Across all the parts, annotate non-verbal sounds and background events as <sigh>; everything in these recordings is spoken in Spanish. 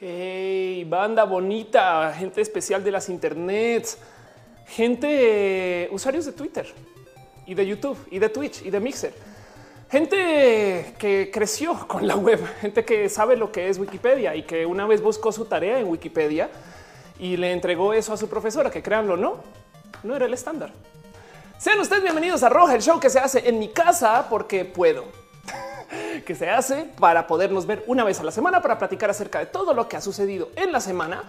Hey, banda bonita, gente especial de las internets, gente, usuarios de Twitter y de YouTube y de Twitch y de Mixer, gente que creció <laughs> con la web, gente que sabe lo que es Wikipedia y que una vez buscó su tarea en Wikipedia y le entregó eso a su profesora, que créanlo, no, no era el estándar. Sean ustedes bienvenidos a Roja, el show que se hace en mi casa porque puedo <laughs> que se hace para podernos ver una vez a la semana para platicar acerca de todo lo que ha sucedido en la semana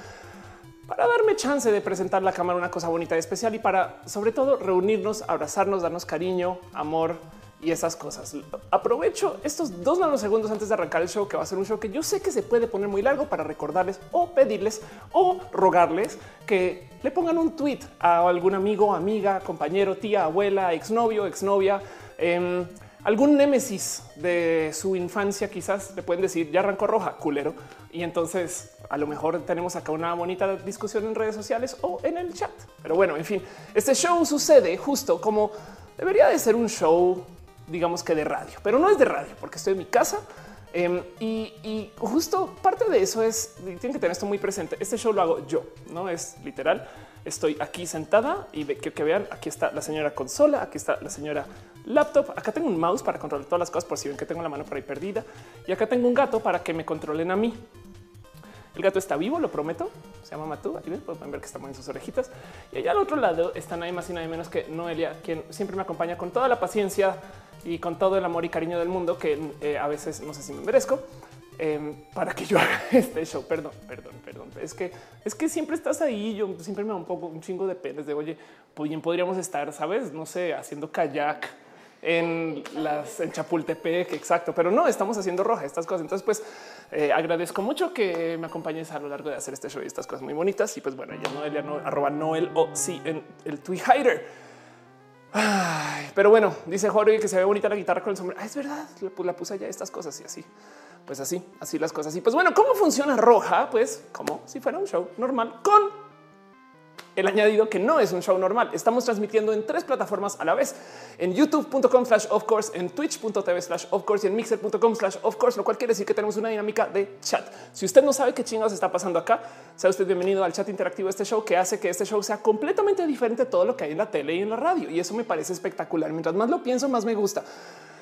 para darme chance de presentar la cámara una cosa bonita y especial y para sobre todo reunirnos, abrazarnos, darnos cariño, amor y esas cosas. Aprovecho estos dos nanosegundos antes de arrancar el show, que va a ser un show que yo sé que se puede poner muy largo para recordarles o pedirles o rogarles que le pongan un tweet a algún amigo, amiga, compañero, tía, abuela, exnovio, exnovia. Eh, algún némesis de su infancia, quizás le pueden decir ya arrancó roja, culero. Y entonces a lo mejor tenemos acá una bonita discusión en redes sociales o en el chat. Pero bueno, en fin, este show sucede justo como debería de ser un show, digamos que de radio, pero no es de radio porque estoy en mi casa. Em, y, justo parte de eso es, tienen que tener esto muy presente. Este show lo hago yo, no es literal. Estoy aquí sentada y que, que vean, aquí está la señora consola, aquí está la señora laptop. Acá tengo un mouse para controlar todas las cosas por si ven que tengo la mano por ahí perdida. Y acá tengo un gato para que me controlen a mí. El gato está vivo, lo prometo. Se llama Matú. Aquí pueden ver que está en sus orejitas. Y allá al otro lado está nadie más y nadie menos que Noelia, quien siempre me acompaña con toda la paciencia y con todo el amor y cariño del mundo que eh, a veces no sé si me merezco. Em, para que yo <laughs> haga este show. Perdón, perdón, perdón. Es que es que siempre estás ahí. Yo siempre me da un poco un chingo de penes de oye, pues bien podríamos estar, sabes, no sé, haciendo kayak en las en Chapultepec, exacto, pero no estamos haciendo roja estas cosas. Entonces, pues eh, agradezco mucho que me acompañes a lo largo de hacer este show y estas cosas muy bonitas. Y pues bueno, ya Noelia no arroba Noel o sí en el Twitter. pero bueno, dice Jorge que se ve bonita la guitarra con el sombrero. Ah, es verdad, pues la puse ya estas cosas y así pues así, así las cosas. Y pues bueno, ¿cómo funciona Roja? Pues como si fuera un show normal con el añadido que no es un show normal. Estamos transmitiendo en tres plataformas a la vez en youtube.com slash of course, en twitch.tv slash of course y en mixer.com slash of course, lo cual quiere decir que tenemos una dinámica de chat. Si usted no sabe qué chingados está pasando acá, sea usted bienvenido al chat interactivo de este show que hace que este show sea completamente diferente a todo lo que hay en la tele y en la radio. Y eso me parece espectacular. Mientras más lo pienso, más me gusta.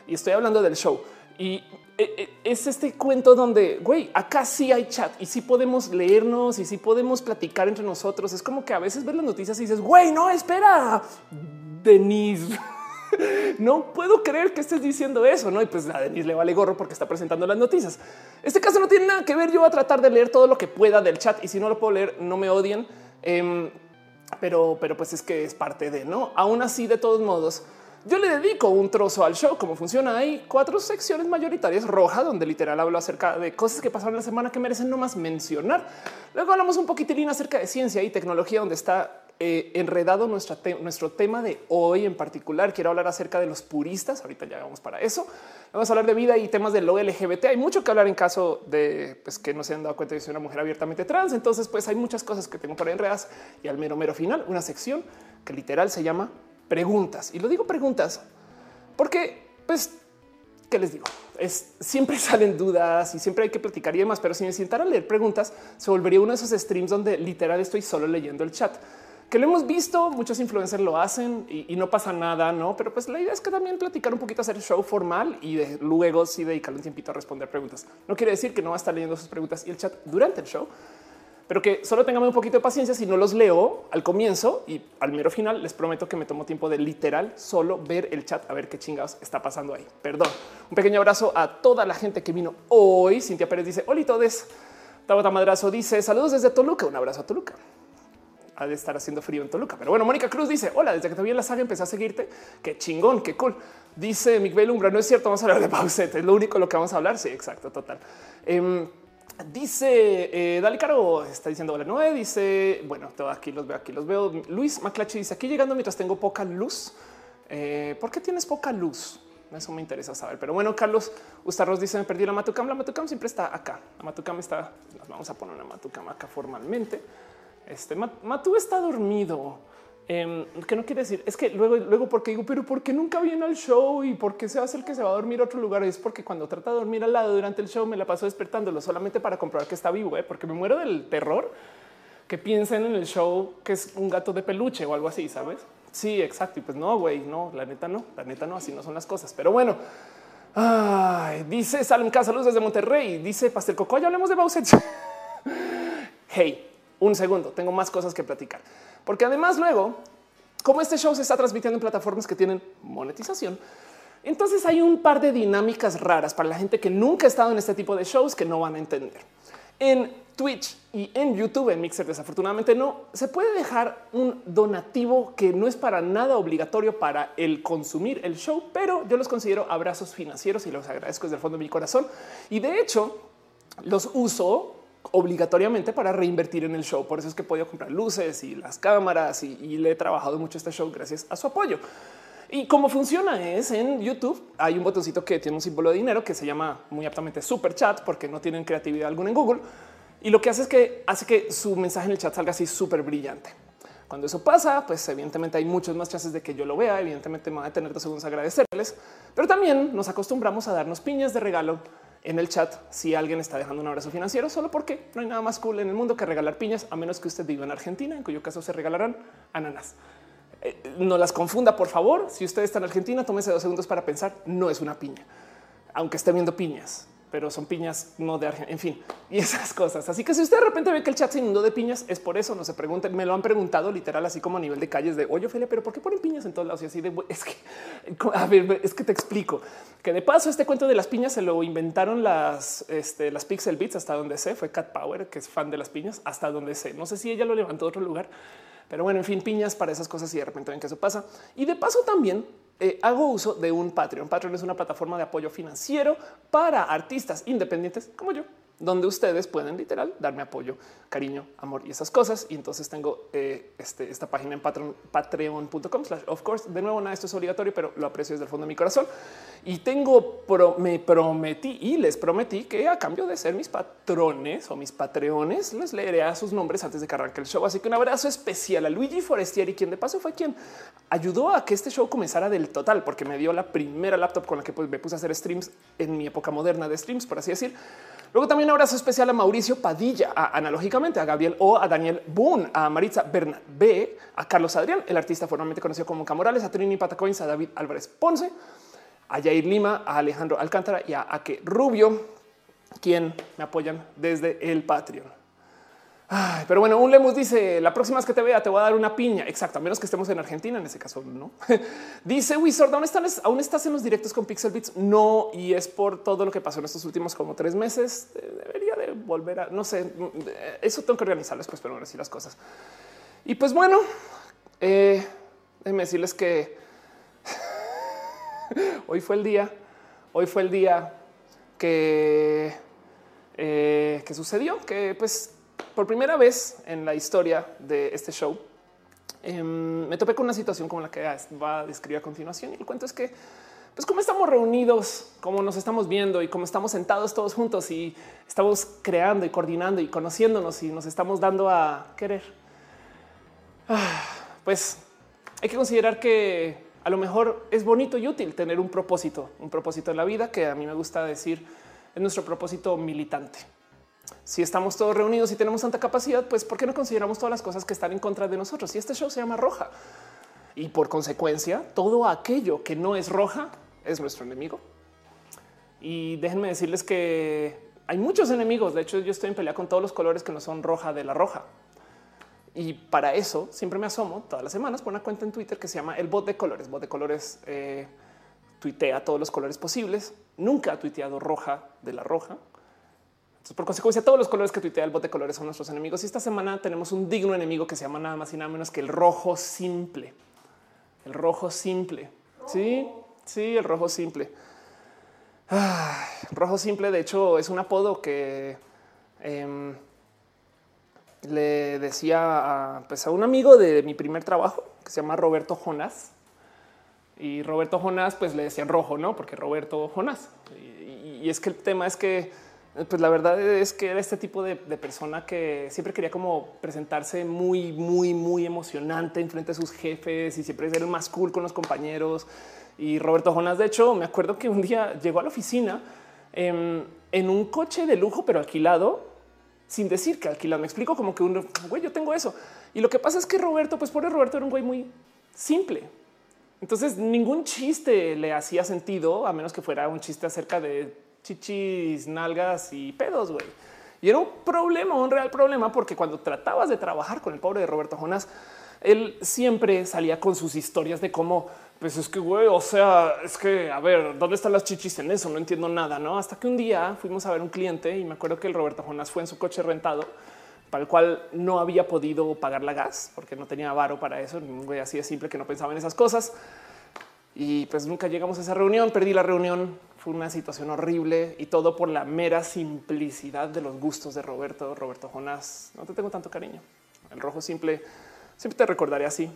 Y estoy hablando del show. Y es este cuento donde, güey, acá sí hay chat y sí podemos leernos y sí podemos platicar entre nosotros. Es como que a veces ves las noticias y dices, güey, no, espera, Denise. <laughs> no puedo creer que estés diciendo eso, ¿no? Y pues a Denise le vale gorro porque está presentando las noticias. Este caso no tiene nada que ver. Yo voy a tratar de leer todo lo que pueda del chat y si no lo puedo leer, no me odien. Em, pero, pero pues es que es parte de, ¿no? Aún así, de todos modos, yo le dedico un trozo al show, cómo funciona. Hay cuatro secciones mayoritarias rojas, donde literal hablo acerca de cosas que pasaron la semana que merecen no más mencionar. Luego hablamos un poquitín acerca de ciencia y tecnología, donde está eh, enredado nuestro tema de hoy en particular. Quiero hablar acerca de los puristas. Ahorita ya vamos para eso. Vamos a hablar de vida y temas de lo LGBT. Hay mucho que hablar en caso de pues, que no se han dado cuenta de que soy una mujer abiertamente trans. Entonces, pues hay muchas cosas que tengo para enredas y al mero mero final, una sección que literal se llama preguntas. Y lo digo preguntas porque, pues, ¿qué les digo? Es, siempre <laughs> salen dudas y siempre hay que platicar y demás, pero si me sentara a leer preguntas, se volvería uno de esos streams donde literal estoy solo leyendo el chat. Que lo hemos visto, muchos influencers lo hacen y, no pasa nada, ¿no? Pero pues la idea es que también platicar un poquito, hacer show formal y de, luego sí dedicarle un tiempito a responder preguntas. No quiere decir que no va a estar leyendo sus preguntas y el chat durante el show, pero que solo tengamos un poquito de paciencia si no los leo al comienzo y al mero final les prometo que me tomo tiempo de literal solo ver el chat a ver qué chingados está pasando ahí. Perdón. Un pequeño abrazo a toda la gente que vino hoy. Cintia Pérez dice, hola todes. Tabata Madrazo dice, saludos desde Toluca. Un abrazo a Toluca. Ha de estar haciendo frío en Toluca. Pero bueno, Mónica Cruz dice, hola, desde que te vi en la saga empecé a seguirte. Qué chingón, qué cool. Dice Miguel Umbra, no es cierto, vamos a hablar de Pauset. Es lo único lo que vamos a hablar. Sí, exacto, total. Em, Dice eh, Dale Caro, está diciendo hola dice, bueno, todo aquí los veo, aquí los veo. Luis Maclachi dice, aquí llegando mientras tengo poca luz. Eh, ¿Por qué tienes poca luz? eso me interesa saber. Pero bueno, Carlos Ustarros dice: Me perdí la Matucam. La Matucam siempre está acá. La Matucam está. Nos vamos a poner una Matucam acá formalmente. Este Matu está dormido. Eh, que no quiere decir es que luego, luego, porque digo, pero ¿por qué nunca viene al show y por qué se hace el que se va a dormir a otro lugar? Es porque cuando trata de dormir al lado durante el show me la paso despertándolo solamente para comprobar que está vivo, ¿eh? porque me muero del terror que piensen en el show que es un gato de peluche o algo así, sabes? Sí, exacto. Y pues no, güey, no, la neta no, la neta no, así no son las cosas. Pero bueno, ay, dice Salem Casa, saludos desde Monterrey. Dice Pastel Coco, ya hablemos de Bowser. <laughs> hey, un segundo, tengo más cosas que platicar. Porque además luego, como este show se está transmitiendo en plataformas que tienen monetización, entonces hay un par de dinámicas raras para la gente que nunca ha estado en este tipo de shows que no van a entender. En Twitch y en YouTube, en Mixer, desafortunadamente no se puede dejar un donativo que no es para nada obligatorio para el consumir el show, pero yo los considero abrazos financieros y los agradezco desde el fondo de mi corazón. Y de hecho, los uso obligatoriamente para reinvertir en el show. Por eso es que he podido comprar luces y las cámaras y, le he trabajado mucho este show gracias a su apoyo. Y cómo funciona es en YouTube hay un botoncito que tiene un símbolo de dinero que se llama muy aptamente super chat porque no tienen creatividad alguna en Google. Y lo que hace es que hace que su mensaje en el chat salga así súper brillante. Cuando eso pasa, pues evidentemente hay muchos más chances de que yo lo vea. Evidentemente me va a tener dos segundos agradecerles, pero también nos acostumbramos a darnos piñas de regalo en el chat si alguien está dejando un abrazo financiero, solo porque no hay nada más cool en el mundo que regalar piñas, a menos que usted viva en Argentina, en cuyo caso se regalarán ananas. Eh, no las confunda, por favor. Si usted está en Argentina, tómese dos segundos para pensar. No es una piña, aunque esté viendo piñas pero son piñas no de Argentina, en fin, y esas cosas. Así que si usted de repente ve que el chat se inundó de piñas, es por eso, no se pregunten, me lo han preguntado literal, así como a nivel de calles de, oye, Ophelia, pero ¿por qué ponen piñas en todos lados? Y así de, es que, a ver, es que te explico, que de paso este cuento de las piñas se lo inventaron las, este, las Pixel Beats hasta donde sé, fue Cat Power, que es fan de las piñas, hasta donde sé. No sé si ella lo levantó a otro lugar, pero bueno, en fin, piñas para esas cosas y de repente ven que eso pasa. Y de paso también eh, hago uso de un Patreon. Patreon es una plataforma de apoyo financiero para artistas independientes como yo donde ustedes pueden literal darme apoyo, cariño, amor y esas cosas. Y entonces tengo eh, este, esta página en patreon, patreon.com slash of course. De nuevo, nada, esto es obligatorio, pero lo aprecio desde el fondo de mi corazón. Y tengo, me prometí y les prometí que a cambio de ser mis patrones o mis patreones, les leeré a sus nombres antes de que arranque el show. Así que un abrazo especial a Luigi Forestieri, quien de paso fue quien ayudó a que este show comenzara del total, porque me dio la primera laptop con la que pues, me puse a hacer streams en mi época moderna de streams, por así decir. Luego también abrazo especial a Mauricio Padilla, analógicamente a Gabriel O, a Daniel Boone, a Maritza Bernabé, a Carlos Adrián, el artista formalmente conocido como Camorales, a Trini Patacoins, a David Álvarez Ponce, a Jair Lima, a Alejandro Alcántara y a Ake Rubio, quien me apoyan desde el Patreon pero bueno, un Lemus dice la próxima vez que te vea te voy a dar una piña. Exacto, a menos que estemos en Argentina. En ese caso, no <laughs> dice Wizard. ¿Aún, estás, aún estás en los directos con Pixel Beats? No, y es por todo lo que pasó en estos últimos como tres meses. Debería de volver a no sé. Eso tengo que organizarles, pues, pero ahora sí las cosas. Y pues bueno, eh, déjenme decirles que <laughs> hoy fue el día. Hoy fue el día que, eh, que sucedió, que pues por primera vez en la historia de este show, em, me topé con una situación como la que va a describir a continuación. Y el cuento es que, pues, como estamos reunidos, como nos estamos viendo y como estamos sentados todos juntos y estamos creando y coordinando y conociéndonos y nos estamos dando a querer, ah, pues hay que considerar que a lo mejor es bonito y útil tener un propósito, un propósito en la vida que a mí me gusta decir es nuestro propósito militante si estamos todos reunidos y tenemos tanta capacidad, pues ¿por qué no consideramos todas las cosas que están en contra de nosotros? Y este show se llama Roja. Y por consecuencia, todo aquello que no es roja es nuestro enemigo. Y déjenme decirles que hay muchos enemigos. De hecho, yo estoy en pelea con todos los colores que no son roja de la roja. Y para eso siempre me asomo todas las semanas por una cuenta en Twitter que se llama el bot de colores. Bot de colores eh, tuitea todos los colores posibles. Nunca ha tuiteado roja de la roja por consecuencia, todos los colores que tuitea el bote de colores son nuestros enemigos. Y esta semana tenemos un digno enemigo que se llama nada más y nada menos que el rojo simple. El rojo simple. Sí, sí, el rojo simple. rojo simple, de hecho, es un apodo que em, le decía a, pues, a un amigo de mi primer trabajo que se llama Roberto Jonas. y Roberto Jonás, pues le decían rojo, no? Porque Roberto Jonás. Y es que el tema es que pues la verdad es que era este tipo de, persona que siempre quería como presentarse muy, muy, muy emocionante en frente a sus jefes y siempre ser el más cool con los compañeros. Y Roberto Jonas, de hecho, me acuerdo que un día llegó a la oficina en, en un coche de lujo, pero alquilado, sin decir que alquilado. Me explico como que un güey, yo tengo eso. Y lo que pasa es que Roberto, pues por Roberto era un güey muy simple. Entonces ningún chiste le hacía sentido, a menos que fuera un chiste acerca de chichis, nalgas y pedos, güey. Y era un problema, un real problema, porque cuando tratabas de trabajar con el pobre de Roberto Jonas, él siempre salía con sus historias de cómo, pues es que, güey, o sea, es que, a ver, ¿dónde están las chichis en eso? No entiendo nada, ¿no? Hasta que un día fuimos a ver un cliente y me acuerdo que el Roberto Jonas fue en su coche rentado, para el cual no había podido pagar la gas, porque no tenía varo para eso, güey así de simple que no pensaba en esas cosas. Y pues nunca llegamos a esa reunión, perdí la reunión, una situación horrible y todo por la mera simplicidad de los gustos de Roberto. Roberto Jonás, no te tengo tanto cariño. El rojo simple siempre te recordaré así,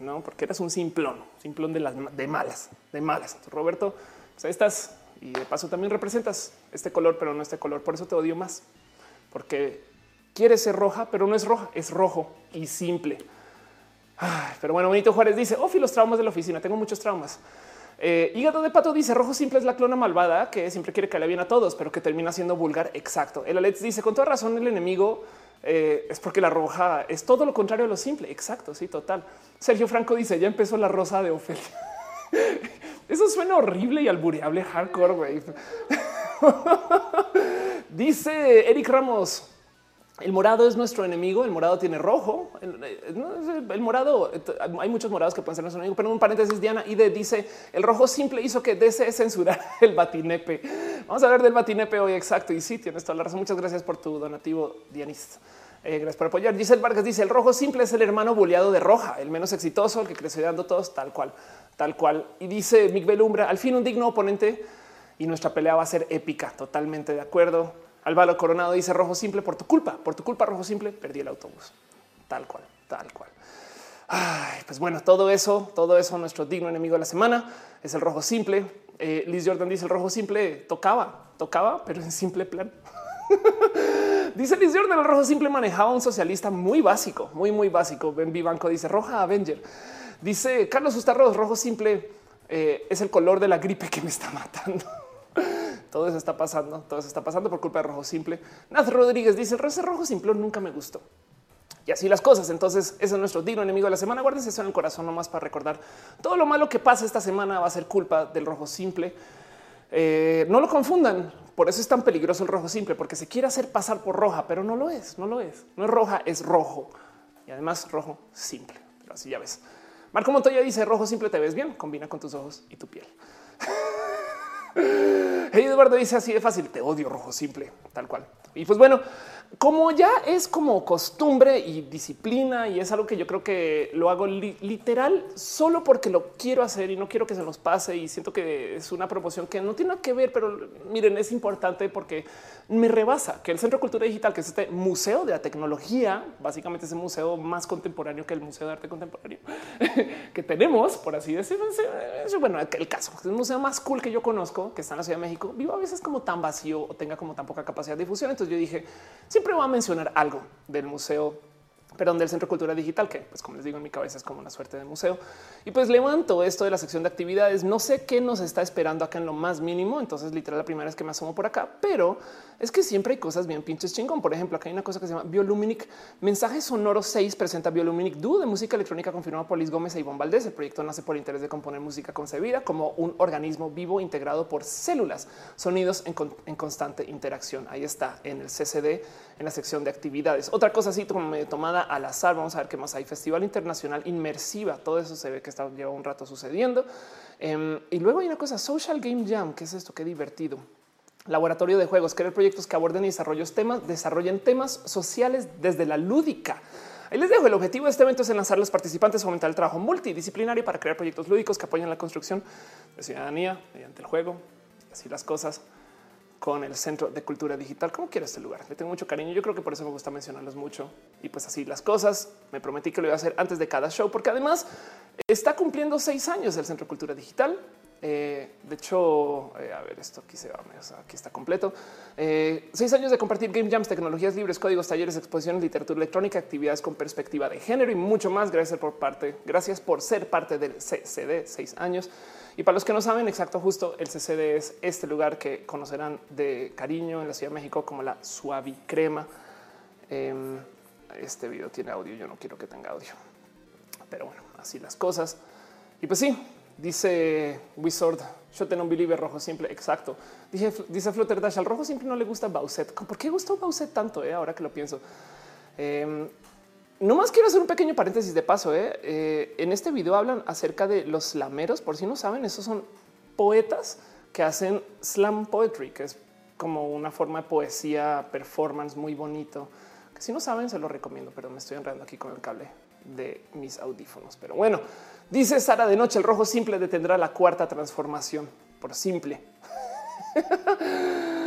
no? Porque eres un simplón, simplón de las de malas, de malas. Roberto, pues ahí estás y de paso también representas este color, pero no este color. Por eso te odio más, porque quieres ser roja, pero no es roja, es rojo y simple. pero bueno, Benito Juárez dice: Ofi, los traumas de la oficina. Tengo muchos traumas. Eh, hígado de pato dice rojo simple es la clona malvada que siempre quiere que le bien a todos, pero que termina siendo vulgar. Exacto. El Alex dice con toda razón el enemigo eh, es porque la roja es todo lo contrario a lo simple. Exacto. Sí, total. Sergio Franco dice ya empezó la rosa de Ofelia. <laughs> Eso suena horrible y albureable hardcore. güey. <laughs> dice Eric Ramos. El morado es nuestro enemigo. El morado tiene rojo. El, morado, hay muchos morados que pueden ser nuestro enemigo, pero en un paréntesis, Diana Ide dice el rojo simple hizo que desee censurar <laughs> el batinepe. Vamos a ver del batinepe hoy. Exacto. Y sí, tienes toda la razón. Muchas gracias por tu donativo, Dianis. Eh, gracias por apoyar. Giselle Vargas dice el rojo simple es el hermano boleado de roja, el menos exitoso, el que creció dando todos tal cual, tal cual. Y dice Miguel Umbra, al fin un digno oponente y nuestra pelea va a ser épica. Totalmente de acuerdo. Álvaro Coronado dice rojo simple por tu culpa, por tu culpa rojo simple, perdí el autobús. Tal cual, tal cual. Pues bueno, todo eso, todo eso, nuestro digno enemigo de la semana es el rojo simple. Eh, Liz Jordan dice el rojo simple tocaba, tocaba, pero en simple plan. <laughs> dice Liz Jordan, el rojo simple manejaba un socialista muy básico, muy, muy básico. Ben Vivanco dice roja Avenger. Dice Carlos Ustarros, rojo simple eh, es el color de la gripe que me está matando. <laughs> Todo eso está pasando, todo eso está pasando por culpa de rojo simple. Naz Rodríguez dice el rojo simple nunca me gustó. Y así las cosas. Entonces, ese es nuestro digno enemigo de la semana. Guárdense eso en el corazón nomás para recordar todo lo malo que pasa esta semana va a ser culpa del rojo simple. Eh, no lo confundan. Por eso es tan peligroso el rojo simple, porque se quiere hacer pasar por roja, pero no lo es, no lo es. No es roja, es rojo. Y además rojo simple. Así ya ves. Marco Montoya dice rojo simple te ves bien, combina con tus ojos y tu piel. <laughs> <laughs> Hey, Eduardo dice así de fácil, te odio rojo simple, tal cual. Y pues bueno, como ya es como costumbre y disciplina y es algo que yo creo que lo hago literal solo porque lo quiero hacer y no quiero que se nos pase y siento que es una proporción que no tiene nada que ver, pero miren, es importante porque me rebasa que el Centro de Cultura Digital, que es este museo de la tecnología, básicamente es el museo más contemporáneo que el Museo de Arte Contemporáneo <laughs> que tenemos, por así decirlo. Bueno, el caso es el museo más cool que yo conozco, que está en la Ciudad de México, vivo a veces como tan vacío o tenga como tan poca capacidad de difusión. Entonces yo dije, siempre voy a mencionar algo del museo perdón, del Centro de Cultura Digital, que pues como les digo en mi cabeza es como una suerte de museo. Y pues levanto esto de la sección de actividades. No sé qué nos está esperando acá en lo más mínimo. Entonces literal la primera vez que me asomo por acá, pero es que siempre hay cosas bien pinches chingón. Por ejemplo, acá hay una cosa que se llama Bioluminic. Mensaje sonoro 6 presenta Bioluminic Duo de música electrónica confirmado por Liz Gómez e Ivonne Valdés. El proyecto nace por interés de componer música concebida como un organismo vivo integrado por células, sonidos en constante interacción. Ahí está en el CCD, en la sección de actividades. Otra cosa así como medio tomada al azar. Vamos a ver qué más hay. Festival Internacional Inmersiva. Todo eso se ve que está lleva un rato sucediendo. Em, y luego hay una cosa, Social Game Jam. ¿Qué es esto? Qué divertido laboratorio de juegos, crear proyectos que aborden y temas, desarrollen temas sociales desde la lúdica. Ahí les dejo. El objetivo de este evento es lanzar a los participantes, fomentar el trabajo multidisciplinario para crear proyectos lúdicos que apoyen la construcción de ciudadanía mediante el juego. Así las cosas. Con el Centro de Cultura Digital. ¿Cómo quiero este lugar? Le tengo mucho cariño. Yo creo que por eso me gusta mencionarlos mucho. Y pues así las cosas. Me prometí que lo iba a hacer antes de cada show, porque además está cumpliendo seis años el Centro de Cultura Digital. Eh, de hecho, eh, a ver, esto aquí se va, aquí está completo. Eh, seis años de compartir game jams, tecnologías libres, códigos, talleres, exposiciones, literatura electrónica, actividades con perspectiva de género y mucho más. Gracias por parte, gracias por ser parte del CCD. Seis años. Y para los que no saben exacto, justo el CCD es este lugar que conocerán de cariño en la Ciudad de México como la Suavi Crema. Em, este video tiene audio, yo no quiero que tenga audio, pero bueno, así las cosas. Y pues sí, Dice Wizard, yo tengo un believer rojo simple. Exacto. Dije, dice Flutter Dash, al rojo siempre no le gusta Bowset. ¿Por qué gustó Bowset tanto? Eh? Ahora que lo pienso. Eh, Nomás quiero hacer un pequeño paréntesis de paso. Eh. ¿eh? en este video hablan acerca de los slameros. Por si no saben, esos son poetas que hacen slam poetry, que es como una forma de poesía, performance muy bonito. Que si no saben, se lo recomiendo, pero me estoy enredando aquí con el cable de mis audífonos. Pero bueno, dice Sara de noche, el rojo simple detendrá la cuarta transformación por simple. <laughs>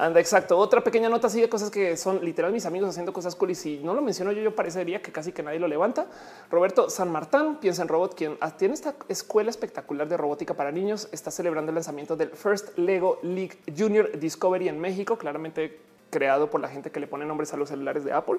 Anda, exacto. Otra pequeña nota así de cosas que son literal mis amigos haciendo cosas cool. Y si no lo menciono yo, yo parecería que casi que nadie lo levanta. Roberto San Martín piensa en robot, quien tiene esta escuela espectacular de robótica para niños. Está celebrando el lanzamiento del First Lego League Junior Discovery en México, claramente creado por la gente que le pone nombres a los celulares de Apple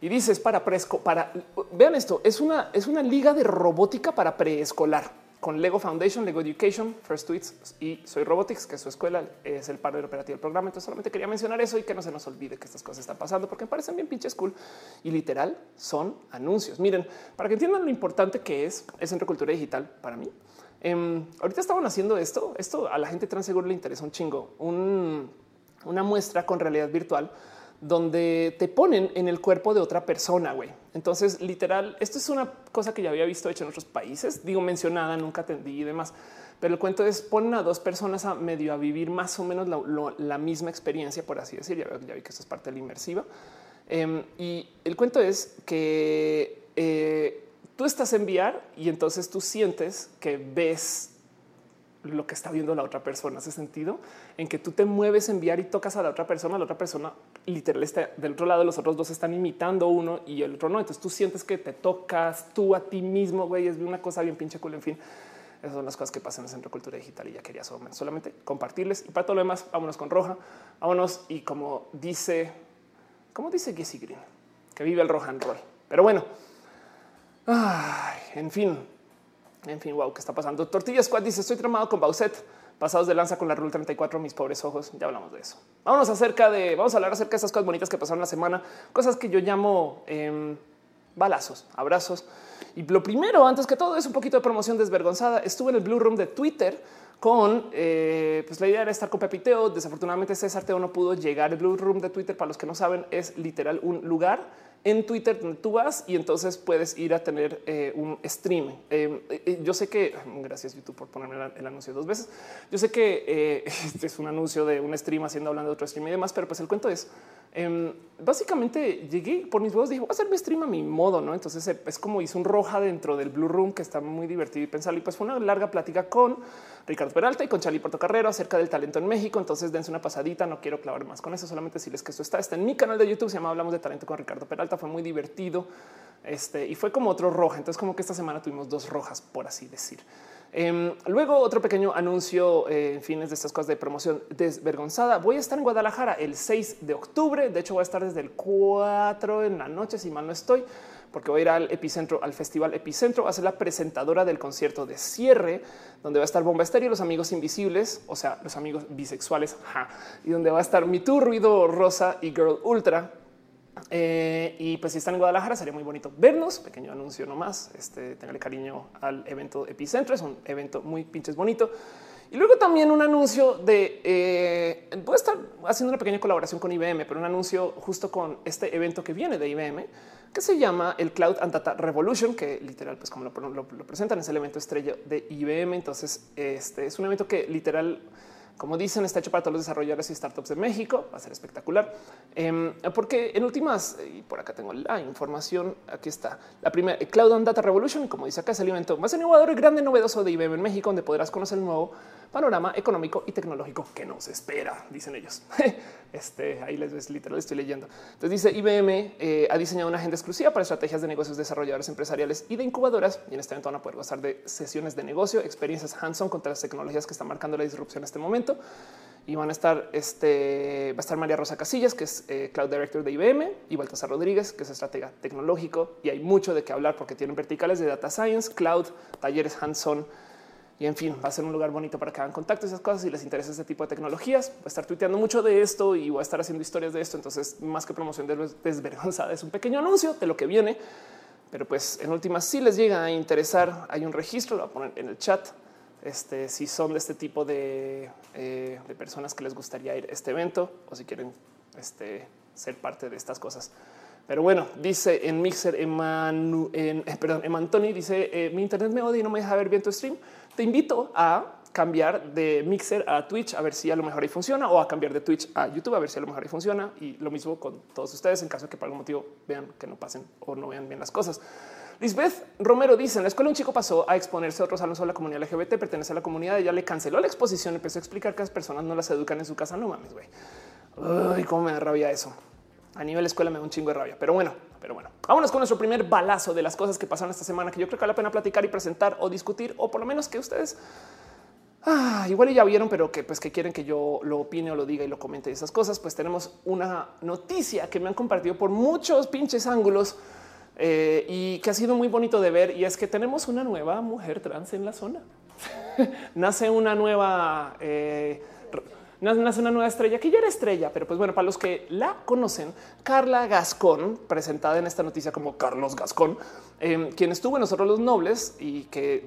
y dices para preesco, para vean esto, es una, es una liga de robótica para preescolar con Lego Foundation, Lego Education, First Tweets y Soy Robotics, que su escuela, es el partner operativo del programa. Entonces solamente quería mencionar eso y que no se nos olvide que estas cosas están pasando porque me parecen bien pinches cool y literal son anuncios. Miren, para que entiendan lo importante que es el Centro de Cultura Digital para mí. Em, ahorita estaban haciendo esto, esto a la gente trans seguro le interesa un chingo, una muestra con realidad virtual donde te ponen en el cuerpo de otra persona. güey. Entonces, literal, esto es una cosa que ya había visto hecho en otros países. Digo, mencionada, nunca atendí y demás. Pero el cuento es ponen a dos personas a medio a vivir más o menos la, misma experiencia, por así decir. Ya, vi que esto es parte de la inmersiva. Em, y el cuento es que eh, tú estás en VR y entonces tú sientes que ves lo que está viendo la otra persona. Hace sentido en que tú te mueves, enviar y tocas a la otra persona. La otra persona literal está del otro lado. Los otros dos están imitando uno y el otro no. Entonces tú sientes que te tocas tú a ti mismo. Güey, es una cosa bien pinche cool. En fin, esas son las cosas que pasan en el Centro de Cultura Digital y ya quería solamente compartirles. Y para todo lo demás, vámonos con roja. Vámonos. Y como dice, como dice Jesse Green, que vive el roja and roll. Pero bueno, en fin, en fin, wow, ¿qué está pasando? Tortilla Squad dice: Estoy tramado con Bauset, pasados de lanza con la Rule 34, mis pobres ojos. Ya hablamos de eso. Vámonos acerca de, vamos a hablar acerca de esas cosas bonitas que pasaron la semana, cosas que yo llamo em, balazos, abrazos. Y lo primero, antes que todo, es un poquito de promoción desvergonzada. Estuve en el Blue Room de Twitter con eh, pues la idea era estar con Pepiteo. Desafortunadamente, César Teo no pudo llegar. El Blue Room de Twitter, para los que no saben, es literal un lugar en Twitter tú vas y entonces puedes ir a tener eh, un stream. Eh, eh, yo sé que, gracias YouTube por ponerme el, anuncio dos veces, yo sé que <laughs> este es un anuncio de un stream haciendo hablando de otro stream y demás, pero pues el cuento es, em, básicamente llegué por mis voz, dije, voy a hacer mi stream a mi modo, ¿no? Entonces es como hice un roja dentro del Blue Room que está muy divertido y pensar, y pues fue una larga plática con Ricardo Peralta y con Charlie Portocarrero acerca del talento en México. Entonces dense una pasadita. No quiero clavar más con eso, solamente decirles que esto está, está en mi canal de YouTube. Se llama Hablamos de Talento con Ricardo Peralta. Fue muy divertido este, y fue como otro roja. Entonces, como que esta semana tuvimos dos rojas, por así decir. Em, luego otro pequeño anuncio eh, en fines de estas cosas de promoción desvergonzada. Voy a estar en Guadalajara el 6 de octubre. De hecho, voy a estar desde el 4 en la noche, si mal no estoy porque voy a ir al epicentro, al festival epicentro, a ser la presentadora del concierto de cierre, donde va a estar Bomba Estéreo, los amigos invisibles, o sea, los amigos bisexuales, y donde va a estar Mi Tu, Ruido Rosa y Girl Ultra. Eh, y pues si están en Guadalajara sería muy bonito vernos. Pequeño anuncio nomás. Este, tenerle cariño al evento Epicentro. Es un evento muy pinches bonito. Y luego también un anuncio de eh, voy a estar haciendo una pequeña colaboración con IBM, pero un anuncio justo con este evento que viene de IBM que se llama el Cloud and Data Revolution, que literal, pues como lo, presentan, es el evento estrella de IBM. Entonces, este es un evento que literal, como dicen, está hecho para todos los desarrolladores y startups de México. Va a ser espectacular, em, porque en últimas, y por acá tengo la información, aquí está la primera Cloud and Data Revolution. Como dice acá, es el evento más innovador y grande novedoso de IBM en México, donde podrás conocer el nuevo panorama económico y tecnológico que nos espera, dicen ellos. <laughs> Este ahí les ves literal, estoy leyendo. Entonces dice IBM eh, ha diseñado una agenda exclusiva para estrategias de negocios desarrolladores empresariales y de incubadoras. Y en este evento van a poder gozar de sesiones de negocio, experiencias hands-on contra las tecnologías que están marcando la disrupción en este momento y van a estar este va a estar María Rosa Casillas, que es eh, Cloud Director de IBM, y Baltasar Rodríguez, que es estratega tecnológico. Y hay mucho de qué hablar porque tienen verticales de data science, cloud, talleres hands-on. Y en fin, va a ser un lugar bonito para que hagan contacto esas cosas. Si les interesa este tipo de tecnologías, voy a estar tuiteando mucho de esto y voy a estar haciendo historias de esto. Entonces, más que promoción desvergonzada, es un pequeño anuncio de lo que viene. Pero pues en últimas, si les llega a interesar, hay un registro, lo voy a poner en el chat este, si son de este tipo de, eh, de, personas que les gustaría ir a este evento o si quieren este, ser parte de estas cosas. Pero bueno, dice en Mixer, Emanu, en, eh, perdón, Emantoni dice eh, mi internet me odia y no me deja ver bien tu stream. Te invito a cambiar de Mixer a Twitch a ver si a lo mejor ahí funciona o a cambiar de Twitch a YouTube a ver si a lo mejor ahí funciona. Y lo mismo con todos ustedes en caso de que por algún motivo vean que no pasen o no vean bien las cosas. Lisbeth Romero dice en la escuela un chico pasó a exponerse a otros alumnos de la comunidad LGBT, pertenece a la comunidad, ella le canceló la exposición, empezó a explicar que las personas no las educan en su casa. No mames, güey. Ay, cómo me da rabia eso. A nivel escuela me da un chingo de rabia, pero bueno, pero bueno, vámonos con nuestro primer balazo de las cosas que pasaron esta semana que yo creo que vale la pena platicar y presentar o discutir, o por lo menos que ustedes ah, igual ya vieron, pero que pues que quieren que yo lo opine o lo diga y lo comente y esas cosas. Pues tenemos una noticia que me han compartido por muchos pinches ángulos eh, y que ha sido muy bonito de ver. Y es que tenemos una nueva mujer trans en la zona. <laughs> nace una nueva, eh, nace una nueva estrella que ya era estrella, pero pues bueno, para los que la conocen, Carla Gascón, presentada en esta noticia como Carlos Gascón, eh, quien estuvo en nosotros los nobles y que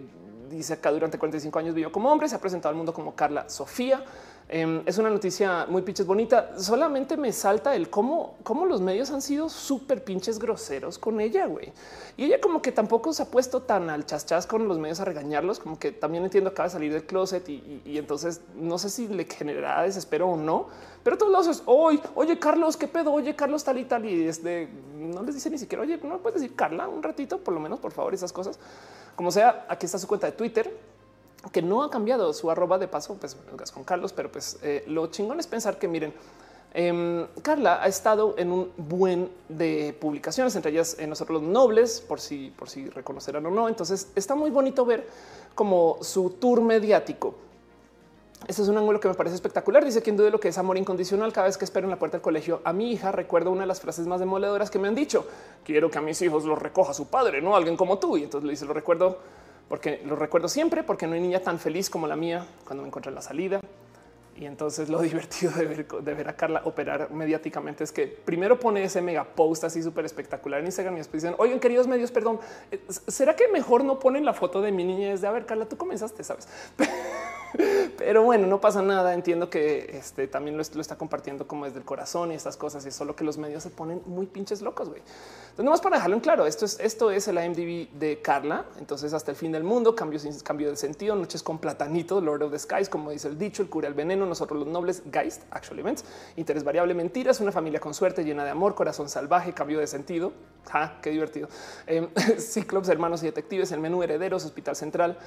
dice acá durante 45 años vivió como hombre, se ha presentado al mundo como Carla Sofía. Em, es una noticia muy pinches bonita. Solamente me salta el cómo, cómo los medios han sido súper pinches groseros con ella, güey. Y ella como que tampoco se ha puesto tan al chas con los medios a regañarlos, como que también entiendo acaba de salir del closet y, entonces no sé si le generará desespero o no, pero todos lados es hoy, oye Carlos, qué pedo, oye Carlos tal y tal y de no les dice ni siquiera, oye, no puedes decir Carla un ratito, por lo menos, por favor, esas cosas. Como sea, aquí está su cuenta de Twitter que no ha cambiado su arroba de paso, pues con Carlos, pero pues eh, lo chingón es pensar que miren, em, Carla ha estado en un buen de publicaciones, entre ellas en nosotros los nobles, por si, por si reconocerán o no. Entonces está muy bonito ver como su tour mediático. Este es un ángulo que me parece espectacular. Dice quien dude lo que es amor incondicional. Cada vez que espero en la puerta del colegio a mi hija, recuerdo una de las frases más demoledoras que me han dicho. Quiero que a mis hijos los recoja su padre, no alguien como tú. Y entonces le dice, lo recuerdo porque lo recuerdo siempre, porque no hay niña tan feliz como la mía cuando me encontré en la salida. Y entonces lo <laughs> divertido de ver, de ver, a Carla operar mediáticamente es que primero pone ese mega post así súper espectacular en Instagram y después dicen, oigan, queridos medios, perdón, eh, ¿será que mejor no ponen la foto de mi niña? Es de, a ver, Carla, tú comenzaste, ¿sabes? <laughs> Pero bueno, no pasa nada. Entiendo que este también lo, está compartiendo como desde el corazón y estas cosas. Y solo que los medios se ponen muy pinches locos. Güey. Entonces, más para dejarlo en claro, esto es, esto es el IMDb de Carla. Entonces, hasta el fin del mundo, cambio cambio de sentido, noches con platanito, Lord of the Skies, como dice el dicho, el cura, el veneno, nosotros los nobles, Geist, actual events, interés variable, mentiras, una familia con suerte, llena de amor, corazón salvaje, cambio de sentido. Ja, qué divertido. <laughs> Eh, Ciclops, hermanos y detectives, el menú herederos, hospital central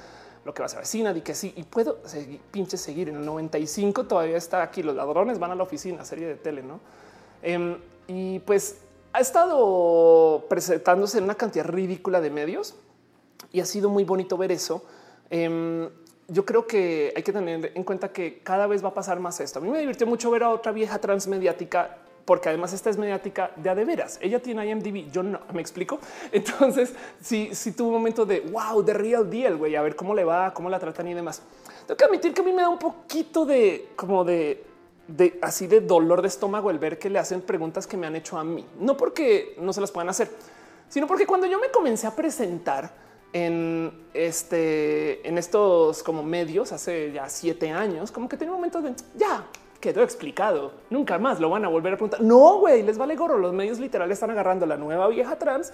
lo que va a ser vecina, di que sí, y puedo seguir, pinche seguir. En el 95 todavía está aquí, los ladrones van a la oficina, serie de tele, ¿no? Em, y pues ha estado presentándose en una cantidad ridícula de medios y ha sido muy bonito ver eso. Em, yo creo que hay que tener en cuenta que cada vez va a pasar más esto. A mí me divirtió mucho ver a otra vieja transmediática porque además esta es mediática de a de veras. Ella tiene IMDb, yo no me explico. <laughs> Entonces, si, si tuvo un momento de wow, de real deal, güey, a ver cómo le va, cómo la tratan y demás. Tengo que admitir que a mí me da un poquito de como de de así de dolor de estómago el ver que le hacen preguntas que me han hecho a mí, no porque no se las puedan hacer, sino porque cuando yo me comencé a presentar en este, en estos como medios hace ya siete años, como que tenía un momento de ya quedó explicado. Nunca más lo van a volver a preguntar. No, güey, les vale gorro. Los medios literales están agarrando la nueva vieja trans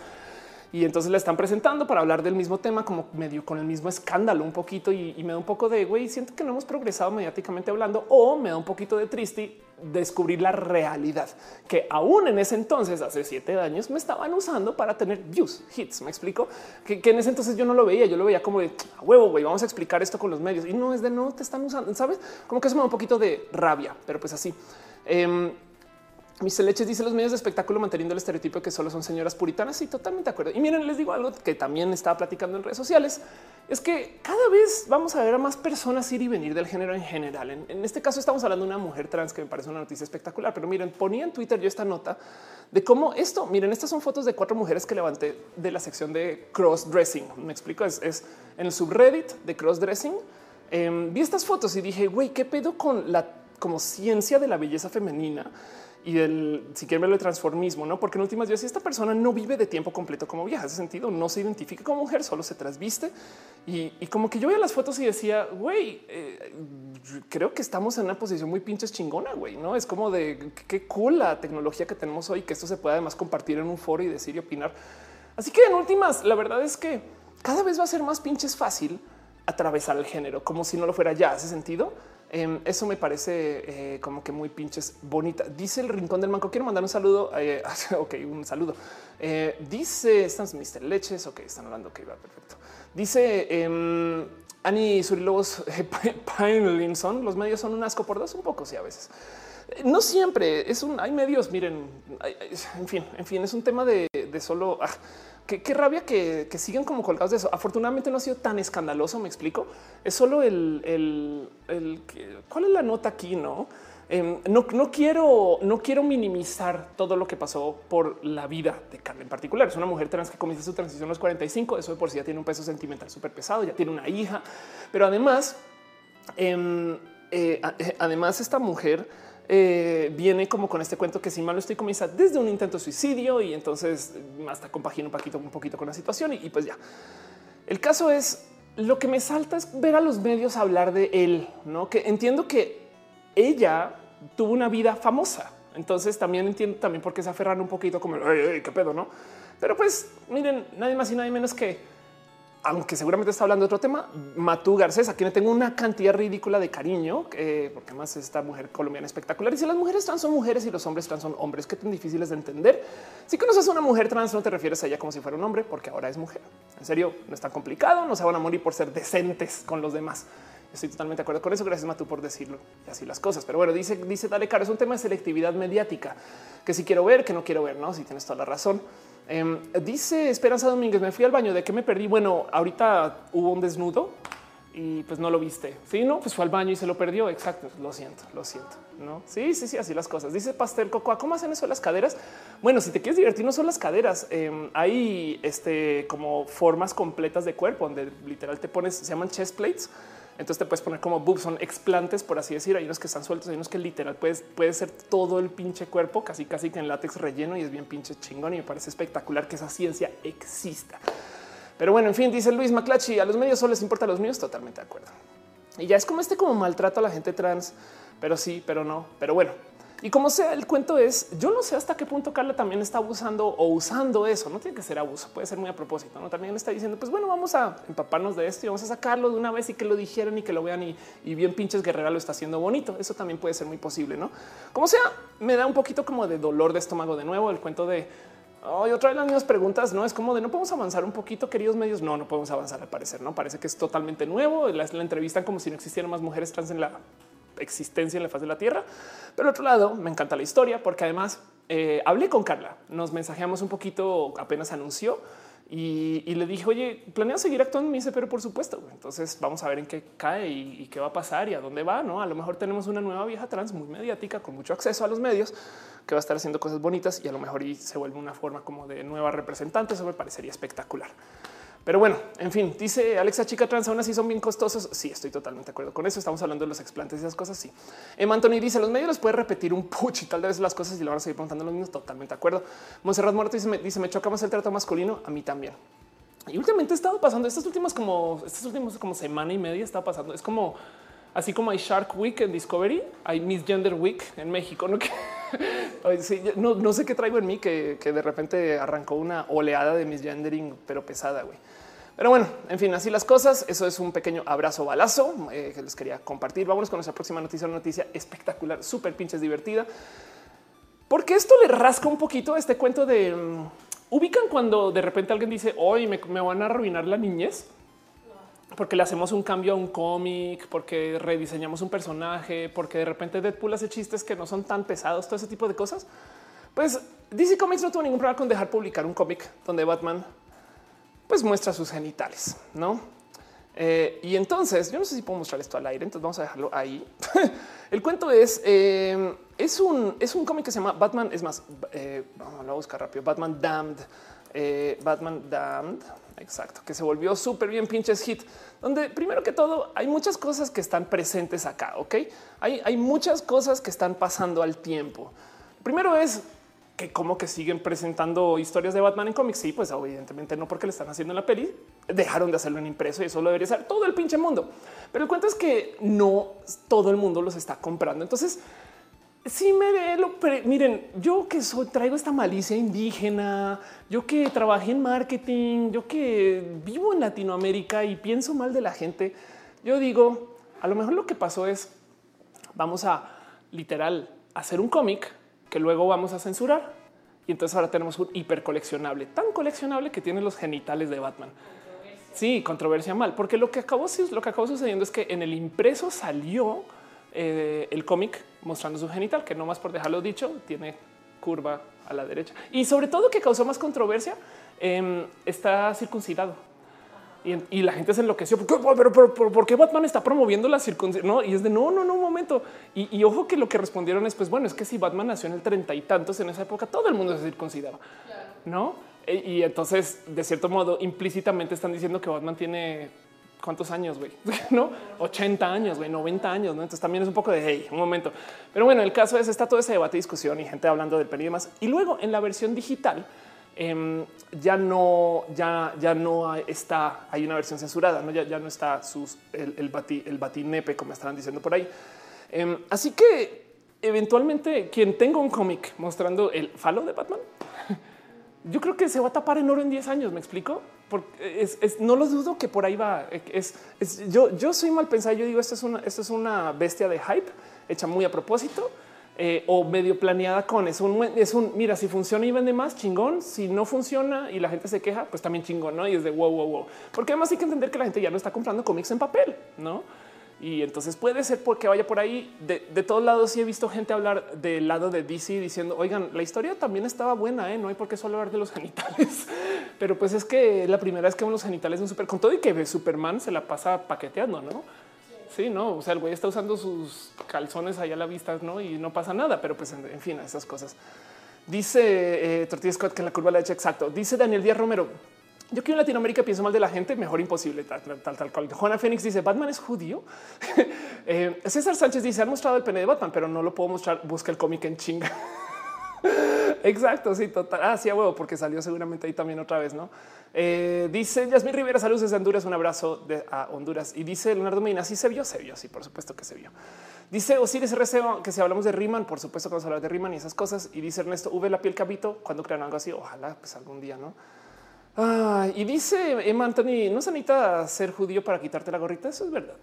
y entonces la están presentando para hablar del mismo tema, como medio con el mismo escándalo un poquito. Y, me da un poco de güey, siento que no hemos progresado mediáticamente hablando o me da un poquito de triste descubrir la realidad que aún en ese entonces, hace siete años, me estaban usando para tener views, hits. Me explico que, en ese entonces yo no lo veía, yo lo veía como de huevo, güey, vamos a explicar esto con los medios y no es de no te están usando, sabes? Como que eso me da un poquito de rabia, pero pues así. Eh, mis leches dice los medios de espectáculo manteniendo el estereotipo que solo son señoras puritanas. y totalmente de acuerdo. Y miren, les digo algo que también estaba platicando en redes sociales. Es que cada vez vamos a ver a más personas ir y venir del género en general. En, este caso estamos hablando de una mujer trans que me parece una noticia espectacular. Pero miren, ponía en Twitter yo esta nota de cómo esto, miren, estas son fotos de cuatro mujeres que levanté de la sección de cross dressing. Me explico, es, en el subreddit de cross dressing. Em, vi estas fotos y dije, güey, ¿qué pedo con la como ciencia de la belleza femenina? Y el si quieren verlo de transformismo, no? Porque en últimas días, si esta persona no vive de tiempo completo como vieja, ese sentido no se identifica como mujer, solo se trasviste y, como que yo veía las fotos y decía, güey, eh, creo que estamos en una posición muy pinches chingona, güey, no es como de qué cool la tecnología que tenemos hoy, que esto se puede además compartir en un foro y decir y opinar. Así que en últimas, la verdad es que cada vez va a ser más pinches fácil atravesar el género, como si no lo fuera ya. Hace sentido Em, eso me parece eh, como que muy pinches bonita. Dice el rincón del manco. Quiero mandar un saludo. Eh, <laughs> ok, un saludo. Eh, dice están Mr. Leches. Ok, están hablando. Ok, va perfecto. Dice eh, <laughs> Annie Surilobos Pinelinson. Los medios son un asco por dos, un poco, sí, a veces. No siempre es un. Hay medios. Miren, en fin, en fin, es un tema de, solo. Ah, Qué, rabia que, sigan como colgados de eso. Afortunadamente no ha sido tan escandaloso, me explico. Es solo el, el, cuál es la nota aquí, no? Em, no, no, quiero, no quiero minimizar todo lo que pasó por la vida de Carla en particular. Es una mujer trans que comienza su transición a los 45. Eso de por sí ya tiene un peso sentimental súper pesado, ya tiene una hija, pero además, em, eh, eh, además, esta mujer eh, viene como con este cuento que si mal estoy comienza desde un intento de suicidio y entonces hasta compagina un poquito, un poquito con la situación y, pues ya. El caso es lo que me salta es ver a los medios hablar de él, no que entiendo que ella tuvo una vida famosa. Entonces también entiendo también por qué se aferran un poquito como qué pedo, no? Pero pues miren, nadie más y nadie menos que aunque seguramente está hablando de otro tema, Matú Garcés, a quien tengo una cantidad ridícula de cariño, eh, porque más esta mujer colombiana espectacular. Y las mujeres trans son mujeres y los hombres trans son hombres, que tan difíciles de entender. Si conoces a una mujer trans, no te refieres a ella como si fuera un hombre, porque ahora es mujer. En serio, no es tan complicado, no se van a morir por ser decentes con los demás. Estoy totalmente de acuerdo con eso. Gracias, Matú, por decirlo y así las cosas. Pero bueno, dice, dice Dale Caro, es un tema de selectividad mediática que si quiero ver, que no quiero ver, no? Si tienes toda la razón. Em, dice Esperanza Domínguez, me fui al baño, ¿de qué me perdí? Bueno, ahorita hubo un desnudo y pues no lo viste. Sí, no, pues fue al baño y se lo perdió. Exacto. Lo siento, lo siento. No, sí, sí, sí, así las cosas. Dice Pastel Cocoa, ¿cómo hacen eso las caderas? Bueno, si te quieres divertir, no son las caderas. Em, hay este como formas completas de cuerpo donde literal te pones, se llaman chest plates entonces te puedes poner como boobs, son explantes, por así decir. Hay unos que están sueltos, hay unos que literal puedes, puede ser todo el pinche cuerpo, casi casi que en látex relleno y es bien pinche chingón. Y me parece espectacular que esa ciencia exista. Pero bueno, en fin, dice Luis Maclachi, a los medios solo les importa a los míos, totalmente de acuerdo. Y ya es como este como maltrato a la gente trans, pero sí, pero no. Pero bueno, y como sea, el cuento es, yo no sé hasta qué punto Carla también está abusando o usando eso. No tiene que ser abuso, puede ser muy a propósito. No también está diciendo, pues bueno, vamos a empaparnos de esto y vamos a sacarlo de una vez y que lo dijeran y que lo vean y, bien pinches guerrera lo está haciendo bonito. Eso también puede ser muy posible, no? Como sea, me da un poquito como de dolor de estómago de nuevo el cuento de Hoy otra vez las mismas preguntas, no es como de no podemos avanzar un poquito, queridos medios. No, no podemos avanzar al parecer. No parece que es totalmente nuevo. La, la entrevistan como si no existieran más mujeres trans en la existencia en la faz de la Tierra. Pero otro lado, me encanta la historia porque además eh, hablé con Carla, nos mensajeamos un poquito, apenas anunció y, le dije, oye, planeo seguir actuando. Me dice, pero por supuesto. Entonces vamos a ver en qué cae y, qué va a pasar y a dónde va. No, a lo mejor tenemos una nueva vieja trans muy mediática con mucho acceso a los medios que va a estar haciendo cosas bonitas y a lo mejor se vuelve una forma como de nueva representante. Eso me parecería espectacular. Pero bueno, en fin, dice Alexa Chica Trans, aún así son bien costosos. Sí, estoy totalmente de acuerdo con eso. Estamos hablando de los explantes y esas cosas. Sí. Emma Anthony dice los medios les puede repetir un puch y tal vez las cosas y lo van a seguir preguntando los mismos. Totalmente de acuerdo. Monserrat Muerto dice me, dice me choca más el trato masculino. A mí también. Y últimamente he estado pasando estas últimas como estas últimas como semana y media está pasando. Es como así como hay Shark Week en Discovery, hay Miss Gender Week en México. <laughs> No, sé qué traigo en mí que, de repente arrancó una oleada de misgendering, pero pesada. güey. Pero bueno, en fin, así las cosas. Eso es un pequeño abrazo balazo eh, que les quería compartir. Vámonos con nuestra próxima noticia, una noticia espectacular, súper pinches divertida. Porque esto le rasca un poquito este cuento de mm, ubican cuando de repente alguien dice hoy me, me van a arruinar la niñez porque le hacemos un cambio a un cómic, porque rediseñamos un personaje, porque de repente Deadpool hace chistes que no son tan pesados, todo ese tipo de cosas. Pues DC Comics no tuvo ningún problema con dejar publicar un cómic donde Batman pues muestra sus genitales, ¿no? Eh, y entonces, yo no sé si puedo mostrar esto al aire, entonces vamos a dejarlo ahí. <laughs> El cuento es, eh, es un, es un cómic que se llama Batman, es más, eh, vamos a buscar rápido, Batman Damned, Batman Damned, exacto, que se volvió súper bien pinches hit, donde primero que todo hay muchas cosas que están presentes acá, ¿ok? Hay, hay muchas cosas que están pasando al tiempo. Primero es que como que siguen presentando historias de Batman en cómics. Sí, pues evidentemente no porque le están haciendo en la peli, dejaron de hacerlo en impreso y eso lo debería ser todo el pinche mundo. Pero el cuento es que no todo el mundo los está comprando. Entonces, sí me lo miren, yo que soy, traigo esta malicia indígena, yo que trabajé en marketing, yo que vivo en Latinoamérica y pienso mal de la gente, yo digo, a lo mejor lo que pasó es, vamos a literal hacer un cómic que luego vamos a censurar. Y entonces ahora tenemos un hiper coleccionable, tan coleccionable que tiene los genitales de Batman. Sí, controversia mal, porque lo que acabó sucediendo es que en el impreso salió eh, el cómic mostrando su genital, que no más por dejarlo dicho, tiene curva a la derecha. Y sobre todo que causó más controversia, em, está circuncidado. Y, la gente se enloqueció. ¿Por qué, pero, qué Batman está promoviendo la circuncisión? No, y es de no, no, no, un momento. Y, ojo que lo que respondieron es, pues bueno, es que si Batman nació en el treinta y tantos en esa época, todo el mundo se circuncidaba, no? E, y entonces, de cierto modo, implícitamente están diciendo que Batman tiene cuántos años, güey, <laughs> no 80 años, güey, 90 años. ¿no? Entonces también es un poco de hey, un momento. Pero bueno, el caso es está todo ese debate, discusión y gente hablando del peli y demás. Y luego en la versión digital, Em, ya no, ya, ya no está, hay una versión censurada, ¿no? Ya, ya no está sus, el, el, bati, el batinepe, como estaban diciendo por ahí. Em, así que eventualmente quien tenga un cómic mostrando el falo de Batman, yo creo que se va a tapar en oro en 10 años, ¿me explico? Porque es, no lo dudo que por ahí va. Es, yo, yo soy mal pensado, yo digo, esto es, una, esto es una bestia de hype hecha muy a propósito eh, o medio planeada con es un, es un mira, si funciona y vende más chingón, si no funciona y la gente se queja, pues también chingón, no? Y es de wow, wow, wow, porque además hay que entender que la gente ya no está comprando cómics en papel, no? Y entonces puede ser porque vaya por ahí de, todos lados. Sí he visto gente hablar del lado de DC diciendo, oigan, la historia también estaba buena, ¿eh? no hay por qué solo hablar de los genitales, <laughs> pero pues es que la primera vez que los genitales un súper con todo y que Superman se la pasa paqueteando, no? Sí, no, o sea, el güey está usando sus calzones ahí a la vista, no? Y no pasa nada, pero pues en, fin, esas cosas. Dice eh, Tortilla Scott que la curva la hecho exacto. Dice Daniel Díaz Romero. Yo que en Latinoamérica pienso mal de la gente, mejor imposible, tal, tal, tal, cual. Juana Fénix dice Batman es judío. <laughs> Eh, César Sánchez dice han mostrado el pene de Batman, pero no lo puedo mostrar. Busca el cómic en chinga. <laughs> Exacto, sí, total. Ah, a huevo, porque salió seguramente ahí también otra vez, ¿no? Eh, dice Yasmin Rivera, saludos desde Honduras, un abrazo de, a Honduras. Y dice Leonardo Medina, sí se vio, se vio, sí, por supuesto que se vio. Dice Osiris RC que si hablamos de Riman, por supuesto que vamos a de Riman y esas cosas. Y dice Ernesto, V la piel cabito, cuando crean algo así, ojalá pues algún día, ¿no? Y dice Emma Anthony, no se necesita ser judío para quitarte la gorrita, eso es verdad.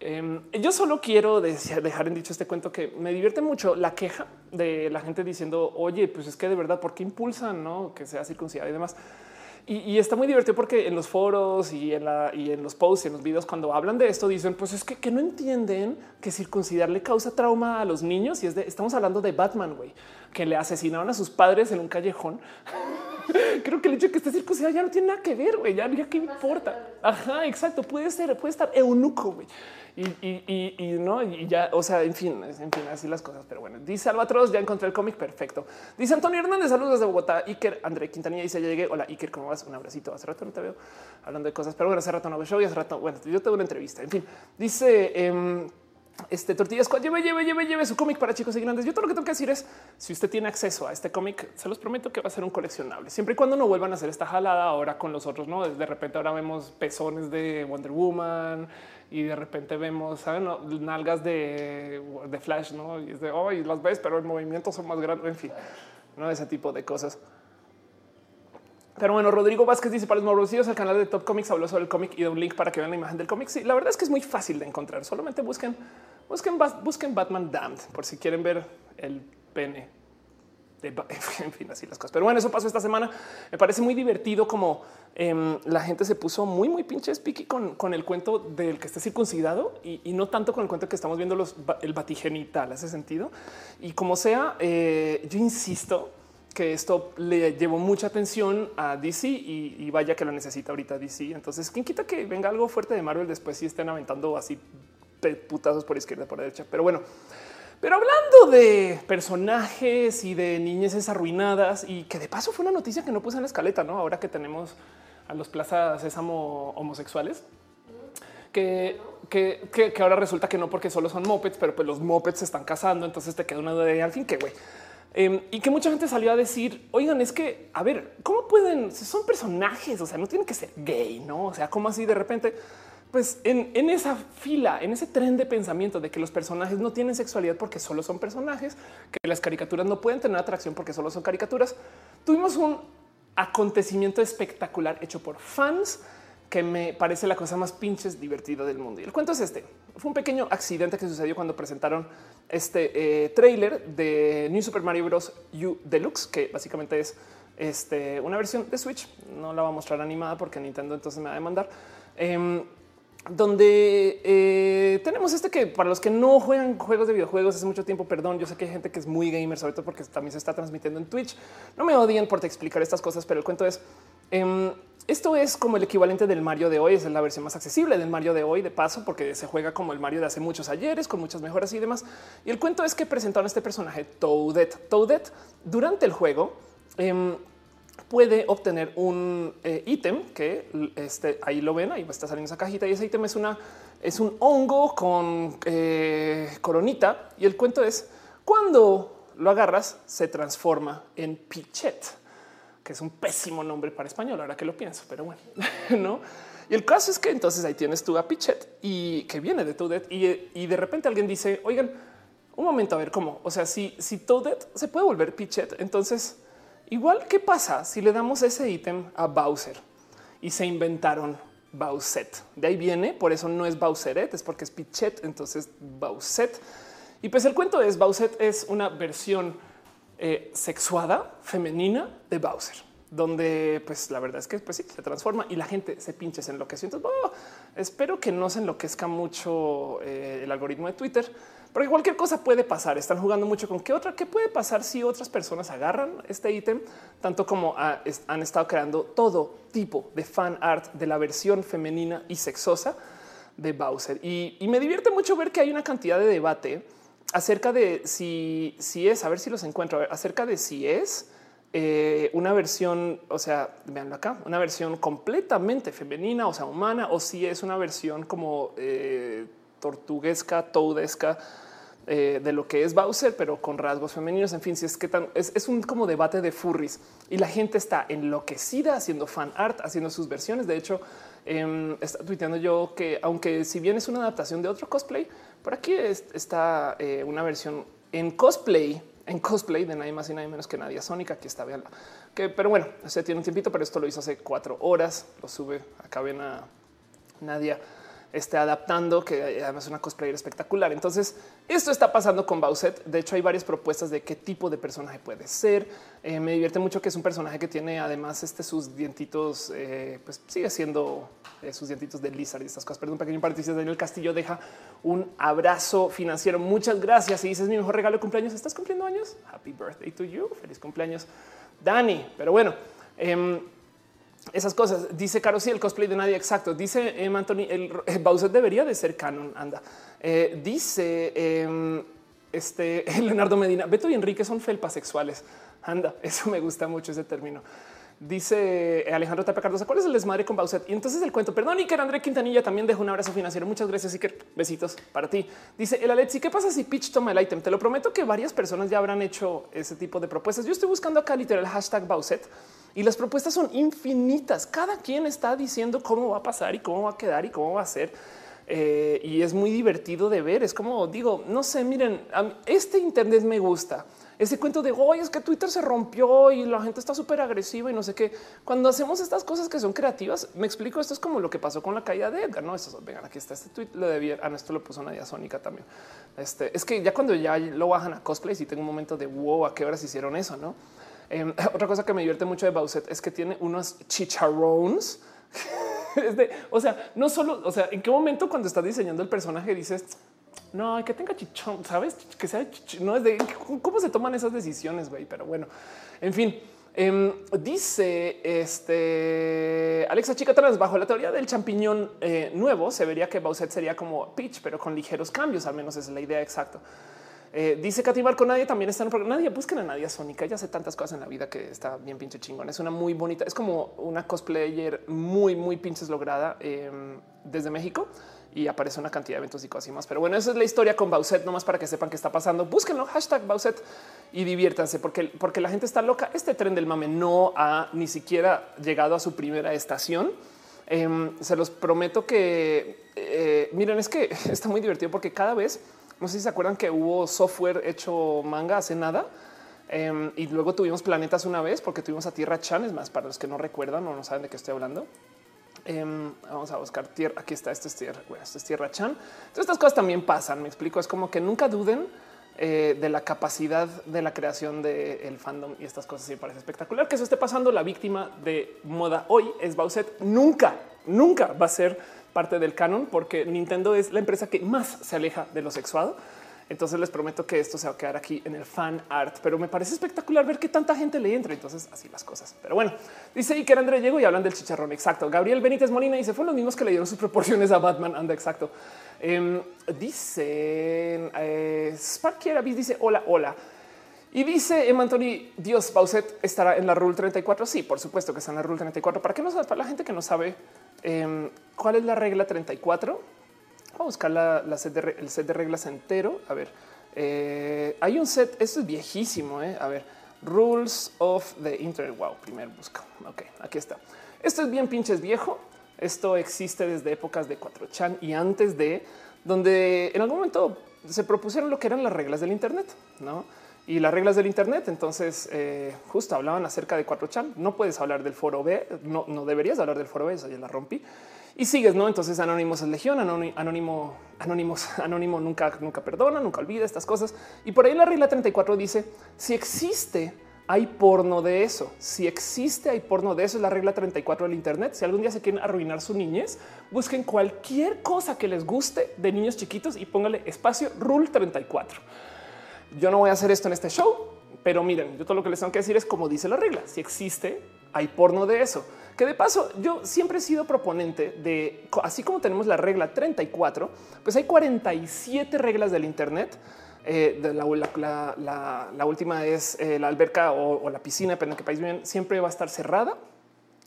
Em, yo solo quiero dejar en dicho este cuento que me divierte mucho la queja de la gente diciendo, oye, pues es que de verdad, ¿por qué impulsan no? que sea circuncidada y demás? Y, está muy divertido porque en los foros y en, la, y en los posts y en los videos, cuando hablan de esto, dicen: Pues es que, que no entienden que circuncidar le causa trauma a los niños. Y es de, estamos hablando de Batman, güey, que le asesinaron a sus padres en un callejón. <laughs> <laughs> Creo que el hecho de que esté circuncidado ya no tiene nada que ver, güey. Ya, ya qué importa. Ajá, exacto. Puede ser, puede estar eunuco, güey y, no, y ya, o sea, en fin, en fin, así las cosas. Pero bueno, dice Albatros, ya encontré el cómic perfecto. Dice Antonio Hernández, saludos desde Bogotá. Iker André Quintanilla dice: Ya llegué. Hola, Iker, ¿cómo vas? Un abracito. Hace rato no te veo hablando de cosas, pero bueno, hace rato no veo show y hace rato. Bueno, yo tengo una entrevista. En fin, dice. Eh, este tortillas lleve, lleve, lleve, lleve su cómic para chicos y grandes. Yo todo lo que tengo que decir es si usted tiene acceso a este cómic, se los prometo que va a ser un coleccionable siempre y cuando no vuelvan a hacer esta jalada ahora con los otros. No de repente ahora vemos pezones de Wonder Woman y de repente vemos nalgas de, de, Flash, no? Y es de hoy las ves, pero el movimiento son más grandes. En fin, no ese tipo de cosas. Pero bueno, Rodrigo Vázquez dice para los morbosillos el canal de Top Comics habló sobre el cómic y da un link para que vean la imagen del cómic. Sí, la verdad es que es muy fácil de encontrar. Solamente busquen, busquen, busquen Batman Damned por si quieren ver el pene. De, <laughs> en fin, así las cosas. Pero bueno, eso pasó esta semana. Me parece muy divertido como em, la gente se puso muy, muy pinche piqui con, con, el cuento del que está circuncidado y, y, no tanto con el cuento que estamos viendo los, el batigenital. Hace sentido. Y como sea, eh, yo insisto que esto le llevó mucha atención a DC y, vaya que lo necesita ahorita DC. Entonces, ¿quién quita que venga algo fuerte de Marvel después y estén aventando así putazos por izquierda, por derecha? Pero bueno, pero hablando de personajes y de niñeces arruinadas y que de paso fue una noticia que no puse en la escaleta, ¿no? Ahora que tenemos a los plazas Sésamo homosexuales, que, que, que, ahora resulta que no porque solo son mopeds, pero pues los mopeds se están casando, entonces te queda una duda de al fin que güey. Em, y que mucha gente salió a decir, oigan, es que, a ver, ¿cómo pueden? Son personajes, o sea, no tienen que ser gay, ¿no? O sea, ¿cómo así de repente? Pues en, en, esa fila, en ese tren de pensamiento de que los personajes no tienen sexualidad porque solo son personajes, que las caricaturas no pueden tener atracción porque solo son caricaturas, tuvimos un acontecimiento espectacular hecho por fans que me parece la cosa más pinches divertida del mundo. Y el cuento es este. Fue un pequeño accidente que sucedió cuando presentaron este eh, trailer de New Super Mario Bros. U Deluxe, que básicamente es este, una versión de Switch. No la va a mostrar animada porque Nintendo entonces me va a demandar. Em, donde eh, tenemos este que para los que no juegan juegos de videojuegos hace mucho tiempo, perdón, yo sé que hay gente que es muy gamer, sobre todo porque también se está transmitiendo en Twitch. No me odien por explicar estas cosas, pero el cuento es em, esto es como el equivalente del Mario de hoy, es la versión más accesible del Mario de hoy, de paso, porque se juega como el Mario de hace muchos ayeres, con muchas mejoras y demás. Y el cuento es que presentaron este personaje Toadette. Toadette durante el juego em, puede obtener un eh, ítem que este, ahí lo ven, ahí está saliendo esa cajita y ese ítem es una es un hongo con eh, coronita y el cuento es cuando lo agarras se transforma en Pichet que es un pésimo nombre para español, ahora que lo pienso, pero bueno, <laughs> no. Y el caso es que entonces ahí tienes tú a Pichet y que viene de Toadette y, y de repente alguien dice, oigan, un momento a ver cómo, o sea, si, si Toadette se puede volver Pichet, entonces igual qué pasa si le damos ese ítem a Bowser y se inventaron Bowset. De ahí viene, por eso no es Bowseret, es porque es Pichet, entonces Bowset. Y pues el cuento es Bowset es una versión eh, sexuada femenina de Bowser, donde pues la verdad es que pues sí, se transforma y la gente se pinche, se enloquece. Entonces oh, espero que no se enloquezca mucho eh, el algoritmo de Twitter, porque cualquier cosa puede pasar. Están jugando mucho con qué otra, qué puede pasar si otras personas agarran este ítem, tanto como han estado creando todo tipo de fan art de la versión femenina y sexosa de Bowser. Y me divierte mucho ver que hay una cantidad de debate acerca de si, si es, a ver si los encuentro, acerca de si es eh, una versión, o sea, veanlo acá, una versión completamente femenina, o sea, humana, o si es una versión como eh, tortuguesca, toadesca. Eh, de lo que es Bowser, pero con rasgos femeninos. En fin, si es que tan, es, un como debate de furries y la gente está enloquecida haciendo fan art, haciendo sus versiones. De hecho, em, está tuiteando yo que aunque si bien es una adaptación de otro cosplay, por aquí está eh, una versión en cosplay, en cosplay de nadie más y nadie menos que Nadia Sónica. Aquí está, veanla. Que, pero bueno, se tiene un tiempito, pero esto lo hizo hace cuatro horas. Lo sube acá, ven a Nadia esté adaptando, que además es una cosplayer espectacular. Entonces, esto está pasando con Bowset. De hecho, hay varias propuestas de qué tipo de personaje puede ser. Eh, me divierte mucho que es un personaje que tiene además este sus dientitos, eh, pues sigue siendo eh, sus dientitos de Lizard y estas cosas. Perdón, un pequeño paréntesis. Daniel Castillo deja un abrazo financiero. Muchas gracias. Y dices mi mejor regalo de cumpleaños. ¿Estás cumpliendo años? Happy birthday to you. Feliz cumpleaños, Dani. Pero bueno, em, esas cosas. Dice Caro, sí, el cosplay de nadie exacto. Dice em, Anthony, el, Bowser debería de ser canon. Anda. Eh, dice em, este <laughs> Leonardo Medina, Beto y Enrique son felpas sexuales. Anda, <laughs> eso me gusta mucho ese término. Dice Alejandro Tapia ¿cuál es el desmadre con Bowser? Y entonces el cuento, perdón, Iker André Quintanilla también dejo un abrazo financiero. Muchas gracias, Iker. Besitos para ti. Dice el Alexi, ¿qué pasa si Pitch toma el ítem? Te lo prometo que varias personas ya habrán hecho ese tipo de propuestas. Yo estoy buscando acá literal hashtag Bowser y las propuestas son infinitas. Cada quien está diciendo cómo va a pasar y cómo va a quedar y cómo va a ser. Eh, y es muy divertido de ver. Es como digo, no sé, miren, este Internet me gusta ese cuento de hoy es que Twitter se rompió y la gente está súper agresiva y no sé qué. Cuando hacemos estas cosas que son creativas, me explico. Esto es como lo que pasó con la caída de Edgar. No, eso vengan, aquí está este tweet. Lo debía. Ah, esto lo puso Nadia Sónica también. Este es que ya cuando ya lo bajan a cosplay, y tengo un momento de wow, a qué horas hicieron eso, no? Em, <laughs> otra cosa que me divierte mucho de Bowset es que tiene unos chicharrones. <laughs> o sea, no solo, o sea, en qué momento cuando estás diseñando el personaje dices, no, que tenga chichón, sabes que sea no es de cómo se toman esas decisiones, güey. Pero bueno, en fin, em, dice este Alexa Chica Trans bajo la teoría del champiñón eh, nuevo. Se vería que Bowser sería como Peach, pero con ligeros cambios. Al menos es la idea exacta. Eh, dice Katy Marco, nadie también está en programa. Nadie busquen a Nadia Sónica. Ella hace tantas cosas en la vida que está bien pinche chingón. Es una muy bonita, es como una cosplayer muy, muy pinches lograda em, desde México y aparece una cantidad de eventos y cosas más. Pero bueno, esa es la historia con Bauset, nomás para que sepan qué está pasando. Búsquenlo, hashtag Bauset y diviértanse porque, porque la gente está loca. Este tren del mame no ha ni siquiera llegado a su primera estación. Em, se los prometo que eh, miren, es que <laughs> está muy divertido porque cada vez no sé si se acuerdan que hubo software hecho manga hace nada. Em, y luego tuvimos planetas una vez porque tuvimos a Tierra Chan. Es más, para los que no recuerdan o no saben de qué estoy hablando. Em, vamos a buscar tierra. Aquí está. Esto es tierra. Bueno, esto es tierra Chan. Entonces, estas cosas también pasan. Me explico. Es como que nunca duden eh, de la capacidad de la creación del fandom y estas cosas. Y me parece espectacular que eso esté pasando. La víctima de moda hoy es Bowset. Nunca, nunca va a ser parte del canon porque Nintendo es la empresa que más se aleja de lo sexuado. Entonces les prometo que esto se va a quedar aquí en el fan art, pero me parece espectacular ver que tanta gente le entra. Entonces así las cosas. Pero bueno, dice Iker André llegó y hablan del chicharrón. Exacto. Gabriel Benítez Molina dice fueron los mismos que le dieron sus proporciones a Batman. Anda, exacto. Eh, dice eh, dice hola, hola. Y dice Emma Anthony, Dios, Bauset estará en la Rule 34. Sí, por supuesto que está en la Rule 34. ¿Para qué no sabe? Para la gente que no sabe em, cuál es la regla 34, Vamos a buscar la, set de, el set de reglas entero. A ver, eh, hay un set, esto es viejísimo. Eh. A ver, Rules of the Internet. Wow, primer busco. Ok, aquí está. Esto es bien pinches viejo. Esto existe desde épocas de 4chan y antes de donde en algún momento se propusieron lo que eran las reglas del Internet, no? Y las reglas del Internet. Entonces, eh, justo hablaban acerca de 4chan. No puedes hablar del foro B, no, no deberías hablar del foro B. Eso ya la rompí y sigues, no? Entonces, anónimos es legión, anónimo, anónimos, <laughs> anónimo nunca, nunca perdona, nunca olvida estas cosas. Y por ahí la regla 34 dice: si existe, hay porno de eso. Si existe, hay porno de eso. Es la regla 34 del Internet. Si algún día se quieren arruinar su niñez, busquen cualquier cosa que les guste de niños chiquitos y póngale espacio rule 34. Yo no voy a hacer esto en este show, pero miren, yo todo lo que les tengo que decir es como dice la regla. Si existe, hay porno de eso. Que de paso, yo siempre he sido proponente de, así como tenemos la regla 34, pues hay 47 reglas del Internet. Eh, la, última es eh, la alberca o, la piscina, depende de qué país viven, siempre va a estar cerrada.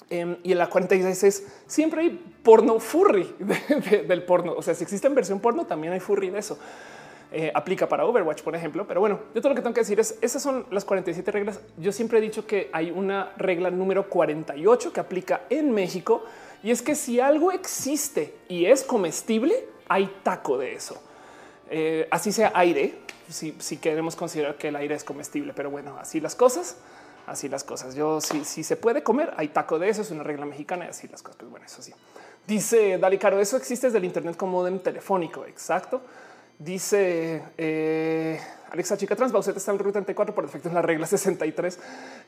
Em, y en la 46 es siempre hay porno furry <laughs> del porno. O sea, si existe en versión porno, también hay furry de eso. Eh, aplica para Overwatch, por ejemplo. Pero bueno, yo todo lo que tengo que decir es esas son las 47 reglas. Yo siempre he dicho que hay una regla número 48 que aplica en México y es que si algo existe y es comestible, hay taco de eso. Eh, así sea aire, si, queremos considerar que el aire es comestible, pero bueno, así las cosas, así las cosas. Yo si, si se puede comer, hay taco de eso, es una regla mexicana y así las cosas. Pues bueno, eso sí. Dice Dali Caro, eso existe desde el Internet como modem telefónico. Exacto. Dice eh, Alexa Chica Trans, Bauset está en el 34 por defecto en la regla 63.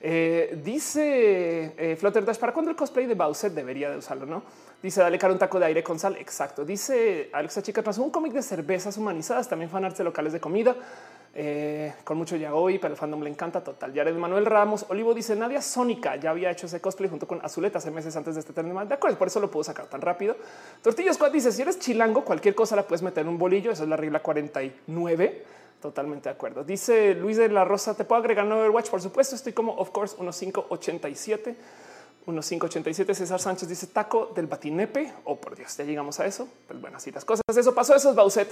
Eh, dice eh, Flutter Dash, ¿para cuándo el cosplay de Bowser debería de usarlo? No dice dale cara un taco de aire con sal. Exacto. Dice Alexa Chica Trans, un cómic de cervezas humanizadas, también fanarts de locales de comida. Eh, con mucho ya hoy, pero el fandom le encanta total. Jared Manuel Ramos Olivo dice Nadia Sónica ya había hecho ese cosplay junto con Azuleta hace meses antes de este tema. De acuerdo, por eso lo puedo sacar tan rápido. Tortillas Squad dice si eres chilango, cualquier cosa la puedes meter en un bolillo. Eso es la regla 49. Totalmente de acuerdo. Dice Luis de la Rosa, te puedo agregar en Overwatch. Por supuesto, estoy como of course 1587. 1587 César Sánchez dice taco del batinepe. Oh, por Dios, ya llegamos a eso. Pues bueno, así las cosas. Eso pasó. Eso es Bauset.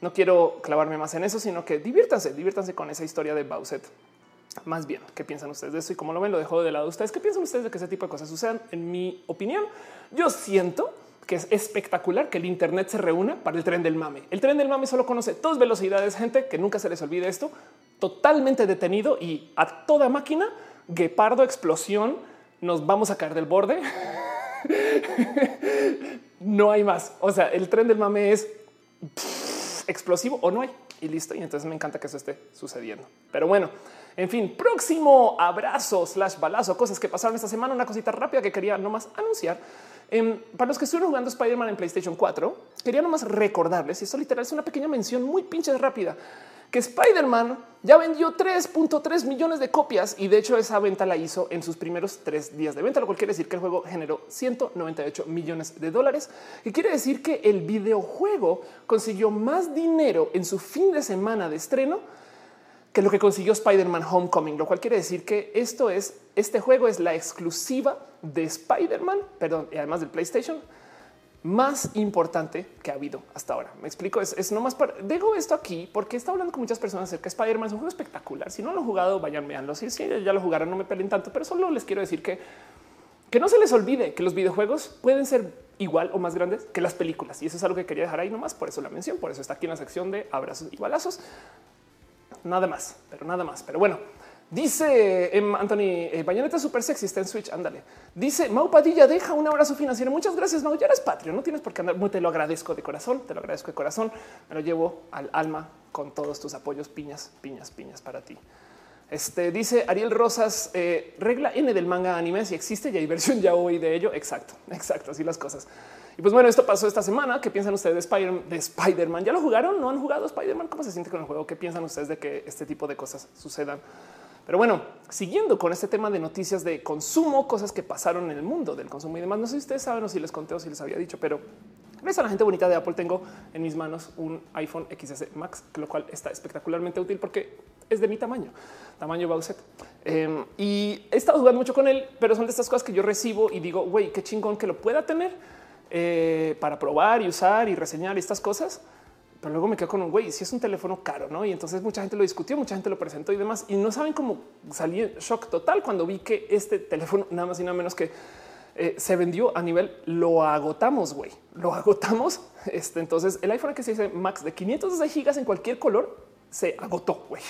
No quiero clavarme más en eso, sino que diviértanse, diviértanse con esa historia de Bowser. Más bien, ¿qué piensan ustedes de eso? Y como lo ven, lo dejo de lado. ¿Ustedes qué piensan ustedes de que ese tipo de cosas sucedan? En mi opinión, yo siento que es espectacular que el Internet se reúna para el tren del mame. El tren del mame solo conoce dos velocidades, gente, que nunca se les olvide esto. totalmente detenido y a toda máquina, guepardo, explosión, nos vamos a caer del borde. <laughs> no hay más. O sea, el tren del mame es explosivo o no hay y listo. Y entonces me encanta que eso esté sucediendo. Pero bueno, en fin, próximo abrazo slash balazo, cosas que pasaron esta semana. Una cosita rápida que quería nomás anunciar. Em, para los que estuvieron jugando Spider-Man en PlayStation 4, quería nomás recordarles, y esto literal es una pequeña mención muy pinche rápida, que Spider-Man ya vendió 3.3 millones de copias y de hecho esa venta la hizo en sus primeros tres días de venta, lo cual quiere decir que el juego generó 198 millones de dólares y quiere decir que el videojuego consiguió más dinero en su fin de semana de estreno que lo que consiguió Spider-Man Homecoming, lo cual quiere decir que esto es, este juego es la exclusiva de Spider-Man, perdón, y además del PlayStation, más importante que ha habido hasta ahora. Me explico, es, es nomás para... Digo esto aquí porque estado hablando con muchas personas acerca de Spider-Man, es un juego espectacular. Si no lo han jugado, vayan, veanlo. Si, si ya lo jugaron, no me peleen tanto, pero solo les quiero decir que, que no se les olvide que los videojuegos pueden ser igual o más grandes que las películas. Y eso es algo que quería dejar ahí nomás, por eso la mención, por eso está aquí en la sección de abrazos y balazos. Nada más, pero nada más. Pero bueno, Dice em, Anthony eh, Bayonetta super sexy está en Switch. Ándale. Dice Mau Padilla, deja un abrazo financiero. Muchas gracias. Mau, ya eres patrio. No tienes por qué andar. Te lo agradezco de corazón. Te lo agradezco de corazón. Me lo llevo al alma con todos tus apoyos. Piñas, piñas, piñas para ti. Este dice Ariel Rosas, eh, regla N del manga anime. Si existe, ya hay versión ya hoy de ello. Exacto, exacto. Así las cosas. Y pues bueno, esto pasó esta semana. ¿Qué piensan ustedes de Spider-Man? De Spider ¿Ya lo jugaron? ¿No han jugado Spider-Man? ¿Cómo se siente con el juego? ¿Qué piensan ustedes de que este tipo de cosas sucedan? Pero bueno, siguiendo con este tema de noticias de consumo, cosas que pasaron en el mundo del consumo y demás. No sé si ustedes saben o si les conté o si les había dicho, pero gracias a la gente bonita de Apple tengo en mis manos un iPhone XS Max, lo cual está espectacularmente útil porque es de mi tamaño, tamaño Bowset. Em, y he estado jugando mucho con él, pero son de estas cosas que yo recibo y digo, güey, qué chingón que lo pueda tener eh, para probar y usar y reseñar estas cosas pero luego me quedo con un güey. Si es un teléfono caro, no? Y entonces mucha gente lo discutió, mucha gente lo presentó y demás. Y no saben cómo salí en shock total cuando vi que este teléfono, nada más y nada menos que eh, se vendió a nivel lo agotamos, güey, lo agotamos. <laughs> Este entonces el iPhone que se dice Max de 512 gigas en cualquier color se agotó, <laughs> güey,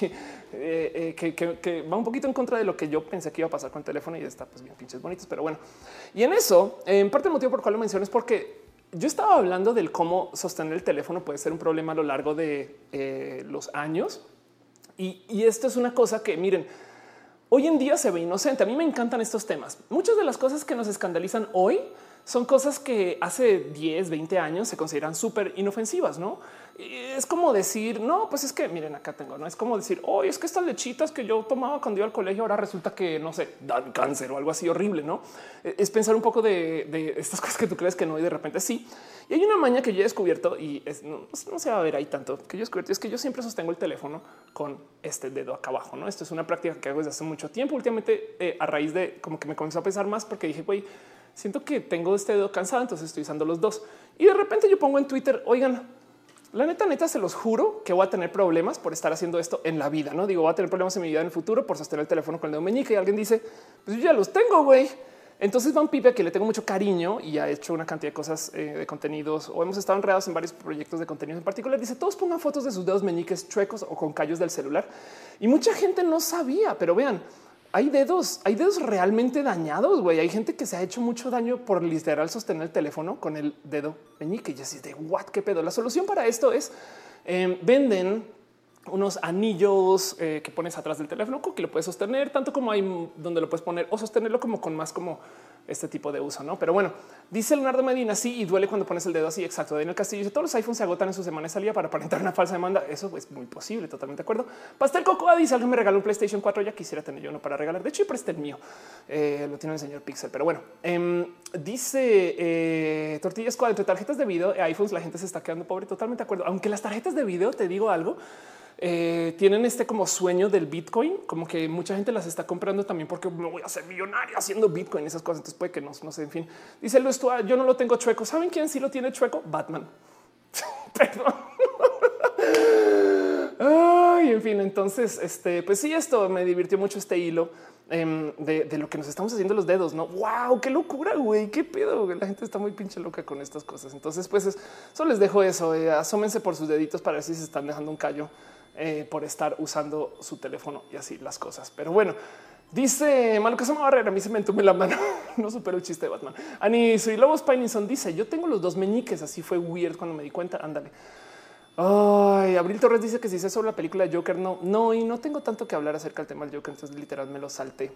eh, eh, que, va un poquito en contra de lo que yo pensé que iba a pasar con el teléfono y está pues bien pinches bonitos, pero bueno. Y en eso, en parte el motivo por el cual lo menciono es porque yo estaba hablando del cómo sostener el teléfono puede ser un problema a lo largo de eh, los años. Y, y esto es una cosa que miren, hoy en día se ve inocente. A mí me encantan estos temas. Muchas de las cosas que nos escandalizan hoy son cosas que hace 10, 20 años se consideran súper inofensivas, ¿no? Es como decir, no, pues es que miren, acá tengo, no es como decir, hoy es que estas lechitas que yo tomaba cuando iba al colegio ahora resulta que no sé, dan cáncer o algo así horrible. No e, es pensar un poco de, estas <laughs> cosas que tú crees que no y de repente sí. Y hay una maña que yo he descubierto y no, se va a ver ahí tanto que yo he descubierto es que yo siempre sostengo el teléfono con este dedo acá abajo. No, esto es una práctica que hago desde hace mucho tiempo. Últimamente, eh, a raíz de como que me comenzó a pensar más porque dije, güey, siento que tengo este dedo cansado, entonces estoy usando los dos. Y de repente yo pongo en Twitter, oigan, la neta, neta, se los juro que voy a tener problemas por estar haciendo esto en la vida. No digo, voy a tener problemas en mi vida en el futuro por sostener el teléfono con el dedo meñique y alguien dice, pues yo ya los tengo, güey. Entonces Van Pipe, que le tengo mucho cariño y ha hecho una cantidad de cosas eh, de contenidos o hemos estado enredados en varios proyectos de contenido en particular, dice todos pongan fotos de sus dedos meñiques chuecos o con callos del celular. Y mucha gente no sabía, pero vean, hay dedos, hay dedos realmente dañados. güey. Hay gente que se ha hecho mucho daño por literal sostener el teléfono con el dedo meñique. Y así de what qué pedo. La solución para esto es em, venden unos anillos eh, que pones atrás del teléfono que lo puedes sostener tanto como hay donde lo puedes poner o sostenerlo como con más como este tipo de uso, no? Pero bueno, dice Leonardo Medina, sí, y duele cuando pones el dedo así. Exacto. Daniel Castillo dice todos los iPhones se agotan en su semana de salida para aparentar una falsa demanda. Eso es muy posible. Totalmente de acuerdo. Pastel Cocoa dice alguien me regaló un PlayStation 4. Ya quisiera tener yo uno para regalar. De hecho, presté el mío. Eh, lo tiene el señor Pixel. Pero bueno, em, dice eh, Tortillas Squad entre tarjetas de video e iPhones. La gente se está quedando pobre. Totalmente de acuerdo. Aunque las tarjetas de video, te digo algo, eh, tienen este como sueño del Bitcoin, como que mucha gente las está comprando también porque me voy a hacer millonario haciendo Bitcoin esas cosas. Entonces puede que no, no sé. En fin, dice Luis, yo no lo tengo chueco. ¿Saben quién sí lo tiene chueco? Batman. <laughs> Perdón. Ay, en fin, entonces, este, pues sí, esto me divirtió mucho este hilo em, de, lo que nos estamos haciendo los dedos. No, wow, qué locura, güey, qué pedo. La gente está muy pinche loca con estas cosas. Entonces, pues solo les dejo eso. Eh, asómense por sus deditos para ver si se están dejando un callo eh, por estar usando su teléfono y así las cosas. Pero bueno, dice se me barrera. A mí se me entume la mano. <laughs> no supero el chiste de Batman. Ani soy Lobos Pinison dice: Yo tengo los dos meñiques. Así fue weird cuando me di cuenta. Ándale. Ay, Abril Torres dice que si sé sobre la película de Joker, no, no, y no tengo tanto que hablar acerca del tema del Joker, entonces literal me lo salté.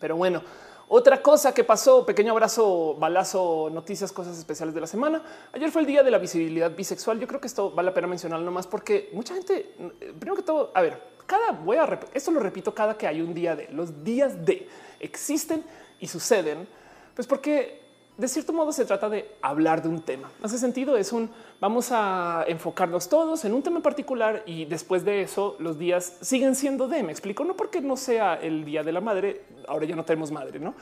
Pero bueno, otra cosa que pasó, pequeño abrazo, balazo, noticias, cosas especiales de la semana. Ayer fue el día de la visibilidad bisexual. Yo creo que esto vale la pena mencionarlo nomás porque mucha gente, primero que todo, a ver, cada voy a esto lo repito cada que hay un día de los días de existen y suceden, pues porque de cierto modo se trata de hablar de un tema. Hace sentido, es un vamos a enfocarnos todos en un tema en particular y después de eso los días siguen siendo de, me explico, no porque no sea el día de la madre, ahora ya no tenemos madre, ¿no?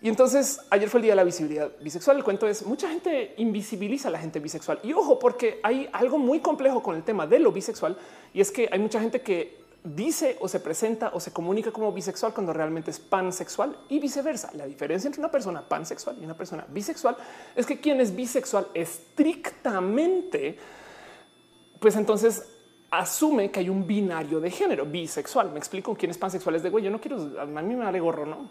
Y entonces ayer fue el día de la visibilidad bisexual. El cuento es mucha gente invisibiliza a la gente bisexual y ojo, porque hay algo muy complejo con el tema de lo bisexual y es que hay mucha gente que dice o se presenta o se comunica como bisexual cuando realmente es pansexual y viceversa. La diferencia entre una persona pansexual y una persona bisexual es que quien es bisexual estrictamente, pues entonces asume que hay un binario de género bisexual. Me explico quién es pansexual es de güey. Yo no quiero, a mí me vale gorro, no?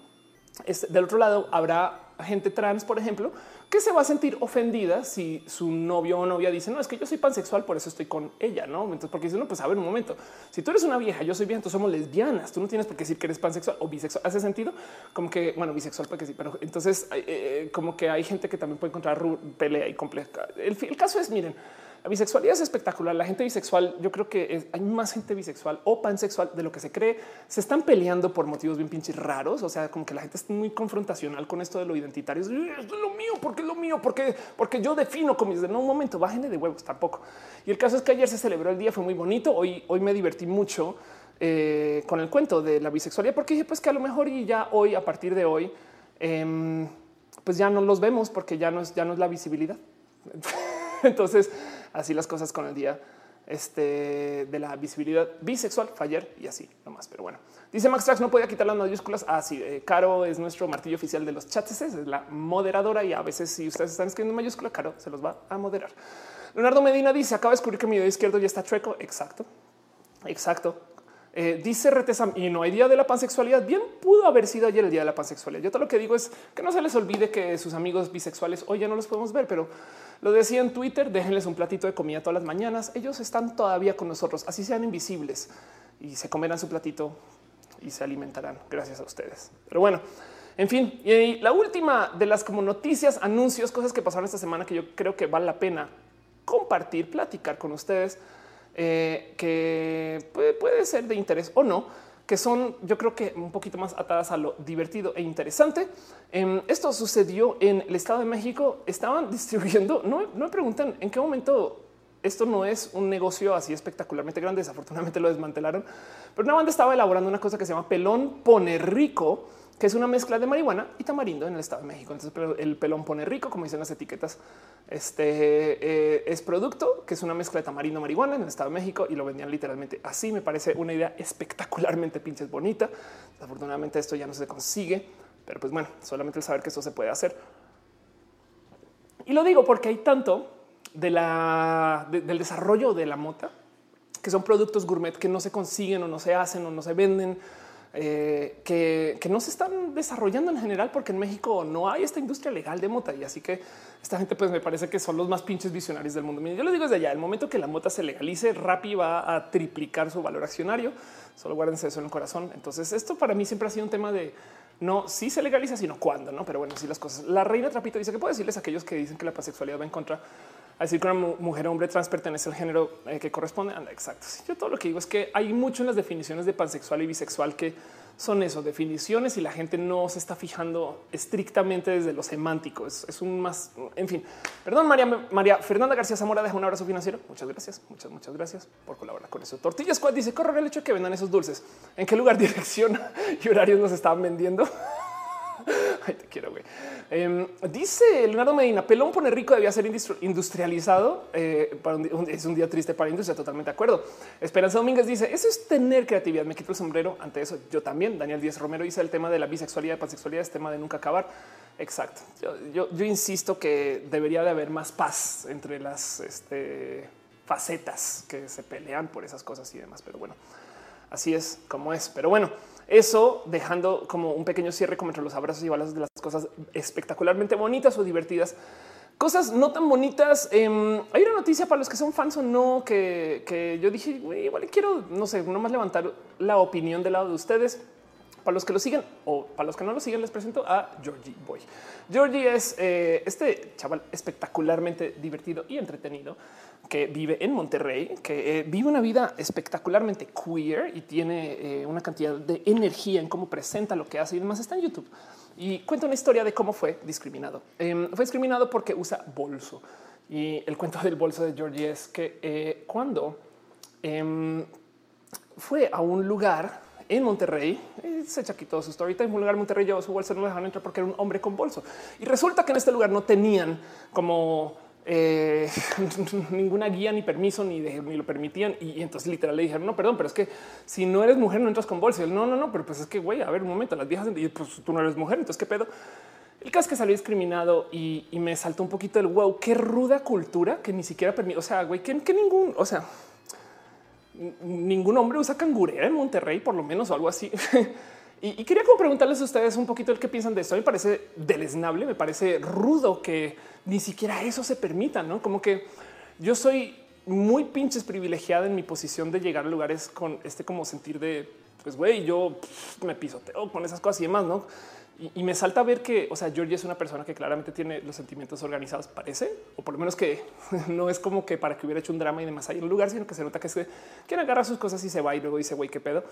Es, del otro lado habrá gente trans, por ejemplo, que se va a sentir ofendida si su novio o novia dice no es que yo soy pansexual, por eso estoy con ella, no? Entonces, porque dice no, pues a ver un momento. Si tú eres una vieja, yo soy vieja, entonces somos lesbianas. Tú no tienes por qué decir que eres pansexual o bisexual. Hace sentido como que bueno, bisexual, porque sí, pero entonces eh, eh, como que hay gente que también puede encontrar pelea y compleja. el caso es, miren, la bisexualidad es espectacular. La gente bisexual, yo creo que hay más gente bisexual o pansexual de lo que se cree. Se están peleando por motivos bien pinches raros. O sea, como que la gente es muy confrontacional con esto de lo identitario. Es lo mío, porque es lo mío, porque, porque yo defino como de no un momento, bájenle de huevos tampoco. Y el caso es que ayer se celebró el día, fue muy bonito. Hoy, hoy me divertí mucho eh, con el cuento de la bisexualidad, porque dije pues que a lo mejor y ya hoy, a partir de hoy, em, pues ya no los vemos porque ya no es, ya no es la visibilidad. <laughs> Entonces, así las cosas con el día este, de la visibilidad bisexual, Faller y así nomás. Pero bueno, dice Max Trax, no podía quitar las mayúsculas. Así, ah, eh, Caro es nuestro martillo oficial de los chats, es la moderadora y a veces si ustedes están escribiendo mayúscula, Caro se los va a moderar. Leonardo Medina dice, acaba de descubrir que mi dedo izquierdo ya está chueco. Exacto, exacto. Eh, dice Retesam y no hay día de la pansexualidad. Bien pudo haber sido ayer el día de la pansexualidad. Yo todo lo que digo es que no se les olvide que sus amigos bisexuales hoy ya no los podemos ver, pero lo decía en Twitter, déjenles un platito de comida todas las mañanas. Ellos están todavía con nosotros, así sean invisibles y se comerán su platito y se alimentarán gracias a ustedes. Pero bueno, en fin, y la última de las como noticias, anuncios, cosas que pasaron esta semana que yo creo que vale la pena compartir, platicar con ustedes, eh, que puede ser de interés o no que son yo creo que un poquito más atadas a lo divertido e interesante. Em, esto sucedió en el Estado de México. Estaban <laughs> distribuyendo, no, me preguntan en qué momento esto no es un negocio así espectacularmente grande. Desafortunadamente lo desmantelaron, pero una banda estaba elaborando una cosa que se llama pelón pone rico que es una mezcla de marihuana y tamarindo en el Estado de México. Entonces el pelón pone rico, como dicen las etiquetas. Este eh, es producto que es una mezcla de tamarindo marihuana en el Estado de México y lo vendían literalmente así. Me parece una idea espectacularmente pinches bonita. Desafortunadamente esto ya no se consigue, pero pues bueno, solamente el saber que esto se puede hacer. Y lo digo porque hay tanto de la, del desarrollo de la mota que son productos gourmet que no se consiguen o no se hacen o no se venden eh, que, no se están desarrollando en general, porque en México no hay esta industria legal de mota. Y así que esta gente, pues me parece que son los más pinches visionarios del mundo. Yo les digo desde allá, el momento que la mota se legalice, Rappi va a triplicar su valor accionario. Solo guárdense eso en el corazón. Entonces, esto para mí siempre ha sido un tema de no si se legaliza, sino cuándo, no? Pero bueno, sí las cosas. La reina Trapito dice que puede decirles a aquellos que dicen que la pansexualidad va en contra decir que una mujer hombre trans pertenece al género eh, que corresponde. Anda, exacto. yo todo lo que digo es que hay mucho en las definiciones de pansexual y bisexual que son eso, definiciones y la gente no se está fijando estrictamente desde lo semántico. Es, un más, en fin. Perdón, María, María Fernanda García Zamora deja un abrazo financiero. Muchas gracias, muchas, muchas gracias por colaborar con eso. Tortilla Squad dice correr el hecho de que vendan esos dulces. ¿En qué lugar, <laughs> dirección y horarios nos estaban vendiendo? <laughs> Te quiero. Em, dice Leonardo Medina, pelón pone rico debía ser industrializado. Eh, es un día triste para la industria, totalmente de acuerdo. Esperanza Domínguez dice, eso es tener creatividad. Me quito el sombrero ante eso. Yo también. Daniel Díaz Romero dice el tema de la bisexualidad, pansexualidad, es tema de nunca acabar. Exacto. Yo, insisto que debería de haber más paz entre las este, facetas que se pelean por esas cosas y demás. Pero bueno, así es como es. Pero bueno, eso dejando como un pequeño cierre como entre los abrazos y balas de las cosas espectacularmente bonitas o divertidas. Cosas no tan bonitas. Em, hay una noticia para los que son fans o no que, yo dije, igual quiero, no sé, nomás levantar la opinión del lado de ustedes. Para los que lo siguen o para los que no lo siguen, les presento a Georgie Boy. Georgie es eh, este chaval espectacularmente divertido y entretenido que vive en Monterrey, que eh, vive una vida espectacularmente queer y tiene eh, una cantidad de energía en cómo presenta lo que hace y demás. Está en YouTube y cuenta una historia de cómo fue discriminado. Em, fue discriminado porque usa bolso. Y el cuento del bolso de Georgie es que cuando em, fue a un lugar en Monterrey, se echa aquí todo su story time, un lugar en Monterrey llevó su bolso, no lo dejaron entrar porque era un hombre con bolso. Y resulta que en este lugar no tenían como eh, <laughs> ninguna guía ni permiso ni, ni lo permitían. Y, entonces literal le dijeron, no, perdón, pero es que si no eres mujer no entras con bolsa. no, no, no, pero pues es que, güey, a ver un momento, las viejas, pues tú no eres mujer, entonces qué pedo. El caso es que salió discriminado y, me saltó un poquito el wow, qué ruda cultura que ni siquiera permite. O sea, güey, que, que ningún, o sea, ningún hombre usa cangurera en Monterrey, por lo menos o algo así. <laughs> y, quería como preguntarles a ustedes un poquito el qué piensan de esto. Me parece deleznable, me parece rudo que ni siquiera eso se permita, no como que yo soy muy pinches privilegiada en mi posición de llegar a lugares con este como sentir de pues güey, yo me pisoteo con esas cosas y demás, no? Y, me salta ver que, o sea, Georgie es una persona que claramente tiene los sentimientos organizados, parece, o por lo menos que <laughs> no es como que para que hubiera hecho un drama y demás ahí en un lugar, sino que se nota que es que quiere agarrar sus cosas y se va y luego dice, güey, qué pedo.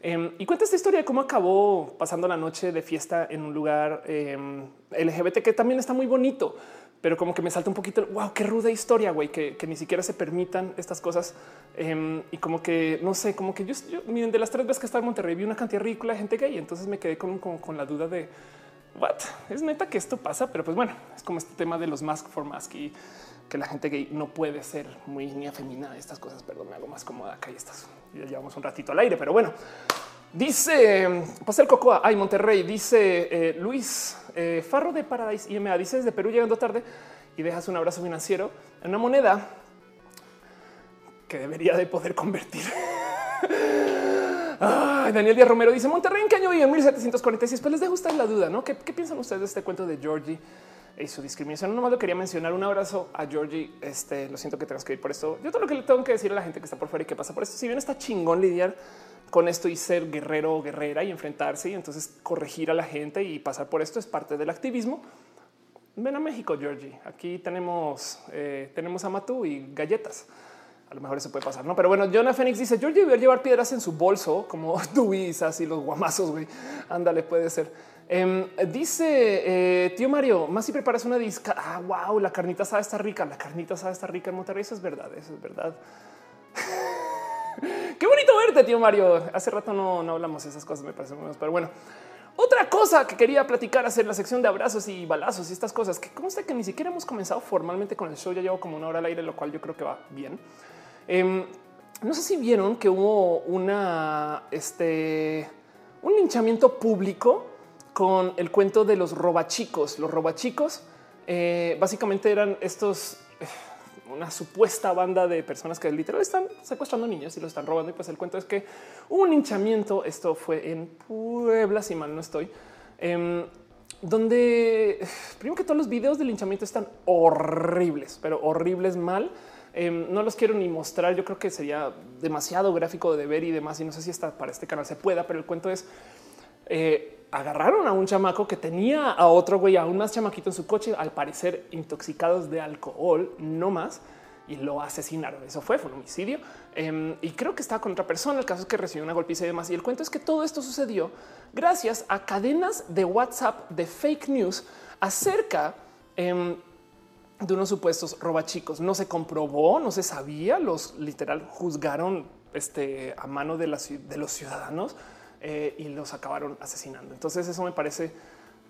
Em, y cuenta esta historia de cómo acabó pasando la noche de fiesta en un lugar em, LGBT que también está muy bonito, pero como que me salta un poquito. Wow, qué ruda historia, güey, que, ni siquiera se permitan estas cosas. Em, y como que no sé, como que yo, miren, de las tres veces que estaba en Monterrey vi una cantidad ridícula de gente gay. Entonces me quedé con, con, la duda de what es neta que esto pasa, pero pues bueno, es como este tema de los mask for mask y que la gente gay no puede ser muy ni afeminada. Estas cosas, perdón, me hago más cómoda acá y ya llevamos un ratito al aire, pero bueno. Dice Pastel Cocoa, ay Monterrey, dice eh, Luis eh, Farro de Paradise IMA, dice desde Perú llegando tarde y dejas un abrazo financiero en una moneda que debería de poder convertir. <laughs> Daniel Díaz Romero dice Monterrey qué año y en 1746. Pues les dejo ustedes la duda, ¿no? ¿Qué, piensan ustedes de este cuento de Georgie? y su discriminación. No más lo quería mencionar. Un abrazo a Georgie. Este lo siento que tengas que ir por esto. Yo todo lo que le tengo que decir a la gente que está por fuera y que pasa por esto, si bien está chingón lidiar con esto y ser guerrero o guerrera y enfrentarse y entonces corregir a la gente y pasar por esto es parte del activismo. Ven a México, Georgie. Aquí tenemos, eh, tenemos a Matú y galletas. A lo mejor eso puede pasar, no? Pero bueno, Jonah Phoenix dice: Georgie debe llevar piedras en su bolso, como <laughs> Duisas y los guamazos. Güey, ándale, puede ser. Em, dice eh, tío Mario, más si preparas una disca. Ah, wow, la carnita sabe está rica. La carnita sabe está rica en Monterrey. Eso es verdad. Eso es verdad. <laughs> <laughs> Qué bonito verte, tío Mario. Hace rato no, no hablamos esas cosas, me parece menos, pero bueno. Otra cosa que quería platicar hacer la sección de abrazos y balazos y estas cosas que consta que ni siquiera hemos comenzado formalmente con el show. Ya llevo como una hora al aire, lo cual yo creo que va bien. Em, no sé si vieron que hubo una, este, un linchamiento público con el cuento de los robachicos. Los robachicos eh, básicamente eran estos, una supuesta banda de personas que literal están secuestrando niños y lo están robando. Y pues el cuento es que un hinchamiento. Esto fue en Puebla, si mal no estoy, em, donde primero que todos los videos del linchamiento están horribles, pero horribles mal. Em, no los quiero ni mostrar. Yo creo que sería demasiado gráfico de ver y demás. Y no sé si está para este canal se pueda, pero el cuento es eh, agarraron a un chamaco que tenía a otro güey aún más chamaquito en su coche, al parecer intoxicados de alcohol, no más, y lo asesinaron. Eso fue, fue un homicidio. Em, y creo que estaba con otra persona. El caso es que recibió una golpiza y demás. Y el cuento es que todo esto sucedió gracias a cadenas de WhatsApp de fake news acerca em, de unos supuestos robachicos. No se comprobó, no se sabía. Los literal juzgaron este, a mano de, de los ciudadanos eh, y los acabaron asesinando. Entonces eso me parece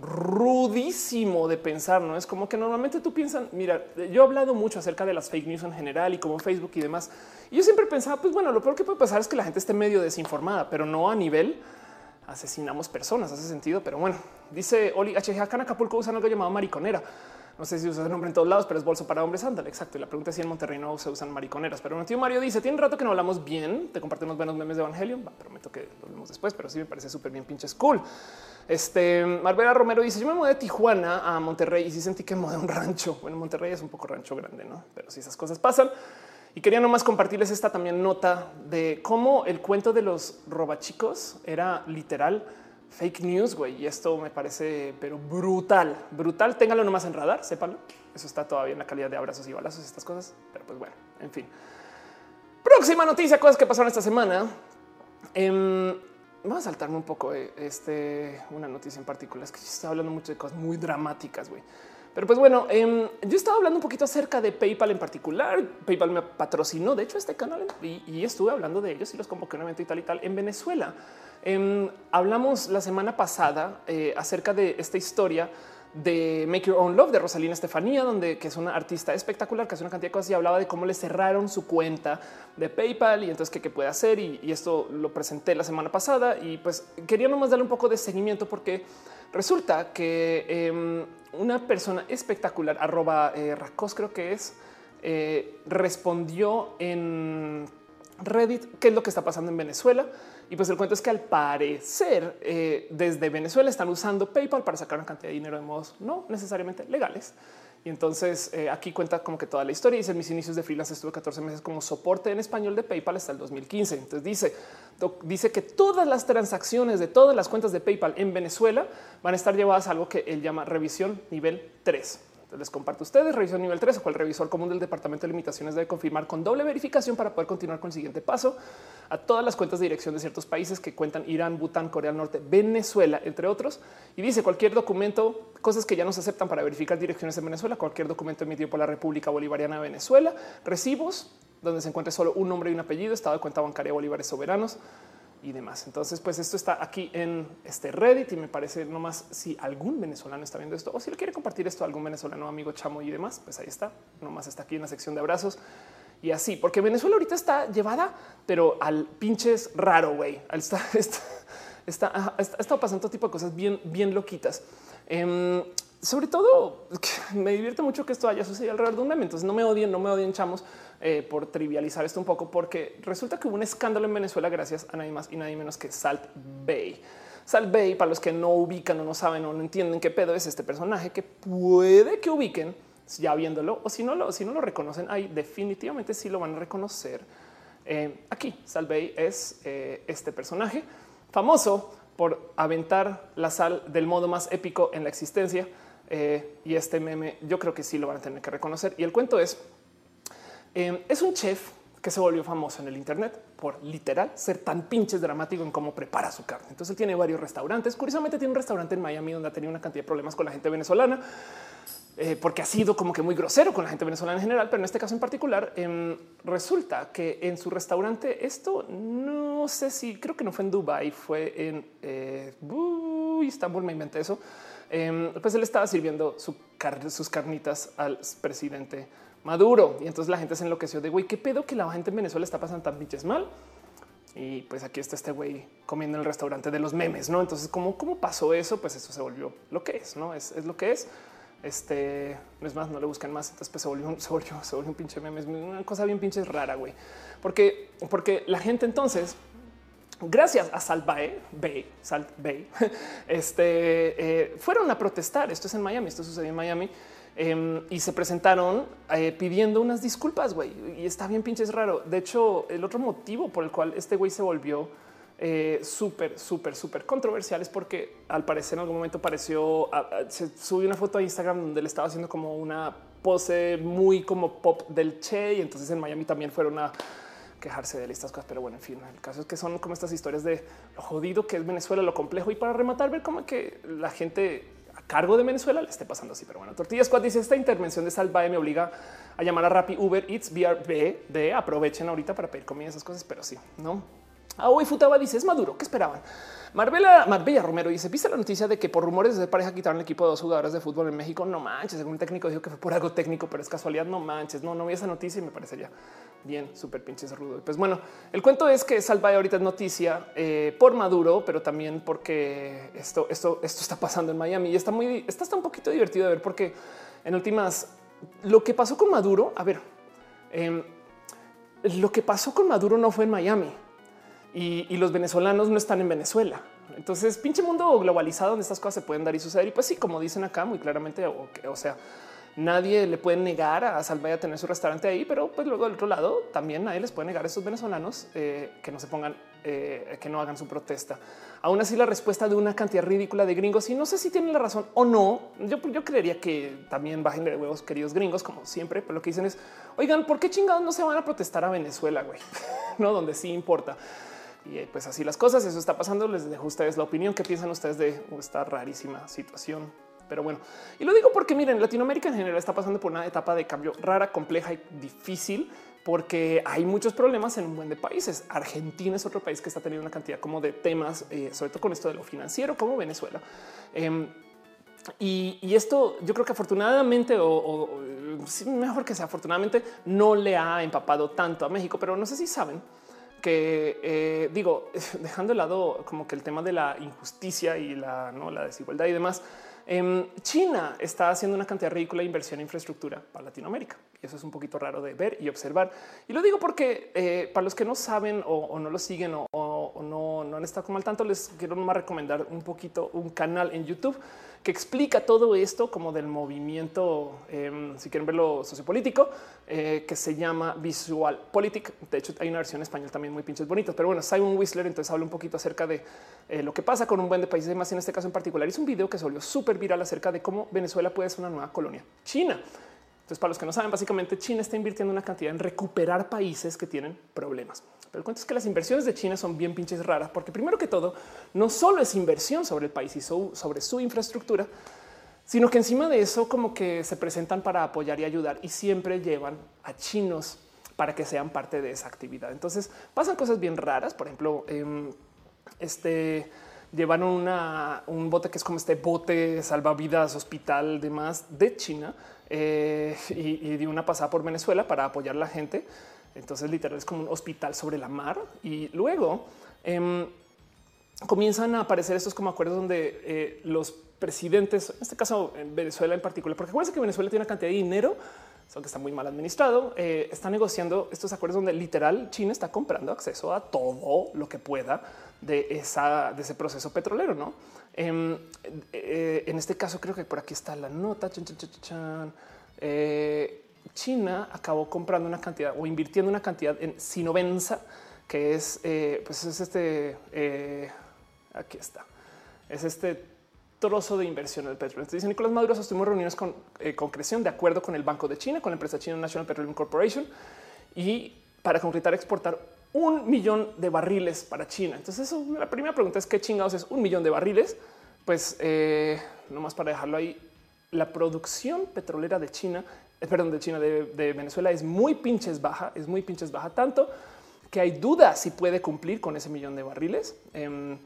rudísimo de pensar, no es como que normalmente tú piensas, mira, yo he hablado mucho acerca de las fake news en general y como Facebook y demás. Y yo siempre pensaba, pues bueno, lo peor que puede pasar es que la gente esté medio desinformada, pero no a nivel asesinamos personas, hace sentido. Pero bueno, dice Oli HG acá en Acapulco usan algo llamado mariconera. No sé si usa el nombre en todos lados, pero es bolso para hombres. Ándale, exacto. Y la pregunta es si en Monterrey no se usan mariconeras. Pero mi tío Mario dice: Tiene un rato que no hablamos bien. Te comparto unos buenos memes de Evangelion. prometo que lo vemos después, pero sí me parece súper bien, pinches cool. Este Marbera Romero dice: Yo me mudé de Tijuana a Monterrey y sí sentí que mudé un rancho. Bueno, Monterrey es un poco rancho grande, no? Pero si esas cosas pasan. Y quería nomás compartirles esta también nota de cómo el cuento de los robachicos era literal fake news, güey. Y esto me parece, pero brutal, brutal. Téngalo nomás en radar, sépanlo. Eso está todavía en la calidad de abrazos y balazos, estas cosas. Pero pues bueno, en fin. Próxima noticia, cosas que pasaron esta semana. Eh, vamos a saltarme un poco eh, este, una noticia en particular. Es que estaba hablando mucho de cosas muy dramáticas, güey. Pero pues bueno, eh, yo estaba hablando un poquito acerca de PayPal en particular. PayPal me patrocinó, de hecho, este canal y, estuve hablando de ellos y los convoqué a un evento y tal y tal en Venezuela. Eh, hablamos la semana pasada eh, acerca de esta historia de Make Your Own Love de Rosalina Estefanía, donde que es una artista espectacular que hace una cantidad de cosas y hablaba de cómo le cerraron su cuenta de PayPal y entonces qué, qué puede hacer. Y, esto lo presenté la semana pasada y pues quería nomás darle un poco de seguimiento porque resulta que eh, una persona espectacular, arroba eh, Racos creo que es, eh, respondió en Reddit qué es lo que está pasando en Venezuela. Y pues el cuento es que al parecer eh, desde Venezuela están usando PayPal para sacar una cantidad de dinero de modos no necesariamente legales. Y entonces eh, aquí cuenta como que toda la historia. Dice mis inicios de freelance estuve 14 meses como soporte en español de PayPal hasta el 2015. Entonces dice, dice que todas las transacciones de todas las cuentas de PayPal en Venezuela van a estar llevadas a algo que él llama revisión nivel 3 les comparto a ustedes revisión nivel 3 o cual revisor común del departamento de limitaciones debe confirmar con doble verificación para poder continuar con el siguiente paso a todas las cuentas de dirección de ciertos países que cuentan Irán, Bután, Corea del Norte, Venezuela, entre otros. Y dice cualquier documento, cosas que ya no se aceptan para verificar direcciones en Venezuela, cualquier documento emitido por la República Bolivariana de Venezuela, recibos donde se encuentre solo un nombre y un apellido, estado de cuenta bancaria bolívares soberanos y demás. Entonces, pues esto está aquí en este Reddit y me parece nomás si algún venezolano está viendo esto o si le quiere compartir esto a algún venezolano, amigo, chamo y demás, pues ahí está. Nomás está aquí en la sección de abrazos y así, porque Venezuela ahorita está llevada, pero al pinches raro, güey. <laughs> Está, está, está, está, pasando todo tipo de cosas bien, bien loquitas. Eh, sobre todo <laughs> me divierte mucho que esto haya sucedido alrededor de un meme. Entonces no me odien, no me odien, chamos, eh, por trivializar esto un poco, porque resulta que hubo un escándalo en Venezuela gracias a nadie más y nadie menos que Salt Bay. Salt Bay, para los que no ubican o no saben o no entienden qué pedo es este personaje que puede que ubiquen ya viéndolo o si no lo, si no lo reconocen, ahí definitivamente sí lo van a reconocer. Eh, aquí Salt Bay es eh, este personaje famoso por aventar la sal del modo más épico en la existencia eh, y este meme yo creo que sí lo van a tener que reconocer. Y el cuento es, eh, es un chef que se volvió famoso en el Internet por literal ser tan pinches dramático en cómo prepara su carne. Entonces él tiene varios restaurantes. Curiosamente tiene un restaurante en Miami donde ha tenido una cantidad de problemas con la gente venezolana. Eh, porque ha sido como que muy grosero con la gente venezolana en general, pero en este caso en particular eh, resulta que en su restaurante esto no sé si creo que no fue en Dubai, fue en eh, me inventé eso. Em, pues él estaba sirviendo su sus carnitas al presidente Maduro y entonces la gente se enloqueció de güey, qué pedo que la gente en Venezuela está pasando tan pinches mal. Y pues aquí está este güey comiendo en el restaurante de los memes, no? Entonces, ¿cómo, cómo pasó eso? Pues eso se volvió lo que es, no es, es lo que es. Este no es más, no le buscan más. Entonces pues, se volvió, <laughs> volvió, se volvió un pinche meme. Es una cosa bien pinche rara, güey, porque, porque la gente entonces gracias a Salt Bay, Salt Bay, <laughs> este, eh, fueron a protestar. Esto es en Miami, esto sucedió en Miami. Eh, y se presentaron eh, pidiendo unas disculpas, güey. Y está bien pinches raro. De hecho, el otro motivo por el cual este güey se volvió eh, súper, súper, súper controversiales porque al parecer en algún momento pareció, se subió una foto a Instagram donde le estaba haciendo como una pose muy como pop del Che y entonces en Miami también fueron a quejarse de estas cosas, pero bueno, en fin, el caso es que son como estas historias de lo jodido que es Venezuela, lo complejo y para rematar ver cómo que la gente a cargo de Venezuela le esté pasando así. Pero bueno, Tortillas Squad dice esta intervención de Salvae me obliga a llamar a Rappi, Uber Eats, BRB de aprovechen ahorita para pedir comida, esas cosas, pero sí, no Ah, hoy Futaba dice es maduro. ¿Qué esperaban? Marbella, Marbella Romero dice: ¿Viste la noticia de que por rumores de pareja quitaron el equipo de dos jugadores de fútbol en México? No manches. Según un técnico dijo que fue por algo técnico, pero es casualidad. No manches. No, no vi esa noticia y me parecería bien súper pinches rudo. Pues bueno, el cuento es que Salvae ahorita es noticia eh, por Maduro, pero también porque esto, esto, esto está pasando en Miami y está muy, está, está un poquito divertido de ver porque en últimas, lo que pasó con Maduro, a ver, em, lo que pasó con Maduro no fue en Miami y, los venezolanos no están en Venezuela. Entonces, pinche mundo globalizado donde estas cosas se pueden dar y suceder. Y pues sí, como dicen acá muy claramente, o sea, Nadie le puede negar a Salvaya tener su restaurante ahí, pero pues luego del otro lado también nadie les puede negar a esos venezolanos eh, que no se pongan, eh, que no hagan su protesta. Aún así, la respuesta de una cantidad ridícula de gringos, y no sé si tienen la razón o no, yo, yo creería que también bajen de huevos, queridos gringos, como siempre, pero lo que dicen es, oigan, ¿por qué chingados no se van a protestar a Venezuela, güey? <laughs> no, donde sí importa. Y eh, pues así las cosas, eso está pasando. Les dejo ustedes la opinión. ¿Qué piensan ustedes de esta rarísima situación? Pero bueno, y lo digo porque miren, Latinoamérica en general está pasando por una etapa de cambio rara, compleja y difícil porque hay muchos problemas en un buen de países. Argentina es otro país que está teniendo una cantidad como de temas, eh, sobre todo con esto de lo financiero, como Venezuela. Em, y, esto yo creo que afortunadamente o, mejor que sea afortunadamente no le ha empapado tanto a México, pero no sé si saben que eh, digo, <laughs> dejando de lado como que el tema de la injusticia y la, ¿no? la desigualdad y demás, Em, China está haciendo una cantidad ridícula de inversión en infraestructura para Latinoamérica. Y eso es un poquito raro de ver y observar. Y lo digo porque eh, para los que no saben o, no lo siguen o, no, no, han estado como al tanto, les quiero más recomendar un poquito un canal en YouTube que explica todo esto como del movimiento, em, si quieren verlo sociopolítico, eh, que se llama Visual Politic. De hecho, hay una versión en español también muy pinches bonitos, pero bueno, Simon Whistler entonces habla un poquito acerca de eh, lo que pasa con un buen de países y más en este caso en particular. Hizo un video que se volvió súper viral acerca de cómo Venezuela puede ser una nueva colonia china. Entonces, para los que no saben, básicamente China está invirtiendo una cantidad en recuperar países que tienen problemas. Pero el cuento es que las inversiones de China son bien pinches raras, porque primero que todo, no solo es inversión sobre el país y sobre su infraestructura, sino que encima de eso como que se presentan para apoyar y ayudar y siempre llevan a chinos para que sean parte de esa actividad. Entonces pasan cosas bien raras. Por ejemplo, em, este llevan un bote que es como este bote salvavidas hospital demás de China eh, y, y una pasada por Venezuela para apoyar a la gente. Entonces, literal es como un hospital sobre la mar. Y luego em, comienzan a aparecer estos como acuerdos donde eh, los presidentes, en este caso en Venezuela en particular, porque acuérdense que Venezuela tiene una cantidad de dinero, que está muy mal administrado, eh, está negociando estos acuerdos donde literal China está comprando acceso a todo lo que pueda de, esa, de ese proceso petrolero. No em, eh, en este caso, creo que por aquí está la nota. Eh, China acabó comprando una cantidad o invirtiendo una cantidad en Sinovenza, que es, eh, pues es este, aquí está, es este trozo de inversión del petróleo. Entonces dice Nicolás Maduro, sostuvimos reuniones con concreción de acuerdo con el Banco de China, con la empresa china National Petroleum Corporation y para concretar exportar un millón de barriles para China. Entonces, eso, la primera pregunta es qué chingados es un millón de barriles. Pues eh, nomás para dejarlo ahí, la producción petrolera de China, eh, perdón, de China, de, Venezuela es muy pinches baja, es muy pinches baja, tanto que hay dudas si puede cumplir con ese millón de barriles. Em,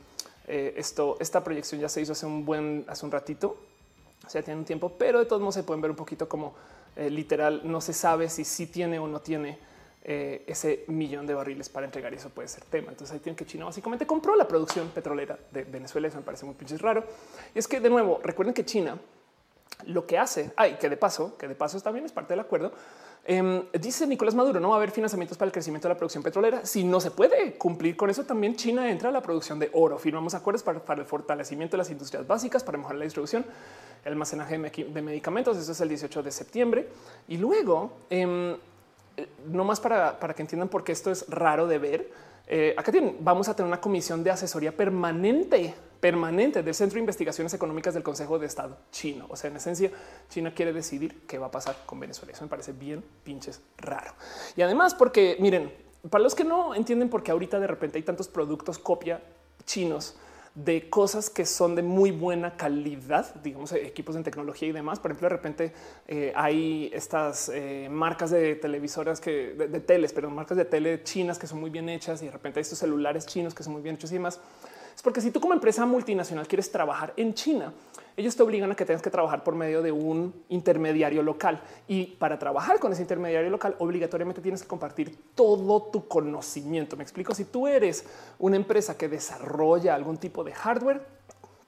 eh, esto, esta proyección ya se hizo hace un buen, hace un ratito, o sea, tiene un tiempo, pero de todos modos se pueden ver un poquito como literal, no se sabe si sí tiene o no tiene eh, ese millón de barriles para entregar y eso puede ser tema. Entonces ahí tienen que China básicamente compró la producción petrolera de Venezuela. Eso me parece muy pinches raro. Y es que de nuevo recuerden que China lo que hace, hay que de paso, que de paso también es parte del acuerdo. Em, dice Nicolás Maduro, no va a haber financiamientos para el crecimiento de la producción petrolera. Si no se puede cumplir con eso, también China entra a la producción de oro. Firmamos acuerdos para, el fortalecimiento de las industrias básicas, para mejorar la distribución, el almacenaje de medicamentos. Eso es el 18 de septiembre. Y luego, em, no más para, que entiendan por qué esto es raro de ver. Eh, acá tienen, vamos a tener una comisión de asesoría permanente, permanente del Centro de Investigaciones Económicas del Consejo de Estado chino. O sea, en esencia, China quiere decidir qué va a pasar con Venezuela. Eso me parece bien pinches raro. Y además, porque miren, para los que no entienden por qué ahorita de repente hay tantos productos copia chinos de cosas que son de muy buena calidad, digamos, equipos en tecnología y demás. Por ejemplo, de repente eh, hay estas eh, marcas de televisoras que de, teles, pero marcas de tele chinas que son muy bien hechas y de repente hay estos celulares chinos que son muy bien hechos y demás. Es porque si tú como empresa multinacional quieres trabajar en China, ellos te obligan a que tengas que trabajar por medio de un intermediario local. Y para trabajar con ese intermediario local, obligatoriamente tienes que compartir todo tu conocimiento. Me explico, si tú eres una empresa que desarrolla algún tipo de hardware,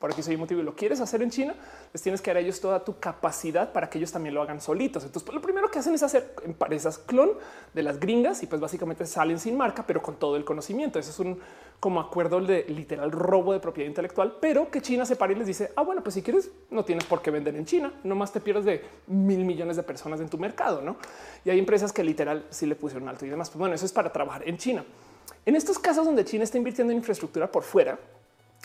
por aquí soy motivo y lo quieres hacer en China, les tienes que dar a ellos toda tu capacidad para que ellos también lo hagan solitos. Entonces, pues, lo primero que hacen es hacer empresas clon de las gringas y pues básicamente salen sin marca, pero con todo el conocimiento. Eso es un como acuerdo de literal robo de propiedad intelectual, pero que China se para y les dice, ah, bueno, pues si quieres, no tienes por qué vender en China, nomás te pierdes de mil millones de personas en tu mercado, ¿no? Y hay empresas que literal sí le pusieron alto y demás. Pues bueno, eso es para trabajar en China. En estos casos donde China está invirtiendo en infraestructura por fuera,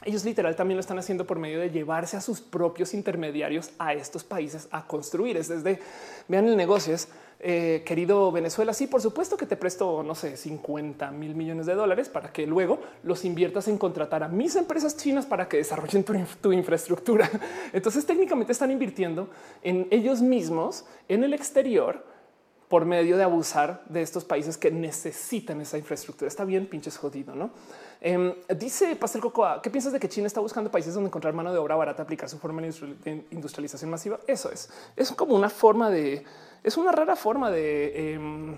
ellos literal también lo están haciendo por medio de llevarse a sus propios intermediarios a estos países a construir. Es desde, vean el negocio, es eh, querido Venezuela, sí, por supuesto que te presto, no sé, 50 mil millones de dólares para que luego los inviertas en contratar a mis empresas chinas para que desarrollen tu, tu infraestructura. <laughs> Entonces técnicamente están invirtiendo en ellos mismos en el exterior por medio de abusar de estos países que necesitan esa infraestructura. Está bien, pinches jodido, ¿no? Em, dice Pastel Cocoa, ¿qué piensas de que China está buscando países donde encontrar mano de obra barata, aplicar su forma de industrialización masiva? Eso es. Es como una forma de, es una rara forma de, em,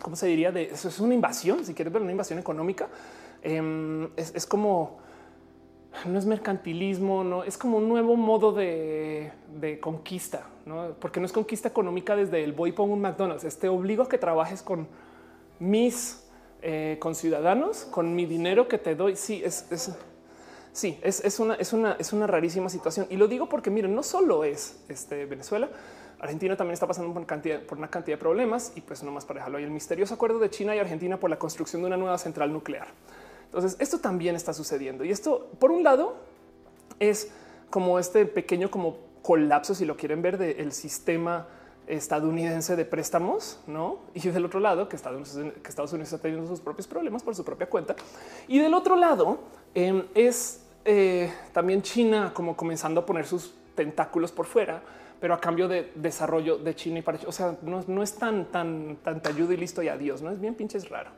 ¿cómo se diría? Eso es una invasión. Si quieres ver una invasión económica, em, es, como no es mercantilismo, no es como un nuevo modo de, conquista, ¿no? porque no es conquista económica desde el voy pongo un McDonald's. Este obligo a que trabajes con mis eh, con ciudadanos, con mi dinero que te doy. Sí, es, sí, es, una, es, una, es una rarísima situación. Y lo digo porque miren, no solo es este Venezuela, Argentina también está pasando por, una cantidad de problemas y pues no más para dejarlo ahí el misterioso acuerdo de China y Argentina por la construcción de una nueva central nuclear. Entonces esto también está sucediendo y esto por un lado es como este pequeño como colapso, si lo quieren ver, del sistema estadounidense de préstamos, ¿no? Y del otro lado, que Estados, Unidos, está teniendo sus propios problemas por su propia cuenta. Y del otro lado em, es eh, también China como comenzando a poner sus tentáculos por fuera, pero a cambio de desarrollo de China y para o sea, no, es tan, tan, tan te ayuda y listo y adiós, no es bien pinches raro.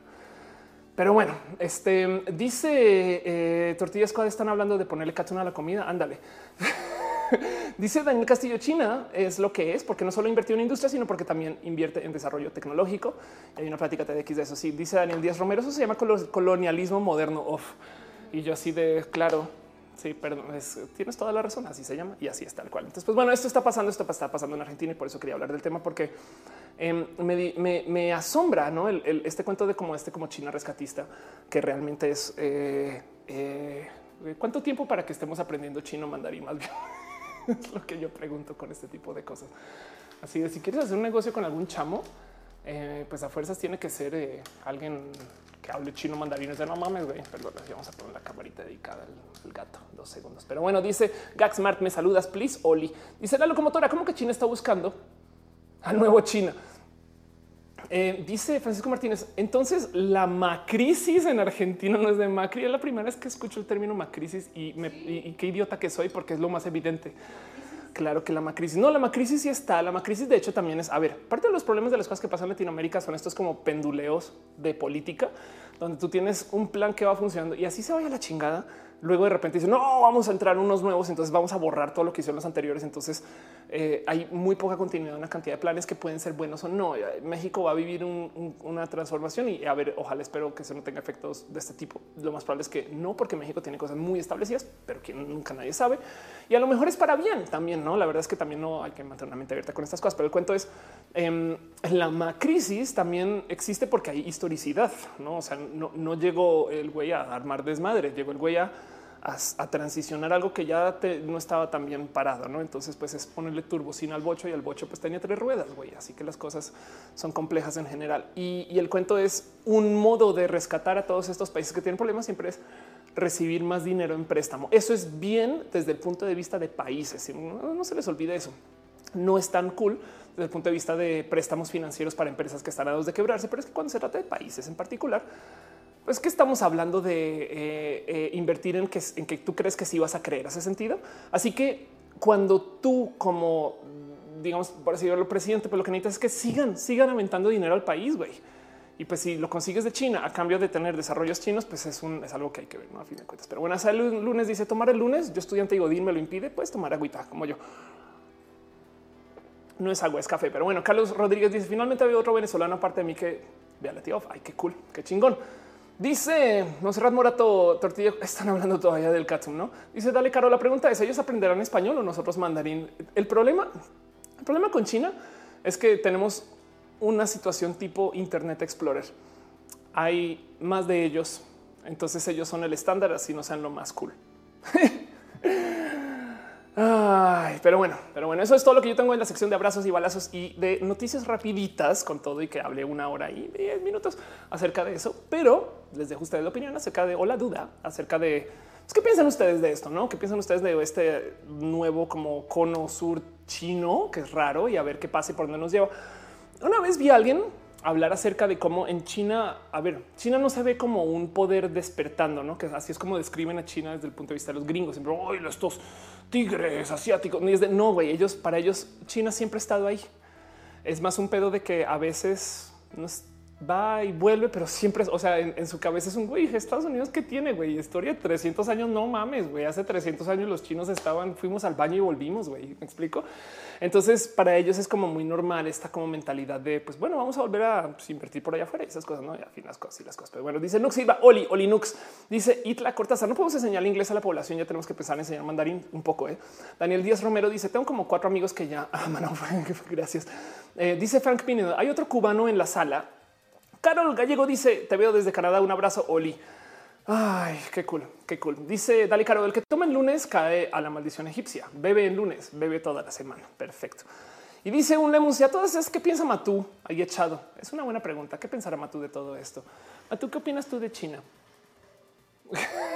Pero bueno, este dice eh, Tortillas Squad están hablando de ponerle catuna a la comida. Ándale. <laughs> <laughs> Dice Daniel Castillo, China es lo que es porque no solo invirtió en industria, sino porque también invierte en desarrollo tecnológico. Hay una plática TEDx de eso. Sí, dice Daniel Díaz Romero, eso se llama colonialismo moderno off. Y yo así de claro, sí, perdón, tienes toda la razón, así se llama y así es tal cual. Entonces, pues bueno, esto está pasando, esto está pasando en Argentina y por eso quería hablar del tema porque em, me, asombra ¿no? este cuento de como este como China rescatista que realmente es eh, eh, cuánto tiempo para que estemos aprendiendo chino mandarín más bien. <laughs> es lo que yo pregunto con este tipo de cosas. Así de si quieres hacer un negocio con algún chamo, eh, pues a fuerzas tiene que ser eh, alguien que hable chino mandarín. de no mames, güey. Perdón, vamos a poner la camarita dedicada al, gato. Dos segundos. Pero bueno, dice Gaxmart, me saludas, please. Oli dice la locomotora. ¿Cómo que China está buscando al nuevo China? Eh, dice Francisco Martínez. Entonces la macrisis en Argentina no es de Macri. Es la primera vez que escucho el término macrisis y, me, qué idiota que soy porque es lo más evidente. Claro que la macrisis, no, la macrisis sí está. La macrisis, de hecho, también es a ver, parte de los problemas de las cosas que pasan en Latinoamérica son estos como penduleos de política, donde tú tienes un plan que va funcionando y así se vaya la chingada luego de repente dicen no vamos a entrar unos nuevos, entonces vamos a borrar todo lo que hicieron los anteriores. Entonces eh, hay muy poca continuidad, una cantidad de planes que pueden ser buenos o no. Eh, México va a vivir una transformación y a ver, ojalá espero que eso no tenga efectos de este tipo. Lo más probable es que no, porque México tiene cosas muy establecidas, pero que nunca nadie sabe. Y a lo mejor es para bien también. No, la verdad es que también no hay que mantener una mente abierta con estas cosas. Pero el cuento es eh, la macrisis también existe porque hay historicidad. No, o sea, no, no llegó el güey a armar desmadre, llegó el güey a a, transicionar algo que ya no estaba tan bien parado, ¿no? Entonces, pues es ponerle turbocina al bocho y el bocho pues tenía tres ruedas, güey. Así que las cosas son complejas en general. Y, el cuento es un modo de rescatar a todos estos países que tienen problemas siempre es recibir más dinero en préstamo. Eso es bien desde el punto de vista de países. No, no se les olvide eso. No es tan cool desde el punto de vista de préstamos financieros para empresas que están a dos de quebrarse, pero es que cuando se trata de países en particular, pues que estamos hablando de eh, eh, invertir en que, en que tú crees que sí vas a creer ese sentido. Así que cuando tú como digamos, por decirlo, presidente, pues lo que necesitas es que sigan, sigan aumentando dinero al país, güey. Y pues si lo consigues de China a cambio de tener desarrollos chinos, pues es, un, es algo que hay que ver, ¿no? a fin de cuentas. Pero bueno, el lunes dice tomar el lunes. Yo estudiante y Godín me lo impide, pues tomar agüita como yo. No es agua, es café. Pero bueno, Carlos Rodríguez dice finalmente había otro venezolano aparte de mí que vea la tío. Ay, qué cool, qué chingón. Dice Monserrat Morato Tortilla. Están hablando todavía del Katsum, no? Dice Dale Caro. La pregunta es: ¿ellos aprenderán español o nosotros mandarín? El problema, el problema con China es que tenemos una situación tipo Internet Explorer. Hay más de ellos, entonces ellos son el estándar, así no sean lo más cool. <laughs> Ay, pero bueno, pero bueno, eso es todo lo que yo tengo en la sección de abrazos y balazos y de noticias rapiditas con todo y que hablé una hora y diez minutos acerca de eso, pero les dejo ustedes la opinión acerca de o la duda acerca de pues, qué piensan ustedes de esto, no? ¿Qué piensan ustedes de este nuevo como cono sur chino que es raro y a ver qué pasa y por dónde nos lleva? Una vez vi a alguien hablar acerca de cómo en China, a ver, China no se ve como un poder despertando, no? Que así es como describen a China desde el punto de vista de los gringos. Siempre, hoy estos tigres asiáticos. No, güey, ellos, para ellos, China siempre ha estado ahí. Es más un pedo de que a veces no va y vuelve, pero siempre, o sea, en, su cabeza es un güey, Estados Unidos que tiene, güey, historia de 300 años, no mames, güey, hace 300 años los chinos estaban, fuimos al baño y volvimos, güey, me explico. Entonces, para ellos es como muy normal esta como mentalidad de, pues bueno, vamos a volver a pues, invertir por allá afuera y esas cosas, no? Y al las cosas y las cosas. Pero bueno, dice Nux Silva, Oli, Oli Nux, dice Itla Cortázar, no podemos enseñar inglés a la población, ya tenemos que empezar a enseñar mandarín un poco. ¿eh? Daniel Díaz Romero dice, tengo como cuatro amigos que ya, <laughs> ah, mano, <laughs> gracias. Eh, dice Frank Pinedo, hay otro cubano en la sala. Carol Gallego dice, te veo desde Canadá, un abrazo, Oli. Ay, qué cool, qué cool. Dice Dali Caro, el que toma el lunes cae a la maldición egipcia. Bebe el lunes, bebe toda la semana. Perfecto. Y dice un lemon, si a todas es qué piensa Matú ahí echado. Es una buena pregunta. ¿Qué pensará Matú de todo esto? Matú, ¿qué opinas tú de China? <laughs>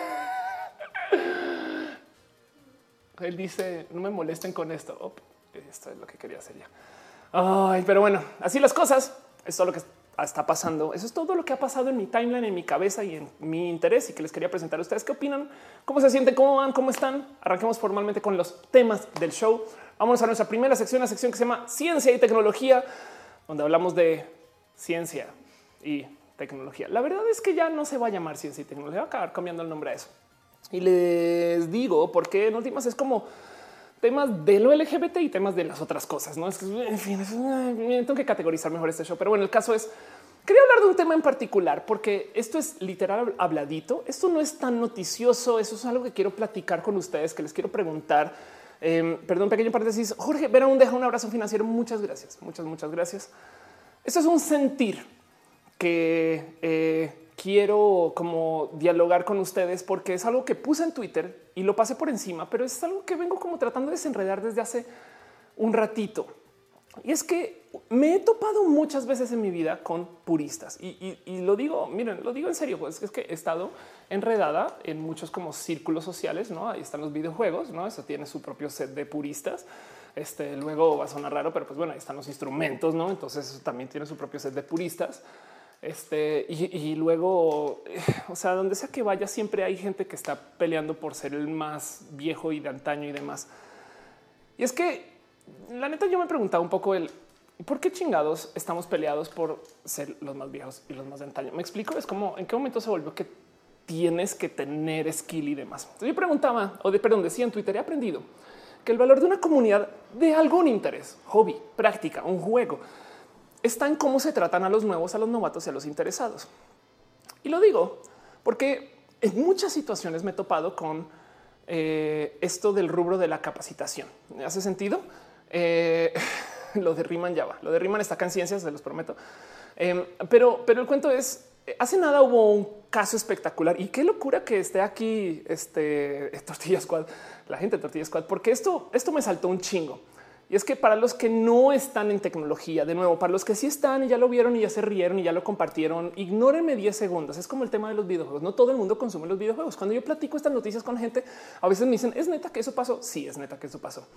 Él dice no me molesten con esto. esto es lo que quería hacer ya. Ay, pero bueno, así las cosas. Es todo lo que está pasando. Eso es todo lo que ha pasado en mi timeline, en mi cabeza y en mi interés y que les quería presentar a ustedes. ¿Qué opinan? ¿Cómo se sienten? ¿Cómo van? ¿Cómo están? Arranquemos formalmente con los temas del show. Vamos a nuestra primera sección, la sección que se llama Ciencia y Tecnología, donde hablamos de ciencia y tecnología. La verdad es que ya no se va a llamar ciencia y tecnología, va a acabar cambiando el nombre a eso. Y les digo porque en últimas es como temas de lo LGBT y temas de las otras cosas. No es que, en fin, tengo que categorizar mejor este show, pero bueno, el caso es Quería hablar de un tema en particular porque esto es literal habladito. Esto no es tan noticioso. Eso es algo que quiero platicar con ustedes, que les quiero preguntar Em, perdón, pequeño paréntesis. Jorge Verón deja un abrazo financiero. Muchas gracias. Muchas, muchas gracias. Esto es un sentir que eh, quiero como dialogar con ustedes porque es algo que puse en Twitter y lo pasé por encima, pero es algo que vengo como tratando de desenredar desde hace un ratito. Y es que me he topado muchas veces en mi vida con puristas y, lo digo, miren, lo digo en serio, pues es que he estado enredada en muchos como círculos sociales, no? Ahí están los videojuegos, no? Eso tiene su propio set de puristas. Este luego va a sonar raro, pero pues bueno, ahí están los instrumentos, no? Entonces eso también tiene su propio set de puristas. Este y, luego, eh, o sea, donde sea que vaya, siempre hay gente que está peleando por ser el más viejo y de antaño y demás. Y es que la neta, yo me preguntaba un poco el por qué chingados estamos peleados por ser los más viejos y los más de antaño. Me explico, es como en qué momento se volvió que tienes que tener skill y demás. Yo preguntaba, o de perdón, decía en Twitter, he aprendido que el valor de una comunidad de algún interés, hobby, práctica, un juego, está en cómo se tratan a los nuevos, a los novatos y a los interesados. Y lo digo porque en muchas situaciones me he topado con eh, esto del rubro de la capacitación. ¿Hace sentido? Eh, <laughs> lo de Riman ya va. Lo de Riman está acá en ciencias, se los prometo. Em, pero, pero el cuento es, hace nada hubo un caso espectacular y qué locura que esté aquí este <laughs> Tortilla Squad, la gente de Tortilla Squad, porque esto, esto me saltó un chingo. Y es que para los que no están en tecnología, de nuevo, para los que sí están y ya lo vieron y ya se rieron y ya lo compartieron, ignórenme 10 segundos. Es como el tema de los videojuegos. No todo el mundo consume los videojuegos. Cuando yo platico estas noticias con gente, a veces me dicen, ¿es neta que eso pasó? Sí, es neta que eso pasó.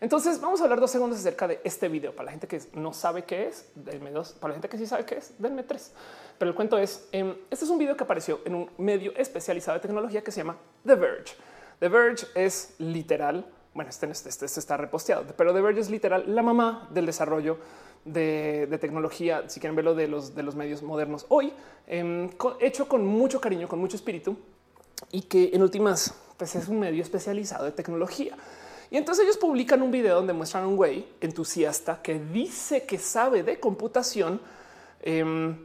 Entonces vamos a hablar dos segundos acerca de este video. Para la gente que no sabe qué es, denme dos. Para la gente que sí sabe qué es, denme tres. Pero el cuento es, em, este es un video que apareció en un medio especializado de tecnología que se llama The Verge. The Verge es literal, bueno, este, este, este, este está reposteado, pero The Verge es literal la mamá del desarrollo de, tecnología, si quieren verlo de los, de los medios modernos hoy, em, hecho con mucho cariño, con mucho espíritu y que en últimas pues es un medio especializado de tecnología. Y entonces ellos publican un video donde muestran a un güey entusiasta que dice que sabe de computación em,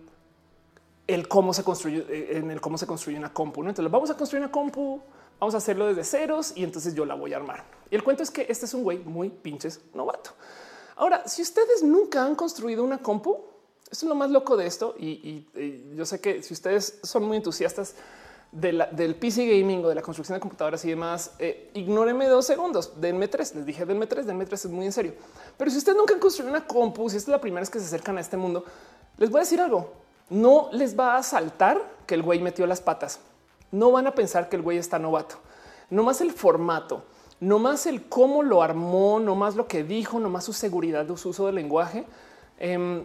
el cómo se construye, eh, en el cómo se construye una compu. ¿no? Entonces vamos a construir una compu, vamos a hacerlo desde ceros y entonces yo la voy a armar. Y el cuento es que este es un güey muy pinches novato. Ahora, si ustedes nunca han construido una compu, esto es lo más loco de esto. Y, yo sé que si ustedes son muy entusiastas del PC gaming o de la construcción de computadoras y demás, eh, ignórenme dos segundos. Denme tres. Les dije denme tres, denme tres es muy en serio. Pero si ustedes nunca han construido una compu, si esta es la primera vez que se acercan a este mundo, les voy a decir algo. No les va a saltar que el güey metió las patas. No van a pensar que el güey está novato. No más el formato, no más el cómo lo armó, no más lo que dijo, no más su seguridad de su uso del lenguaje. Em,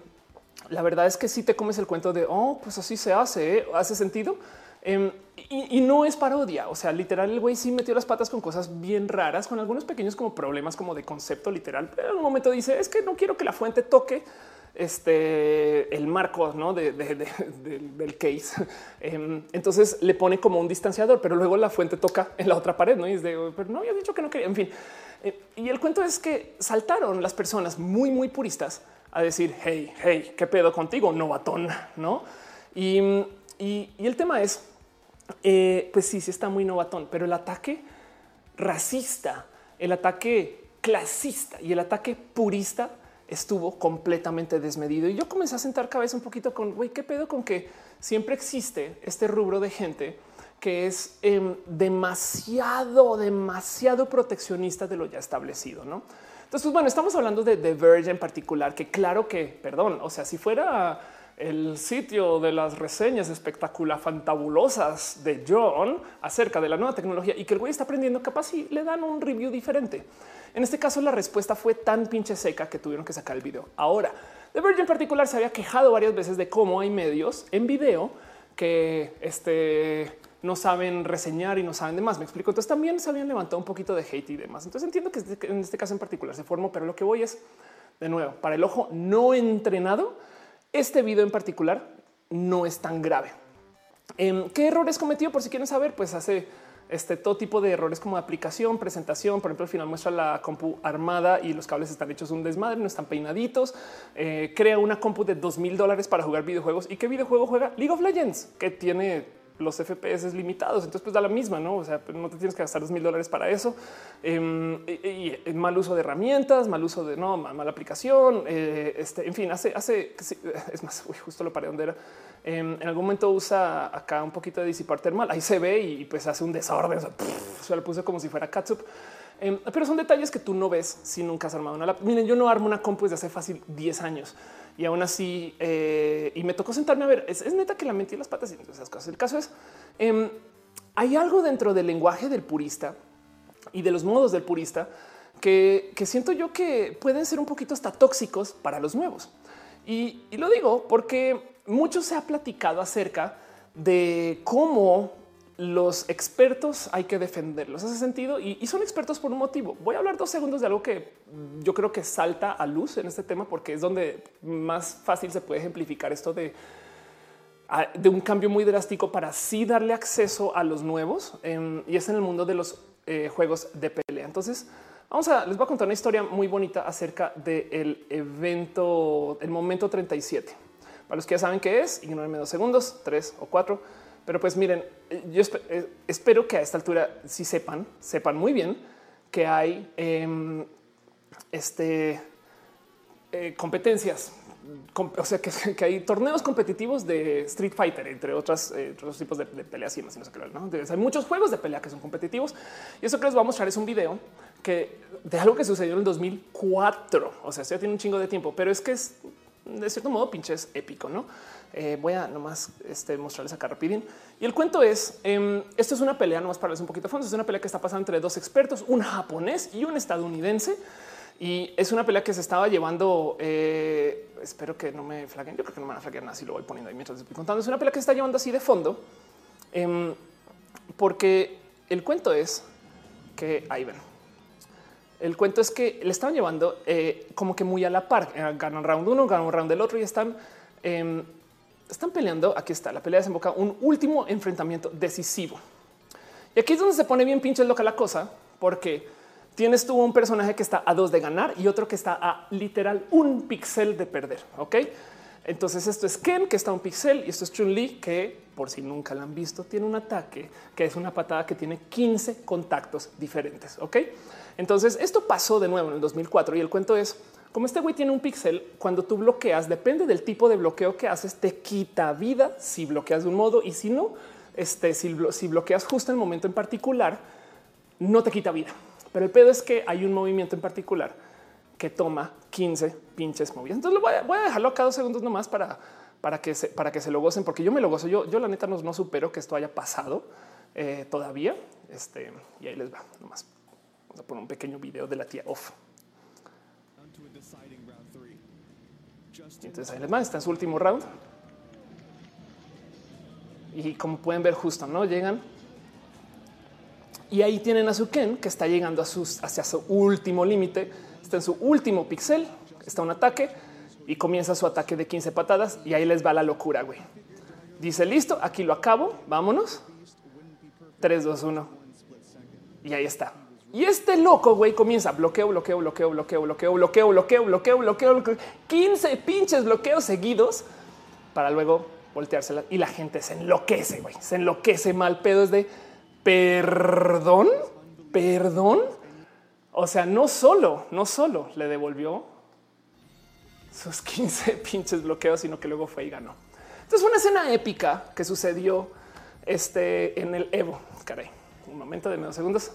la verdad es que si te comes el cuento de, oh, pues así se hace, ¿eh? hace sentido. Em, y, no es parodia. O sea, literal, el güey sí metió las patas con cosas bien raras, con algunos pequeños como problemas como de concepto literal. Pero en un momento dice es que no quiero que la fuente toque este el marco ¿no? de, del case. Em, entonces le pone como un distanciador, pero luego la fuente toca en la otra pared. No y es de, pero no había dicho que no quería. En fin, eh, y el cuento es que saltaron las personas muy, muy puristas a decir, hey, hey, qué pedo contigo, novatón, no? Y, y, el tema es, eh, pues sí, sí está muy novatón, pero el ataque racista, el ataque clasista y el ataque purista estuvo completamente desmedido. Y yo comencé a sentar cabeza un poquito con, güey, qué pedo con que siempre existe este rubro de gente que es em, demasiado, demasiado proteccionista de lo ya establecido, ¿no? Entonces, pues, bueno, estamos hablando de The Verge en particular, que claro que, perdón, o sea, si fuera el sitio de las reseñas espectacular, fantabulosas de John acerca de la nueva tecnología y que el güey está aprendiendo, capaz y le dan un review diferente. En este caso, la respuesta fue tan pinche seca que tuvieron que sacar el video. Ahora, The Verge en particular se había quejado varias veces de cómo hay medios en video que este no saben reseñar y no saben demás. Me explico. Entonces también se habían levantado un poquito de hate y demás. Entonces entiendo que este, en este caso en particular se formó, pero lo que voy es de nuevo para el ojo no entrenado. Este video en particular no es tan grave. Em, ¿Qué errores cometió? Por si quieren saber, pues hace este todo tipo de errores como aplicación, presentación. Por ejemplo, al final muestra la compu armada y los cables están hechos un desmadre, no están peinaditos. Eh, crea una compu de dos mil dólares para jugar videojuegos. ¿Y qué videojuego juega? League of Legends, que tiene los FPS limitados. Entonces, pues da la misma, no? O sea, no te tienes que gastar dos mil dólares para eso. Em, y, mal uso de herramientas, mal uso de no, mala aplicación. Eh, este, en fin, hace, hace <laughs> es más, justo lo paré donde era. Em, en algún momento usa acá un poquito de disipar termal. Ahí se ve y, pues hace un desorden. Se lo puse como si fuera catsup. Em, pero son detalles que tú no ves si nunca has armado una. Miren, yo no armo una compu desde hace fácil 10 años y aún así, eh, y me tocó sentarme a ver, es, neta que la metí las patas y esas cosas. El caso es, em, hay algo dentro del lenguaje del purista y de los modos del purista que, siento yo que pueden ser un poquito hasta tóxicos para los nuevos. Y lo digo porque mucho se ha platicado acerca de cómo los expertos hay que defenderlos. Hace sentido y, son expertos por un motivo. Voy a hablar dos segundos de algo que yo creo que salta a luz en este tema porque es donde más fácil se puede ejemplificar esto de, de un cambio muy drástico para sí darle acceso a los nuevos em, y es en el mundo de los eh, juegos de pelea. Entonces, vamos a les voy a contar una historia muy bonita acerca del evento, el momento 37. Para los que ya saben qué es, ignórenme dos segundos, tres o cuatro. Pero pues miren, yo eh, espero que a esta altura sí sepan, sepan muy bien que hay em, este, eh, competencias, o sea, <laughs> que, hay torneos competitivos de Street Fighter, entre otras, eh, otros tipos de, peleas y no sé qué. ¿no? hay muchos juegos de pelea que son competitivos y eso que les voy a mostrar es un video que de algo que sucedió en el 2004. O sea, ya tiene un chingo de tiempo, pero es que es de cierto modo pinches épico, no? Eh, voy a nomás este, mostrarles acá rapidín. Y el cuento es, em, esto es una pelea, nomás para darles un poquito de fondo, es una pelea que está pasando entre dos expertos, un japonés y un estadounidense. Y es una pelea que se estaba llevando, eh, espero que no me flaguen, yo creo que no me van a flaguen así lo voy poniendo ahí mientras estoy contando. Es una pelea que se está llevando así de fondo, em, porque el cuento es que ahí ven. El cuento es que le estaban llevando eh, como que muy a la par. Ganan round uno, ganan round del otro y están em, están peleando. Aquí está la pelea desemboca un último enfrentamiento decisivo. Y aquí es donde se pone bien pinche loca la cosa, porque tienes tú un personaje que está a dos de ganar y otro que está a literal un pixel de perder. Ok. Entonces esto es Ken, que está un pixel, y esto es Chun-Li, que por si nunca la han visto, tiene un ataque que es una patada que tiene 15 contactos diferentes. Ok, entonces esto pasó de nuevo en el 2004 y el cuento es como este güey tiene un pixel, cuando tú bloqueas, depende del tipo de bloqueo que haces, te quita vida si bloqueas de un modo y si no, este, si, bloqueas justo el momento en particular, no te quita vida. Pero el pedo es que hay un movimiento en particular que toma 15 pinches movidas. Entonces voy a, voy a dejarlo acá dos segundos nomás para, para, que se, para que se lo gocen, porque yo me lo gozo. Yo, yo la neta no, no supero que esto haya pasado eh, todavía. Este, y ahí les va nomás. Vamos a poner un pequeño video de la tía off. Entonces ahí les va, está en su último round. Y como pueden ver justo, ¿no? Llegan. Y ahí tienen a su Ken que está llegando a hacia su último límite. Está en su último pixel. Está un ataque y comienza su ataque de 15 patadas. Y ahí les va la locura, güey. Dice listo, aquí lo acabo. Vámonos. 3, 2, 1. Y ahí está. Y este loco, güey, comienza bloqueo, bloqueo, bloqueo, bloqueo, bloqueo, bloqueo, bloqueo, bloqueo, bloqueo, bloqueo, 15 pinches bloqueos seguidos para luego volteársela y la gente se enloquece, güey, se enloquece mal pedo es de perdón, perdón. O sea, no solo, no solo le devolvió sus 15 pinches bloqueos, sino que luego fue y ganó. Entonces fue una escena épica que sucedió este en el Evo. Caray, un momento de menos segundos.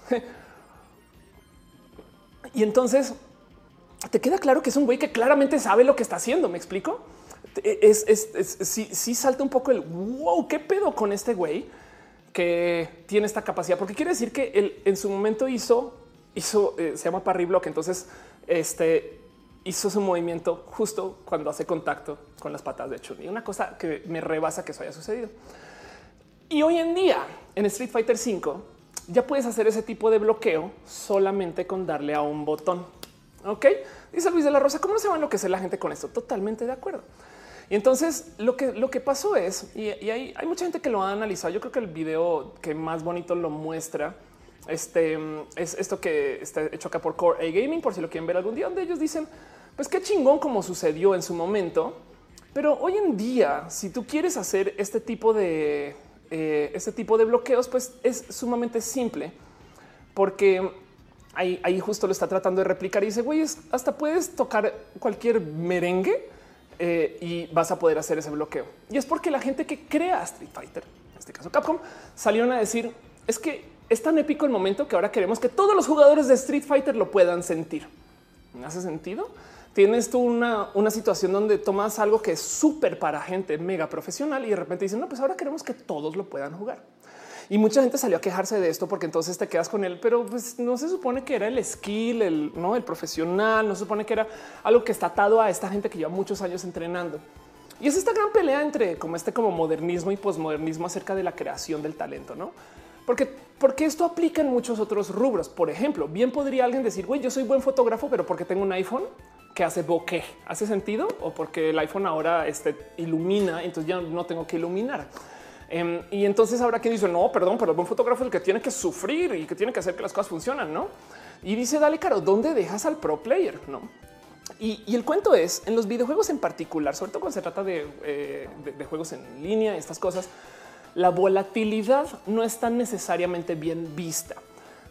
Y entonces te queda claro que es un güey que claramente sabe lo que está haciendo. Me explico. Es, sí, salta un poco el wow, qué pedo con este güey que tiene esta capacidad, porque quiere decir que él en su momento hizo, hizo, eh, se llama Parry Block. Entonces, este hizo su movimiento justo cuando hace contacto con las patas de Chun y una cosa que me rebasa que eso haya sucedido. Y hoy en día en Street Fighter 5 ya puedes hacer ese tipo de bloqueo solamente con darle a un botón. Ok, dice Luis de la Rosa, ¿cómo no se va a enloquecer la gente con esto? Totalmente de acuerdo. Y entonces lo que, lo que pasó es, y, hay, mucha gente que lo ha analizado, yo creo que el video que más bonito lo muestra este, es esto que está hecho acá por Core A Gaming, por si lo quieren ver algún día, donde ellos dicen, pues qué chingón como sucedió en su momento, pero hoy en día, si tú quieres hacer este tipo de, eh, este tipo de bloqueos, pues es sumamente simple porque ahí, ahí, justo lo está tratando de replicar y dice, güey, hasta puedes tocar cualquier merengue eh, y vas a poder hacer ese bloqueo. Y es porque la gente que crea Street Fighter, en este caso Capcom, salieron a decir, es que es tan épico el momento que ahora queremos que todos los jugadores de Street Fighter lo puedan sentir. ¿Me hace sentido? Tienes tú una, una situación donde tomas algo que es súper para gente mega profesional y de repente dicen, no, pues ahora queremos que todos lo puedan jugar. Y mucha gente salió a quejarse de esto porque entonces te quedas con él, pero pues no se supone que era el skill, el no el profesional, no se supone que era algo que está atado a esta gente que lleva muchos años entrenando. Y es esta gran pelea entre como este como modernismo y posmodernismo acerca de la creación del talento, no? Porque, porque esto aplica en muchos otros rubros. Por ejemplo, bien podría alguien decir, güey, yo soy buen fotógrafo, pero porque tengo un iPhone, que hace bokeh. ¿Hace sentido? O porque el iPhone ahora este, ilumina, entonces ya no tengo que iluminar. Em, y entonces ahora que dice, no, perdón, pero el buen fotógrafo es el que tiene que sufrir y que tiene que hacer que las cosas funcionan, ¿no? Y dice, dale, caro, ¿dónde dejas al pro player? No. Y, el cuento es, en los videojuegos en particular, sobre todo cuando se trata de, eh, de juegos en línea, estas cosas, la volatilidad no es tan necesariamente bien vista.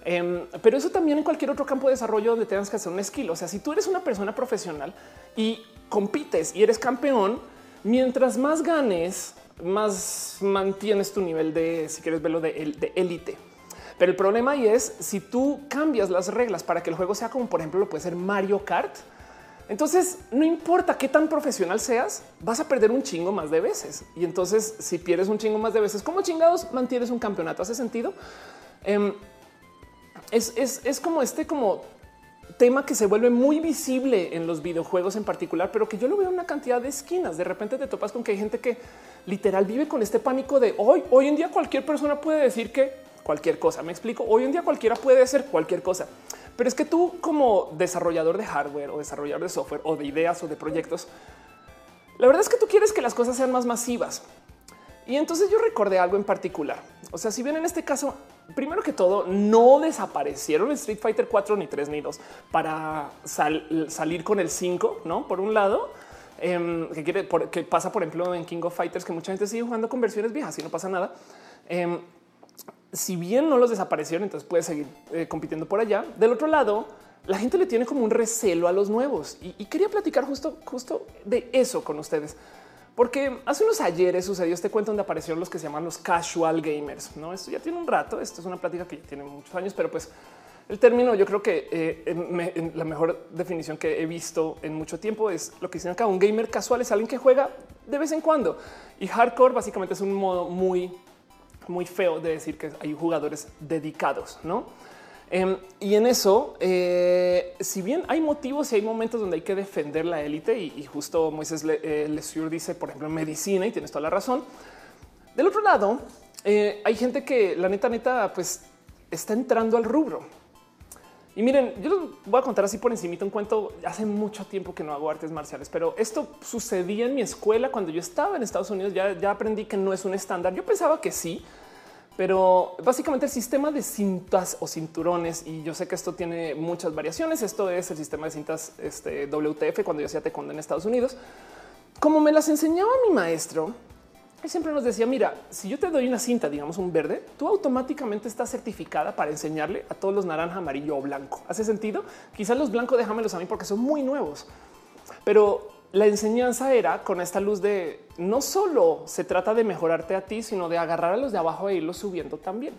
Em, pero eso también en cualquier otro campo de desarrollo donde tengas que hacer un skill. O sea, si tú eres una persona profesional y compites y eres campeón, mientras más ganes, más mantienes tu nivel de, si quieres verlo, de élite. Pero el problema ahí es si tú cambias las reglas para que el juego sea como, por ejemplo, lo puede ser Mario Kart. Entonces, no importa qué tan profesional seas, vas a perder un chingo más de veces. Y entonces, si pierdes un chingo más de veces, ¿cómo chingados mantienes un campeonato? ¿Hace sentido? Em, es, como este como tema que se vuelve muy visible en los videojuegos en particular, pero que yo lo veo en una cantidad de esquinas. De repente te topas con que hay gente que literal vive con este pánico de hoy. Hoy en día cualquier persona puede decir que cualquier cosa. Me explico. Hoy en día cualquiera puede hacer cualquier cosa, pero es que tú como desarrollador de hardware o desarrollador de software o de ideas o de proyectos, la verdad es que tú quieres que las cosas sean más masivas. Y entonces yo recordé algo en particular. O sea, si bien en este caso primero que todo, no desaparecieron Street Fighter 4 ni 3 ni 2 para salir con el 5, no? Por un lado, em, que quiere que pasa, por ejemplo, en King of Fighters, que mucha gente sigue jugando con versiones viejas y no pasa nada. Em, si bien no los desaparecieron, entonces puede seguir eh, compitiendo por allá. Del otro lado, la gente le tiene como un recelo a los nuevos y, quería platicar justo, justo de eso con ustedes. Porque hace unos ayeres sucedió este cuento donde aparecieron los que se llaman los casual gamers. No, esto ya tiene un rato. Esto es una plática que tiene muchos años, pero pues el término yo creo que eh, la mejor definición que he visto en mucho tiempo es lo que dicen acá. Un gamer casual es alguien que juega de vez en cuando y hardcore básicamente es un modo muy, muy feo de decir que hay jugadores dedicados, no? Em, y en eso, eh, si bien hay motivos y hay momentos donde hay que defender la élite, y, justo Moisés Le, eh, dice, por ejemplo, en medicina, y tienes toda la razón. Del otro lado, eh, hay gente que la neta, neta, pues está entrando al rubro. Y miren, yo les voy a contar así por encima un cuento. Hace mucho tiempo que no hago artes marciales, pero esto sucedía en mi escuela cuando yo estaba en Estados Unidos. Ya, ya aprendí que no es un estándar. Yo pensaba que sí, pero básicamente el sistema de cintas o cinturones, y yo sé que esto tiene muchas variaciones. Esto es el sistema de cintas este, WTF cuando yo hacía taekwondo en Estados Unidos. Como me las enseñaba mi maestro, él siempre nos decía, mira, si yo te doy una cinta, digamos un verde, tú automáticamente estás certificada para enseñarle a todos los naranja, amarillo o blanco. ¿Hace sentido? Quizás los blancos déjamelos a mí porque son muy nuevos. Pero la enseñanza era con esta luz de no solo se trata de mejorarte a ti, sino de agarrar a los de abajo e irlos subiendo también.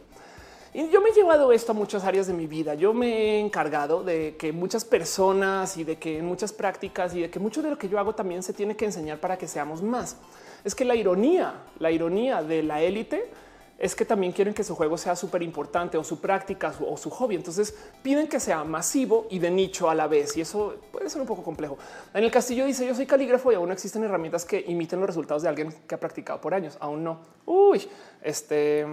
Y yo me he llevado esto a muchas áreas de mi vida. Yo me he encargado de que muchas personas y de que en muchas prácticas y de que mucho de lo que yo hago también se tiene que enseñar para que seamos más. Es que la ironía, la ironía de la élite es que también quieren que su juego sea súper importante o su práctica o su hobby. Entonces piden que sea masivo y de nicho a la vez. Y eso puede ser un poco complejo. En el castillo dice yo soy calígrafo y aún existen herramientas que imiten los resultados de alguien que ha practicado por años. Aún no. Uy, este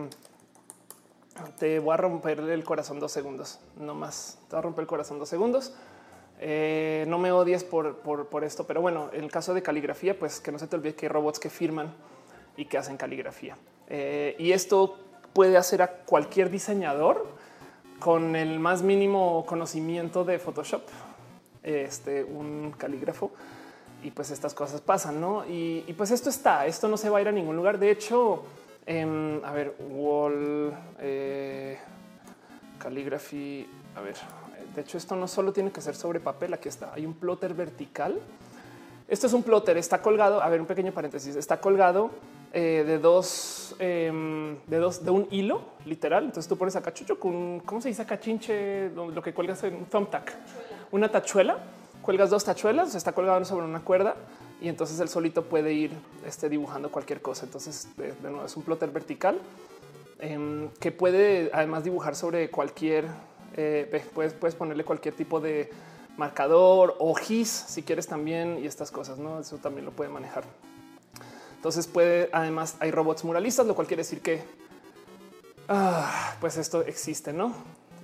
te voy a romper el corazón dos segundos, no más. Te voy a romper el corazón dos segundos. Eh, no me odies por, por, esto, pero bueno, en el caso de caligrafía, pues que no se te olvide que hay robots que firman y que hacen caligrafía. Eh, y esto puede hacer a cualquier diseñador con el más mínimo conocimiento de Photoshop, este, un calígrafo. Y pues estas cosas pasan, ¿no? Y, pues esto está, esto no se va a ir a ningún lugar. De hecho, em, a ver, wall, eh, a ver, de hecho esto no solo tiene que ser sobre papel, aquí está, hay un plotter vertical. Esto es un plotter, está colgado, a ver, un pequeño paréntesis, está colgado eh, de dos, em, de dos, de un hilo literal. Entonces tú pones acá chucho con, ¿cómo se dice acá chinche? Lo que cuelgas en un thumbtack, una tachuela, cuelgas dos tachuelas, está colgado sobre una cuerda y entonces el solito puede ir este, dibujando cualquier cosa. Entonces, de, nuevo, es un plotter vertical em, que puede además dibujar sobre cualquier, eh, puedes, puedes ponerle cualquier tipo de marcador o gis si quieres también y estas cosas, no? Eso también lo puede manejar. Entonces puede, además hay robots muralistas, lo cual quiere decir que ah, pues esto existe, ¿no?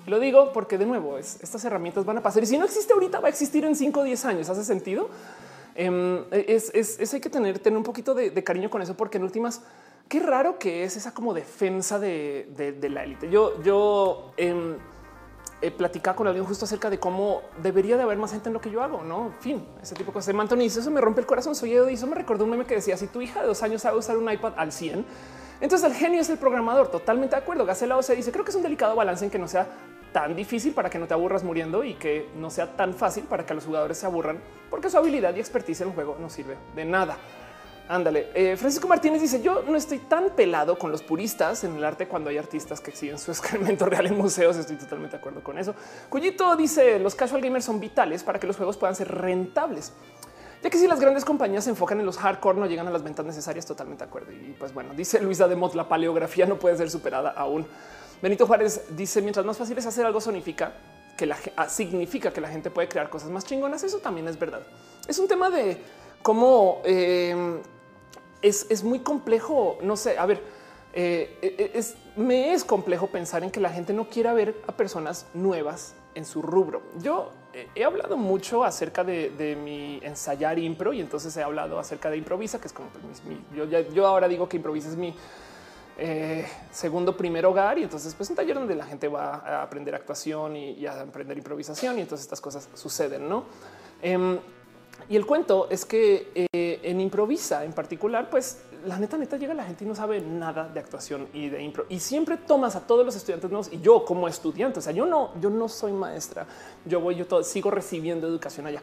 Lo digo porque de nuevo es, estas herramientas van a pasar y si no existe ahorita va a existir en 5 o 10 años. ¿Hace sentido? Em, es, hay que tener, tener un poquito de, cariño con eso porque en últimas qué raro que es esa como defensa de, la élite. Yo, yo em, he platicado con alguien justo acerca de cómo debería de haber más gente en lo que yo hago, no? Fin, ese tipo de cosas. Anthony dice eso me rompe el corazón. Soy y eso me recordó un meme que decía si tu hija de dos años sabe usar un iPad al 100, entonces el genio es el programador. Totalmente de acuerdo. Gacela se dice creo que es un delicado balance en que no sea tan difícil para que no te aburras muriendo y que no sea tan fácil para que los jugadores se aburran porque su habilidad y expertise en el juego no sirve de nada. Ándale. Eh, Francisco Martínez dice: Yo no estoy tan pelado con los puristas en el arte cuando hay artistas que exhiben su <laughs> excremento real en museos. Estoy totalmente de acuerdo con eso. Cuyito dice: Los casual gamers son vitales para que los juegos puedan ser rentables. Ya que si las grandes compañías se enfocan en los hardcore, no llegan a las ventas necesarias. Totalmente de acuerdo. Y pues bueno, dice Luisa de Mot: La paleografía no puede ser superada aún. Benito Juárez dice: Mientras más fácil es hacer algo, significa que la ah, significa que la gente puede crear cosas más chingonas. Eso también es verdad. Es un tema de cómo eh, es, muy complejo. No sé, a ver, eh, eh, es, me es complejo pensar en que la gente no quiera ver a personas nuevas en su rubro. Yo he hablado mucho acerca de, mi ensayar impro y entonces he hablado acerca de improvisa, que es como pues, yo, yo, ahora digo que improvisa es mi eh, segundo primer hogar y entonces pues un taller donde la gente va a aprender actuación y, a aprender improvisación y entonces estas cosas suceden, ¿no? Em, Y el cuento es que eh, en improvisa en particular, pues la neta, neta llega la gente y no sabe nada de actuación y de impro. Y siempre tomas a todos los estudiantes nuevos y yo como estudiante, o sea, yo no, yo no soy maestra, yo voy, yo sigo recibiendo educación allá.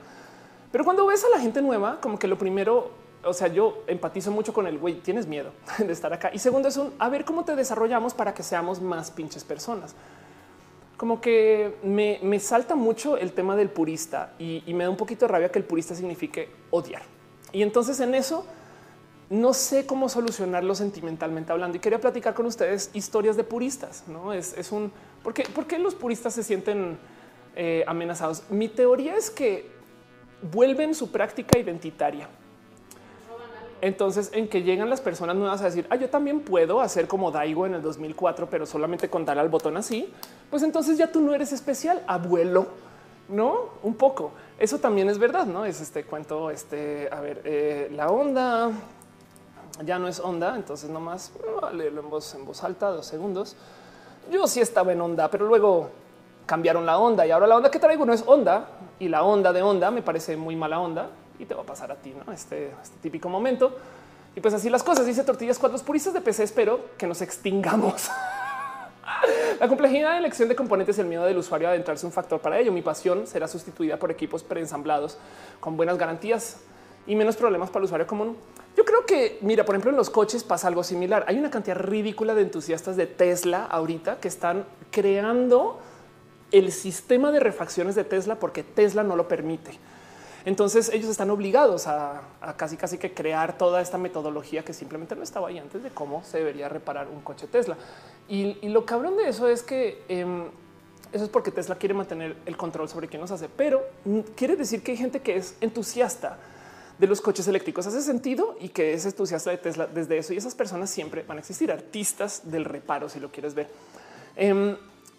Pero cuando ves a la gente nueva, como que lo primero, o sea, yo empatizo mucho con el güey, tienes miedo <laughs> de estar acá. Y segundo es un, a ver cómo te desarrollamos para que seamos más pinches personas como que me, salta mucho el tema del purista y, me da un poquito de rabia que el purista signifique odiar. Y entonces en eso no sé cómo solucionarlo sentimentalmente hablando y quería platicar con ustedes historias de puristas. No es, un ¿por qué, los puristas se sienten eh, amenazados? Mi teoría es que vuelven su práctica identitaria. Entonces, en que llegan las personas nuevas a decir, ah, yo también puedo hacer como Daigo en el 2004, pero solamente con al botón así, pues entonces ya tú no eres especial, abuelo, no un poco. Eso también es verdad, no es este cuento. Este, a ver, eh, la onda ya no es onda, entonces nomás uh, leerlo en voz, en voz alta, dos segundos. Yo sí estaba en onda, pero luego cambiaron la onda y ahora la onda que traigo no es onda y la onda de onda me parece muy mala onda y te va a pasar a ti, ¿no? Este, este típico momento. Y pues así las cosas, dice Tortillas Cuatro. Puristas de PC espero que nos extingamos. <laughs> La complejidad de elección de componentes y el miedo del usuario a adentrarse un factor para ello. Mi pasión será sustituida por equipos preensamblados con buenas garantías y menos problemas para el usuario común. Yo creo que, mira, por ejemplo, en los coches pasa algo similar. Hay una cantidad ridícula de entusiastas de Tesla ahorita que están creando el sistema de refacciones de Tesla porque Tesla no lo permite. Entonces ellos están obligados a, casi casi que crear toda esta metodología que simplemente no estaba ahí antes de cómo se debería reparar un coche Tesla. Y, lo cabrón de eso es que em, eso es porque Tesla quiere mantener el control sobre quién nos hace, pero quiere decir que hay gente que es entusiasta de los coches eléctricos. Hace sentido y que es entusiasta de Tesla desde eso. Y esas personas siempre van a existir, artistas del reparo, si lo quieres ver. Em,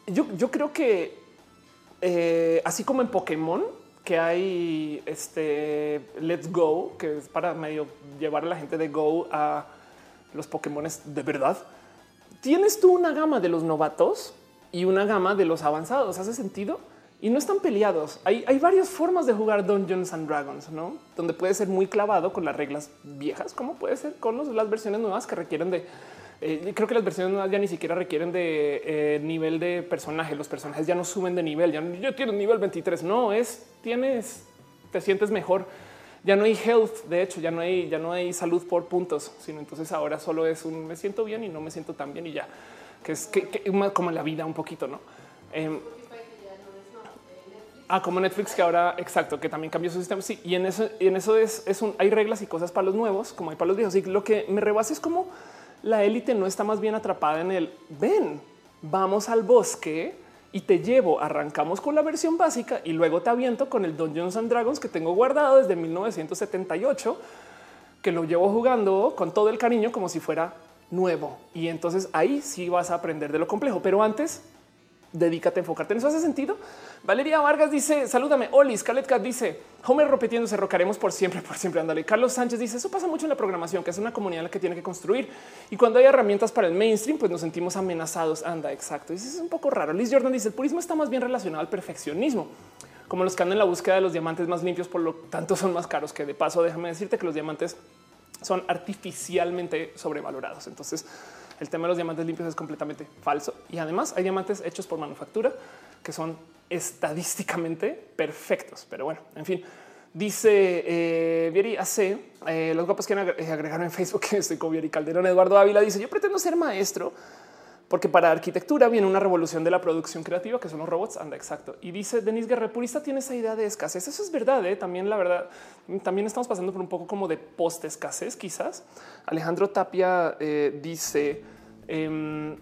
yo, creo que eh, así como en Pokémon, que hay este Let's Go, que es para medio llevar a la gente de Go a los Pokémon de verdad. Tienes tú una gama de los novatos y una gama de los avanzados. ¿Hace sentido? Y no están peleados. Hay, hay varias formas de jugar Dungeons and Dragons, ¿no? Donde puede ser muy clavado con las reglas viejas, como puede ser con las versiones nuevas que requieren de eh, creo que las versiones nuevas ya ni siquiera requieren de eh, nivel de personaje. Los personajes ya no suben de nivel. Ya yo tienes nivel 23. No es tienes, te sientes mejor. Ya no hay health. De hecho, ya no hay, ya no hay salud por puntos, sino entonces ahora solo es un me siento bien y no me siento tan bien y ya que es que, como en la vida un poquito, no? Em, ah, como Netflix que ahora exacto, que también cambió su sistema. Sí, y en eso, y en eso es, es un, hay reglas y cosas para los nuevos, como hay para los viejos. Y lo que me rebasa es como la élite no está más bien atrapada en el ven, vamos al bosque y te llevo. Arrancamos con la versión básica y luego te aviento con el Dungeons and Dragons que tengo guardado desde 1978, que lo llevo jugando con todo el cariño como si fuera nuevo. Y entonces ahí sí vas a aprender de lo complejo. Pero antes dedícate a enfocarte en eso. ¿Hace sentido? Valeria Vargas dice, salúdame. Oli, Scarlett Cat dice, Homer repitiéndose, rocaremos por siempre, por siempre. Ándale. Carlos Sánchez dice, eso pasa mucho en la programación, que es una comunidad la que tiene que construir. Y cuando hay herramientas para el mainstream, pues nos sentimos amenazados. Anda, exacto. Y es un poco raro. Liz Jordan dice, el purismo está más bien relacionado al perfeccionismo. Como los que andan en la búsqueda de los diamantes más limpios, por lo tanto son más caros que de paso, déjame decirte que los diamantes son artificialmente sobrevalorados. Entonces, el tema de los diamantes limpios es completamente falso. Y además hay diamantes hechos por manufactura que son estadísticamente perfectos. Pero bueno, en fin, dice eh, Vieri AC, eh, los guapos que agregaron en Facebook que <laughs> estoy con Vieri Calderón. Eduardo Ávila dice: Yo pretendo ser maestro porque para arquitectura viene una revolución de la producción creativa, que son los robots. Anda, exacto. Y dice Denis Guerre, purista tiene esa idea de escasez. Eso es verdad. ¿eh? También la verdad, también estamos pasando por un poco como de post escasez, quizás. Alejandro Tapia eh, dice em,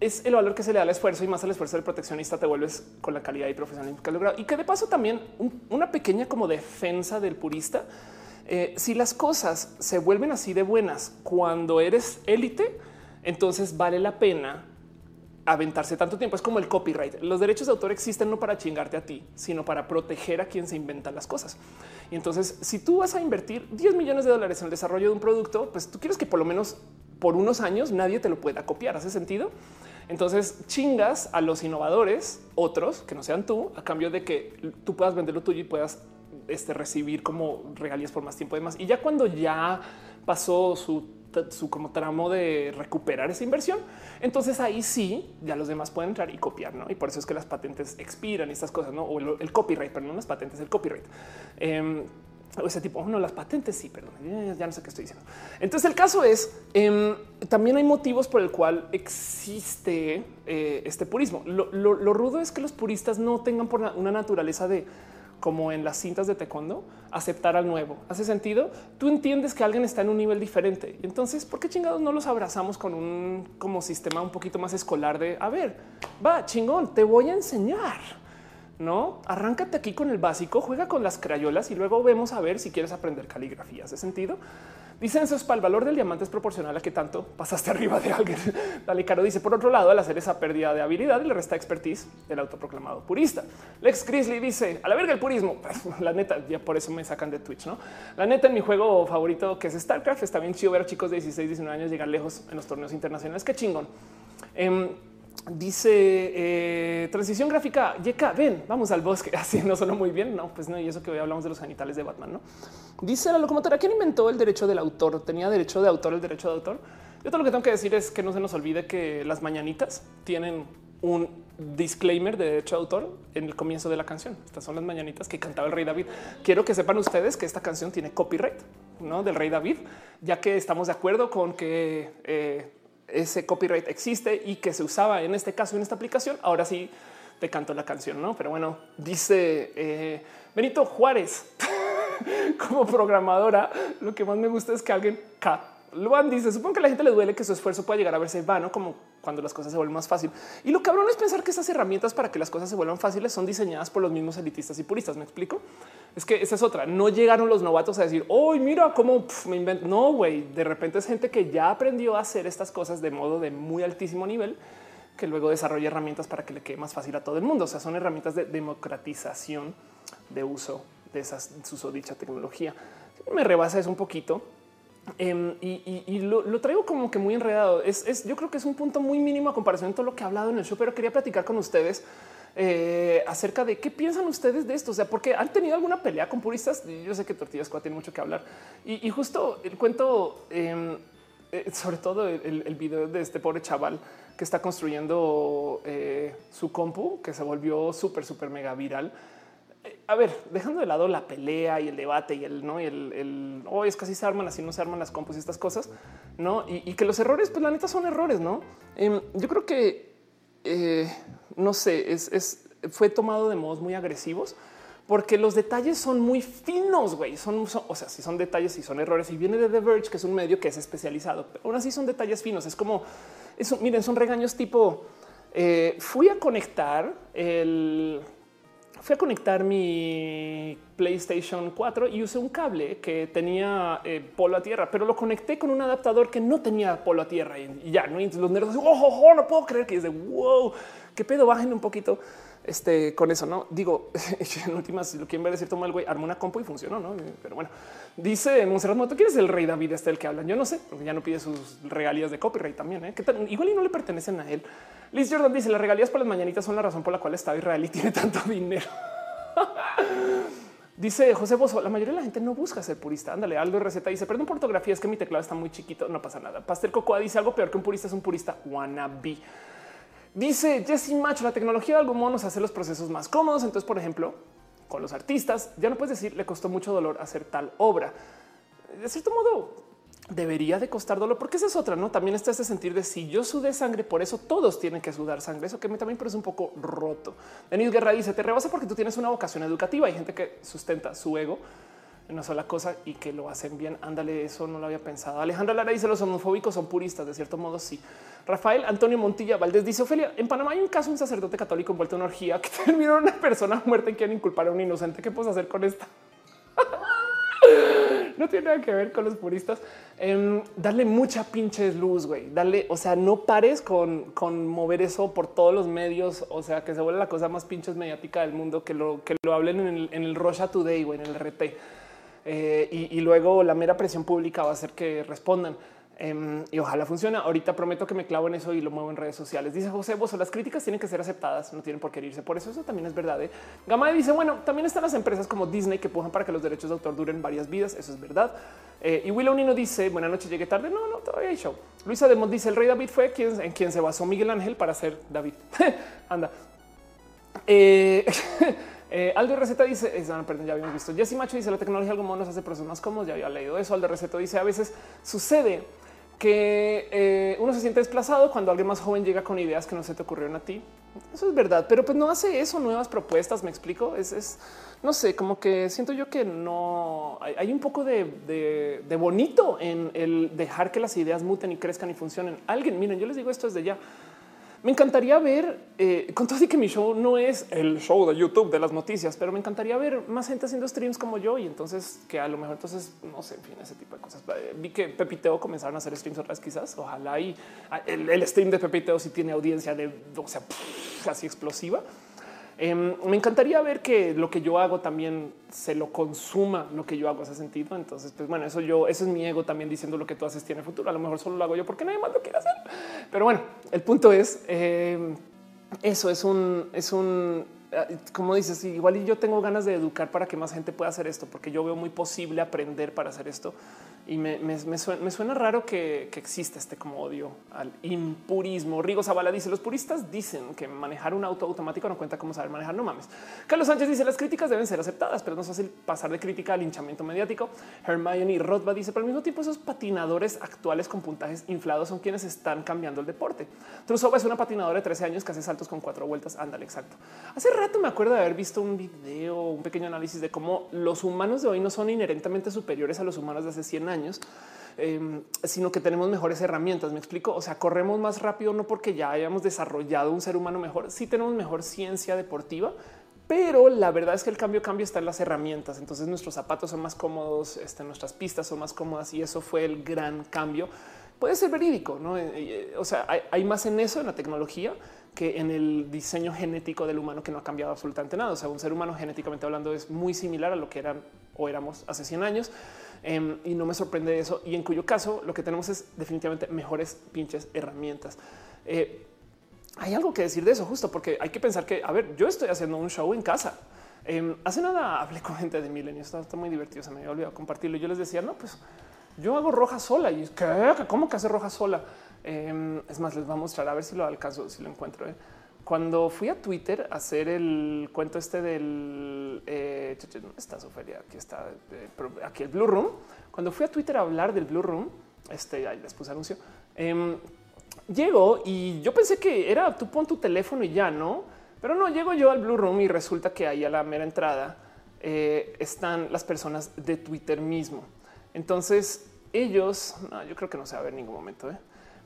es el valor que se le da al esfuerzo y más al esfuerzo del proteccionista te vuelves con la calidad y profesionalismo que logrado. Y que de paso también una pequeña como defensa del purista. Eh, si las cosas se vuelven así de buenas cuando eres élite, entonces vale la pena aventarse tanto tiempo. Es como el copyright. Los derechos de autor existen no para chingarte a ti, sino para proteger a quien se inventa las cosas. Y entonces, si tú vas a invertir 10 millones de dólares en el desarrollo de un producto, pues tú quieres que por lo menos por unos años nadie te lo pueda copiar. ¿Hace sentido? Entonces chingas a los innovadores, otros que no sean tú, a cambio de que tú puedas vender lo tuyo y puedas este, recibir como regalías por más tiempo y demás. Y ya cuando ya pasó su su como tramo de recuperar esa inversión, entonces ahí sí ya los demás pueden entrar y copiar, ¿no? Y por eso es que las patentes expiran y estas cosas, ¿no? O el, copyright, pero no las patentes, el copyright. Eh, o ese tipo, no, las patentes sí, perdón, ya, no sé qué estoy diciendo. Entonces el caso es, em, también hay motivos por el cual existe eh, este purismo. Lo, lo, rudo es que los puristas no tengan por una naturaleza de como en las cintas de taekwondo, aceptar al nuevo. ¿Hace sentido? Tú entiendes que alguien está en un nivel diferente. Entonces, ¿por qué chingados no los abrazamos con un como sistema un poquito más escolar de, a ver, va, chingón, te voy a enseñar? No, arráncate aquí con el básico, juega con las crayolas y luego vemos a ver si quieres aprender caligrafía. ¿Hace sentido? Dicen para el valor del diamante es proporcional a que tanto pasaste arriba de alguien. <laughs> Dale Caro dice por otro lado, al hacer esa pérdida de habilidad le resta expertise del autoproclamado purista. Lex Grizzly dice a la verga el purismo. <laughs> La neta, ya por eso me sacan de Twitch, no? La neta en mi juego favorito que es StarCraft está bien chido ver a chicos de 16, 19 años llegar lejos en los torneos internacionales. Qué chingón. Em, Dice eh, transición gráfica. Yeka, ven, vamos al bosque. <laughs> Así no sonó muy bien. No, pues no. Y eso que hoy hablamos de los genitales de Batman. No dice la locomotora. ¿Quién inventó el derecho del autor? Tenía derecho de autor, el derecho de autor. Yo todo lo que tengo que decir es que no se nos olvide que las mañanitas tienen un disclaimer de derecho de autor en el comienzo de la canción. Estas son las mañanitas que cantaba el rey David. Quiero que sepan ustedes que esta canción tiene copyright ¿no? del rey David, ya que estamos de acuerdo con que eh, ese copyright existe y que se usaba en este caso en esta aplicación. Ahora sí te canto la canción, no? Pero bueno, dice eh, Benito Juárez <laughs> <laughs> como programadora. Lo que más me gusta es que alguien Luan dice: Supongo que a la gente le duele que su esfuerzo pueda llegar a verse vano, como cuando las cosas se vuelven más fácil. Y lo cabrón es pensar que esas herramientas para que las cosas se vuelvan fáciles son diseñadas por los mismos elitistas y puristas. Me explico. Es que esa es otra. No llegaron los novatos a decir, hoy mira cómo me invento. No, güey. De repente es gente que ya aprendió a hacer estas cosas de modo de muy altísimo nivel que luego desarrolla herramientas para que le quede más fácil a todo el mundo. O sea, son herramientas de democratización de uso de esas dicha tecnología. Me rebasa eso un poquito Em, y, lo, traigo como que muy enredado. Es, yo creo que es un punto muy mínimo a comparación de todo lo que he hablado en el show, pero quería platicar con ustedes eh, acerca de qué piensan ustedes de esto. O sea, porque han tenido alguna pelea con puristas. Yo sé que Tortillas tiene mucho que hablar y, justo el cuento, em, eh, sobre todo el, el, video de este pobre chaval que está construyendo eh, su compu, que se volvió súper, súper mega viral a ver, dejando de lado la pelea y el debate y el no y el, hoy es casi se arman así, no se arman las compus y estas cosas, no? Y, que los errores, pues la neta son errores, no? Em, yo creo que eh, no sé, es, fue tomado de modos muy agresivos porque los detalles son muy finos, güey. Son, o sea, si son detalles y son errores y viene de The Verge, que es un medio que es especializado, pero aún así son detalles finos. Es como eso. Miren, son regaños tipo eh, fui a conectar el fui a conectar mi PlayStation 4 y usé un cable que tenía eh, polo a tierra, pero lo conecté con un adaptador que no tenía polo a tierra y, ya no. Y los nervios, oh, oh, oh, no puedo creer que es de wow, qué pedo, bajen un poquito este, con eso. No digo <laughs> en últimas, lo quieren ver de cierto el güey armó una compu y funcionó. No, pero bueno, dice Monserrat Moto, ¿quién es el rey David? Este el que hablan. Yo no sé, porque ya no pide sus regalías de copyright también. ¿eh? Igual y no le pertenecen a él. Liz Jordan dice las regalías por las mañanitas son la razón por la cual Estado Israelí <laughs> tiene tanto dinero. <laughs> Dice José Bozo, la mayoría de la gente no busca ser purista. Ándale, Aldo receta dice, perdón por ortografía, es que mi teclado está muy chiquito, no pasa nada. Pastel Cocoa dice algo peor que un purista es un purista wannabe. Dice Jesse Macho, la tecnología de modo nos hace los procesos más cómodos. Entonces, por ejemplo, con los artistas, ya no puedes decir le costó mucho dolor hacer tal obra. De cierto modo, debería de costar dolor, porque esa es otra, ¿no? También está ese sentir de si yo sudé sangre, por eso todos tienen que sudar sangre. Eso que me también parece un poco roto. Denis Guerra dice, te rebasa porque tú tienes una vocación educativa. Hay gente que sustenta su ego una sola cosa y que lo hacen bien. Ándale, eso no lo había pensado. Alejandra Lara dice, los homofóbicos son puristas, de cierto modo sí. Rafael Antonio Montilla Valdés dice, Ofelia, en Panamá hay un caso, un sacerdote católico envuelto en una orgía que <laughs> terminó una persona muerta y quieren inculpar a un inocente. ¿Qué puedes hacer con esta? <laughs> no tiene nada que ver con los puristas. Em, darle mucha pinche luz, güey. Darle, o sea, no pares con, con mover eso por todos los medios. O sea, que se vuelve la cosa más pinches mediática del mundo, que lo, que lo hablen en el, en Today, o en el RT. Eh, y, luego la mera presión pública va a hacer que respondan. Em, y ojalá funcione. Ahorita prometo que me clavo en eso y lo muevo en redes sociales. Dice José Bozo, las críticas tienen que ser aceptadas, no tienen por qué irse. Por eso eso también es verdad. ¿eh? Gama dice, bueno, también están las empresas como Disney que pujan para que los derechos de autor duren varias vidas. Eso es verdad. Eh, y Willow Nino dice, buenas noches, llegué tarde. No, no, todavía hay show. Luisa Demont dice, el rey David fue quien, en quien se basó Miguel Ángel para ser David. <laughs> Anda. <laughs> Eh, Aldo Receta dice, perdón, ya habíamos visto. Jesse Macho dice la tecnología algo nos hace procesos más cómodos. Ya había leído eso. Aldo Receta dice a veces sucede que eh, uno se siente desplazado cuando alguien más joven llega con ideas que no se te ocurrieron a ti. Eso es verdad, pero pues no hace eso, nuevas propuestas. Me explico. Es, no sé, como que siento yo que no hay, un poco de, de, bonito en el dejar que las ideas muten y crezcan y funcionen. Alguien, miren, yo les digo esto desde ya. Me encantaría ver, eh, con todo y que mi show no es el show de YouTube de las noticias, pero me encantaría ver más gente haciendo streams como yo y entonces que a lo mejor entonces no sé, en fin, ese tipo de cosas. Eh, vi que Pepiteo comenzaron a hacer streams otras quizás. Ojalá y ah, el, stream de Pepiteo si tiene audiencia de, o sea, así explosiva. Em, me encantaría ver que lo que yo hago también se lo consuma lo que yo hago ese sentido. Entonces, pues bueno, eso yo, ese es mi ego también diciendo lo que tú haces tiene futuro. A lo mejor solo lo hago yo porque nadie más lo quiere hacer. Pero bueno, el punto es em, eso es un, es un, eh, como dices, igual yo tengo ganas de educar para que más gente pueda hacer esto, porque yo veo muy posible aprender para hacer esto y me, suena, raro que, que, exista este como odio al impurismo. Rigo Zavala dice los puristas dicen que manejar un auto automático no cuenta como saber manejar. No mames. Carlos Sánchez dice las críticas deben ser aceptadas, pero no es fácil pasar de crítica al hinchamiento mediático. Hermione Rothbard dice, pero al mismo tiempo esos patinadores actuales con puntajes inflados son quienes están cambiando el deporte. Trusova es una patinadora de 13 años que hace saltos con cuatro vueltas. Ándale, exacto. Hace rato me acuerdo de haber visto un video, un pequeño análisis de cómo los humanos de hoy no son inherentemente superiores a los humanos de hace 100 años em, sino que tenemos mejores herramientas. Me explico. O sea, corremos más rápido, no porque ya hayamos desarrollado un ser humano mejor. Sí tenemos mejor ciencia deportiva, pero la verdad es que el cambio cambio está en las herramientas. Entonces nuestros zapatos son más cómodos, este, nuestras pistas son más cómodas y eso fue el gran cambio. Puede ser verídico, no? Eh, eh, o sea, hay más en eso, en la tecnología, que en el diseño genético del humano que no ha cambiado absolutamente nada. O sea, un ser humano genéticamente hablando es muy similar a lo que eran o éramos hace 100 años. Em, y no me sorprende eso. Y en cuyo caso lo que tenemos es definitivamente mejores pinches herramientas. Eh, hay algo que decir de eso justo porque hay que pensar que, a ver, yo estoy haciendo un show en casa. Em, hace nada hablé con gente de Milenio, está, muy divertido, se me había olvidado compartirlo. Yo les decía, no, pues yo hago roja sola. Y ¿qué? ¿Cómo que hace roja sola? Em, es más, les voy a mostrar a ver si lo alcanzo, si lo encuentro. Eh. Cuando fui a Twitter a hacer el cuento este del eh, ¿dónde está? Aquí está eh, aquí el Blue Room. Cuando fui a Twitter a hablar del Blue Room, este ahí les puse anuncio. Eh, llego y yo pensé que era tú pon tu teléfono y ya no, pero no llego yo al Blue Room y resulta que ahí a la mera entrada eh, están las personas de Twitter mismo. Entonces ellos, yo creo que no se va a ver en ningún momento. ¿eh?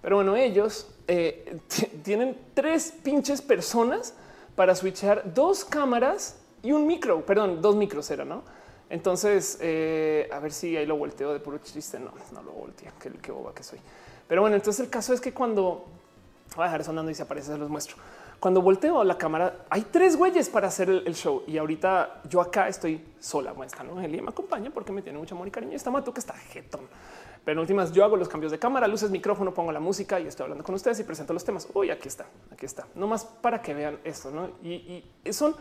Pero bueno, ellos eh, <laughs> tienen tres pinches personas para switchar dos cámaras y un micro, perdón, dos micros era, ¿no? Entonces, eh, a ver si ahí lo volteo de puro chiste. No, no lo volteo, qué boba que soy. Pero bueno, entonces el caso es que cuando voy a dejar sonando y se aparece, se los muestro. Cuando volteo la cámara, hay tres güeyes para hacer el, show y ahorita yo acá estoy sola. Bueno, está me acompaña porque me tiene mucho amor y cariño. Está Mato que está jetón. Pero en últimas, yo hago los cambios de cámara, luces, micrófono, pongo la música y estoy hablando con ustedes y presento los temas. Uy, aquí está, aquí está. No más para que vean esto, ¿no? Y, son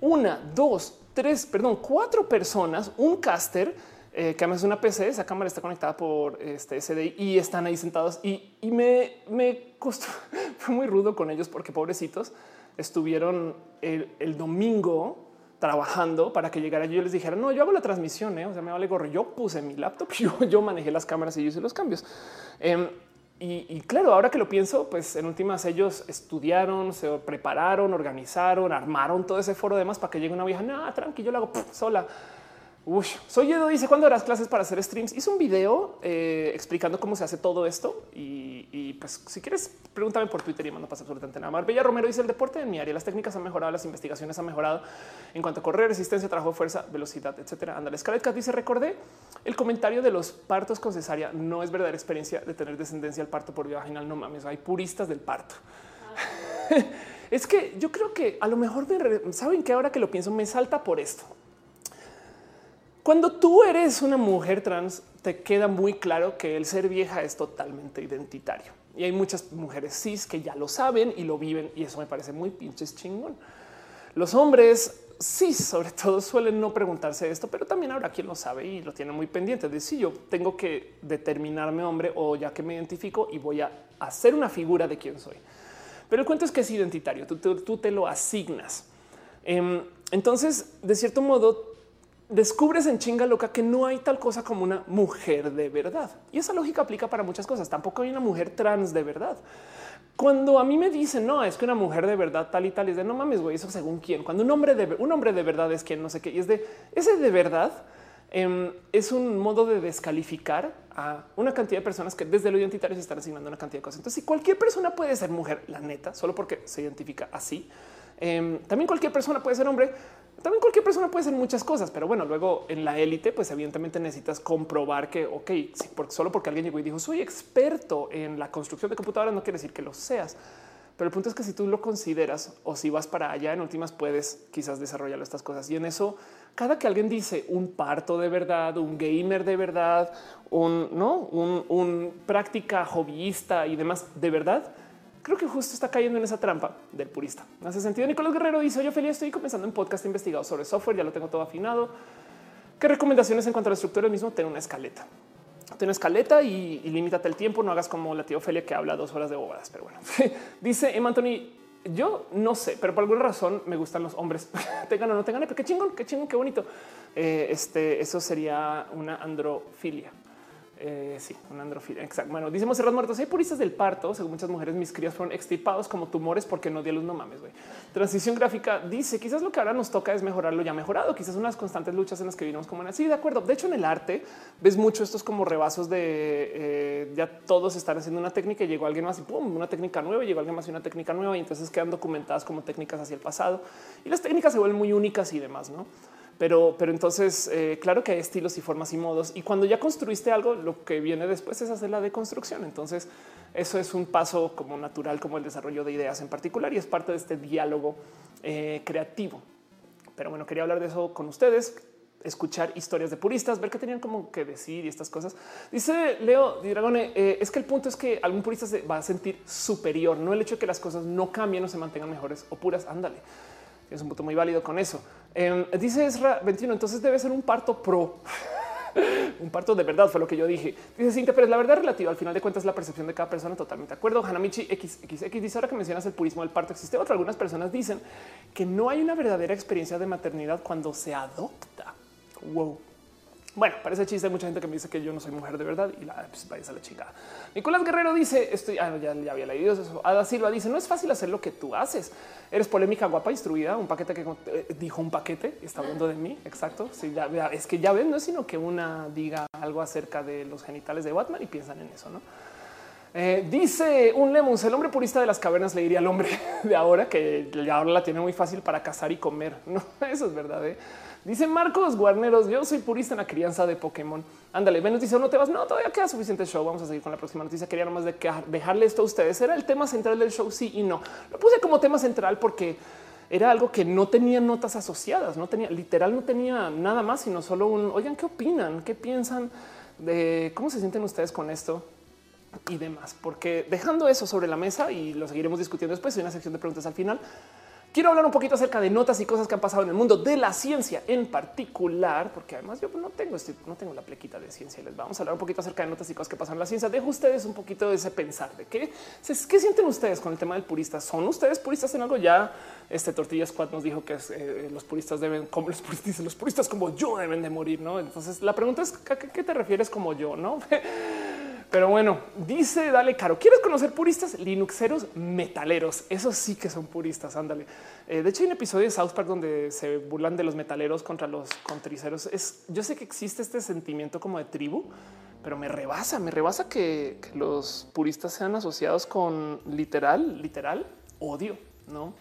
una, dos, tres, perdón, cuatro personas, un caster eh, que además es una PC. Esa cámara está conectada por este SDI y están ahí sentados. Y, me, me costó, <laughs> fue muy rudo con ellos porque pobrecitos estuvieron el domingo trabajando para que llegara yo y les dijera, no, yo hago la transmisión, ¿eh? o sea, me vale gorro. Yo puse mi laptop, <laughs> yo, yo manejé las cámaras y yo hice los cambios. Em, y, claro, ahora que lo pienso, pues en últimas ellos estudiaron, se prepararon, organizaron, armaron todo ese foro de más para que llegue una vieja, no, tranquilo, yo lo hago sola. Uy, soy Edo, dice cuándo harás clases para hacer streams. Hice un video eh, explicando cómo se hace todo esto. Y, pues, si quieres, pregúntame por Twitter y mando pasa absolutamente nada. Marbella Romero dice el deporte en mi área. Las técnicas han mejorado, las investigaciones han mejorado en cuanto a correr, resistencia, trabajo, fuerza, velocidad, etcétera. Ándale, Scarlett Cat dice: Recordé el comentario de los partos con cesárea. No es verdadera experiencia de tener descendencia al parto por vía vaginal. No mames, hay puristas del parto. <laughs> es que yo creo que a lo mejor me saben que ahora que lo pienso me salta por esto. Cuando tú eres una mujer trans, te queda muy claro que el ser vieja es totalmente identitario. Y hay muchas mujeres cis que ya lo saben y lo viven y eso me parece muy pinches chingón. Los hombres sí, sobre todo suelen no preguntarse esto, pero también habrá quien lo sabe y lo tiene muy pendiente. De si yo tengo que determinarme hombre o ya que me identifico y voy a hacer una figura de quién soy. Pero el cuento es que es identitario, tú, te lo asignas. Em, entonces, de cierto modo, descubres en chinga loca que no hay tal cosa como una mujer de verdad. Y esa lógica aplica para muchas cosas. Tampoco hay una mujer trans de verdad. Cuando a mí me dicen no, es que una mujer de verdad tal y tal es de no mames, güey, eso según quién. Cuando un hombre de un hombre de verdad es quien no sé qué y es de ese de verdad em, es un modo de descalificar a una cantidad de personas que desde lo identitario se están asignando una cantidad de cosas. Entonces, si cualquier persona puede ser mujer, la neta, solo porque se identifica así, em, también cualquier persona puede ser hombre también cualquier persona puede ser muchas cosas, pero bueno, luego en la élite, pues evidentemente necesitas comprobar que, ok, porque solo porque alguien llegó y dijo soy experto en la construcción de computadoras, no quiere decir que lo seas. Pero el punto es que si tú lo consideras o si vas para allá, en últimas puedes quizás desarrollar estas cosas. Y en eso, cada que alguien dice un parto de verdad, un gamer de verdad, un no, un práctica hobbyista y demás de verdad, creo que justo está cayendo en esa trampa del purista. No hace sentido. Nicolás Guerrero dice: Yo feliz, estoy comenzando un podcast investigado sobre software, ya lo tengo todo afinado. ¿Qué recomendaciones en cuanto a la estructura del mismo? Ten una escaleta. Ten escaleta y, limítate el tiempo. No hagas como la tía Ofelia que habla dos horas de bobadas. Pero bueno, <laughs> dice Emma Anthony. Yo no sé, pero por alguna razón me gustan los hombres. <laughs> tengan o no tengan, pero qué chingón, qué chingón, qué bonito. Eh, este, eso sería una androfilia. Eh, sí, un androfilia. Exacto. Bueno, dice Monserrat Muertos. Hay puristas del parto. Según muchas mujeres, mis crías fueron extirpados como tumores porque no dio luz. No mames, güey. Transición gráfica dice quizás lo que ahora nos toca es mejorar lo ya mejorado. Quizás unas constantes luchas en las que vivimos como así. De acuerdo. De hecho, en el arte ves mucho estos como rebasos de eh, ya todos están haciendo una técnica y llegó alguien más y pum, una técnica nueva. Llegó alguien más y una técnica nueva. Y entonces quedan documentadas como técnicas hacia el pasado y las técnicas se vuelven muy únicas y demás, no? Pero, pero entonces, eh, claro que hay estilos y formas y modos. Y cuando ya construiste algo, lo que viene después es hacer la deconstrucción. Entonces, eso es un paso como natural, como el desarrollo de ideas en particular, y es parte de este diálogo eh, creativo. Pero bueno, quería hablar de eso con ustedes, escuchar historias de puristas, ver qué tenían como que decir y estas cosas. Dice Leo Di Dragone, eh, es que el punto es que algún purista se va a sentir superior, no el hecho de que las cosas no cambien o se mantengan mejores o puras. Ándale es un punto muy válido con eso. Em, dice Ezra 21, entonces debe ser un parto pro. <laughs> un parto de verdad fue lo que yo dije. Dice Cintia, pero es la verdad relativa. Al final de cuentas, la percepción de cada persona. Totalmente de acuerdo. Hanamichi XXX dice ahora que mencionas el purismo del parto. Existe otro. Algunas personas dicen que no hay una verdadera experiencia de maternidad cuando se adopta. Wow. Bueno, parece chiste. Hay mucha gente que me dice que yo no soy mujer de verdad y la pues, a la chingada. Nicolás Guerrero dice: Estoy ah, ya, ya, había leído eso. Ada Silva dice: No es fácil hacer lo que tú haces. Eres polémica, guapa, instruida. Un paquete que eh, dijo un paquete. Está hablando de mí. Exacto. Sí, ya, es que ya ven, no es sino que una diga algo acerca de los genitales de Batman y piensan en eso, no? Eh, dice un Lemons, el hombre purista de las cavernas le diría al hombre <laughs> de ahora que ahora la tiene muy fácil para cazar y comer. <laughs> No, eso es verdad. ¿eh? Dice Marcos Guarneros, yo soy purista en la crianza de Pokémon. Ándale, Venus dice, no te vas, no, todavía queda suficiente show. Vamos a seguir con la próxima noticia. Quería nomás de dejarle esto a ustedes. Era el tema central del show, sí y no. Lo puse como tema central porque era algo que no tenía notas asociadas, no tenía, literal, no tenía nada más, sino solo un, oigan, ¿qué opinan? ¿Qué piensan de cómo se sienten ustedes con esto? y demás, porque dejando eso sobre la mesa y lo seguiremos discutiendo después, hay una sección de preguntas al final. Quiero hablar un poquito acerca de notas y cosas que han pasado en el mundo de la ciencia en particular, porque además yo no tengo este, no tengo la plequita de ciencia. Les vamos a hablar un poquito acerca de notas y cosas que pasan en la ciencia. Dejo ustedes un poquito de ese pensar de qué, qué sienten ustedes con el tema del purista. ¿Son ustedes puristas en algo? Ya este Tortilla Squad nos dijo que eh, los puristas deben, como los puristas, los puristas como yo deben de morir. No, entonces la pregunta es ¿a qué te refieres como yo? No? <laughs> Pero bueno, dice Dale Caro, ¿quieres conocer puristas? Linuxeros metaleros. Eso sí que son puristas, ándale. Eh, de hecho, hay un episodio de South Park donde se burlan de los metaleros contra los contriceros. Es, yo sé que existe este sentimiento como de tribu, pero me rebasa, me rebasa que, los puristas sean asociados con literal, literal odio, ¿no?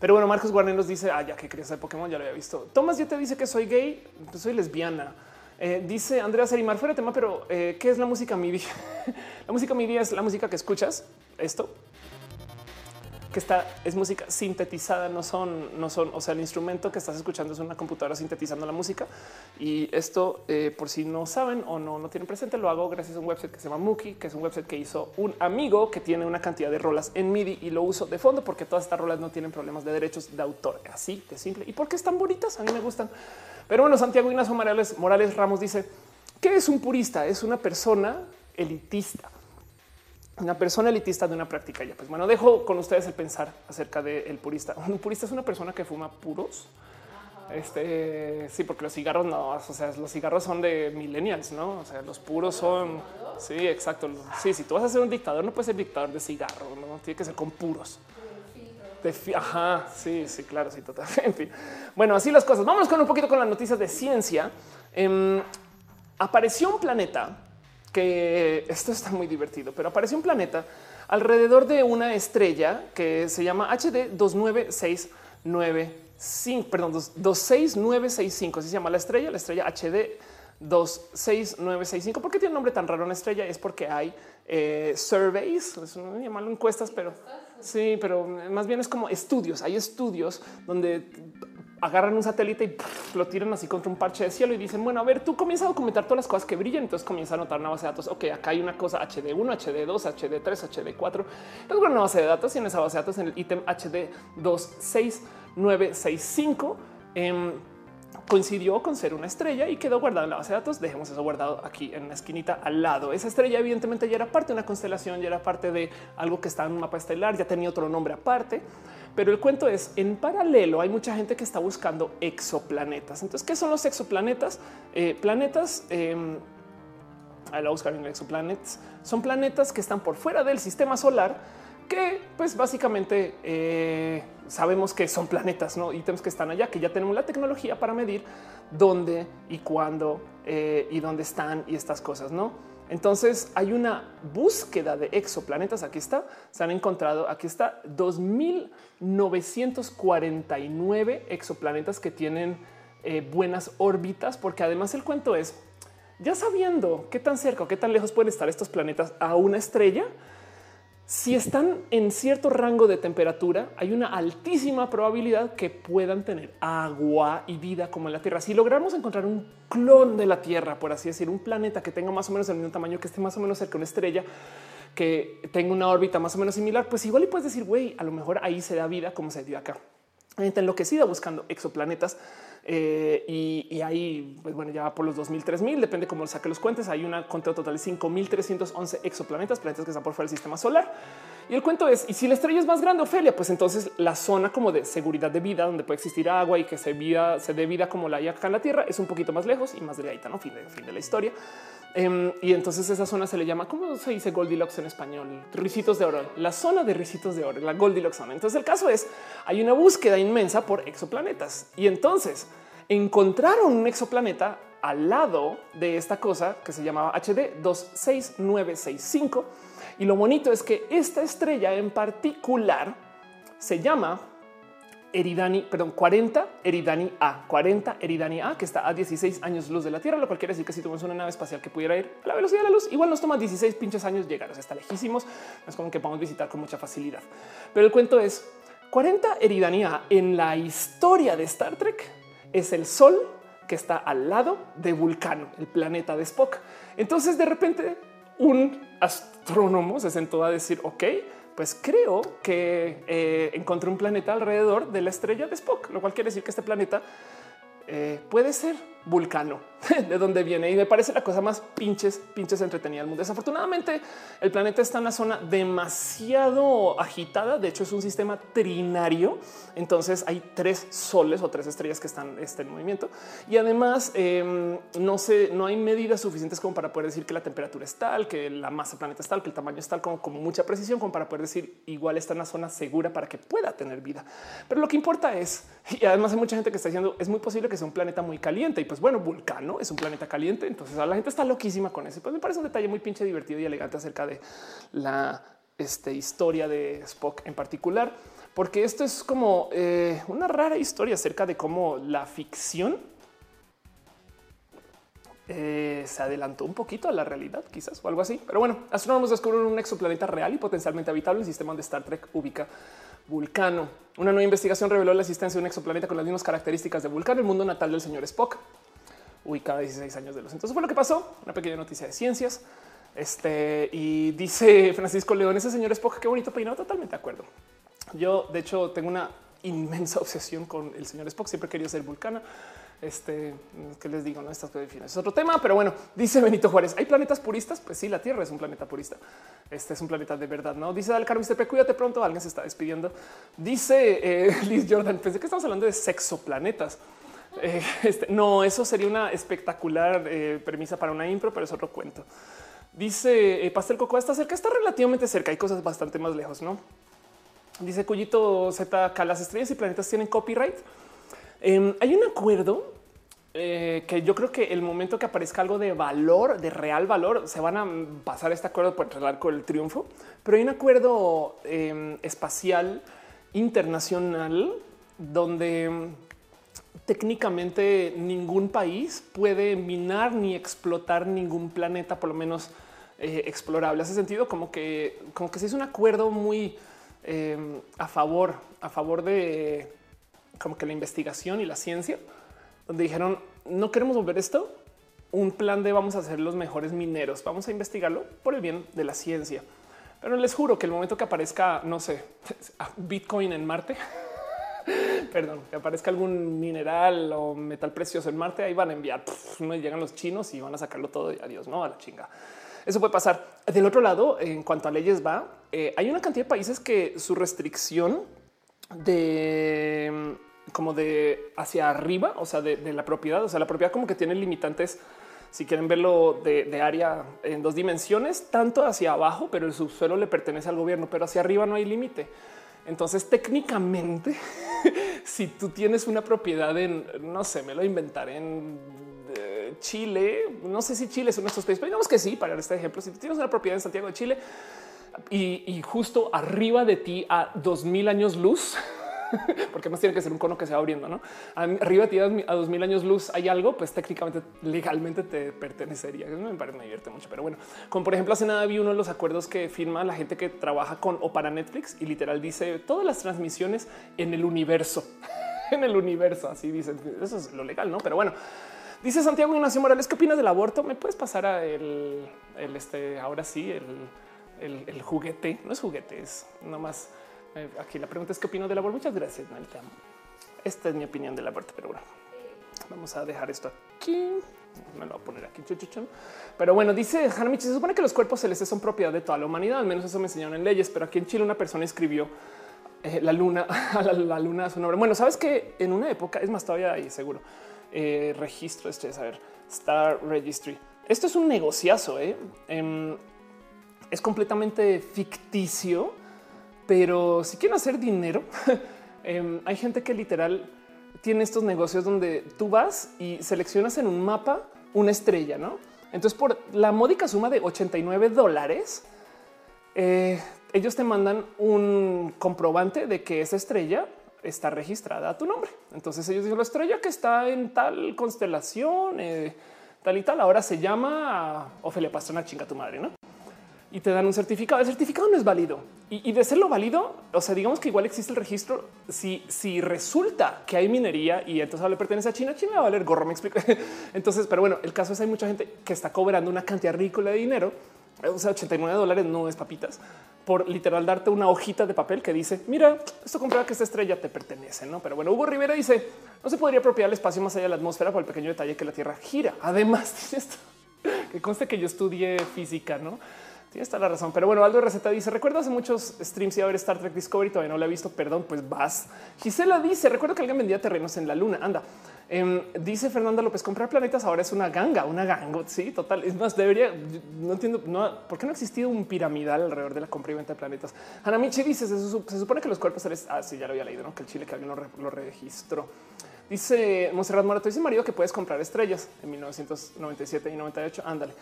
Pero bueno, Marcos Guarner nos dice, ah, que crees de Pokémon, ya lo había visto. Tomás ya te dice que soy gay, pues soy lesbiana. Eh, dice Andrea Serimar fuera de tema, pero eh, ¿qué es la música MIDI? <laughs> la música MIDI es la música que escuchas. Esto que es música sintetizada, no son, no son, o sea, el instrumento que estás escuchando es una computadora sintetizando la música. Y esto, eh, por si no saben o no, no tienen presente, lo hago gracias a un website que se llama Mookie, que es un website que hizo un amigo que tiene una cantidad de rolas en MIDI y lo uso de fondo porque todas estas rolas no tienen problemas de derechos de autor. Así de simple y porque están bonitas. A mí me gustan. Pero bueno, Santiago Ignacio Morales, Morales Ramos dice que es un purista, es una persona elitista una persona elitista de una práctica. Ya pues bueno, dejo con ustedes el pensar acerca del purista. Un purista es una persona que fuma puros. Este sí, porque los cigarros no, o sea, los cigarros son de millennials, no? O sea, los puros son. Sí, exacto. Sí, si tú vas a ser un dictador, no puedes ser dictador de cigarro, no tiene que ser con puros. Ajá, sí, sí, claro, sí, total. <laughs> En fin, bueno, así las cosas. Vamos con un poquito con las noticias de ciencia. Em, apareció un planeta que esto está muy divertido, pero apareció un planeta alrededor de una estrella que se llama HD 29695, perdón, 26965, así se llama la estrella, la estrella HD 26965. ¿Por qué tiene un nombre tan raro una estrella? Es porque hay eh, surveys, es no llamarlo encuestas, pero sí, pero más bien es como estudios. Hay estudios donde agarran un satélite y lo tiran así contra un parche de cielo y dicen, bueno, a ver, tú comienzas a documentar todas las cosas que brillan, entonces comienza a anotar una base de datos. Ok, acá hay una cosa HD1, HD2, HD3, HD4. Luego una base de datos y en esa base de datos en el ítem HD 26965 coincidió con ser una estrella y quedó guardada en la base de datos. Dejemos eso guardado aquí en la esquinita al lado. Esa estrella evidentemente ya era parte de una constelación, ya era parte de algo que está en un mapa estelar, ya tenía otro nombre aparte. Pero el cuento es en paralelo hay mucha gente que está buscando exoplanetas. Entonces, ¿qué son los exoplanetas? Eh, planetas, eh, a buscar en exoplanetas, son planetas que están por fuera del sistema solar que pues básicamente eh, sabemos que son planetas, no ítems que están allá, que ya tenemos la tecnología para medir dónde y cuándo eh, y dónde están y estas cosas, no? Entonces hay una búsqueda de exoplanetas. Aquí está, se han encontrado. Aquí está 2949 exoplanetas que tienen eh, buenas órbitas, porque además el cuento es ya sabiendo qué tan cerca o qué tan lejos pueden estar estos planetas a una estrella si están en cierto rango de temperatura, hay una altísima probabilidad que puedan tener agua y vida como en la Tierra. Si logramos encontrar un clon de la Tierra, por así decir, un planeta que tenga más o menos el mismo tamaño, que esté más o menos cerca de una estrella, que tenga una órbita más o menos similar, pues igual y puedes decir, güey, a lo mejor ahí se da vida como se dio acá. Gente enloquecida buscando exoplanetas eh, y, ahí, pues bueno, ya por los 2000, 3000, depende cómo saque los cuentes. Hay una conteo total de 5311 exoplanetas, planetas que están por fuera del sistema solar. Y el cuento es: y si la estrella es más grande, Ofelia, pues entonces la zona como de seguridad de vida, donde puede existir agua y que se, vida, se dé vida como la hay acá en la Tierra, es un poquito más lejos y más de ¿no? Fin de, fin de la historia. Em, y entonces esa zona se le llama, ¿cómo se dice Goldilocks en español? Ricitos de oro, la zona de ricitos de oro, la Goldilocks zona. Entonces el caso es, hay una búsqueda inmensa por exoplanetas. Y entonces encontraron un exoplaneta al lado de esta cosa que se llamaba HD 26965. Y lo bonito es que esta estrella en particular se llama Eridani, perdón, 40 Eridani A, 40 Eridani A, que está a 16 años luz de la Tierra, lo cual quiere decir que si tuvimos una nave espacial que pudiera ir a la velocidad de la luz, igual nos toma 16 pinches años llegar, o sea, está lejísimos, es como que podemos visitar con mucha facilidad. Pero el cuento es 40 Eridani A en la historia de Star Trek es el Sol que está al lado de Vulcano, el planeta de Spock. Entonces de repente un astrónomo se sentó a decir, ok, pues creo que eh, encontré un planeta alrededor de la estrella de Spock, lo cual quiere decir que este planeta eh, puede ser Vulcano, <laughs> de donde viene. Y me parece la cosa más pinches, pinches entretenida del mundo. Desafortunadamente, el planeta está en una zona demasiado agitada. De hecho, es un sistema trinario. Entonces hay tres soles o tres estrellas que están este, en movimiento. Y además, em, no sé, no hay medidas suficientes como para poder decir que la temperatura es tal, que la masa del planeta es tal, que el tamaño es tal, como, como mucha precisión, como para poder decir igual está en una zona segura para que pueda tener vida. Pero lo que importa es, y además hay mucha gente que está diciendo, es muy posible que sea un planeta muy caliente. Y pues bueno, Vulcano es un planeta caliente. Entonces la gente está loquísima con eso. Pues me parece un detalle muy pinche divertido y elegante acerca de la este, historia de Spock en particular, porque esto es como eh, una rara historia acerca de cómo la ficción eh, se adelantó un poquito a la realidad, quizás o algo así. Pero bueno, astrónomos descubrieron un exoplaneta real y potencialmente habitable, un sistema donde Star Trek ubica Vulcano. Una nueva investigación reveló la existencia de un exoplaneta con las mismas características de Vulcano, el mundo natal del señor Spock. Uy, cada 16 años de los. Entonces fue lo que pasó. Una pequeña noticia de ciencias. Este y dice Francisco León, ese señor Spock, qué bonito peinado. Totalmente de acuerdo. Yo, de hecho, tengo una inmensa <laughs> obsesión con el señor Spock. Siempre quería ser vulcana. Este que les digo, no estas que es otro tema, pero bueno, dice Benito Juárez. Hay planetas puristas. Pues sí, la Tierra es un planeta purista. Este es un planeta de verdad. No dice Dal Carmen, cuídate pronto. Alguien se está despidiendo. Dice eh, <laughs> Liz Jordan. Pensé que estamos hablando de sexoplanetas. Eh, <laughs> este, no, eso sería una espectacular eh, premisa para una impro, pero es otro cuento. Dice eh, Pastel Coco está cerca, está relativamente cerca. Hay cosas bastante más lejos, no? Dice Cuyito ZK, las estrellas y planetas tienen copyright. Em, hay un acuerdo que yo creo que el momento que aparezca algo de valor, de real valor, se van a pasar este acuerdo por el arco del triunfo, pero hay un acuerdo em, espacial internacional donde técnicamente ningún país puede minar ni explotar ningún planeta, por lo menos eh, explorable. Hace sentido como que, como que se hizo un acuerdo muy a favor, a favor de como que la investigación y la ciencia, donde dijeron no queremos volver esto un plan de vamos a ser los mejores mineros, vamos a investigarlo por el bien de la ciencia. Pero les juro que el momento que aparezca, no sé, <laughs> Bitcoin en Marte, <laughs> perdón, que aparezca algún mineral o metal precioso en Marte, ahí van a enviar, no llegan los chinos y van a sacarlo todo y adiós, no a la chinga. Eso puede pasar. Del otro lado, en cuanto a leyes va, eh, hay una cantidad de países que su restricción de como de hacia arriba, o sea, de, la propiedad. O sea, la propiedad como que tiene limitantes, si quieren verlo de, área en dos dimensiones, tanto hacia abajo, pero el subsuelo le pertenece al gobierno, pero hacia arriba no hay límite. Entonces, técnicamente, <laughs> si tú tienes una propiedad en, no sé, me lo inventaré en eh, Chile, no sé si Chile es uno de estos países, pero digamos que sí, para este ejemplo, si tú tienes una propiedad en Santiago de Chile y, y justo arriba de ti a dos mil años luz, <laughs> <laughs> porque más tiene que ser un cono que se va abriendo, ¿no? Arriba de ti a dos mil años luz hay algo, pues técnicamente, legalmente te pertenecería. me parece, me divierte mucho, pero bueno, como por ejemplo hace nada vi uno de los acuerdos que firma la gente que trabaja con o para Netflix y literal dice todas las transmisiones en el universo, <laughs> en el universo, así dicen, eso es lo legal, ¿no? Pero bueno. Dice Santiago Ignacio Morales, ¿qué opinas del aborto? ¿Me puedes pasar a el, este, ahora sí, el, el, juguete? No es juguete, es nomás eh, aquí la pregunta es qué opino del aborto. Muchas gracias, Nalita. Esta es mi opinión del aborto, pero bueno, vamos a dejar esto aquí. Me lo voy a poner aquí. Pero bueno, dice Hanamichi, se supone que los cuerpos celestes son propiedad de toda la humanidad. Al menos eso me enseñaron en leyes, pero aquí en Chile una persona escribió eh, la luna <laughs> a la, luna a su nombre. Bueno, sabes que en una época es más todavía ahí seguro eh, registro este, a ver, Star Registry. Esto es un negociazo. Em, es completamente ficticio pero si quieren hacer dinero, <laughs> em, hay gente que literal tiene estos negocios donde tú vas y seleccionas en un mapa una estrella, ¿no? Entonces por la módica suma de 89 dólares, eh, ellos te mandan un comprobante de que esa estrella está registrada a tu nombre. Entonces ellos dicen la estrella que está en tal constelación, eh, tal y tal, ahora se llama Ofelia Pastrana, chinga tu madre, ¿no? Y te dan un certificado. El certificado no es válido y, de serlo válido, o sea, digamos que igual existe el registro. Si, si resulta que hay minería y entonces le pertenece a China, China va a valer gorro. Me explico. <laughs> Entonces, pero bueno, el caso es hay mucha gente que está cobrando una cantidad ridícula de dinero. O sea, 89 dólares no es papitas por literal darte una hojita de papel que dice mira, esto comprueba que esta estrella te pertenece, no? Pero bueno, Hugo Rivera dice no se podría apropiar el espacio más allá de la atmósfera por el pequeño detalle que la Tierra gira. Además, <laughs> que conste que yo estudié física, no? Tienes toda la razón. Pero bueno, Aldo Receta dice: Recuerdo hace muchos streams y a ver Star Trek Discovery. Todavía no la he visto. Perdón, pues vas. Gisela dice: Recuerdo que alguien vendía terrenos en la luna. Anda. Em, dice Fernanda López: Comprar planetas ahora es una ganga, una gango. Sí, total. Es más, debería. No entiendo no, por qué no ha existido un piramidal alrededor de la compra y venta de planetas. Hanamichi dice: se, supone que los cuerpos seres. Ah, sí, ya lo había leído, ¿no? que el Chile que alguien lo, registró. Dice Monserrat Morato: Dice marido que puedes comprar estrellas en 1997 y 98. Ándale.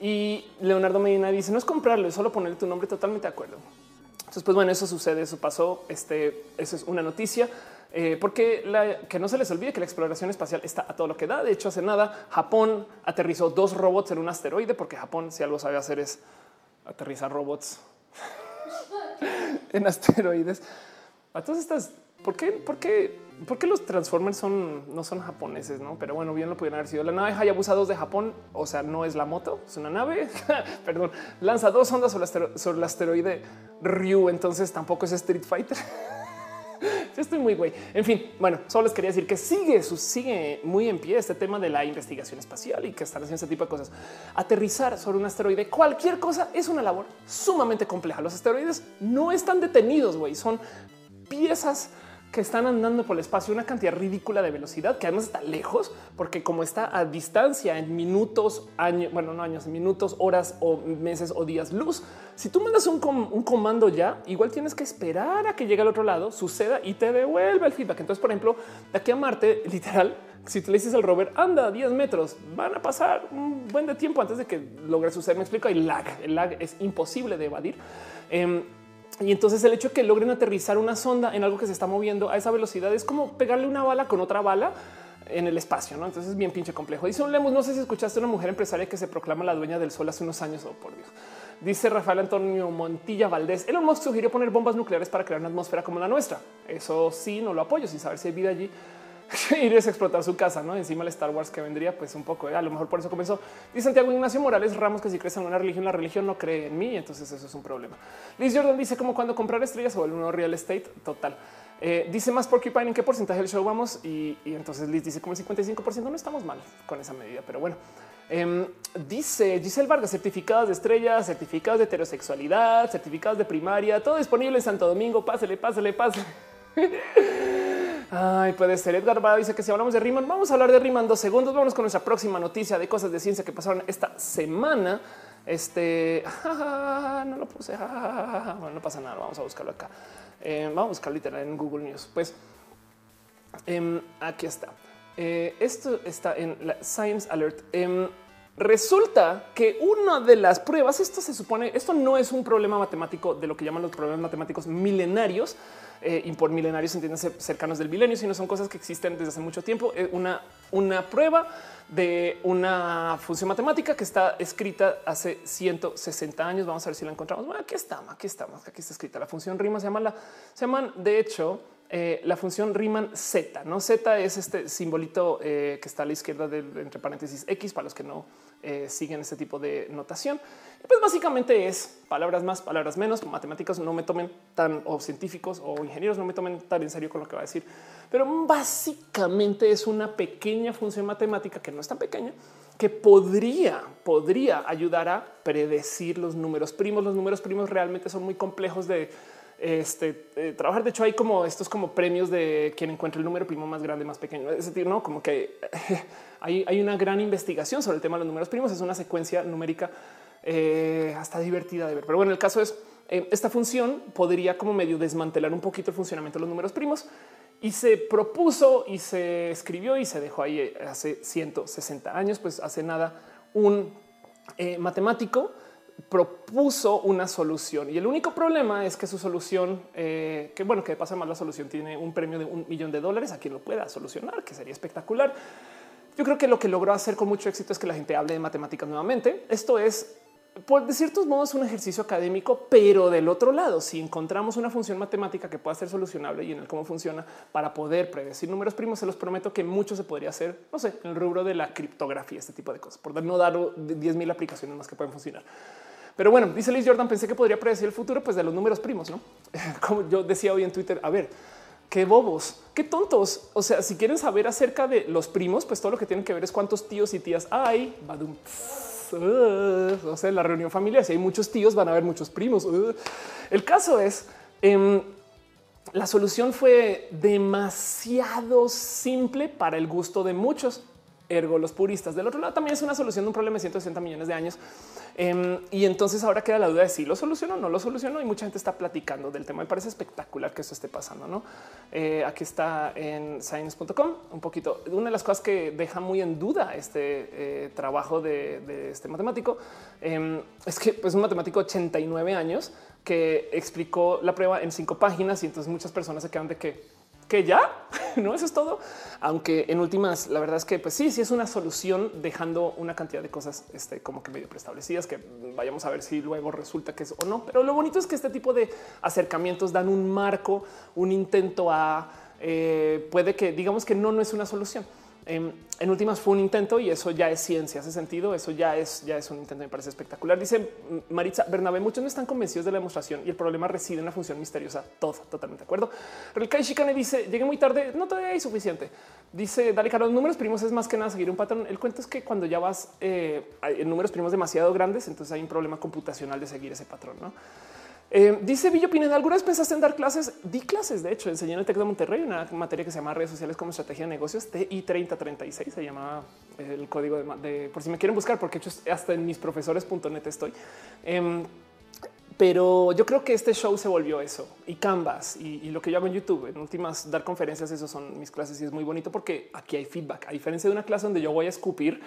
Y Leonardo Medina dice no es comprarlo, es solo ponerle tu nombre. Totalmente de acuerdo. Entonces, pues bueno, eso sucede, eso pasó. Este, eso es una noticia. Eh, porque que no se les olvide que la exploración espacial está a todo lo que da. De hecho, hace nada Japón aterrizó dos robots en un asteroide, porque Japón, si algo sabe hacer, es aterrizar robots <laughs> en asteroides. A todas estas, ¿por qué? ¿Por qué? ¿Por qué los Transformers no son japoneses? No, pero bueno, bien lo pudieron haber sido. La nave Hayabusa 2 de Japón, o sea, no es la moto, es una nave. <laughs> Perdón, lanza dos ondas sobre el asteroide Ryu. Entonces tampoco es Street Fighter. <laughs> Estoy muy güey. En fin, bueno, solo les quería decir que sigue, sigue muy en pie este tema de la investigación espacial y que están haciendo ese tipo de cosas. Aterrizar sobre un asteroide, cualquier cosa es una labor sumamente compleja. Los asteroides no están detenidos, güey, son piezas que están andando por el espacio una cantidad ridícula de velocidad que además está lejos porque como está a distancia en minutos, años, bueno, no años, minutos, horas o meses o días luz. Si tú mandas un, comando ya, igual tienes que esperar a que llegue al otro lado, suceda y te devuelve el feedback. Entonces, por ejemplo, de aquí a Marte, <laughs> literal, si tú le dices al rover anda 10 metros, van a pasar un buen de tiempo antes de que logre suceder. Me explico. Hay lag. El lag es imposible de evadir. Em, y entonces el hecho de que logren aterrizar una sonda en algo que se está moviendo a esa velocidad es como pegarle una bala con otra bala en el espacio, ¿no? Entonces es bien pinche complejo. Dice un Lemos, no sé si escuchaste una mujer empresaria que se proclama la dueña del sol hace unos años, o oh, por Dios. Dice Rafael Antonio Montilla Valdés, Elon Musk sugirió poner bombas nucleares para crear una atmósfera como la nuestra. Eso sí, no lo apoyo, sin saber si hay vida allí. <laughs> ir a explotar su casa, ¿no? Encima el Star Wars que vendría, pues un poco, ¿eh? a lo mejor por eso comenzó. Dice Santiago Ignacio Morales Ramos que si crees en una religión, la religión no cree en mí, entonces eso es un problema. Liz Jordan dice como cuando comprar estrellas o el uno real estate, total. Eh, dice más Porcupine en qué porcentaje del show vamos y, entonces Liz dice como el 55%, no estamos mal con esa medida, pero bueno. Em, dice Giselle Vargas, certificados de estrellas, certificados de heterosexualidad, certificados de primaria, todo disponible en Santo Domingo, pásele, pásele, pásele. <laughs> Ay, puede ser. Edgar Vara dice que si hablamos de Riemann, vamos a hablar de Riemann dos segundos. Vamos con nuestra próxima noticia de cosas de ciencia que pasaron esta semana. Este <laughs> no lo puse. Bueno, no pasa nada. Vamos a buscarlo acá. Eh, vamos a buscar literal en Google News. Pues em, aquí está. Eh, esto está en la Science Alert. Em, resulta que una de las pruebas, esto se supone, esto no es un problema matemático de lo que llaman los problemas matemáticos milenarios eh, y por milenarios entienden cercanos del milenio, sino son cosas que existen desde hace mucho tiempo. Eh, una, una prueba de una función matemática que está escrita hace 160 años. Vamos a ver si la encontramos. Bueno, aquí estamos, aquí estamos, aquí está escrita. La función Riemann se llama la, se llaman de hecho eh, la función Riemann Z. No Z es este simbolito que está a la izquierda de entre paréntesis X para los que no siguen este tipo de notación. Pues básicamente es palabras más, palabras menos. Matemáticos no me tomen tan o científicos o ingenieros no me tomen tan en serio con lo que va a decir, pero básicamente es una pequeña función matemática que no es tan pequeña que podría, podría ayudar a predecir los números primos. Los números primos realmente son muy complejos de este, trabajar. De hecho, hay como estos como premios de quien encuentra el número primo más grande, más pequeño. Es decir, no como que hay, una gran investigación sobre el tema de los números primos. Es una secuencia numérica eh, hasta divertida de ver. Pero bueno, el caso es eh, esta función podría como medio desmantelar un poquito el funcionamiento de los números primos y se propuso y se escribió y se dejó ahí eh, hace 160 años. Pues hace nada un matemático propuso una solución y el único problema es que su solución, que bueno, que pasa más la solución tiene un premio de un millón de dólares a quien lo pueda solucionar, que sería espectacular. Yo creo que lo que logró hacer con mucho éxito es que la gente hable de matemáticas nuevamente. Esto es por de ciertos modos un ejercicio académico, pero del otro lado, si encontramos una función matemática que pueda ser solucionable y en el cómo funciona para poder predecir números primos, se los prometo que mucho se podría hacer, no sé, en el rubro de la criptografía, este tipo de cosas, por no dar 10 mil aplicaciones más que pueden funcionar. Pero bueno, dice Liz Jordan, pensé que podría predecir el futuro pues de los números primos, ¿no? <laughs> Como yo decía hoy en Twitter, a ver, qué bobos, qué tontos. O sea, si quieren saber acerca de los primos, pues todo lo que tienen que ver es cuántos tíos y tías hay. Badum o sea, la reunión familiar, si hay muchos tíos, van a haber muchos primos. El caso es, em, la solución fue demasiado simple para el gusto de muchos ergo los puristas. Del otro lado también es una solución de un problema de 160 millones de años. Em, y entonces ahora queda la duda de si lo solucionó o no lo solucionó y mucha gente está platicando del tema. Me parece espectacular que esto esté pasando. ¿no? Eh, aquí está en science.com un poquito. Una de las cosas que deja muy en duda este eh, trabajo de, este matemático em, es que es pues, un matemático 89 años que explicó la prueba en cinco páginas y entonces muchas personas se quedan de que que ya <laughs> no, eso es todo. Aunque en últimas, la verdad es que pues sí, sí es una solución dejando una cantidad de cosas este, como que medio preestablecidas que vayamos a ver si luego resulta que es o no. Pero lo bonito es que este tipo de acercamientos dan un marco, un intento a eh, puede que digamos que no, no es una solución Em, en últimas fue un intento y eso ya es ciencia, hace sentido. Eso ya es, ya es un intento, me parece espectacular. Dice Maritza Bernabé, muchos no están convencidos de la demostración y el problema reside en la función misteriosa. Todo totalmente de acuerdo. Relkai Shikane dice llegué muy tarde, no todavía hay suficiente. Dice Dale Caro, los números primos es más que nada seguir un patrón. El cuento es que cuando ya vas eh, en números primos demasiado grandes, entonces hay un problema computacional de seguir ese patrón. ¿no? Eh, dice Villo Pineda, ¿alguna vez pensaste en dar clases? Di clases, de hecho, enseñé en el TEC de Monterrey una materia que se llama redes sociales como estrategia de negocios, TI 3036, se llama el código de, por si me quieren buscar, porque hecho hasta en mis profesores.net estoy. Em, pero yo creo que este show se volvió eso y Canvas y, y, lo que yo hago en YouTube en últimas dar conferencias. Eso son mis clases y es muy bonito porque aquí hay feedback, a diferencia de una clase donde yo voy a escupir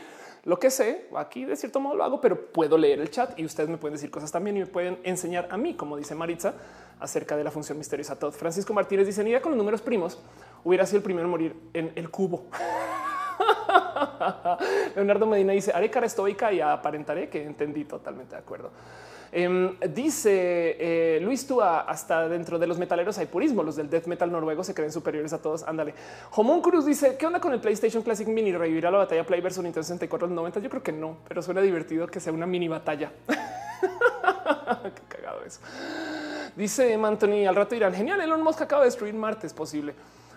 lo que sé aquí de cierto modo lo hago, pero puedo leer el chat y ustedes me pueden decir cosas también y me pueden enseñar a mí, como dice Maritza, acerca de la función misteriosa. Todo Francisco Martínez dice: Ni con los números primos hubiera sido el primero en morir en el cubo. <laughs> Leonardo Medina dice: Haré cara estoica y aparentaré que entendí totalmente de acuerdo. Em, dice eh, Luis Tua, hasta dentro de los metaleros hay purismo. Los del death metal noruego se creen superiores a todos. Ándale. Homón Cruz dice: ¿Qué onda con el PlayStation Classic Mini? ¿Revivirá la batalla Play versus Nintendo 64 los 90? Yo creo que no, pero suena divertido que sea una mini batalla. <laughs> Qué cagado eso. Dice Anthony: Al rato irán genial. Elon Musk acaba de destruir Marte. Es posible.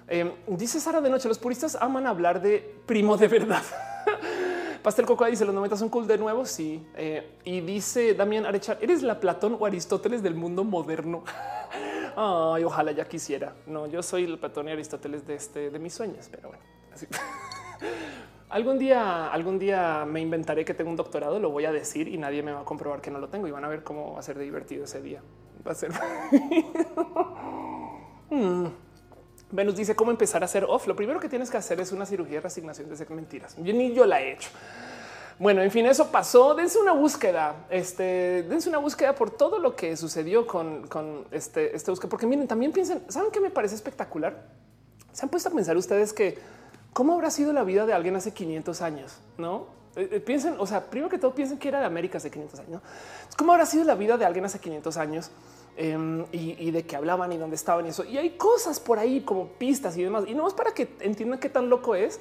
Em, dice Sara de noche: Los puristas aman hablar de primo de verdad. <laughs> Pastel Cocoa dice los 90 son cool de nuevo. Sí. Eh, y dice Damián Arechar, eres la Platón o Aristóteles del mundo moderno. <laughs> Ay, ojalá ya quisiera. No, yo soy el Platón y Aristóteles de este de mis sueños, pero bueno. <laughs> algún día, algún día me inventaré que tengo un doctorado, lo voy a decir y nadie me va a comprobar que no lo tengo y van a ver cómo va a ser divertido ese día. Va a ser. Hmm. <laughs> Venus dice cómo empezar a hacer off. Lo primero que tienes que hacer es una cirugía de resignación de ser mentiras. Yo ni yo la he hecho. Bueno, en fin, eso pasó. Dense una búsqueda. Este, dense una búsqueda por todo lo que sucedió con, este, este búsqueda. Porque miren, también piensen, ¿saben qué me parece espectacular? Se han puesto a pensar ustedes que cómo habrá sido la vida de alguien hace 500 años, ¿no? Eh, eh, piensen, o sea, primero que todo piensen que era de América hace 500 años. ¿Cómo habrá sido la vida de alguien hace 500 años? Em, y, de qué hablaban y dónde estaban y eso. Y hay cosas por ahí como pistas y demás. Y no es para que entiendan qué tan loco es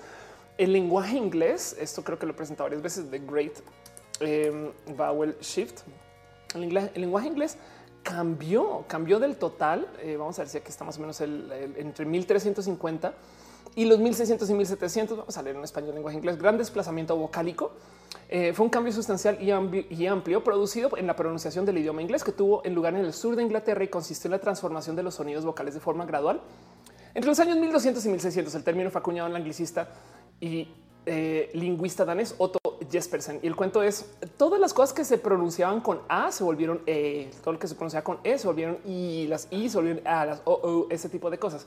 el lenguaje inglés. Esto creo que lo he presentado varias veces. The Great em, Vowel Shift. El, el, lenguaje inglés cambió, cambió del total. Eh, vamos a ver si aquí está más o menos el, entre 1350 y los 1600 y 1700. Vamos a leer en español lenguaje inglés. Gran desplazamiento vocálico eh, fue un cambio sustancial y, amplio producido en la pronunciación del idioma inglés que tuvo en lugar en el sur de Inglaterra y consistió en la transformación de los sonidos vocales de forma gradual. Entre los años 1200 y 1600 el término fue acuñado en la anglicista y eh, lingüista danés Otto Jespersen. Y el cuento es todas las cosas que se pronunciaban con A se volvieron E, todo lo que se pronunciaba con E se volvieron I, las I se volvieron A, las O, O, ese tipo de cosas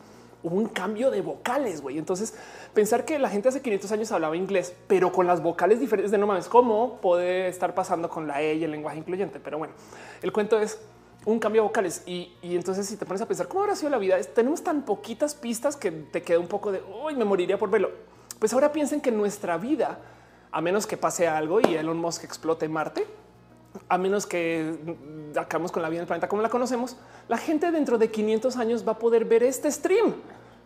un cambio de vocales, güey. Entonces, pensar que la gente hace 500 años hablaba inglés, pero con las vocales diferentes de no mames, ¿cómo puede estar pasando con la E y el lenguaje incluyente? Pero bueno, el cuento es un cambio de vocales. Y, entonces, si te pones a pensar cómo habrá sido la vida, tenemos tan poquitas pistas que te queda un poco de hoy me moriría por verlo. Pues ahora piensen que nuestra vida, a menos que pase algo y Elon Musk explote Marte, a menos que acabemos con la vida en el planeta como la conocemos, la gente dentro de 500 años va a poder ver este stream.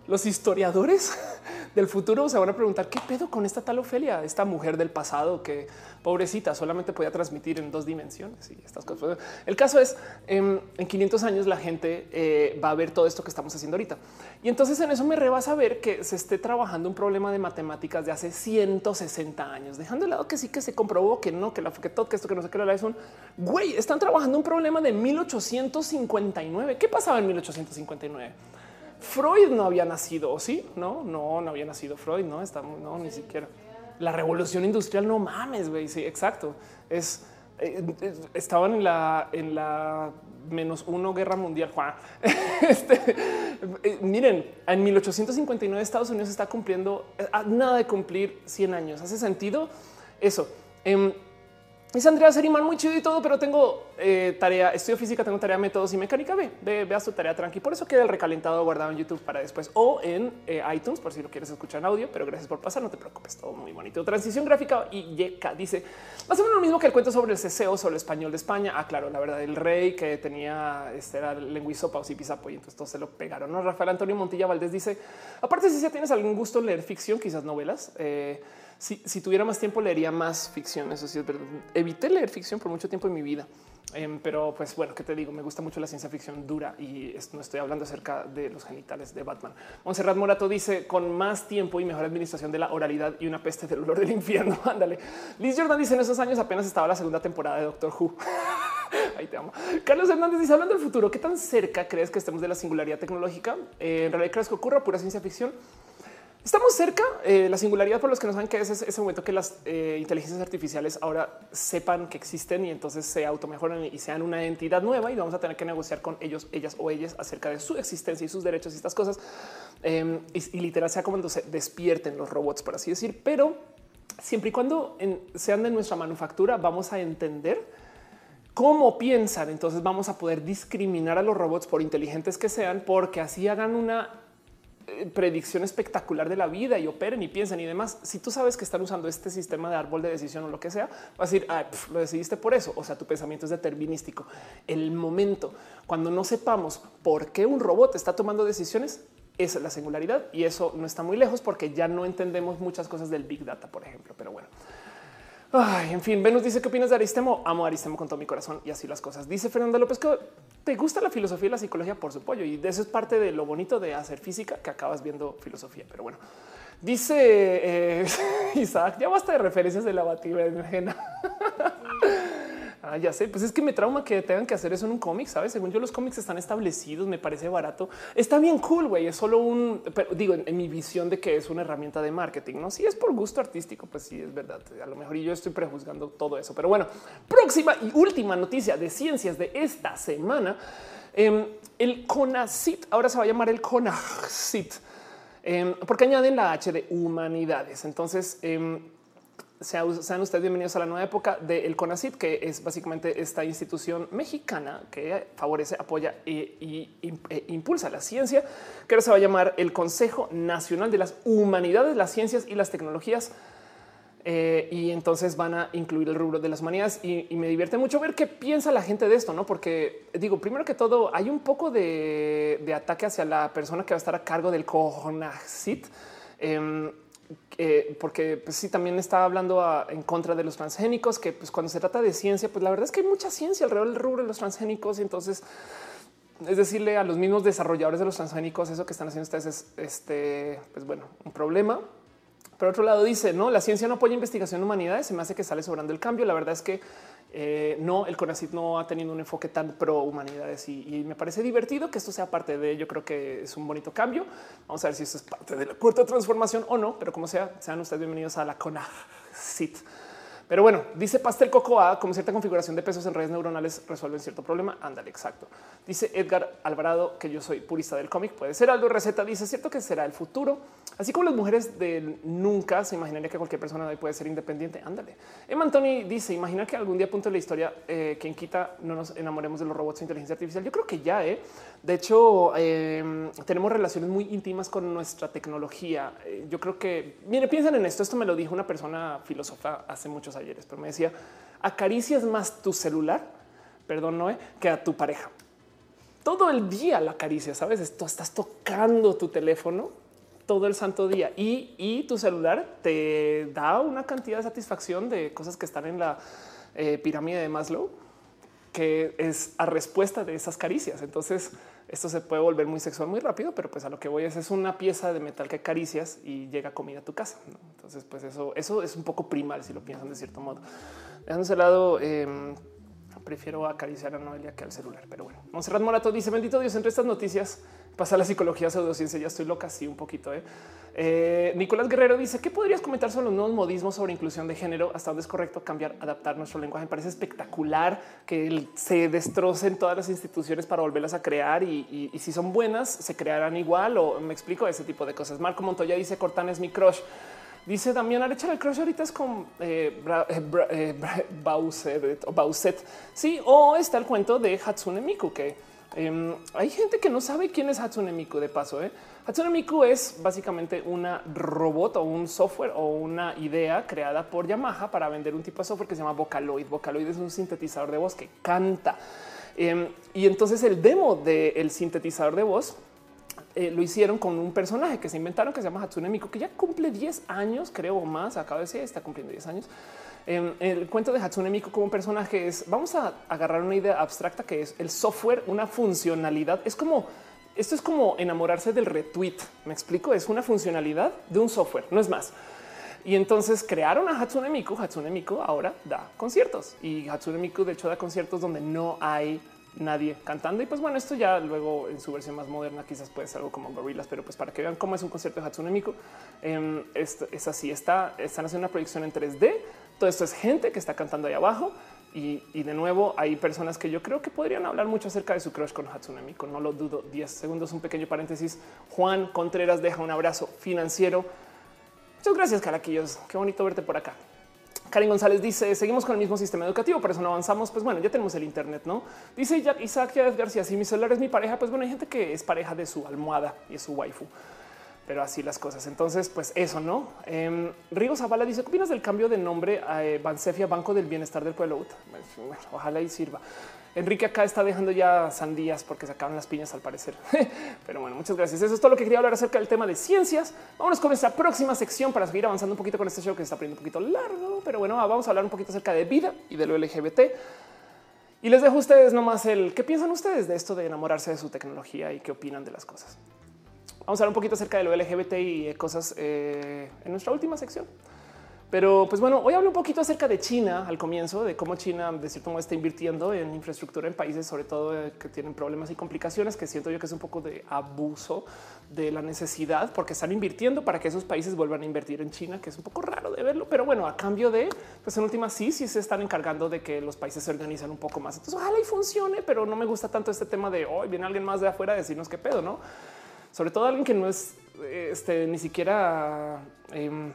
Los historiadores <laughs> del futuro se van a preguntar qué pedo con esta tal Ofelia, esta mujer del pasado que pobrecita solamente podía transmitir en dos dimensiones y estas cosas. El caso es em, en, 500 años la gente eh, va a ver todo esto que estamos haciendo ahorita. Y entonces en eso me rebasa ver que se esté trabajando un problema de matemáticas de hace 160 años, dejando de lado que sí que se comprobó que no, que la que todo, que esto que no sé qué la es un güey. Están trabajando un problema de 1859. ¿Qué pasaba en 1859? Freud no había nacido, sí? No, no, no había nacido Freud, no está, no, ni siquiera. La revolución industrial, no mames, güey. Sí, exacto. Es eh, estaban en la, en la menos uno guerra mundial. <laughs> Este, eh, miren, en 1859 Estados Unidos está cumpliendo nada de cumplir 100 años. Hace sentido eso. Es Andrea Seriman, muy chido y todo, pero tengo eh, tarea, estudio física, tengo tarea métodos y mecánica. Ve, ve, ve a su tarea tranqui. Por eso queda el recalentado guardado en YouTube para después o en eh, iTunes, por si lo quieres escuchar en audio. Pero gracias por pasar, no te preocupes, todo muy bonito. Transición gráfica y YK dice más o menos lo mismo que el cuento sobre el ceseo, sobre el español de España. Ah, claro, la verdad, el rey que tenía este era lenguisopa o zipizapo y entonces todos se lo pegaron. Rafael Antonio Montilla Valdés dice aparte, si ya tienes algún gusto en leer ficción, quizás novelas. Eh, si, tuviera más tiempo, leería más ficción. Eso sí es verdad. Evité leer ficción por mucho tiempo en mi vida. Em, pero pues bueno, ¿qué te digo? Me gusta mucho la ciencia ficción dura y no estoy hablando acerca de los genitales de Batman. Monserrat Morato dice con más tiempo y mejor administración de la oralidad y una peste del olor del infierno. <laughs> Ándale. Liz Jordan dice en esos años apenas estaba la segunda temporada de Doctor Who. <laughs> Ahí te amo. Carlos Hernández dice hablando del futuro, ¿qué tan cerca crees que estemos de la singularidad tecnológica? Eh, en realidad crees que ocurra pura ciencia ficción. Estamos cerca. Eh, la singularidad, por los que no saben qué es, ese momento que las eh, inteligencias artificiales ahora sepan que existen y entonces se automejoran y sean una entidad nueva y vamos a tener que negociar con ellos, ellas o ellas acerca de su existencia y sus derechos y estas cosas. Em, y, literal sea cuando se despierten los robots, por así decir. Pero siempre y cuando sean de nuestra manufactura, vamos a entender cómo piensan. Entonces vamos a poder discriminar a los robots por inteligentes que sean, porque así hagan una predicción espectacular de la vida y operen y piensen y demás. Si tú sabes que están usando este sistema de árbol de decisión o lo que sea, vas a decir, lo decidiste por eso. O sea, tu pensamiento es determinístico. El momento cuando no sepamos por qué un robot está tomando decisiones, es la singularidad y eso no está muy lejos porque ya no entendemos muchas cosas del Big Data, por ejemplo. Pero bueno, En fin, Venus dice qué opinas de Aristemo. Amo a Aristemo con todo mi corazón y así las cosas. Dice Fernando López que te gusta la filosofía y la psicología por su pollo y de eso es parte de lo bonito de hacer física que acabas viendo filosofía. Pero bueno, dice eh, <laughs> Isaac, ya basta de referencias de la batimena. Ah, ya sé, pues es que me trauma que tengan que hacer eso en un cómic, ¿sabes? Según yo los cómics están establecidos, me parece barato. Está bien cool, güey, es solo un, pero digo, en, mi visión de que es una herramienta de marketing, ¿no? Si es por gusto artístico, pues sí, es verdad. A lo mejor yo estoy prejuzgando todo eso. Pero bueno, próxima y última noticia de ciencias de esta semana. Em, el CONACIT, ahora se va a llamar el CONACIT, em, porque añaden la H de humanidades. Entonces, em, sean ustedes bienvenidos a la nueva época del CONACIT, que es básicamente esta institución mexicana que favorece, apoya e, impulsa la ciencia, que ahora se va a llamar el Consejo Nacional de las Humanidades, las Ciencias y las Tecnologías. Eh, y entonces van a incluir el rubro de las humanidades y, me divierte mucho ver qué piensa la gente de esto, no? Porque digo, primero que todo, hay un poco de, ataque hacia la persona que va a estar a cargo del CONACIT. Em, eh, porque pues, sí también está hablando en contra de los transgénicos, que pues cuando se trata de ciencia, pues la verdad es que hay mucha ciencia alrededor del rubro de los transgénicos y entonces es decirle a los mismos desarrolladores de los transgénicos eso que están haciendo ustedes es este, pues bueno, un problema. Por otro lado dice, no, la ciencia no apoya investigación en humanidades, se me hace que sale sobrando el cambio. La verdad es que eh, no, el CONACIT no ha tenido un enfoque tan pro humanidades y, me parece divertido que esto sea parte de ello. Creo que es un bonito cambio. Vamos a ver si eso es parte de la cuarta transformación o no, pero como sea, sean ustedes bienvenidos a la CONACIT. Pero bueno, dice Pastel Cocoa, como cierta configuración de pesos en redes neuronales resuelven cierto problema. Ándale, exacto. Dice Edgar Alvarado que yo soy purista del cómic. Puede ser algo receta. Dice cierto que será el futuro. Así como las mujeres de nunca se imaginaría que cualquier persona de hoy puede ser independiente. Ándale. Emma Anthony dice imagina que algún día punto de la historia eh, quien quita no nos enamoremos de los robots de inteligencia artificial. Yo creo que ya, eh. De hecho, em, tenemos relaciones muy íntimas con nuestra tecnología. Eh, yo creo que, mire, piensen en esto. Esto me lo dijo una persona filósofa hace muchos ayeres, pero me decía acaricias más tu celular, perdón, no que a tu pareja. Todo el día la acaricia, sabes? Esto estás tocando tu teléfono todo el santo día y, tu celular te da una cantidad de satisfacción de cosas que están en la eh, pirámide de Maslow, que es a respuesta de esas caricias. Entonces, esto se puede volver muy sexual muy rápido, pero pues a lo que voy es, es una pieza de metal que caricias y llega comida a tu casa. Entonces, pues eso, eso es un poco primal si lo piensan de cierto modo. Dejándose ese lado, em, prefiero acariciar a Noelia que al celular. Pero bueno, Monserrat Morato dice: Bendito Dios, entre estas noticias pasa la psicología pseudociencia. Ya estoy loca, sí, un poquito. ¿eh? Eh, Nicolás Guerrero dice: ¿Qué podrías comentar sobre los nuevos modismos sobre inclusión de género? Hasta dónde es correcto cambiar, adaptar nuestro lenguaje? Me parece espectacular que se destrocen todas las instituciones para volverlas a crear y, si son buenas, se crearán igual o me explico ese tipo de cosas. Marco Montoya dice: Cortán es mi crush. Dice Damián Arecha, el crush ahorita es con eh, eh, <laughs> Bauset, Sí, o está el cuento de Hatsune Miku, que em, hay gente que no sabe quién es Hatsune Miku de paso. ¿eh? Hatsune Miku es básicamente una robot o un software o una idea creada por Yamaha para vender un tipo de software que se llama Vocaloid. Vocaloid es un sintetizador de voz que canta. Em, y entonces el demo del sintetizador de voz eh, lo hicieron con un personaje que se inventaron que se llama Hatsune Miku, que ya cumple 10 años, creo o más. Acaba de decir, está cumpliendo 10 años. Em, el cuento de Hatsune Miku como personaje es vamos a agarrar una idea abstracta que es el software, una funcionalidad. Es como esto es como enamorarse del retweet. Me explico. Es una funcionalidad de un software, no es más. Y entonces crearon a Hatsune Miku. Hatsune Miku ahora da conciertos y Hatsune Miku de hecho da conciertos donde no hay nadie cantando. Y pues bueno, esto ya luego en su versión más moderna quizás puede ser algo como Gorillaz, pero pues para que vean cómo es un concierto de Hatsune Miku, em, es así, está, están haciendo una proyección en 3D. Todo esto es gente que está cantando ahí abajo. Y, de nuevo hay personas que yo creo que podrían hablar mucho acerca de su crush con Hatsune Miku. No lo dudo. 10 segundos, un pequeño paréntesis. Juan Contreras deja un abrazo financiero. Muchas gracias, Caraquillos. Qué bonito verte por acá. Karin González dice seguimos con el mismo sistema educativo, por eso no avanzamos. Pues bueno, ya tenemos el Internet, no dice Isaac García. Si mi celular es mi pareja, pues bueno, hay gente que es pareja de su almohada y es su waifu, pero así las cosas. Entonces, pues eso no. Eh, Rigo Zavala dice: ¿Qué opinas del cambio de nombre a eh, Bansefia, Banco del Bienestar del Pueblo? ojalá y sirva. Enrique acá está dejando ya sandías porque se acaban las piñas al parecer. <laughs> Pero bueno, muchas gracias. Eso es todo lo que quería hablar acerca del tema de ciencias. Vámonos con esta próxima sección para seguir avanzando un poquito con este show que se está poniendo un poquito largo. Pero bueno, vamos a hablar un poquito acerca de vida y de lo LGBT. Y les dejo a ustedes nomás el qué piensan ustedes de esto de enamorarse de su tecnología y qué opinan de las cosas. Vamos a hablar un poquito acerca de lo LGBT y cosas eh, en nuestra última sección. Pero pues bueno, hoy hablo un poquito acerca de China al comienzo, de cómo China de cierto modo está invirtiendo en infraestructura en países, sobre todo eh, que tienen problemas y complicaciones, que siento yo que es un poco de abuso de la necesidad, porque están invirtiendo para que esos países vuelvan a invertir en China, que es un poco raro de verlo, pero bueno, a cambio de, pues en última sí, sí se están encargando de que los países se organizan un poco más. Entonces ojalá y funcione, pero no me gusta tanto este tema de hoy viene alguien más de afuera a decirnos qué pedo, no? Sobre todo alguien que no es este, ni siquiera... Em,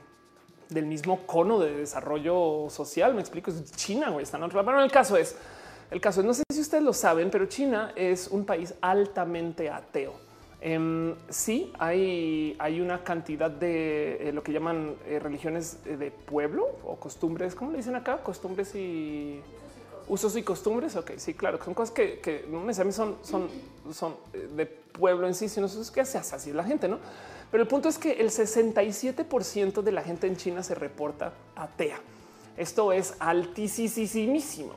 del mismo cono de desarrollo social. Me explico, es China, güey, están otro Pero el caso es, el caso es, no sé si ustedes lo saben, pero China es un país altamente ateo. Em, sí, hay, hay una cantidad de eh, lo que llaman eh, religiones eh, de pueblo o costumbres, ¿cómo le dicen acá? Costumbres y usos y costumbres. Ok, sí, claro, son cosas que, que no necesariamente son, son, son de pueblo en sí, sino que se hace así la gente, ¿no? Pero el punto es que el 67% de la gente en China se reporta atea. Esto es altísimo.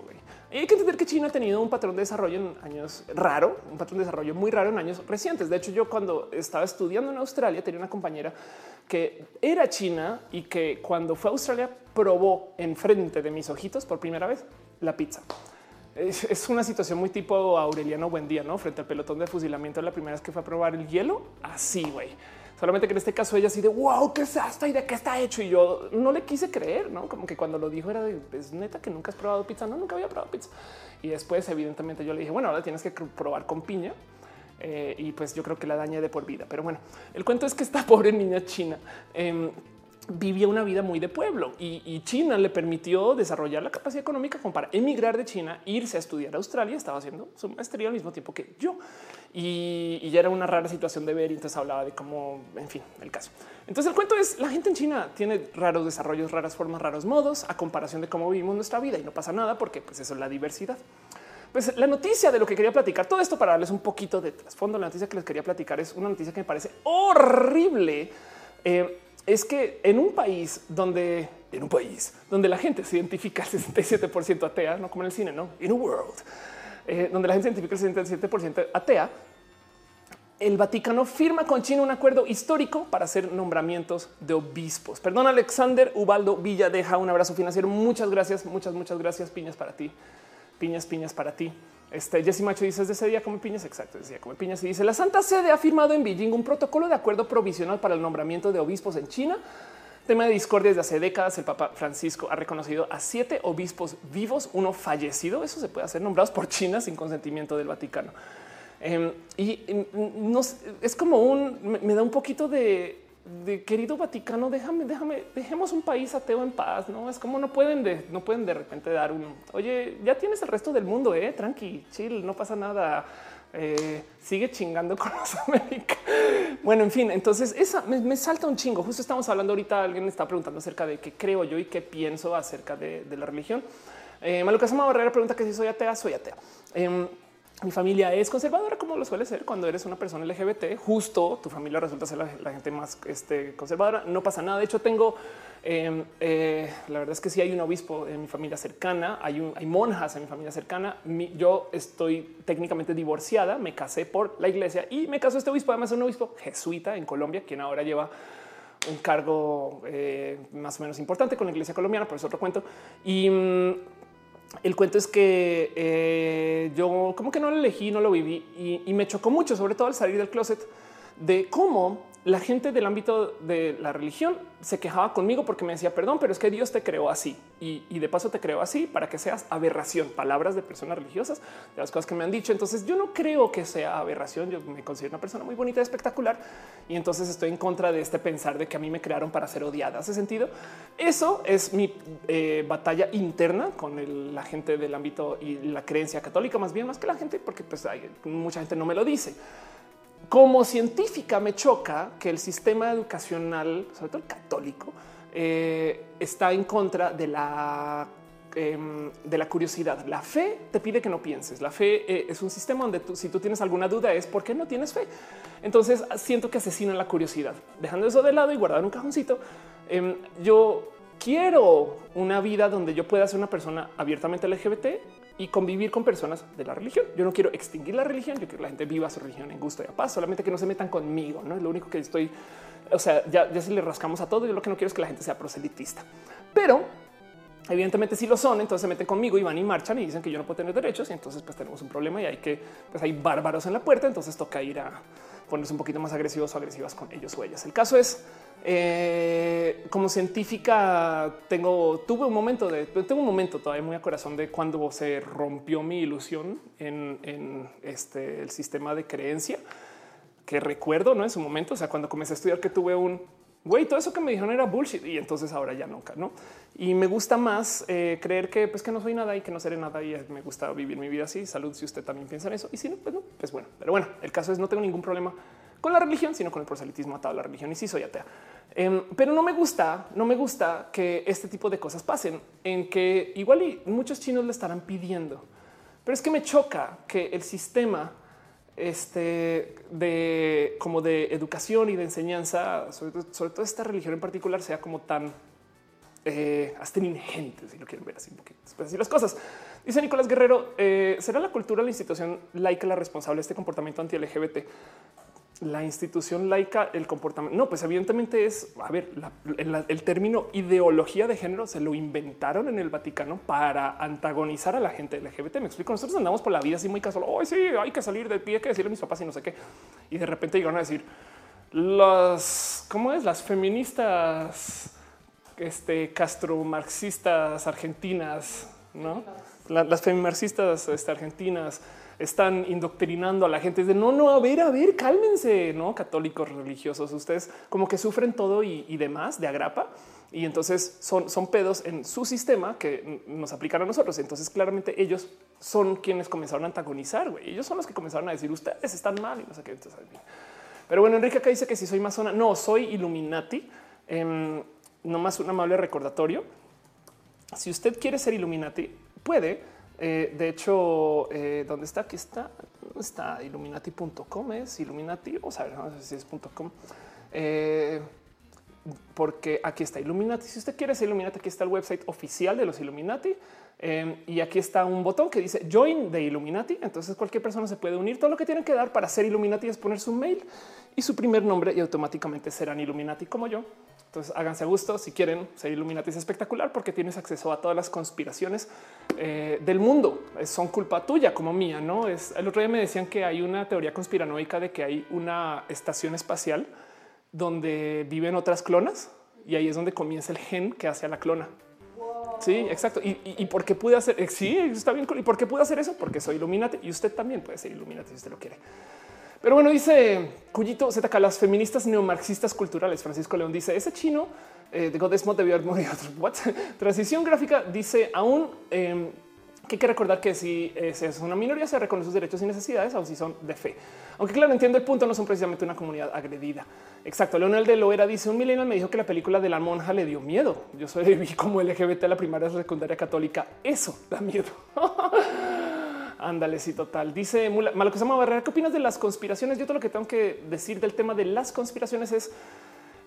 Y hay que entender que China ha tenido un patrón de desarrollo en años raro, un patrón de desarrollo muy raro en años recientes. De hecho, yo cuando estaba estudiando en Australia tenía una compañera que era china y que cuando fue a Australia probó enfrente de mis ojitos por primera vez la pizza. Es, una situación muy tipo Aureliano Buendía, ¿no? Frente al pelotón de fusilamiento la primera vez que fue a probar el hielo. Así, güey. Solamente que en este caso ella así de wow, ¿qué es esto y de qué está hecho? Y yo no le quise creer, no como que cuando lo dijo era de es neta que nunca has probado pizza. No, nunca había probado pizza. Y después, evidentemente, yo le dije, bueno, ahora tienes que probar con piña. Eh, y pues yo creo que la dañé de por vida. Pero bueno, el cuento es que esta <laughs> pobre niña china eh, vivía una vida muy de pueblo y, China le permitió desarrollar la capacidad económica como para emigrar de China, irse a estudiar a Australia. Estaba haciendo su maestría al mismo tiempo que yo y, ya era una rara situación de ver. Y entonces hablaba de cómo, en fin, el caso. Entonces el cuento es la gente en China tiene raros desarrollos, raras formas, raros modos a comparación de cómo vivimos nuestra vida y no pasa nada porque pues eso es la diversidad. Pues la noticia de lo que quería platicar, todo esto para darles un poquito de trasfondo. La noticia que les quería platicar es una noticia que me parece horrible. Eh, es que en un país donde en un país donde la gente se identifica al 67% atea, no como en el cine, no in a world eh, donde la gente identifica al 67% atea, el Vaticano firma con China un acuerdo histórico para hacer nombramientos de obispos. Perdón, Alexander Ubaldo Villa deja un abrazo financiero. Muchas gracias, muchas, muchas gracias. Piñas para ti, piñas, piñas para ti. Este Jesse Macho dice desde ese día come piñas. Exacto, decía come piñas y dice la Santa Sede ha firmado en Beijing un protocolo de acuerdo provisional para el nombramiento de obispos en China. Tema de discordia desde hace décadas. El Papa Francisco ha reconocido a siete obispos vivos, uno fallecido. Eso se puede hacer nombrados por China sin consentimiento del Vaticano. Em, y em, es como un me da un poquito de de querido Vaticano, déjame, déjame, dejemos un país ateo en paz. No es como no pueden, de, no pueden de repente dar un oye, ya tienes el resto del mundo, eh, tranqui, chill, no pasa nada. Eh, sigue chingando con los <laughs> América. Bueno, en fin, entonces esa me, salta un chingo. Justo estamos hablando ahorita. Alguien me está preguntando acerca de qué creo yo y qué pienso acerca de, la religión. Eh, Maluca Barrera pregunta que si soy atea, soy atea. Em, mi familia es conservadora como lo suele ser cuando eres una persona LGBT. Justo tu familia resulta ser la, gente más este, conservadora. No pasa nada. De hecho, tengo em, eh, la verdad es que sí hay un obispo en mi familia cercana, hay, hay monjas en mi familia cercana. yo estoy técnicamente divorciada, me casé por la iglesia y me casó este obispo. Además, es un obispo jesuita en Colombia, quien ahora lleva un cargo eh, más o menos importante con la iglesia colombiana, por eso otro cuento. Y mm, el cuento es que eh, yo como que no lo elegí, no lo viví y, y, me chocó mucho, sobre todo al salir del closet, de cómo la gente del ámbito de la religión se quejaba conmigo porque me decía, perdón, pero es que Dios te creó así y, de paso te creó así para que seas aberración. Palabras de personas religiosas, de las cosas que me han dicho. Entonces yo no creo que sea aberración. Yo me considero una persona muy bonita, espectacular y entonces estoy en contra de este pensar de que a mí me crearon para ser odiada. Hace sentido. Eso es mi eh, batalla interna con la gente del ámbito y la creencia católica, más bien más que la gente, porque pues hay, mucha gente no me lo dice como científica me choca que el sistema educacional, sobre todo el católico, eh, está en contra de la em, de la curiosidad. La fe te pide que no pienses. La fe eh, es un sistema donde tú, si tú tienes alguna duda es porque no tienes fe. Entonces siento que asesinan la curiosidad. Dejando eso de lado y guardar un cajoncito, em, yo quiero una vida donde yo pueda ser una persona abiertamente LGBT y convivir con personas de la religión. Yo no quiero extinguir la religión, yo quiero que la gente viva su religión en gusto y a paz, solamente que no se metan conmigo. No es lo único que estoy. O sea, ya, si le rascamos a todo, yo lo que no quiero es que la gente sea proselitista, pero evidentemente si lo son, entonces se meten conmigo y van y marchan y dicen que yo no puedo tener derechos y entonces pues tenemos un problema y hay que, pues hay bárbaros en la puerta, entonces toca ir a ponerse un poquito más agresivos o agresivas con ellos o ellas. El caso es eh, como científica tengo, tuve un momento de, un momento todavía muy a corazón de cuando se rompió mi ilusión en, este, el sistema de creencia que recuerdo, no en su momento, o sea, cuando comencé a estudiar que tuve un güey, todo eso que me dijeron era bullshit y entonces ahora ya nunca, no? Y me gusta más eh, creer que pues que no soy nada y que no seré nada y me gusta vivir mi vida así. Salud si usted también piensa en eso y si no, pues no, pues bueno. Pero bueno, el caso es no tengo ningún problema con la religión, sino con el proselitismo atado a la religión y sí soy atea. Em, pero no me gusta, no me gusta que este tipo de cosas pasen en que igual y muchos chinos le estarán pidiendo, pero es que me choca que el sistema este, de como de educación y de enseñanza, sobre, todo esta religión en particular, sea como tan eh, astringente, si lo quieren ver así un poquito. Pues así las cosas. Dice Nicolás Guerrero, eh, ¿será la cultura la institución laica la responsable de este comportamiento anti-LGBT? la institución laica, el comportamiento. No, pues evidentemente es, a ver, el término ideología de género se lo inventaron en el Vaticano para antagonizar a la gente LGBT. Me explico, nosotros andamos por la vida así muy casual. Hoy sí, hay que salir de pie, hay que decirle a mis papás y no sé qué. Y de repente llegaron a decir las, ¿cómo es? Las feministas, este, castromarxistas argentinas, ¿no? las feministas este, argentinas están indoctrinando a la gente de no, no, a ver, a ver, cálmense, no católicos religiosos. Ustedes como que sufren todo y, demás de agrapa. Y entonces son, son pedos en su sistema que nos aplican a nosotros. Entonces, claramente ellos son quienes comenzaron a antagonizar. Güey. Ellos son los que comenzaron a decir ustedes están mal y no sé qué. pero bueno, Enrique acá dice que si soy masona, no soy Illuminati. Eh, no más un amable recordatorio. Si usted quiere ser Illuminati, puede eh, de hecho, eh, ¿dónde está? Aquí está. Está illuminati.com. Es Illuminati. O sea, no sé si es .com. Eh, porque aquí está Illuminati. Si usted quiere ser Illuminati, aquí está el website oficial de los Illuminati. y aquí está un botón que dice Join de Illuminati. Entonces cualquier persona se puede unir. Todo lo que tienen que dar para ser Illuminati es poner su mail y su primer nombre y automáticamente serán Illuminati como yo. Entonces háganse a gusto si quieren ser Illuminati es espectacular porque tienes acceso a todas las conspiraciones eh, del mundo. Son culpa tuya como mía. No es el otro día me decían que hay una teoría conspiranoica de que hay una estación espacial donde viven otras clonas y ahí es donde comienza el gen que hace a la clona. Sí, exacto. Y, por qué pude hacer? Eh, sí, está bien. ¿Y por qué pude hacer eso? Porque soy Illuminati y usted también puede ser Illuminati si usted lo quiere. Pero bueno, dice Cuyito ZK, las feministas neomarxistas culturales. Francisco León dice ese chino eh, de Godesmod debió haber. <laughs> What? Transición gráfica dice aún em, que hay que recordar que si es una minoría se reconoce sus derechos y necesidades, aun si son de fe. Aunque claro, entiendo el punto, no son precisamente una comunidad agredida. Exacto. Leonel de Loera dice un millennial me dijo que la película de la monja le dio miedo. Yo soy <laughs> como LGBT la primaria secundaria católica. Eso da miedo. <laughs> Ándale, sí, total. Dice Malo que se llama Barrera. ¿Qué opinas de las conspiraciones? Yo todo lo que tengo que decir del tema de las conspiraciones es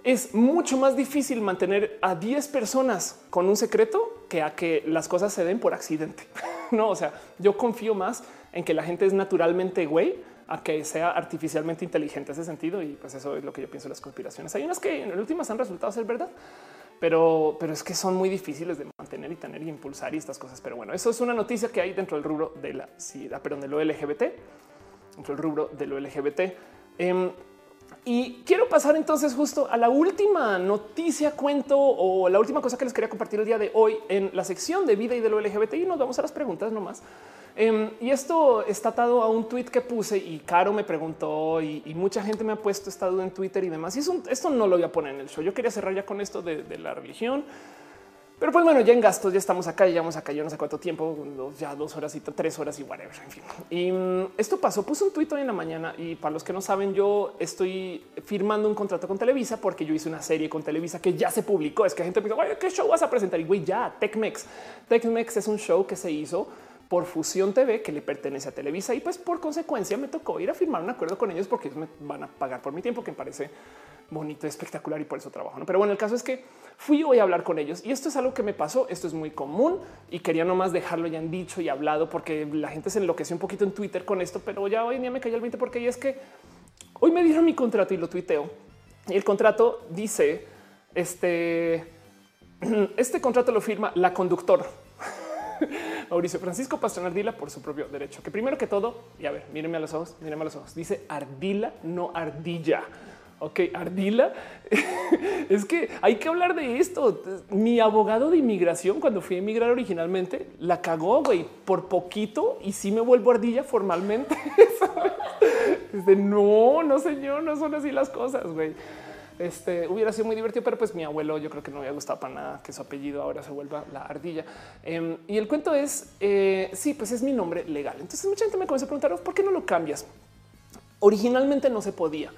es mucho más difícil mantener a 10 personas con un secreto que a que las cosas se den por accidente. <laughs> no, o sea, yo confío más en que la gente es naturalmente güey a que sea artificialmente inteligente ese sentido. Y pues eso es lo que yo pienso de las conspiraciones. Hay unas que en últimas han resultado ser verdad, pero, pero es que son muy difíciles de mantener y tener y impulsar y estas cosas. Pero bueno, eso es una noticia que hay dentro del rubro de la SIDA, perdón, de lo LGBT, dentro del rubro de lo LGBT. Em, y quiero pasar entonces justo a la última noticia, cuento o la última cosa que les quería compartir el día de hoy en la sección de vida y de lo LGBT. Y nos vamos a las preguntas nomás. Em, y esto está atado a un tweet que puse y Caro me preguntó y, mucha gente me ha puesto esta duda en Twitter y demás. Y esto no lo voy a poner en el show. Yo quería cerrar ya con esto de, la religión. Pero pues bueno, ya en gastos, ya estamos acá, ya llevamos acá, yo no sé cuánto tiempo, ya dos horas y tres horas y whatever. En fin. Y mm, esto pasó, puse un tuit hoy en la mañana y para los que no saben, yo estoy firmando un contrato con Televisa porque yo hice una serie con Televisa que ya se publicó. Es que gente me dice, ¿qué show vas a presentar? Y güey, ya, TechMex. TechMex es un show que se hizo por Fusión TV que le pertenece a Televisa y pues por consecuencia me tocó ir a firmar un acuerdo con ellos porque me van a pagar por mi tiempo que me parece bonito, espectacular y por eso trabajo. Pero bueno, el caso es que fui hoy a hablar con ellos y esto es algo que me pasó. Esto es muy común y quería nomás dejarlo ya en dicho y hablado porque la gente se enloqueció un poquito en Twitter con esto, pero ya hoy en día me cayó el 20 porque es que hoy me dieron mi contrato y lo tuiteo y el contrato dice este <clears throat> este contrato lo firma la conductor <laughs> Mauricio Francisco Pastrana Ardila por su propio derecho. Que primero que todo, y a ver, mírenme a los ojos, mírenme a los ojos. Dice Ardila, no ardilla. Ok, Ardila. <laughs> es que hay que hablar de esto. Mi abogado de inmigración, cuando fui a emigrar originalmente, la cagó, güey, por poquito y sí me vuelvo ardilla formalmente. <laughs> es no, no, señor, no son así las cosas, güey. Este hubiera sido muy divertido, pero pues mi abuelo yo creo que no había gustado para nada que su apellido ahora se vuelva la ardilla. Em, y el cuento es, eh, sí, pues es mi nombre legal. Entonces mucha gente me comenzó a preguntar, ¿por qué no lo cambias? Originalmente no se podía.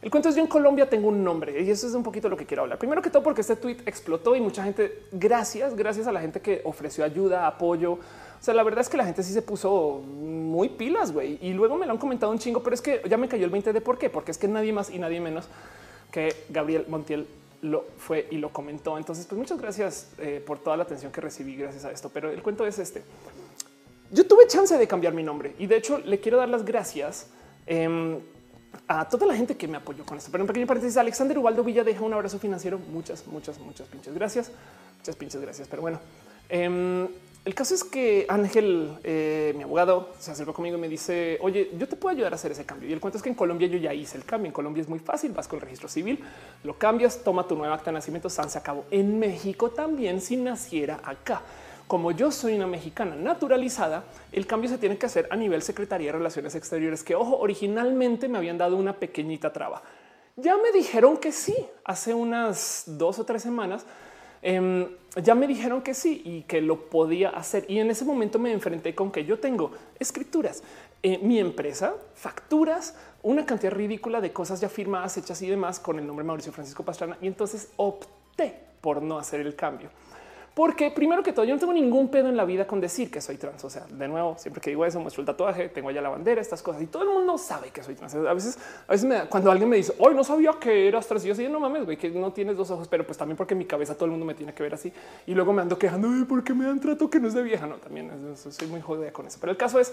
El cuento es yo en Colombia tengo un nombre y eso es un poquito lo que quiero hablar. Primero que todo porque este tweet explotó y mucha gente, gracias, gracias a la gente que ofreció ayuda, apoyo. O sea, la verdad es que la gente sí se puso muy pilas, güey. Y luego me lo han comentado un chingo, pero es que ya me cayó el 20 de por qué, porque es que nadie más y nadie menos que Gabriel Montiel lo fue y lo comentó. Entonces, pues muchas gracias eh, por toda la atención que recibí gracias a esto. Pero el cuento es este. Yo tuve chance de cambiar mi nombre y de hecho le quiero dar las gracias em, a toda la gente que me apoyó con esto. Pero en pequeño paréntesis, Alexander Ubaldo Villa deja un abrazo financiero. Muchas, muchas, muchas pinches gracias. Muchas pinches gracias. Pero bueno, em, el caso es que Ángel, eh, mi abogado, se acercó conmigo y me dice, oye, yo te puedo ayudar a hacer ese cambio. Y el cuento es que en Colombia yo ya hice el cambio. En Colombia es muy fácil, vas con el registro civil, lo cambias, toma tu nueva acta de nacimiento, San se acabó. En México también si naciera acá. Como yo soy una mexicana naturalizada, el cambio se tiene que hacer a nivel Secretaría de Relaciones Exteriores, que ojo, originalmente me habían dado una pequeñita traba. Ya me dijeron que sí, hace unas dos o tres semanas Em, ya me dijeron que sí y que lo podía hacer. Y en ese momento me enfrenté con que yo tengo escrituras, eh, mi empresa, facturas, una cantidad ridícula de cosas ya firmadas, hechas y demás con el nombre Mauricio Francisco Pastrana. Y entonces opté por no hacer el cambio. Porque primero que todo, yo no tengo ningún pedo en la vida con decir que soy trans. O sea, de nuevo, siempre que digo eso, muestro el tatuaje, tengo allá la bandera, estas cosas y todo el mundo sabe que soy trans. A veces, a veces cuando alguien me dice hoy no sabía que eras trans, y yo así no mames, güey, que no tienes dos ojos, pero pues también porque mi cabeza todo el mundo me tiene que ver así y luego me ando quejando porque me dan trato que no es de vieja. No, también soy muy jodida con eso. Pero el caso es,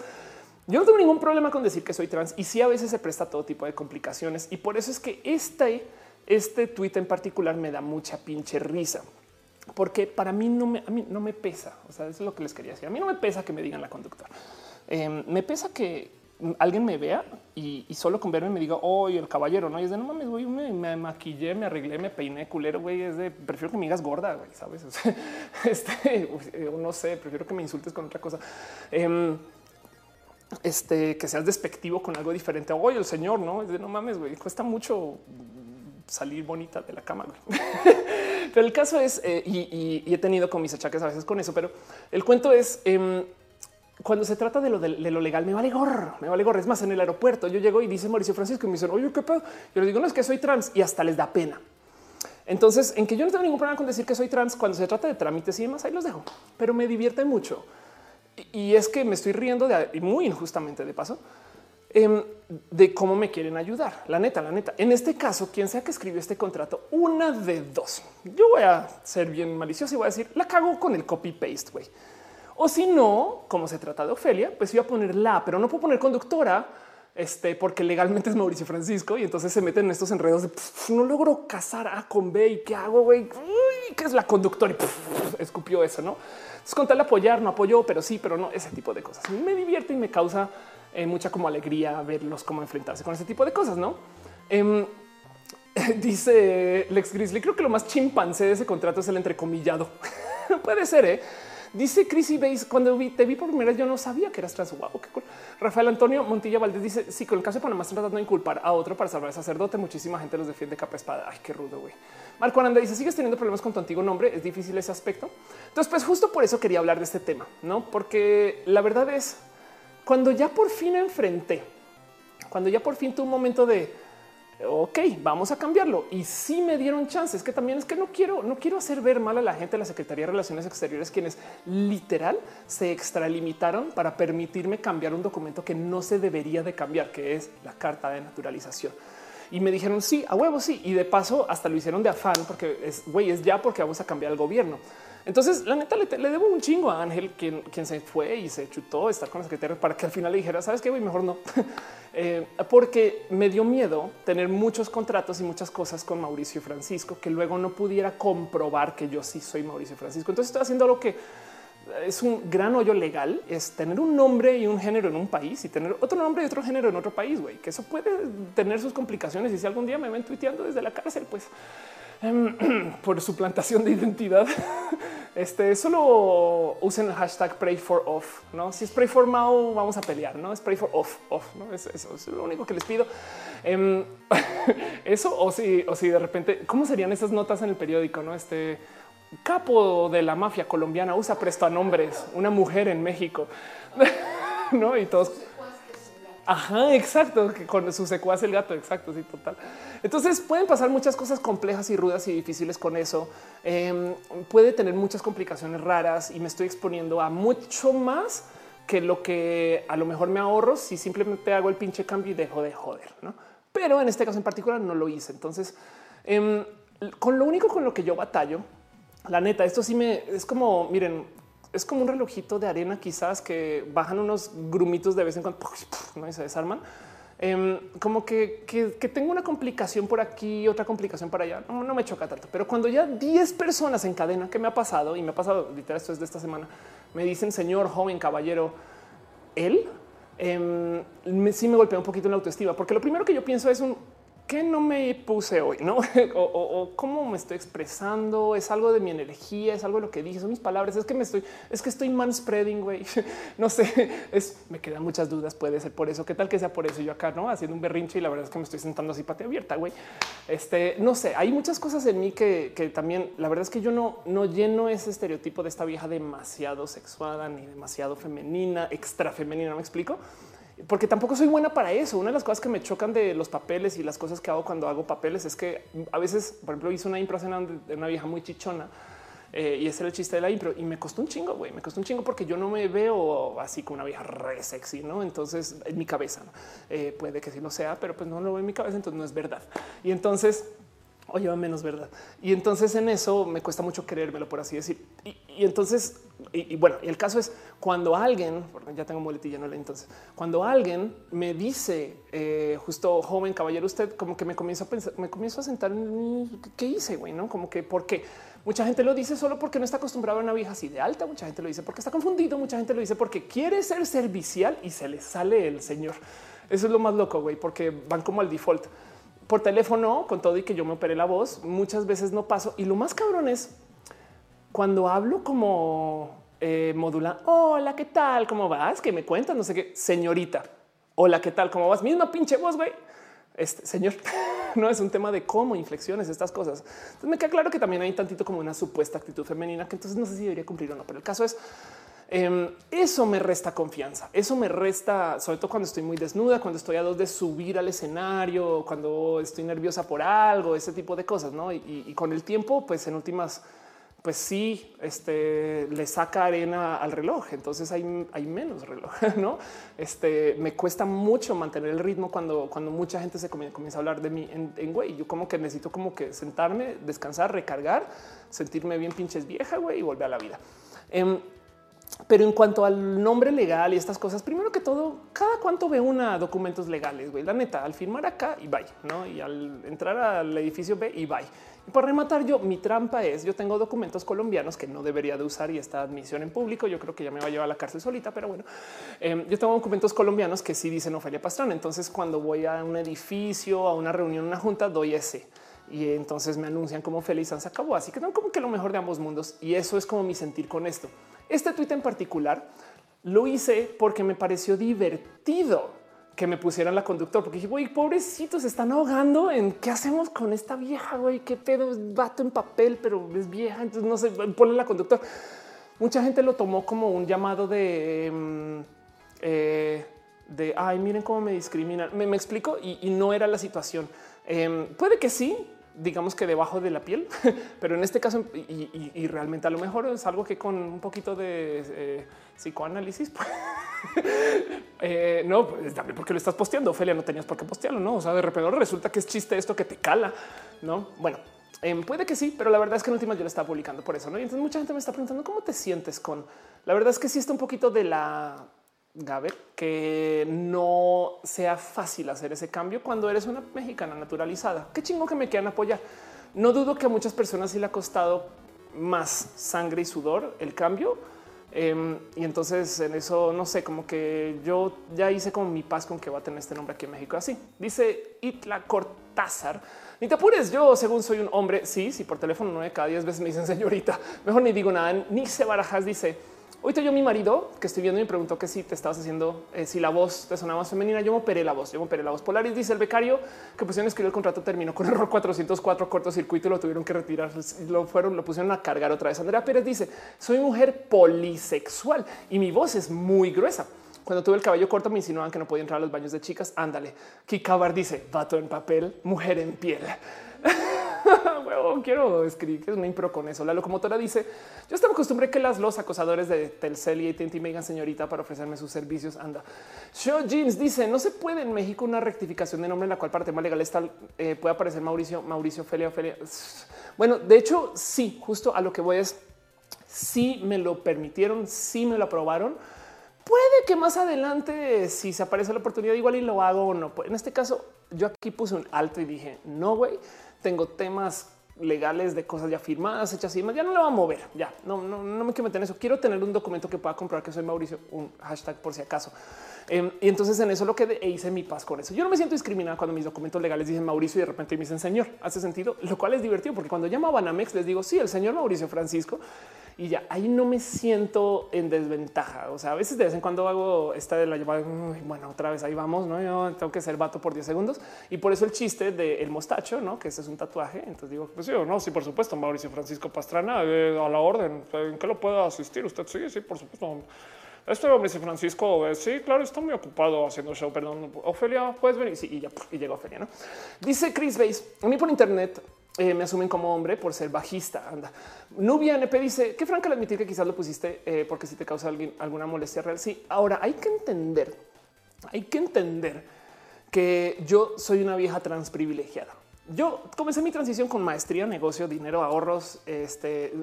yo no tengo ningún problema con decir que soy trans y sí a veces se presta todo tipo de complicaciones y por eso es que este, este tweet en particular me da mucha pinche risa porque para mí no me, a mí no me pesa. O sea, eso es lo que les quería decir. A mí no me pesa que me digan la conducta. Em, me pesa que alguien me vea y, solo con verme me diga, hoy el caballero, no es de no mames, güey, me, maquillé, me arreglé, me peiné culero, güey. Es de prefiero que me digas gorda, güey, sabes? <laughs> este no sé, prefiero que me insultes con otra cosa. Em, este, que seas despectivo con algo diferente. Oye, el señor, no es de no mames, güey, cuesta mucho salir bonita de la cama. <laughs> pero el caso es, eh, y, he tenido con mis achaques a veces con eso, pero el cuento es em, cuando se trata de lo, legal, me vale gorro, me vale gorro. Es más, en el aeropuerto yo llego y dice Mauricio Francisco y me dicen, oye, qué pedo. Yo les digo, no es que soy trans y hasta les da pena. Entonces, en que yo no tengo ningún problema con decir que soy trans cuando se trata de trámites y demás, ahí los dejo, pero me divierte mucho. Y es que me estoy riendo de muy injustamente de paso em, de cómo me quieren ayudar. La neta, la neta. En este caso, quien sea que escribió este contrato, una de dos. Yo voy a ser bien malicioso y voy a decir la cago con el copy paste, güey. O si no, como se trata de Ofelia, pues iba a poner la, pero no puedo poner conductora este, porque legalmente es Mauricio Francisco y entonces se meten en estos enredos de no logro casar A con B y qué hago, güey, que es la conductora y escupió eso, no? Entonces con tal de apoyar, no apoyó, pero sí, pero no, ese tipo de cosas. Me divierte y me causa eh, mucha como alegría verlos cómo enfrentarse con ese tipo de cosas, no? Em, <laughs> dice Lex Grizzly, creo que lo más chimpancé de ese contrato es el entrecomillado. <laughs> Puede ser, ¿eh? Dice Chrissy Base, cuando te vi por primera vez, yo no sabía que eras trans. Wow, cool. Rafael Antonio Montilla Valdés dice: Sí, con el caso de Panamá están tratando de inculpar a otro para salvar al sacerdote. Muchísima gente los defiende capa espada. Ay, qué rudo, güey. Marco Aranda dice: Sigues teniendo problemas con tu antiguo nombre. Es difícil ese aspecto. Entonces, pues justo por eso quería hablar de este tema, no? Porque la verdad es cuando ya por fin enfrenté, cuando ya por fin tuve un momento de ok, vamos a cambiarlo. Y sí me dieron chances, que también es que no quiero, no quiero hacer ver mal a la gente de la Secretaría de Relaciones Exteriores, quienes literal se extralimitaron para permitirme cambiar un documento que no se debería de cambiar, que es la carta de naturalización. Y me dijeron sí, a huevo, sí. Y de paso hasta lo hicieron de afán porque es güey, es ya porque vamos a cambiar el gobierno. Entonces, la neta, le, debo un chingo a Ángel, quien, se fue y se chutó estar con la secretaria para que al final le dijera, sabes qué, güey, mejor no. <laughs> Eh, porque me dio miedo tener muchos contratos y muchas cosas con Mauricio Francisco que luego no pudiera comprobar que yo sí soy Mauricio Francisco. Entonces, estoy haciendo lo que es un gran hoyo legal, es tener un nombre y un género en un país y tener otro nombre y otro género en otro país, güey, que eso puede tener sus complicaciones. Y si algún día me ven tuiteando desde la cárcel, pues <clears throat> por su plantación de identidad. <laughs> Este solo usen el hashtag pray for off. No, si es pray for Mao, vamos a pelear. No es pray for off. Off no es eso. Es lo único que les pido. Em, <laughs> eso o si, o si de repente, cómo serían esas notas en el periódico? No, este capo de la mafia colombiana usa presto a nombres, una mujer en México. <laughs> no, y todos Ajá, exacto, que con su secuaz el gato, exacto, sí, total. Entonces pueden pasar muchas cosas complejas y rudas y difíciles con eso. Em, puede tener muchas complicaciones raras y me estoy exponiendo a mucho más que lo que a lo mejor me ahorro si simplemente hago el pinche cambio y dejo de joder, ¿no? Pero en este caso en particular no lo hice. Entonces, em, con lo único con lo que yo batallo, la neta, esto sí me es como, miren, es como un relojito de arena, quizás que bajan unos grumitos de vez en cuando <laughs> ¿no? y se desarman. Em, como que, tengo una complicación por aquí, otra complicación para allá. No, me choca tanto, pero cuando ya 10 personas en cadena que me ha pasado y me ha pasado literal, esto es de esta semana, me dicen señor, joven, caballero, él eh, sí me golpea un poquito en la autoestima, porque lo primero que yo pienso es un qué no me puse hoy? ¿No? <laughs> o, cómo me estoy expresando, es algo de mi energía, es algo de lo que dije, son mis palabras, es que me estoy, es que estoy manspreading, güey. <laughs> no sé, <laughs> es, me quedan muchas dudas, puede ser por eso, qué tal que sea por eso yo acá, ¿no? Haciendo un berrinche y la verdad es que me estoy sentando así pate abierta, güey. Este, no sé, hay muchas cosas en mí que, que también, la verdad es que yo no, no lleno ese estereotipo de esta vieja demasiado sexuada ni demasiado femenina, extra femenina, ¿me explico? Porque tampoco soy buena para eso. Una de las cosas que me chocan de los papeles y las cosas que hago cuando hago papeles es que a veces, por ejemplo, hice una impro de una vieja muy chichona eh, y ese era el chiste de la impro y me costó un chingo, güey. Me costó un chingo porque yo no me veo así con una vieja re sexy, no? Entonces en mi cabeza eh, puede que sí lo sea, pero pues no lo veo en mi cabeza, entonces no es verdad. Y entonces o lleva menos verdad. Y entonces en eso me cuesta mucho creérmelo, por así decir. Y, entonces, y, bueno, y el caso es cuando alguien, ya tengo muletilla, no le entonces, cuando alguien me dice, eh, justo joven caballero, usted como que me comienza a pensar, me comienzo a sentar en qué hice, güey, no como que porque mucha gente lo dice solo porque no está acostumbrado a una vieja así de alta. Mucha gente lo dice porque está confundido. Mucha gente lo dice porque quiere ser servicial y se le sale el señor. Eso es lo más loco, güey, porque van como al default por teléfono, con todo y que yo me operé la voz, muchas veces no paso. Y lo más cabrón es cuando hablo como eh, modula. Hola, ¿qué tal? ¿Cómo vas? Que me cuentas, no sé qué. Señorita. Hola, ¿qué tal? ¿Cómo vas? Misma pinche voz, güey. Este señor <laughs> no es un tema de cómo inflexiones estas cosas. Entonces me queda claro que también hay tantito como una supuesta actitud femenina que entonces no sé si debería cumplir o no, pero el caso es eso me resta confianza. Eso me resta, sobre todo cuando estoy muy desnuda, cuando estoy a dos de subir al escenario, cuando estoy nerviosa por algo, ese tipo de cosas. ¿no? Y, y con el tiempo, pues en últimas pues sí, este le saca arena al reloj. Entonces hay, hay menos reloj, <laughs> no? Este me cuesta mucho mantener el ritmo cuando, cuando mucha gente se comienza a hablar de mí en, güey. Yo como que necesito como que sentarme, descansar, recargar, sentirme bien pinches vieja, güey, y volver a la vida. Em, pero en cuanto al nombre legal y estas cosas, primero que todo, cada cuánto ve una documentos legales, güey. La neta, al firmar acá y bye, no? Y al entrar al edificio B y bye. Y para rematar, yo mi trampa es yo tengo documentos colombianos que no debería de usar y esta admisión en público. Yo creo que ya me va a llevar a la cárcel solita, pero bueno, em, yo tengo documentos colombianos que sí dicen Ofelia Pastrana. Entonces, cuando voy a un edificio, a una reunión, una junta, doy ese y entonces me anuncian como feliz se acabó. Así que no como que lo mejor de ambos mundos. Y eso es como mi sentir con esto. Este tuit en particular lo hice porque me pareció divertido que me pusieran la conductor, porque dije, güey, pobrecitos, están ahogando en qué hacemos con esta vieja, güey, qué pedo, es vato en papel, pero es vieja, entonces no sé, ponle la conductor. Mucha gente lo tomó como un llamado de, em, eh, de, ay, miren cómo me discriminan. Me, me explico y, no era la situación. Em, puede que sí, digamos que debajo de la piel, <laughs> pero en este caso y, realmente a lo mejor es algo que con un poquito de eh, psicoanálisis, pues, <laughs> eh, no, pues también porque lo estás posteando, Ophelia, no tenías por qué postearlo, no? O sea, de repente resulta que es chiste esto que te cala, no? Bueno, em, puede que sí, pero la verdad es que en última yo lo estaba publicando por eso, no? Y entonces mucha gente me está preguntando cómo te sientes con la verdad es que sí está un poquito de la Gaber, que no sea fácil hacer ese cambio cuando eres una mexicana naturalizada. Qué chingo que me quieran apoyar. No dudo que a muchas personas sí le ha costado más sangre y sudor el cambio. Em, y entonces en eso no sé, como que yo ya hice como mi paz con que va a tener este nombre aquí en México. Así dice Itla Cortázar. Ni te apures. Yo, según soy un hombre, sí, sí, por teléfono nueve cada diez veces me dicen señorita. Mejor ni digo nada. Ni se barajas dice Ahorita yo mi marido que estoy viendo me preguntó que si te estabas haciendo, eh, si la voz te sonaba más femenina. Yo me operé la voz, yo me operé la voz. Polaris dice el becario que pusieron escribir el contrato terminó con <laughs> error 404 cortocircuito y lo tuvieron que retirar. Lo fueron, lo pusieron a cargar otra vez. Andrea Pérez dice soy mujer polisexual y mi voz es muy gruesa. Cuando tuve el cabello corto me insinuaban que no podía entrar a los baños de chicas. Ándale. Kikabar dice vato en papel, mujer en piel. <laughs> quiero escribir que es una impro con eso. La locomotora dice: Yo estaba acostumbré que las los acosadores de Telcel y AT&T me digan señorita para ofrecerme sus servicios. Anda. Show Jeans dice: No se puede en México una rectificación de nombre en la cual para tema legal está eh, puede aparecer Mauricio, Mauricio, Felia, Felia. Bueno, de hecho, sí, justo a lo que voy es si me lo permitieron, si me lo aprobaron. Puede que más adelante, si se aparece la oportunidad, igual y lo hago o no. En este caso, yo aquí puse un alto y dije no, güey tengo temas legales de cosas ya firmadas, hechas y demás. Ya no lo va a mover. Ya no, no, no me quiero meter en eso. Quiero tener un documento que pueda comprobar que soy Mauricio, un hashtag por si acaso. Em, y entonces en eso lo que e hice mi paz con eso. Yo no me siento discriminada cuando mis documentos legales dicen Mauricio y de repente me dicen señor. Hace sentido, lo cual es divertido porque cuando llamo a Banamex les digo sí, el señor Mauricio Francisco y ya ahí no me siento en desventaja. O sea, a veces de vez en cuando hago esta de la llamada. Bueno, otra vez ahí vamos. No, yo tengo que ser vato por 10 segundos y por eso el chiste del mostacho, no que ese es un tatuaje. Entonces digo, pues yo no, sí, por supuesto, Mauricio Francisco Pastrana eh, a la orden. ¿En qué lo puedo asistir usted? Sí, sí, por supuesto. Este Mauricio Francisco, eh, sí, claro, está muy ocupado haciendo show. Perdón, Ofelia, puedes venir. Sí, y ya y llega Ofelia. No dice Chris Base. A mí por internet eh, me asumen como hombre por ser bajista. Anda. Nubia NP dice que franca al admitir que quizás lo pusiste porque si te causa alguien, alguna molestia real. Sí, ahora hay que entender, hay que entender que yo soy una vieja trans privilegiada. Yo comencé mi transición con maestría, negocio, dinero, ahorros. Este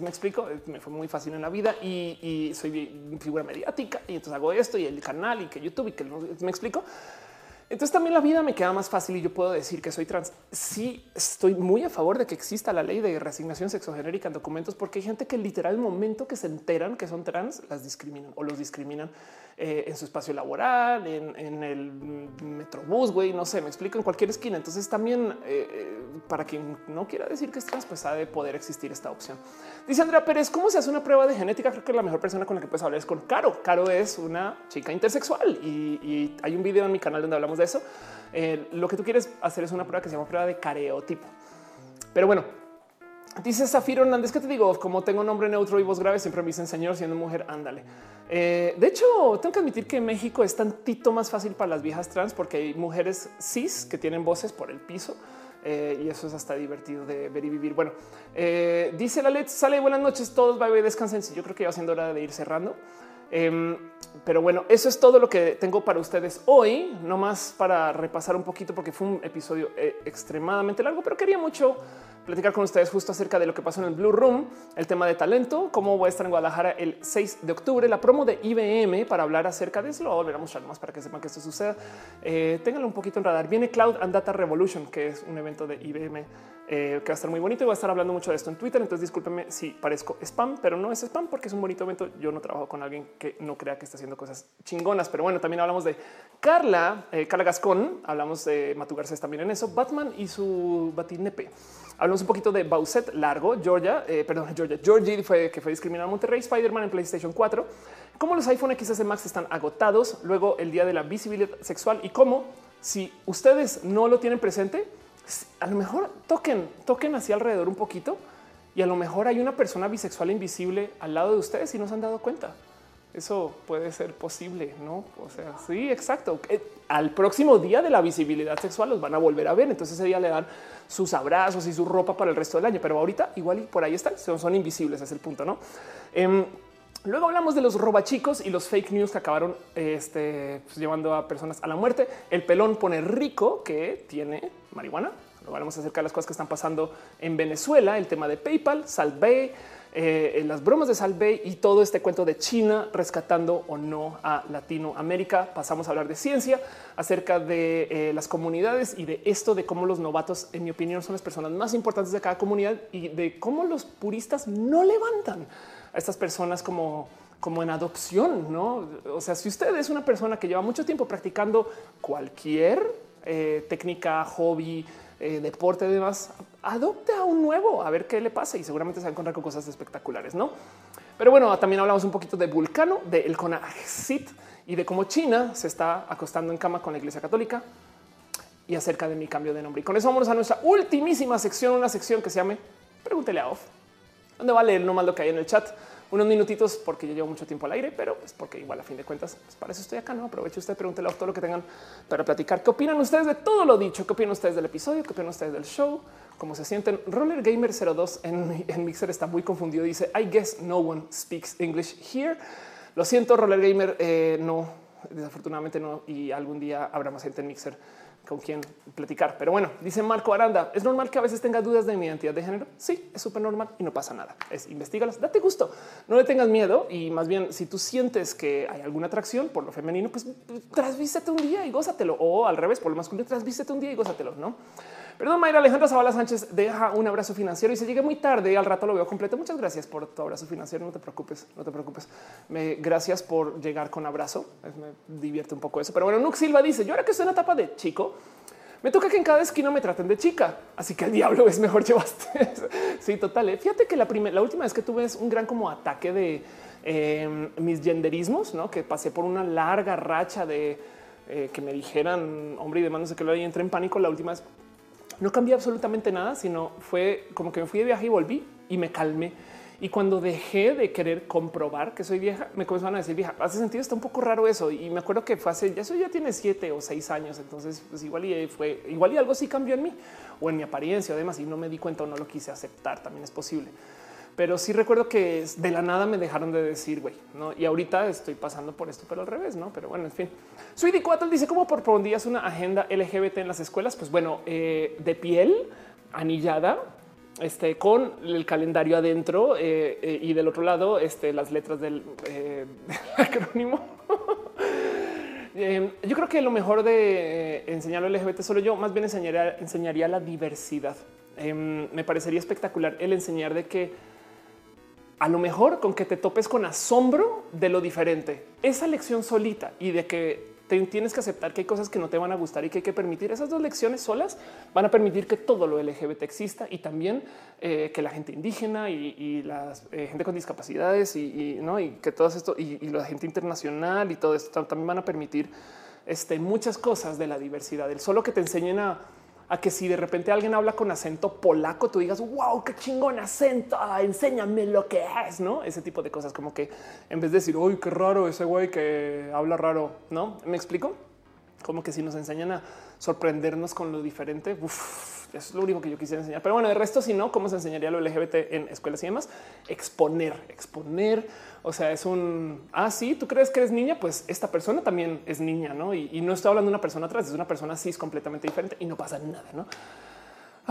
me explico, me fue muy fácil en la vida y, soy figura mediática y entonces hago esto y el canal y que YouTube y que me explico. Entonces también la vida me queda más fácil y yo puedo decir que soy trans. Sí, estoy muy a favor de que exista la ley de resignación sexogenérica en documentos, porque hay gente que literal el momento que se enteran que son trans las discriminan o los discriminan eh, en su espacio laboral, en, el metrobús, güey, no sé, me explico en cualquier esquina. Entonces también eh, eh, para quien no quiera decir que es trans, pues ha de poder existir esta opción. Dice Andrea Pérez, ¿cómo se hace una prueba de genética? Creo que la mejor persona con la que puedes hablar es con Caro. Caro es una chica intersexual y, hay un video en mi canal donde hablamos de eso. lo que tú quieres hacer es una prueba que se llama prueba de careotipo. Pero bueno, Dice Zafiro Hernández que te digo, como tengo nombre neutro y voz grave, siempre me dicen señor siendo mujer, ándale. Eh, de hecho, tengo que admitir que México es tantito más fácil para las viejas trans porque hay mujeres cis que tienen voces por el piso. Eh, y eso es hasta divertido de ver y vivir. Bueno, eh, dice la LED, sale buenas noches, todos bye, descansen. Si yo creo que ya siendo hora de ir cerrando. Em, pero bueno, eso es todo lo que tengo para ustedes hoy, no más para repasar un poquito porque fue un episodio extremadamente largo, pero quería mucho platicar con ustedes justo acerca de lo que pasó en el Blue Room, el tema de talento, cómo voy a estar en Guadalajara el 6 de octubre, la promo de IBM para hablar acerca de eso. Lo volveremos a mostrar más para que sepan que esto suceda. Eh, ténganlo un poquito en radar. Viene Cloud and Data Revolution, que es un evento de IBM eh, que va a estar muy bonito y voy a estar hablando mucho de esto en Twitter. Entonces discúlpenme si parezco spam, pero no es spam porque es un bonito evento. Yo no trabajo con alguien que no crea que está haciendo cosas chingonas, pero bueno, también hablamos de Carla, eh, Gascón, hablamos de Matu Garcés también en eso, Batman y su batinepe. Hablamos un poquito de Bowset Largo, Georgia, eh, perdón, Georgia, Georgie fue que fue discriminado en Monterrey, Spider-Man en PlayStation 4, cómo los iPhone XS Max están agotados, luego el día de la visibilidad sexual y cómo si ustedes no lo tienen presente, a lo mejor toquen, toquen hacia alrededor un poquito y a lo mejor hay una persona bisexual invisible al lado de ustedes y no se han dado cuenta. Eso puede ser posible, no? O sea, sí, exacto. Eh, al próximo día de la visibilidad sexual los van a volver a ver. Entonces ese día le dan sus abrazos y su ropa para el resto del año, pero ahorita igual y por ahí están, son, invisibles, es el punto, no? Em, luego hablamos de los robachicos y los fake news que acabaron este, pues, llevando a personas a la muerte. El pelón pone rico que tiene marihuana. Lo hablamos acerca de las cosas que están pasando en Venezuela, el tema de PayPal, Salve eh, las bromas de Salve y todo este cuento de China rescatando o no a Latinoamérica. Pasamos a hablar de ciencia acerca de eh, las comunidades y de esto de cómo los novatos, en mi opinión, son las personas más importantes de cada comunidad y de cómo los puristas no levantan a estas personas como como en adopción, no? O sea, si usted es una persona que lleva mucho tiempo practicando cualquier eh, técnica, hobby, eh, deporte y demás, adopte a un nuevo a ver qué le pasa y seguramente se va a encontrar con cosas espectaculares, no? Pero bueno, también hablamos un poquito de Vulcano, de el CONACIT y de cómo China se está acostando en cama con la Iglesia Católica y acerca de mi cambio de nombre. Y con eso vamos a nuestra ultimísima sección, una sección que se llame Pregúntele a Off, donde va a leer nomás lo que hay en el chat unos minutitos porque yo llevo mucho tiempo al aire, pero es porque igual a fin de cuentas, pues para eso estoy acá. No aprovecho usted, pregúntele a todo lo que tengan para platicar. ¿Qué opinan ustedes de todo lo dicho? ¿Qué opinan ustedes del episodio? ¿Qué opinan ustedes del show? ¿Cómo se sienten? Roller Gamer 02 en, en Mixer está muy confundido. Dice I guess no one speaks English here. Lo siento, Roller Gamer. Eh, no, desafortunadamente no. Y algún día habrá más gente en Mixer con quien platicar. Pero bueno, dice Marco Aranda, ¿es normal que a veces tenga dudas de mi identidad de género? Sí, es súper normal y no pasa nada. Es investigalas, date gusto, no le tengas miedo y más bien si tú sientes que hay alguna atracción por lo femenino, pues trasvístete un día y gózatelo o al revés, por lo masculino, trasvístete un día y gózatelo, ¿no? Perdón, Mayra Alejandra Zavala Sánchez deja un abrazo financiero y se llega muy tarde. Al rato lo veo completo. Muchas gracias por tu abrazo financiero. No te preocupes, no te preocupes. Gracias por llegar con abrazo. Me divierte un poco eso. Pero bueno, Nux Silva dice: Yo ahora que estoy en la etapa de chico, me toca que en cada esquina me traten de chica, así que el diablo es mejor llevaste. <laughs> sí, total. ¿eh? Fíjate que la última vez que tuve es un gran como ataque de em, mis genderismos, no que pasé por una larga racha de eh, que me dijeran hombre y demás, no sé qué lo y entré en pánico. La última vez no cambié absolutamente nada, sino fue como que me fui de viaje y volví y me calmé. Y cuando dejé de querer comprobar que soy vieja, me comenzaron a decir vieja. Hace sentido, está un poco raro eso. Y me acuerdo que fue hace, ya eso ya tiene siete o seis años. Entonces, pues igual y fue igual y algo sí cambió en mí o en mi apariencia, además, y no me di cuenta o no lo quise aceptar. También es posible. Pero sí recuerdo que de la nada me dejaron de decir, güey, no? Y ahorita estoy pasando por esto, pero al revés, no? Pero bueno, en fin. Sweetie Cuatro dice cómo propondrías una agenda LGBT en las escuelas. Pues bueno, eh, de piel anillada, este, con el calendario adentro eh, eh, y del otro lado este, las letras del, <laughs> acrónimo. <laughs> yo creo que lo mejor de enseñar LGBT solo yo más bien enseñaría, enseñaría la diversidad. Em, me parecería espectacular el enseñar de que a lo mejor con que te topes con asombro de lo diferente, esa lección solita y de que tienes que aceptar que hay cosas que no te van a gustar y que hay que permitir. Esas dos lecciones solas van a permitir que todo lo LGBT exista y también eh, que la gente indígena y, la eh, gente con discapacidades y, ¿no? y que todo esto y, la gente internacional y todo esto también van a permitir este, muchas cosas de la diversidad. El solo que te enseñen a a que si de repente alguien habla con acento polaco, tú digas, wow, qué chingón acento, enséñame lo que es, ¿no? Ese tipo de cosas, como que en vez de decir, uy, qué raro ese güey que habla raro, ¿no? ¿Me explico? Como que si nos enseñan a sorprendernos con lo diferente, es lo único que yo quisiera enseñar. Pero bueno, de resto, si no, ¿cómo se enseñaría lo LGBT en escuelas y demás? Exponer, exponer o sea, es un ah, sí, tú crees que eres niña, pues esta persona también es niña, no? Y, no estoy hablando de una persona atrás, es una persona cis completamente diferente y no pasa nada, no?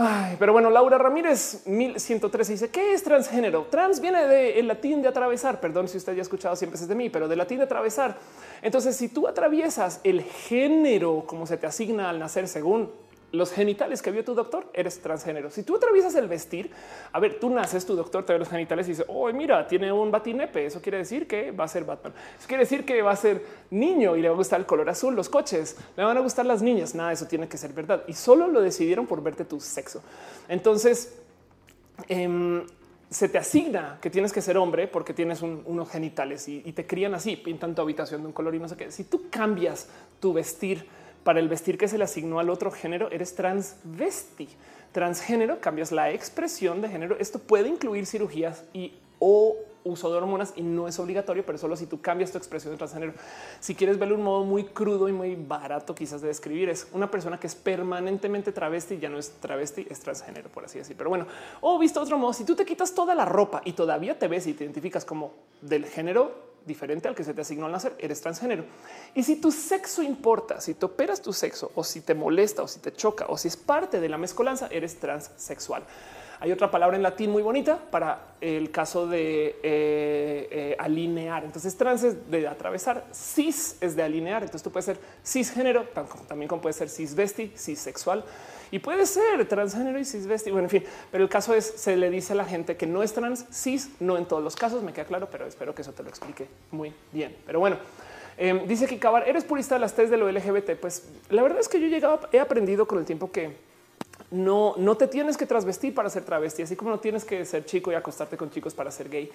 Ay, pero bueno, Laura Ramírez 1113 dice ¿qué es transgénero? Trans viene del latín de atravesar. Perdón si usted ya ha escuchado siempre es de mí, pero del latín de atravesar. Entonces, si tú atraviesas el género como se te asigna al nacer según los genitales que vio tu doctor, eres transgénero. Si tú atraviesas el vestir, a ver, tú naces, tu doctor te ve los genitales y dice, oh, mira, tiene un batinepe. Eso quiere decir que va a ser Batman. Eso quiere decir que va a ser niño y le va a gustar el color azul, los coches, le van a gustar las niñas. Nada, eso tiene que ser verdad. Y solo lo decidieron por verte tu sexo. Entonces, em, se te asigna que tienes que ser hombre porque tienes unos genitales y, y te crían así, pintan tu habitación de un color y no sé qué. Si tú cambias tu vestir, para el vestir que se le asignó al otro género, eres transvesti. Transgénero, cambias la expresión de género. Esto puede incluir cirugías y o uso de hormonas y no es obligatorio, pero solo si tú cambias tu expresión de transgénero. Si quieres verlo un modo muy crudo y muy barato, quizás de describir, es una persona que es permanentemente travesti, ya no es travesti, es transgénero, por así decir. Pero bueno, o visto otro modo, si tú te quitas toda la ropa y todavía te ves y te identificas como del género diferente al que se te asignó al nacer, eres transgénero. Y si tu sexo importa, si te operas tu sexo o si te molesta o si te choca o si es parte de la mezcolanza, eres transexual. Hay otra palabra en latín muy bonita para el caso de eh, eh, alinear. Entonces trans es de atravesar, cis es de alinear. Entonces tú puedes ser cisgénero, también como puede ser cisvesti, cisexual y puede ser transgénero y cisvesti. Bueno, en fin, pero el caso es se le dice a la gente que no es trans, cis, no en todos los casos. Me queda claro, pero espero que eso te lo explique muy bien. Pero bueno, em, dice que Cabar, eres purista de las test de lo LGBT. Pues la verdad es que yo he llegado, he aprendido con el tiempo que no, no te tienes que transvestir para ser travesti, así como no tienes que ser chico y acostarte con chicos para ser gay.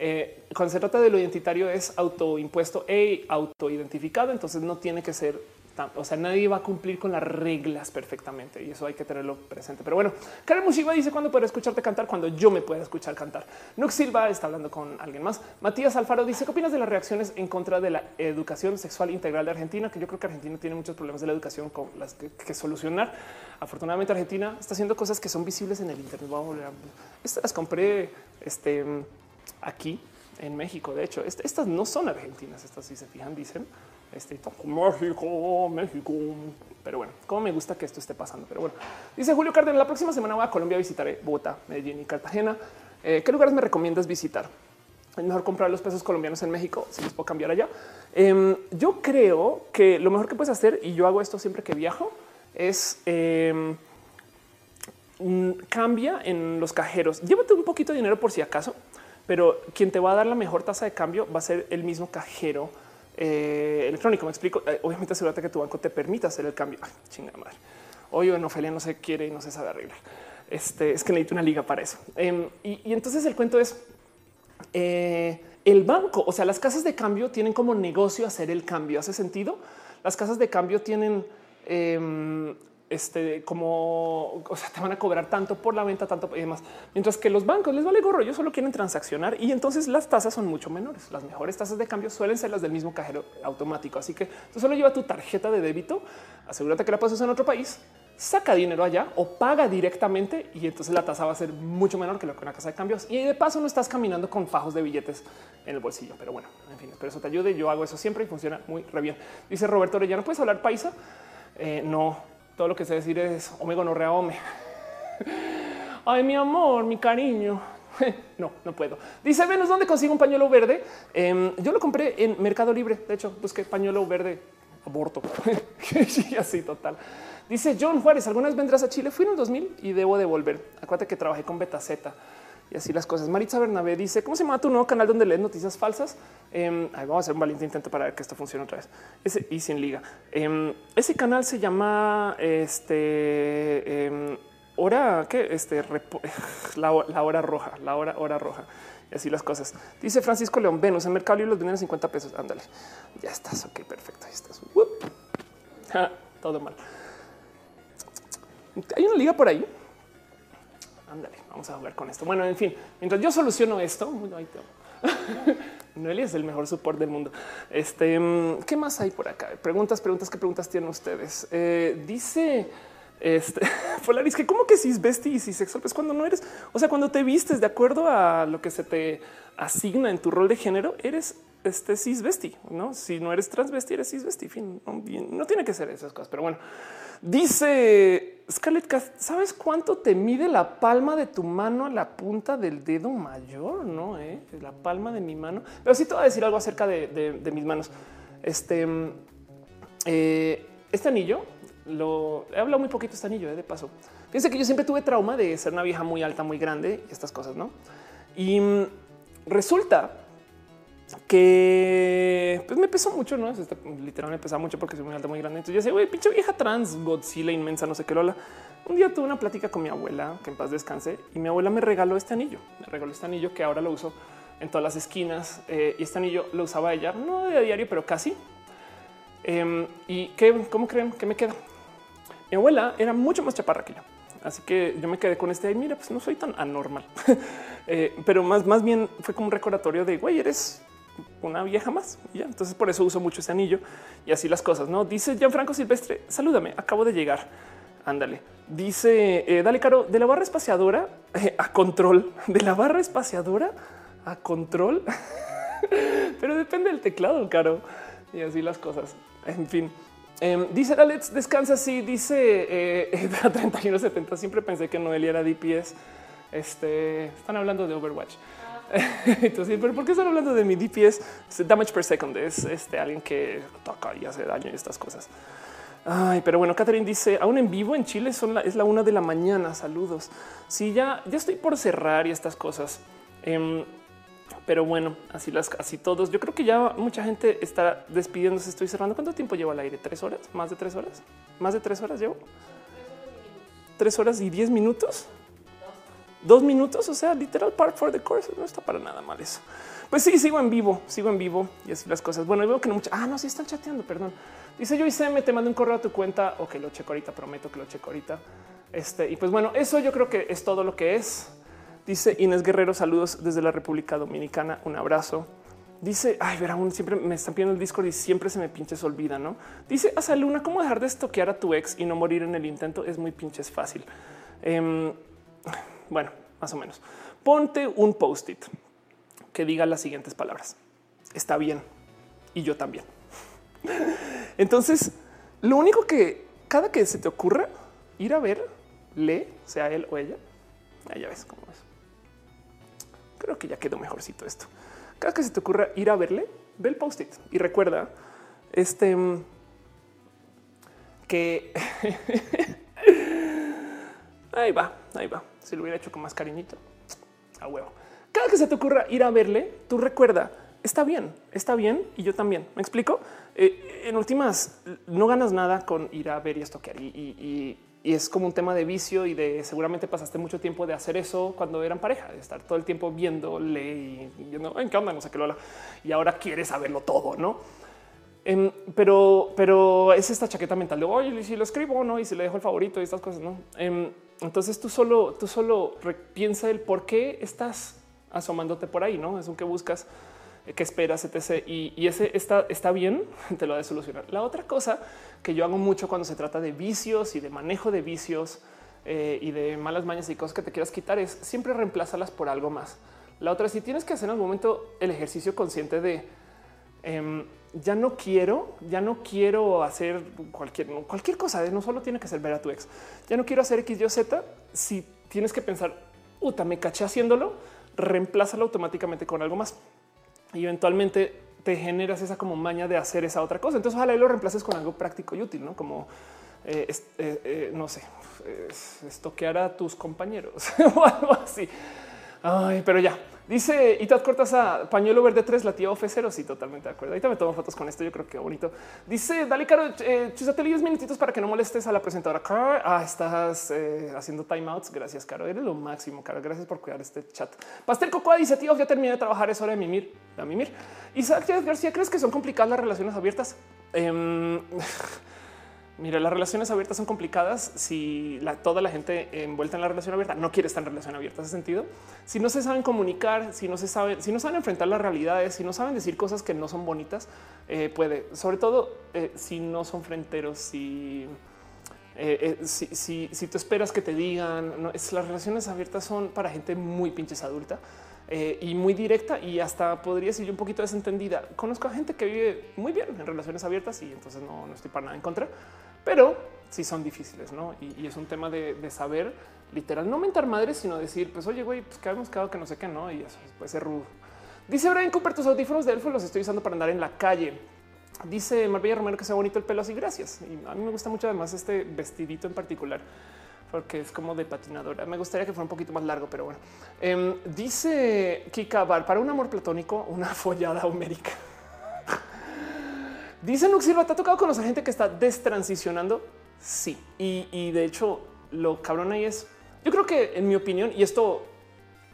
Eh, cuando se trata de lo identitario es autoimpuesto e autoidentificado, entonces no tiene que ser o sea, nadie va a cumplir con las reglas perfectamente y eso hay que tenerlo presente. Pero bueno, Karen Mushiba dice cuándo puedo escucharte cantar cuando yo me pueda escuchar cantar. Nux Silva está hablando con alguien más. Matías Alfaro dice qué opinas de las reacciones en contra de la educación sexual integral de Argentina, que yo creo que Argentina tiene muchos problemas de la educación con las que, solucionar. Afortunadamente Argentina está haciendo cosas que son visibles en el internet. Vamos a Estas las compré este, aquí en México. De hecho, estas no son argentinas. Estas si se fijan dicen este México, México. Pero bueno, como me gusta que esto esté pasando. Pero bueno, dice Julio Cárdenas, la próxima semana voy a Colombia, visitaré Bogotá, Medellín y Cartagena. Eh, ¿Qué lugares me recomiendas visitar? Es mejor comprar los pesos colombianos en México si los puedo cambiar allá. Em, yo creo que lo mejor que puedes hacer, y yo hago esto siempre que viajo, es em, cambia en los cajeros. Llévate un poquito de dinero por si acaso, pero quien te va a dar la mejor tasa de cambio va a ser el mismo cajero eh, electrónico. Me explico. Eh, obviamente asegúrate que tu banco te permita hacer el cambio. Ay, chinga madre. Hoy en Ofelia no se quiere y no se sabe arreglar. Este es que necesito una liga para eso. Em, y, entonces el cuento es eh, el banco. O sea, las casas de cambio tienen como negocio hacer el cambio. Hace sentido. Las casas de cambio tienen em, este, como te van a cobrar tanto por la venta, tanto y demás. Mientras que los bancos les vale gorro, ellos solo quieren transaccionar y entonces las tasas son mucho menores. Las mejores tasas de cambio suelen ser las del mismo cajero automático. Así que tú solo lleva tu tarjeta de débito, asegúrate que la puedes usar en otro país, saca dinero allá o paga directamente y entonces la tasa va a ser mucho menor que lo que una casa de cambios. Y de paso no estás caminando con fajos de billetes en el bolsillo. Pero bueno, en fin, espero eso te ayude. Yo hago eso siempre y funciona muy re bien. Dice Roberto ¿no ¿puedes hablar paisa? Eh, no, todo lo que sé decir es omega no ome. <laughs> Ay, mi amor, mi cariño. <laughs> No, no puedo. Dice Venus, ¿dónde consigo un pañuelo verde? Em, yo lo compré en Mercado Libre. De hecho, busqué pañuelo verde aborto. <laughs> sí, así total. Dice John Juárez, ¿alguna vez vendrás a Chile? Fui en el 2000 y debo de volver. Acuérdate que trabajé con Beta Z y así las cosas. Maritza Bernabé dice, ¿cómo se llama tu nuevo canal donde lees noticias falsas? Eh, vamos a hacer un valiente intento para ver que esto funcione otra vez. Ese y sin liga. Eh, ese canal se llama este eh, hora que este <laughs> la, la, hora roja, la hora hora roja y así las cosas. Dice Francisco León Venus en Mercado Libre los venden a 50 pesos. Ándale, ya estás. Ok, perfecto. Ahí estás. <laughs> todo mal. Hay una liga por ahí. Ándale, vamos a jugar con esto. Bueno, en fin, mientras yo soluciono esto, <laughs> Noelia es el mejor support del mundo. Este, mm, ¿qué más hay por acá? Preguntas, preguntas, ¿qué preguntas tienen ustedes? Eh, dice este <laughs> Polaris que como que cis vesti y cisexual, pues cuando no eres, o sea, cuando te vistes de acuerdo a lo que se te asigna en tu rol de género, eres este cis vesti, no? Si no eres transvesti, eres cis vesti. Fin, no, no tiene que ser esas cosas, pero bueno, dice Scarlett Cast, ¿sabes cuánto te mide la palma de tu mano a la punta del dedo mayor? No, eh? la palma de mi mano, pero sí te voy a decir algo acerca de, mis manos. Este, eh, este anillo lo he hablado muy poquito este anillo eh, de paso. Fíjense que yo siempre tuve trauma de ser una vieja muy alta, muy grande y estas cosas, no? Y mm, resulta que pues me pesó mucho, no? Este, literal me pesaba mucho porque soy muy alta, muy grande. Entonces yo decía, güey, pinche vieja trans, Godzilla inmensa, no sé qué lola. Un día tuve una plática con mi abuela, que en paz descanse, y mi abuela me regaló este anillo. Me regaló este anillo que ahora lo uso en todas las esquinas. Eh, y este anillo lo usaba ella, no de diario, pero casi. Em, ¿Y qué, cómo creen que me queda? Mi abuela era mucho más chaparra que yo. Así que yo me quedé con este. Mira, pues no soy tan anormal, <laughs> eh, pero más, más bien fue como un recordatorio de güey, eres una vieja más. ya entonces por eso uso mucho ese anillo y así las cosas. No dice Gianfranco Silvestre. Salúdame. Acabo de llegar. Ándale. Dice eh, dale, caro de la barra espaciadora eh, a control de la barra espaciadora a control, <laughs> pero depende del teclado, caro y así las cosas. En fin. Eh, dice Alex, descansa así, dice eh, <laughs> 3170. Siempre pensé que Noelia era DPS. Este están hablando de Overwatch. <laughs> Entonces, pero ¿por qué están hablando de mi DPS? Damage per second es este alguien que toca y hace daño y estas cosas. Ay, pero bueno, Catherine dice aún en vivo en Chile es la una de la mañana. Saludos. Sí, ya, ya estoy por cerrar y estas cosas. Eh, pero bueno, así las así todos. Yo creo que ya mucha gente está despidiéndose. Estoy cerrando. ¿Cuánto tiempo llevo al aire? ¿Tres horas? ¿Más de tres horas? ¿Más de tres horas llevo? Tres horas y diez minutos. Dos minutos, o sea, literal part for the course. No está para nada mal eso. Pues sí, sigo en vivo, sigo en vivo y así las cosas. Bueno, veo que no mucha. Ah, no, sí están chateando, perdón. Dice yo hice, me te mando un correo a tu cuenta. Ok, lo checo ahorita, prometo que lo checo ahorita. Este, y pues bueno, eso yo creo que es todo lo que es. Dice Inés Guerrero, saludos desde la República Dominicana. Un abrazo. Dice, ay, verá, siempre me están pidiendo el Discord y siempre se me pinches olvida, ¿no? Dice, a Luna, ¿cómo dejar de estoquear a tu ex y no morir en el intento? Es muy pinches fácil. Em, bueno, más o menos. Ponte un post-it que diga las siguientes palabras. Está bien. Y yo también. <laughs> Entonces, lo único que cada que se te ocurra ir a ver, lee, sea él o ella, ya ves cómo es creo que ya quedó mejorcito esto. Cada que se te ocurra ir a verle, ve el post-it y recuerda este que <laughs> ahí va, ahí va. Si lo hubiera hecho con más cariñito, a huevo. Cada que se te ocurra ir a verle, tú recuerda, está bien, está bien y yo también. ¿Me explico? Eh, en últimas, no ganas nada con ir a ver y estoquear y, y y es como un tema de vicio y de seguramente pasaste mucho tiempo de hacer eso cuando eran pareja, de estar todo el tiempo viéndole y viendo en qué onda, no sé qué lo y ahora quieres saberlo todo, no? Em, pero, pero es esta chaqueta mental de oye, si lo escribo no y si le dejo el favorito y estas cosas, no? Em, entonces tú solo, tú solo piensa el por qué estás asomándote por ahí, no es un que buscas qué esperas, etc. Y, ese está, está bien, <laughs> te lo ha de solucionar. La otra cosa que yo hago mucho cuando se trata de vicios y de manejo de vicios eh, y de malas mañas y cosas que te quieras quitar es siempre reemplazarlas por algo más. La otra, si tienes que hacer en algún momento el ejercicio consciente de em, ya no quiero, ya no quiero hacer cualquier, cualquier cosa, no solo tiene que ser ver a tu ex, ya no quiero hacer X, Y, Z. Si tienes que pensar, me caché haciéndolo, reemplázalo automáticamente con algo más y eventualmente te generas esa como maña de hacer esa otra cosa. Entonces ojalá y lo reemplaces con algo práctico y útil, ¿no? Como, eh, eh, eh, no sé, estoquear a tus compañeros <laughs> o algo así. Ay, pero ya. Dice Itat a pañuelo verde 3, la tía F0. Sí, totalmente de acuerdo. Ahorita me tomo fotos con esto. Yo creo que bonito. Dice Dale Caro, eh, 10 minutitos para que no molestes a la presentadora. Ah, estás eh, haciendo timeouts. Gracias, Caro. Eres lo máximo, Caro. Gracias por cuidar este chat. Pastel Cocoa dice, tío, ya terminé de trabajar. Es hora de mimir. A mimir. Isaac García, ¿crees que son complicadas las relaciones abiertas? Eh, <laughs> Mira, las relaciones abiertas son complicadas si toda la gente envuelta en la relación abierta no quiere estar en relación abierta. Ese sentido, si no se saben comunicar, si no se saben, si no saben enfrentar las realidades, si no saben decir cosas que no son bonitas, eh, puede, sobre todo eh, si no son fronteros, si, eh, si, si, tú esperas que te digan, no, es, las relaciones abiertas son para gente muy pinches adulta. y muy directa y hasta podría decir un poquito desentendida. Conozco a gente que vive muy bien en relaciones abiertas y entonces no, no estoy para nada en contra pero sí son difíciles, ¿no? Y, es un tema de, saber literal, no mentar madres, sino decir, pues oye, güey, pues que habíamos quedado que no sé qué, ¿no? Y eso puede ser rudo. Dice Brian Cooper, tus audífonos de elfo los estoy usando para andar en la calle. Dice Marbella Romero que sea bonito el pelo así, gracias. Y a mí me gusta mucho además este vestidito en particular porque es como de patinadora. Me gustaría que fuera un poquito más largo, pero bueno. Em, dice Kika Bar, para un amor platónico, una <laughs> follada homérica. Dice Nuxilva, ¿te ha tocado conocer gente que está destransicionando? Sí. Y, de hecho, lo cabrón ahí es, yo creo que en mi opinión, y esto,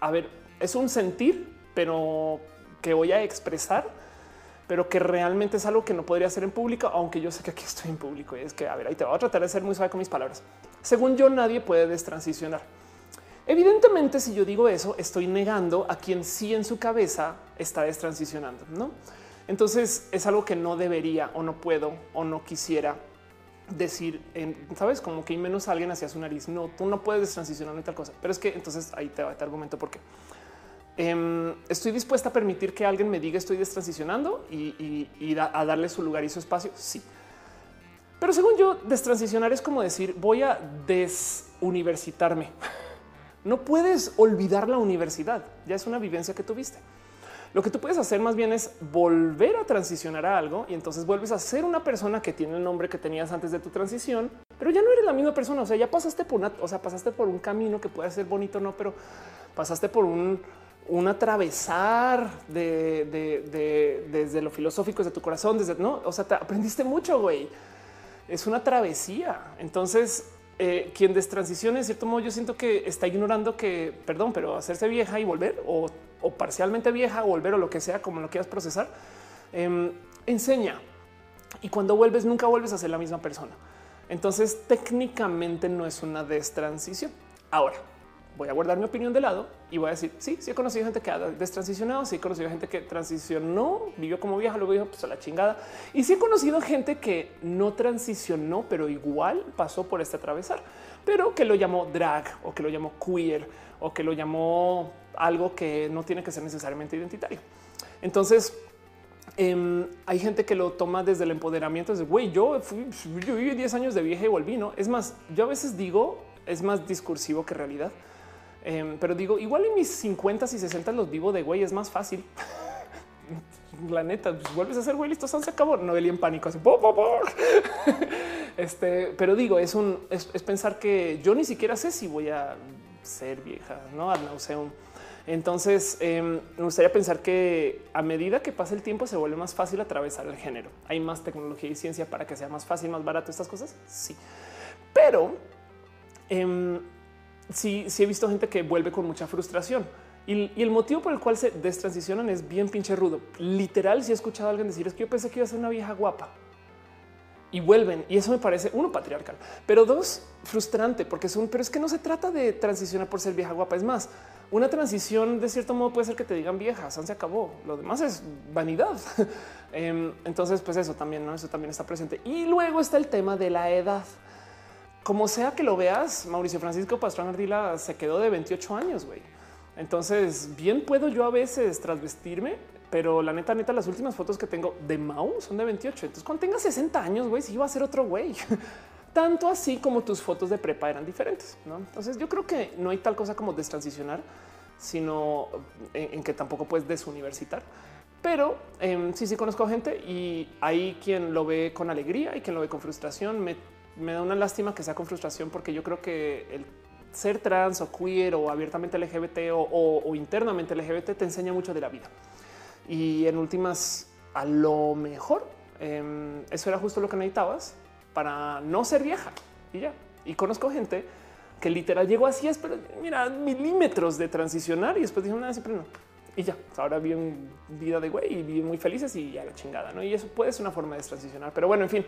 a ver, es un sentir, pero que voy a expresar, pero que realmente es algo que no podría hacer en público, aunque yo sé que aquí estoy en público. Y es que, a ver, ahí te voy a tratar de ser muy suave con mis palabras. Según yo, nadie puede destransicionar. Evidentemente, si yo digo eso, estoy negando a quien sí en su cabeza está destransicionando, ¿no? Entonces es algo que no debería o no puedo o no quisiera decir, sabes, como que menos alguien hacia su nariz. No, tú no puedes transicionar en tal cosa, pero es que entonces ahí te va este argumento porque em, estoy dispuesta a permitir que alguien me diga estoy destransicionando y, a darle su lugar y su espacio. Sí, pero según yo, destransicionar es como decir voy a desuniversitarme. <laughs> No puedes olvidar la universidad. Ya es una vivencia que tuviste. Lo que tú puedes hacer más bien es volver a transicionar a algo y entonces vuelves a ser una persona que tiene el nombre que tenías antes de tu transición, pero ya no eres la misma persona. O sea, ya pasaste por una, o sea, pasaste por un camino que puede ser bonito, no, pero pasaste por un, un atravesar de, desde lo filosófico, desde tu corazón, desde no, o sea, te aprendiste mucho, güey. Es una travesía. Entonces, eh, quien destransicione, de cierto modo, yo siento que está ignorando que, perdón, pero hacerse vieja y volver o o parcialmente vieja o volver o lo que sea, como lo quieras procesar, em, enseña. Y cuando vuelves, nunca vuelves a ser la misma persona. Entonces, técnicamente no es una destransición. Ahora, voy a guardar mi opinión de lado y voy a decir, sí, sí he conocido gente que ha destransicionado, sí he conocido gente que transicionó, vivió como vieja, luego dijo, pues a la chingada. Y sí he conocido gente que no transicionó, pero igual pasó por este atravesar, pero que lo llamó drag o que lo llamó queer o que lo llamó algo que no tiene que ser necesariamente identitario. Entonces, em, hay gente que lo toma desde el empoderamiento, desde güey, yo, viví 10 años de vieja y volví, ¿no? Es más, yo a veces digo, es más discursivo que realidad, em, pero digo, igual en mis 50 y 60 los vivo de güey, es más fácil. <laughs> La neta, pues, vuelves a ser güey, listo, se acabó. No en pánico, así. <laughs> este, pero digo, es un es, pensar que yo ni siquiera sé si voy a ser vieja, no ad nauseum. Entonces, em, me gustaría pensar que a medida que pasa el tiempo se vuelve más fácil atravesar el género. Hay más tecnología y ciencia para que sea más fácil, más barato estas cosas. Sí, pero em, sí, sí he visto gente que vuelve con mucha frustración. Y, y, el motivo por el cual se destransicionan es bien pinche rudo. Literal, si he escuchado a alguien decir es que yo pensé que iba a ser una vieja guapa y vuelven. Y eso me parece uno patriarcal, pero dos frustrante porque es un, pero es que no se trata de transicionar por ser vieja guapa. Es más, una transición de cierto modo puede ser que te digan vieja, se acabó. Lo demás es vanidad. <laughs> Em, entonces, pues eso también, eso también está presente. Y luego está el tema de la edad. Como sea que lo veas, Mauricio Francisco Pastrana Ardila se quedó de 28 años, güey. Entonces, bien puedo yo a veces trasvestirme pero la neta, neta, las últimas fotos que tengo de Mau son de 28. Entonces, cuando tenga 60 años, güey, sí va a ser otro güey. <laughs> Tanto así como tus fotos de prepa eran diferentes. ¿no? Entonces, yo creo que no hay tal cosa como destransicionar, sino en, que tampoco puedes desuniversitar. Pero em, sí, sí conozco gente y hay quien lo ve con alegría y quien lo ve con frustración. Me, da una lástima que sea con frustración porque yo creo que el ser trans o queer o abiertamente LGBT o, internamente LGBT te enseña mucho de la vida. Y en últimas, a lo mejor em, eso era justo lo que necesitabas para no ser vieja y ya. Y conozco gente que literal llegó así, es, pero mira, milímetros de transicionar y después dijeron nada, siempre no y ya ahora viven vida de güey y viven muy felices y ya la chingada. No, y eso puede ser una forma de transicionar, pero bueno, en fin.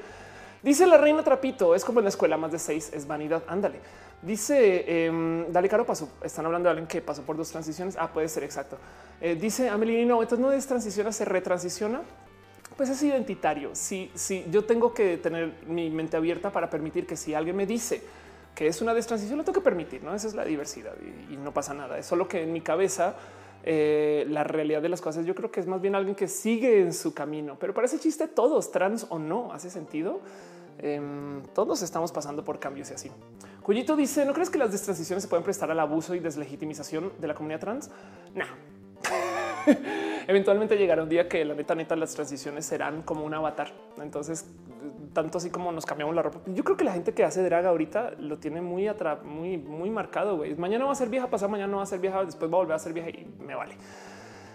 Dice la reina Trapito, es como en la escuela, más de seis es vanidad. Ándale. Dice eh, Dale Caro pasó. Están hablando de alguien que pasó por dos transiciones. Ah, puede ser exacto. Eh, dice Amelie, no, entonces no es transiciona, se retransiciona. Pues es identitario. Si, si yo tengo que tener mi mente abierta para permitir que si alguien me dice que es una destransición, lo tengo que permitir. No, esa es la diversidad y, no pasa nada. Es solo que en mi cabeza eh, la realidad de las cosas. Yo creo que es más bien alguien que sigue en su camino, pero para ese chiste todos, trans o no, hace sentido. Em, todos estamos pasando por cambios y así. Cuyito dice, ¿no crees que las destransiciones se pueden prestar al abuso y deslegitimización de la comunidad trans? No. <laughs> Eventualmente llegará un día que la neta neta las transiciones serán como un avatar. Entonces tanto así como nos cambiamos la ropa. Yo creo que la gente que hace drag ahorita lo tiene muy atrás, muy, muy marcado. Güey. Mañana va a ser vieja, pasado mañana no va a ser vieja, después va a volver a ser vieja y me vale.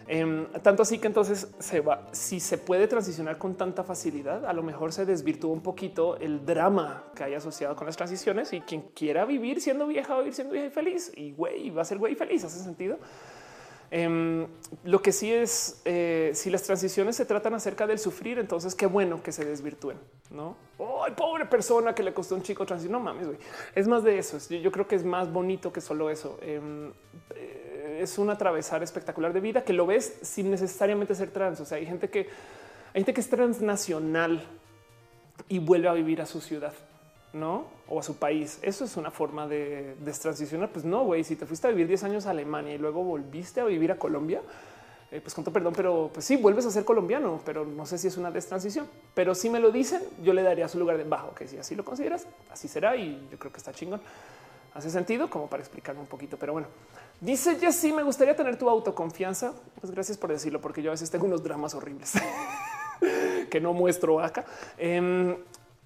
Em, tanto así que entonces se va. Si se puede transicionar con tanta facilidad, a lo mejor se desvirtúa un poquito el drama que hay asociado con las transiciones y quien quiera vivir siendo vieja va a vivir siendo vieja y feliz y güey va a ser güey feliz. Hace sentido. Em, lo que sí es, eh, si las transiciones se tratan acerca del sufrir, entonces qué bueno que se desvirtúen, ¿no? ¡Ay, pobre persona que le costó un chico trans! No mames, güey. Es más de eso. Yo creo que es más bonito que solo eso. Em, eh, es un atravesar espectacular de vida que lo ves sin necesariamente ser trans. O sea, hay gente que hay gente que es transnacional y vuelve a vivir a su ciudad no? O a su país. Eso es una forma de destransicionar. Pues no, güey, si te fuiste a vivir 10 años a Alemania y luego volviste a vivir a Colombia, eh, pues con perdón, pero pues sí, vuelves a ser colombiano, pero no sé si es una destransición. Pero si me lo dicen, yo le daría su lugar de bajo, que si así lo consideras, así será y yo creo que está chingón. Hace sentido como para explicarme un poquito, pero bueno. Dice sí, me gustaría tener tu autoconfianza. Pues gracias por decirlo, porque yo a veces tengo unos dramas horribles <laughs> que no muestro acá. Em,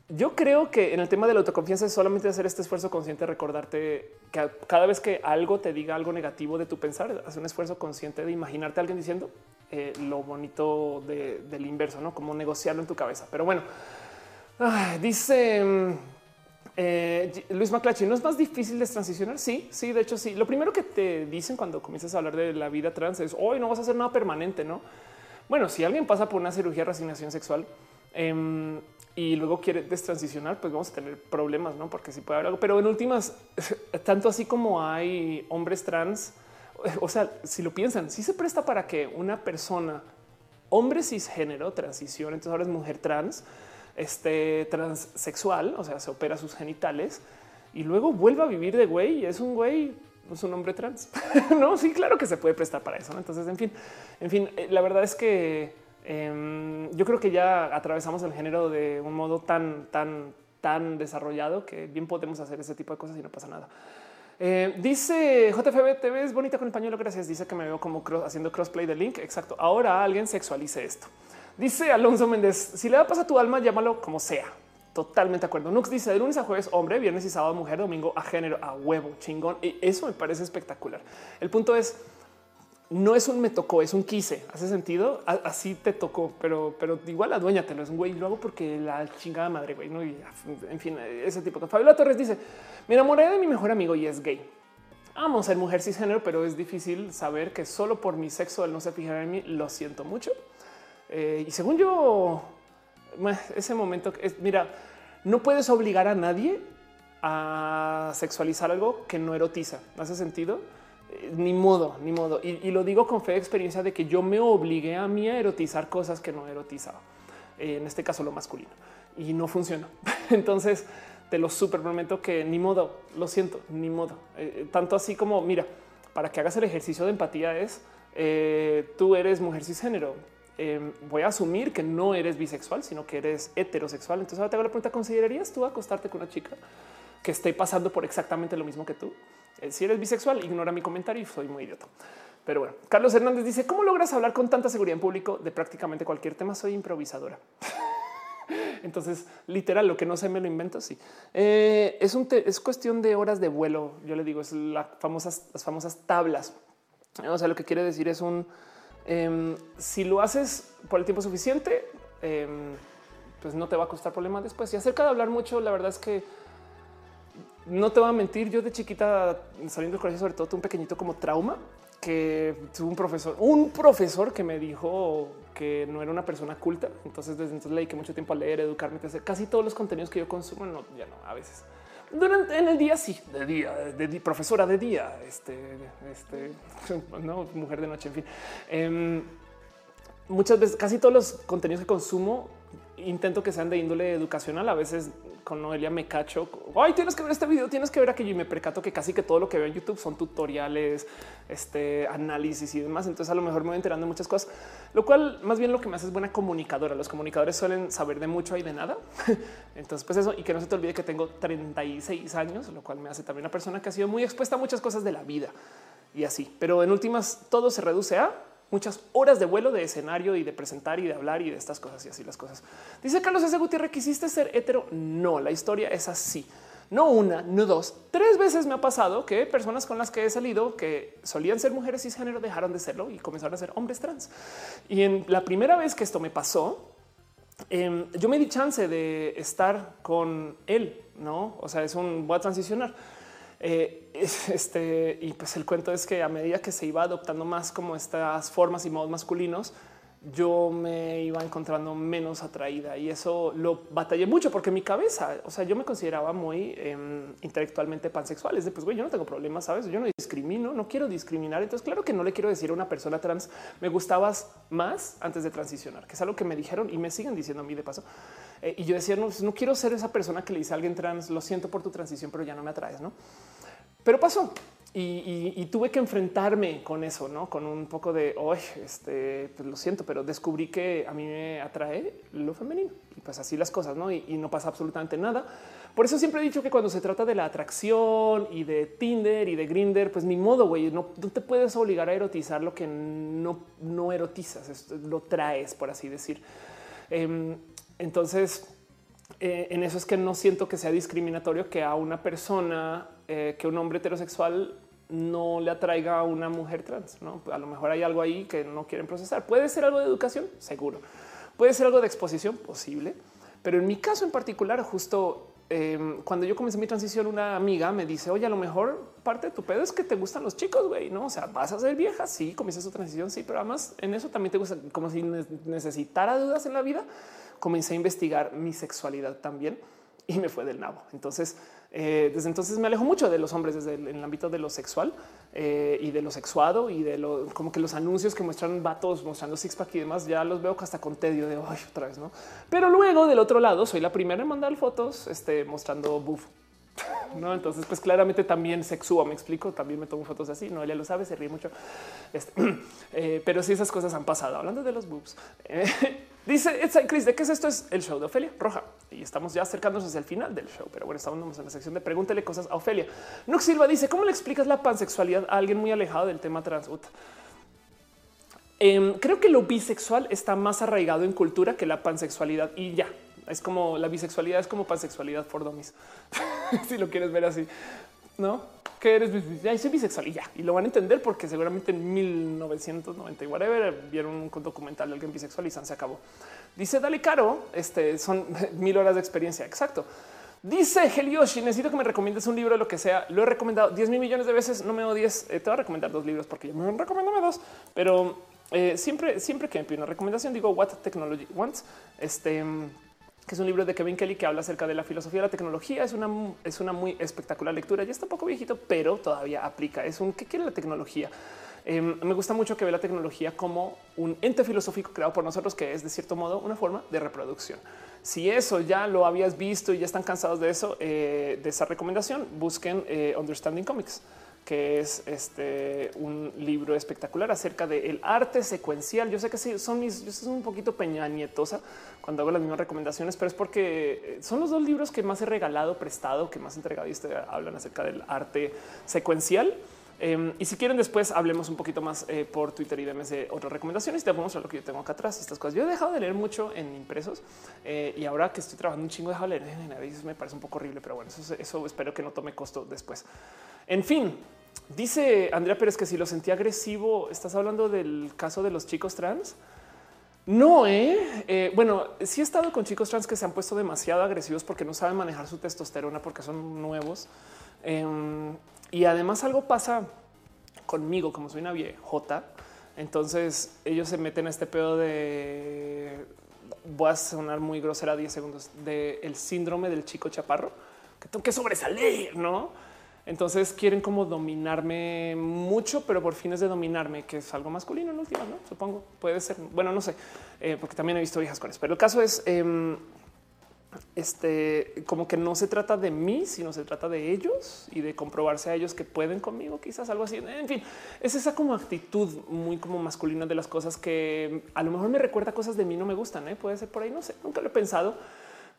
yo creo que en el tema de la autoconfianza es solamente hacer este esfuerzo consciente, recordarte que cada vez que algo te diga algo negativo de tu pensar, hacer un esfuerzo consciente de imaginarte a alguien diciendo eh, lo bonito del inverso, no como negociarlo en tu cabeza. Pero bueno, dice mm, eh, Luis Maclachi, ¿no es más difícil de transicionar? Sí, sí, de hecho sí. Lo primero que te dicen cuando comienzas a hablar de la vida trans es hoy no vas a hacer nada permanente, no? Bueno, si alguien pasa por una cirugía de resignación sexual, em, y luego quiere destransicionar, pues vamos a tener problemas, no? Porque si puede haber algo, pero en últimas, <laughs> tanto así como hay hombres trans, o sea, si lo piensan, si se presta para que una persona, hombre cisgénero, transicione, entonces ahora es mujer trans, este transexual, o sea, se opera sus genitales y luego vuelve a vivir de güey y es un güey, es un hombre trans. <laughs> no, sí, claro que se puede prestar para eso. Entonces, en fin, en fin, eh, la verdad es que Em, yo creo que ya atravesamos el género de un modo tan, tan, tan desarrollado que bien podemos hacer ese tipo de cosas y no pasa nada. Eh, dice JFB, te ves bonita con el pañuelo. Gracias. Dice que me veo como haciendo crossplay de Link. Exacto. Ahora alguien sexualice esto. Dice Alonso Méndez: Si le da paz a tu alma, llámalo como sea. Totalmente de acuerdo. Nux dice de lunes a jueves, hombre, viernes y sábado, mujer, domingo a género, a huevo, chingón. Y eso me parece espectacular. El punto es no es un me tocó, es un quise. Hace sentido. Así te tocó, pero, pero igual aduéñatelo. Es un güey. Lo hago porque la chingada madre, güey. No, y, en fin, ese tipo Fabiola Torres dice: Me enamoré de mi mejor amigo y es gay. Amo ser mujer cisgénero, pero es difícil saber que solo por mi sexo él no se fijará en mí. Lo siento mucho. Eh, y según yo, ese momento es mira, no puedes obligar a nadie a sexualizar algo que no erotiza. ¿Hace sentido? Ni modo, ni modo. Y, lo digo con fe de experiencia de que yo me obligué a mí a erotizar cosas que no erotizaba. en este caso, lo masculino y no funcionó. <laughs> Entonces, te lo súper prometo que ni modo, lo siento, ni modo. Eh, eh, tanto así como, mira, para que hagas el ejercicio de empatía es eh, tú eres mujer cisgénero. voy a asumir que no eres bisexual, sino que eres heterosexual. Entonces ahora te hago la pregunta, ¿considerarías tú acostarte con una chica que esté pasando por exactamente lo mismo que tú? Eh, si eres bisexual, ignora mi comentario y soy muy idiota. Pero bueno, Carlos Hernández dice cómo logras hablar con tanta seguridad en público de prácticamente cualquier tema. Soy improvisadora. <laughs> Entonces, literal, lo que no sé me lo invento. Sí, eh, es un es cuestión de horas de vuelo. Yo le digo, es las famosas, las famosas tablas. O sea, lo que quiere decir es un em, si lo haces por el tiempo suficiente, em, pues no te va a costar problema después. Y acerca de hablar mucho, la verdad es que no te voy a mentir. Yo de chiquita saliendo del colegio, sobre todo, tuve un pequeñito como trauma que tuve un profesor, un profesor que me dijo que no era una persona culta. Entonces, desde entonces le dediqué mucho tiempo a leer, educarme, hacer casi todos los contenidos que yo consumo. No, ya no, a veces durante en el día, sí, de día, de, profesora de día, este, este, <laughs> no, mujer de noche, en fin. Em, muchas veces, casi todos los contenidos que consumo intento que sean de índole educacional. A veces con Noelia me cacho. Ay, tienes que ver este video, tienes que ver aquello y me percato que casi que todo lo que veo en YouTube son tutoriales, este análisis y demás. Entonces a lo mejor me voy enterando de muchas cosas, lo cual más bien lo que me hace es buena comunicadora. Los comunicadores suelen saber de mucho y de nada. <laughs> Entonces pues eso y que no se te olvide que tengo 36 años, lo cual me hace también una persona que ha sido muy expuesta a muchas cosas de la vida y así. Pero en últimas todo se reduce a muchas horas de vuelo de escenario y de presentar y de hablar y de estas cosas y así las cosas. Dice Carlos S. Gutiérrez, ¿quisiste ser hetero? No, la historia es así. No una, no dos, tres veces me ha pasado que personas con las que he salido que solían ser mujeres cisgénero dejaron de serlo y comenzaron a ser hombres trans. Y en la primera vez que esto me pasó, em, yo me di chance de estar con él, no? O sea, es un voy a transicionar eh, <laughs> este, y pues el cuento es que a medida que se iba adoptando más como estas formas y modos masculinos, yo me iba encontrando menos atraída y eso lo batallé mucho porque mi cabeza, o sea, yo me consideraba muy em, intelectualmente pansexual. Es de pues, yo no tengo problemas, sabes? Yo no discrimino, no quiero discriminar. Entonces, claro que no le quiero decir a una persona trans, me gustabas más antes de transicionar, que es algo que me dijeron y me siguen diciendo a mí de paso. Eh, y yo decía, no, pues, no quiero ser esa persona que le dice a alguien trans, lo siento por tu transición, pero ya no me atraes, ¿no? Pero pasó y, tuve que enfrentarme con eso, ¿no? Con un poco de, hoy, este, pues lo siento, pero descubrí que a mí me atrae lo femenino y pues así las cosas, ¿no? Y, no pasa absolutamente nada. Por eso siempre he dicho que cuando se trata de la atracción y de Tinder y de Grinder, pues ni modo, güey, no, te puedes obligar a erotizar lo que no, no erotizas, lo traes, por así decir. Em, entonces, eh, en eso es que no siento que sea discriminatorio que a una persona, eh, que un hombre heterosexual no le atraiga a una mujer trans. ¿no? A lo mejor hay algo ahí que no quieren procesar. Puede ser algo de educación, seguro. Puede ser algo de exposición, posible. Pero en mi caso en particular, justo em, cuando yo comencé mi transición, una amiga me dice, oye, a lo mejor parte de tu pedo es que te gustan los chicos, güey, ¿no? O sea, vas a ser vieja, sí, comienzas tu transición, sí, pero además en eso también te gusta, como si necesitara dudas en la vida, comencé a investigar mi sexualidad también y me fue del nabo. Entonces, eh, desde entonces me alejo mucho de los hombres desde el, en el ámbito de lo sexual eh, y de lo sexuado y de lo como que los anuncios que muestran vatos mostrando six pack y demás, ya los veo hasta con tedio de hoy otra vez, no? Pero luego del otro lado, soy la primera en mandar fotos este, mostrando buff. <laughs> No, entonces, pues claramente también sexúa. Me explico. También me tomo fotos así. No, ella lo sabe, se ríe mucho. Este, <clears throat> eh, pero sí, esas cosas han pasado. Hablando de los boobs, <laughs> Dice Chris, ¿de qué es esto? Es el show de Ofelia Roja y estamos ya acercándonos hacia el final del show. Pero bueno, estamos en la sección de pregúntele cosas a Ofelia. Nux Silva dice: ¿Cómo le explicas la pansexualidad a alguien muy alejado del tema trans? Em, creo que lo bisexual está más arraigado en cultura que la pansexualidad y ya es como la bisexualidad es como pansexualidad for dummies. <laughs> si lo quieres ver así, no? Que eres bisexual y ya y lo van a entender porque seguramente en 1990 y whatever vieron un documental de alguien bisexual y se acabó. Dice dale caro. Este son <laughs> mil horas de experiencia. Exacto. Dice Helioshi, necesito que me recomiendes un libro de lo que sea. Lo he recomendado 10 mil millones de veces. No me odies. Eh, te voy a recomendar dos libros porque yo me recomiendo dos, pero eh, siempre, siempre que me pide una recomendación, digo what technology wants. Este que es un libro de Kevin Kelly que habla acerca de la filosofía de la tecnología. Es una, es una muy espectacular lectura. Ya está un poco viejito, pero todavía aplica. Es un qué quiere la tecnología. Em, me gusta mucho que ve la tecnología como un ente filosófico creado por nosotros, que es de cierto modo una forma de reproducción. Si eso ya lo habías visto y ya están cansados de eso, eh, de esa recomendación, busquen eh, Understanding Comics que es este un libro espectacular acerca del arte secuencial. Yo sé que sí, son mis, yo soy un poquito peña nietosa cuando hago las mismas recomendaciones, pero es porque son los dos libros que más he regalado, prestado, que más he entregado y este, hablan acerca del arte secuencial. Em, y si quieren, después hablemos un poquito más eh, por Twitter y demás de otras recomendaciones. Te vamos a lo que yo tengo acá atrás. Estas cosas yo he dejado de leer mucho en impresos eh, y ahora que estoy trabajando un chingo, de leer a veces me parece un poco horrible, pero bueno, eso, eso espero que no tome costo después. En fin, dice Andrea Pérez que si lo sentía agresivo, estás hablando del caso de los chicos trans. No, ¿eh? ¿eh? bueno, sí he estado con chicos trans que se han puesto demasiado agresivos porque no saben manejar su testosterona porque son nuevos. Em, y además algo pasa conmigo, como soy una viejota. Entonces ellos se meten a este pedo de voy a sonar muy grosera 10 segundos de el síndrome del chico chaparro que tengo que sobresalir, no? Entonces quieren como dominarme mucho, pero por fines de dominarme, que es algo masculino en última, no supongo puede ser. Bueno, no sé, eh, porque también he visto viejas con eso, pero el caso es em, este como que no se trata de mí, sino se trata de ellos y de comprobarse a ellos que pueden conmigo, quizás algo así. En fin, es esa como actitud muy como masculina de las cosas que a lo mejor me recuerda cosas de mí no me gustan. ¿eh? Puede ser por ahí, no sé, nunca lo he pensado,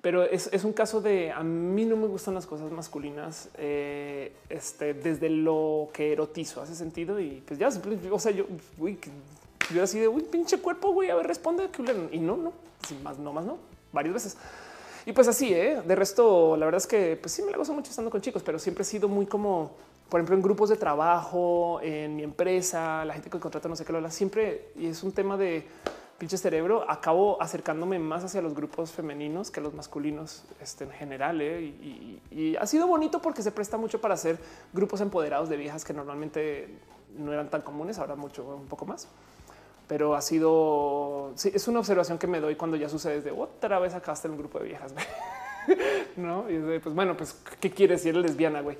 pero es, un caso de a mí no me gustan las cosas masculinas eh, este, desde lo que erotizo hace sentido y pues ya, o sea, yo, uy, yo así de uy, pinche cuerpo, güey, a ver, responde y no, no, sin más, no más, no, varias veces. Y pues así, ¿eh? de resto, la verdad es que pues sí me la gozo mucho estando con chicos, pero siempre he sido muy como, por ejemplo, en grupos de trabajo, en mi empresa, la gente que contrata no sé qué lo habla siempre y es un tema de pinche cerebro. Acabo acercándome más hacia los grupos femeninos que los masculinos este, en general. ¿eh? Y, ha sido bonito porque se presta mucho para hacer grupos empoderados de viejas que normalmente no eran tan comunes, ahora mucho, un poco más pero ha sido, sí, es una observación que me doy cuando ya sucede de otra vez acá está en un grupo de viejas. <laughs> no, y pues bueno, pues qué quieres si eres lesbiana, güey.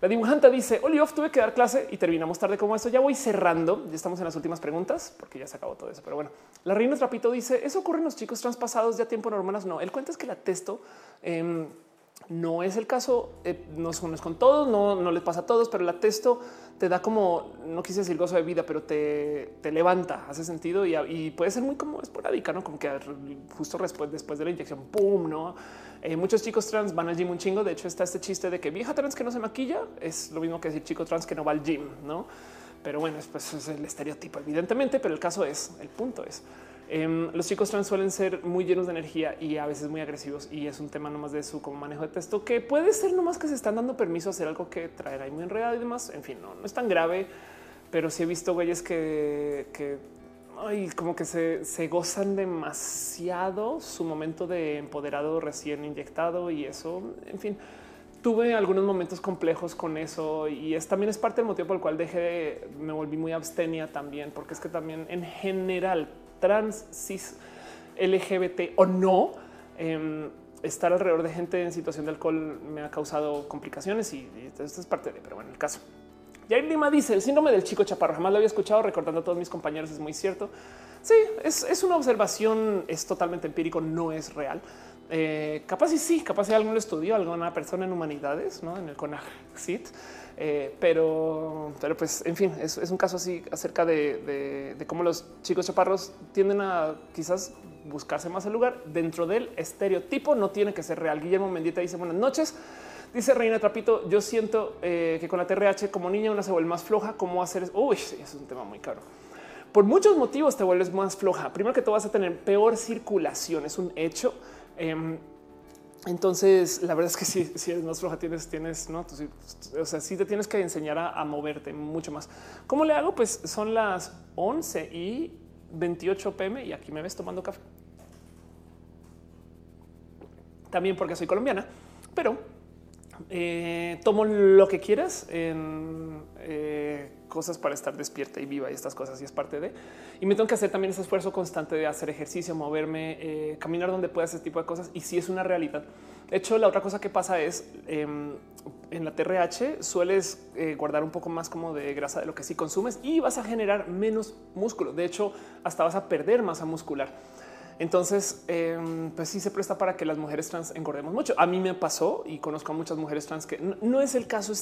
La dibujanta dice: Oliof, tuve que dar clase y terminamos tarde como esto. Ya voy cerrando. Ya estamos en las últimas preguntas porque ya se acabó todo eso. Pero bueno, la reina Trapito dice: Eso ocurre en los chicos transpasados ya tiempo normal. No, el cuento es que la testo em, no es el caso, eh, no, es, con todos, no, no les pasa a todos, pero la testo te da como, no quise decir gozo de vida, pero te, levanta, hace sentido y, puede ser muy como esporádica, ¿no? Como que justo después, después de la inyección, ¡pum! ¿no? Eh, muchos chicos trans van al gym un chingo, de hecho está este chiste de que vieja trans que no se maquilla es lo mismo que decir chico trans que no va al gym, ¿no? Pero bueno, pues es el estereotipo, evidentemente, pero el caso es, el punto es, Em, los chicos trans suelen ser muy llenos de energía y a veces muy agresivos y es un tema nomás de su como manejo de texto que puede ser nomás que se están dando permiso a hacer algo que traerá muy enredado y demás. En fin, no, no es tan grave, pero sí he visto güeyes que, que como que se, gozan demasiado su momento de empoderado recién inyectado y eso, en fin. Tuve algunos momentos complejos con eso y es también es parte del motivo por el cual dejé, me volví muy abstenia también, porque es que también en general trans, cis, LGBT o no, em, estar alrededor de gente en situación de alcohol me ha causado complicaciones y, esto es parte de, pero bueno, el caso. Jair Lima dice el síndrome del chico chaparro. Jamás lo había escuchado, recordando a todos mis compañeros. Es muy cierto. Sí, es, una observación, es totalmente empírico, no es real. Eh, capaz y sí, capaz si alguien lo estudió, alguna persona en humanidades, ¿no? en el CONACYT. Eh, pero, pero pues, en fin, es, un caso así acerca de, cómo los chicos chaparros tienden a quizás buscarse más el lugar dentro del estereotipo. No tiene que ser real. Guillermo Mendieta dice buenas noches. Dice Reina Trapito, yo siento eh, que con la TRH como niña una se vuelve más floja. ¿Cómo hacer Uy, es un tema muy caro. Por muchos motivos te vuelves más floja. Primero que todo vas a tener peor circulación, es un hecho. Em, entonces, la verdad es que si, si eres más floja, tienes, tienes, no, o sea, sí te tienes que enseñar a, moverte mucho más. ¿Cómo le hago? Pues son las 11 y 28 pm y aquí me ves tomando café. También porque soy colombiana, pero eh, tomo lo que quieras en eh, cosas para estar despierta y viva y estas cosas y es parte de y me tengo que hacer también ese esfuerzo constante de hacer ejercicio, moverme, eh, caminar donde pueda ese tipo de cosas y si es una realidad. De hecho, la otra cosa que pasa es em, en la TRH sueles guardar un poco más como de grasa de lo que sí consumes y vas a generar menos músculo. De hecho, hasta vas a perder masa muscular. Entonces, em, pues sí se presta para que las mujeres trans engordemos mucho. A mí me pasó y conozco a muchas mujeres trans que no, es el caso,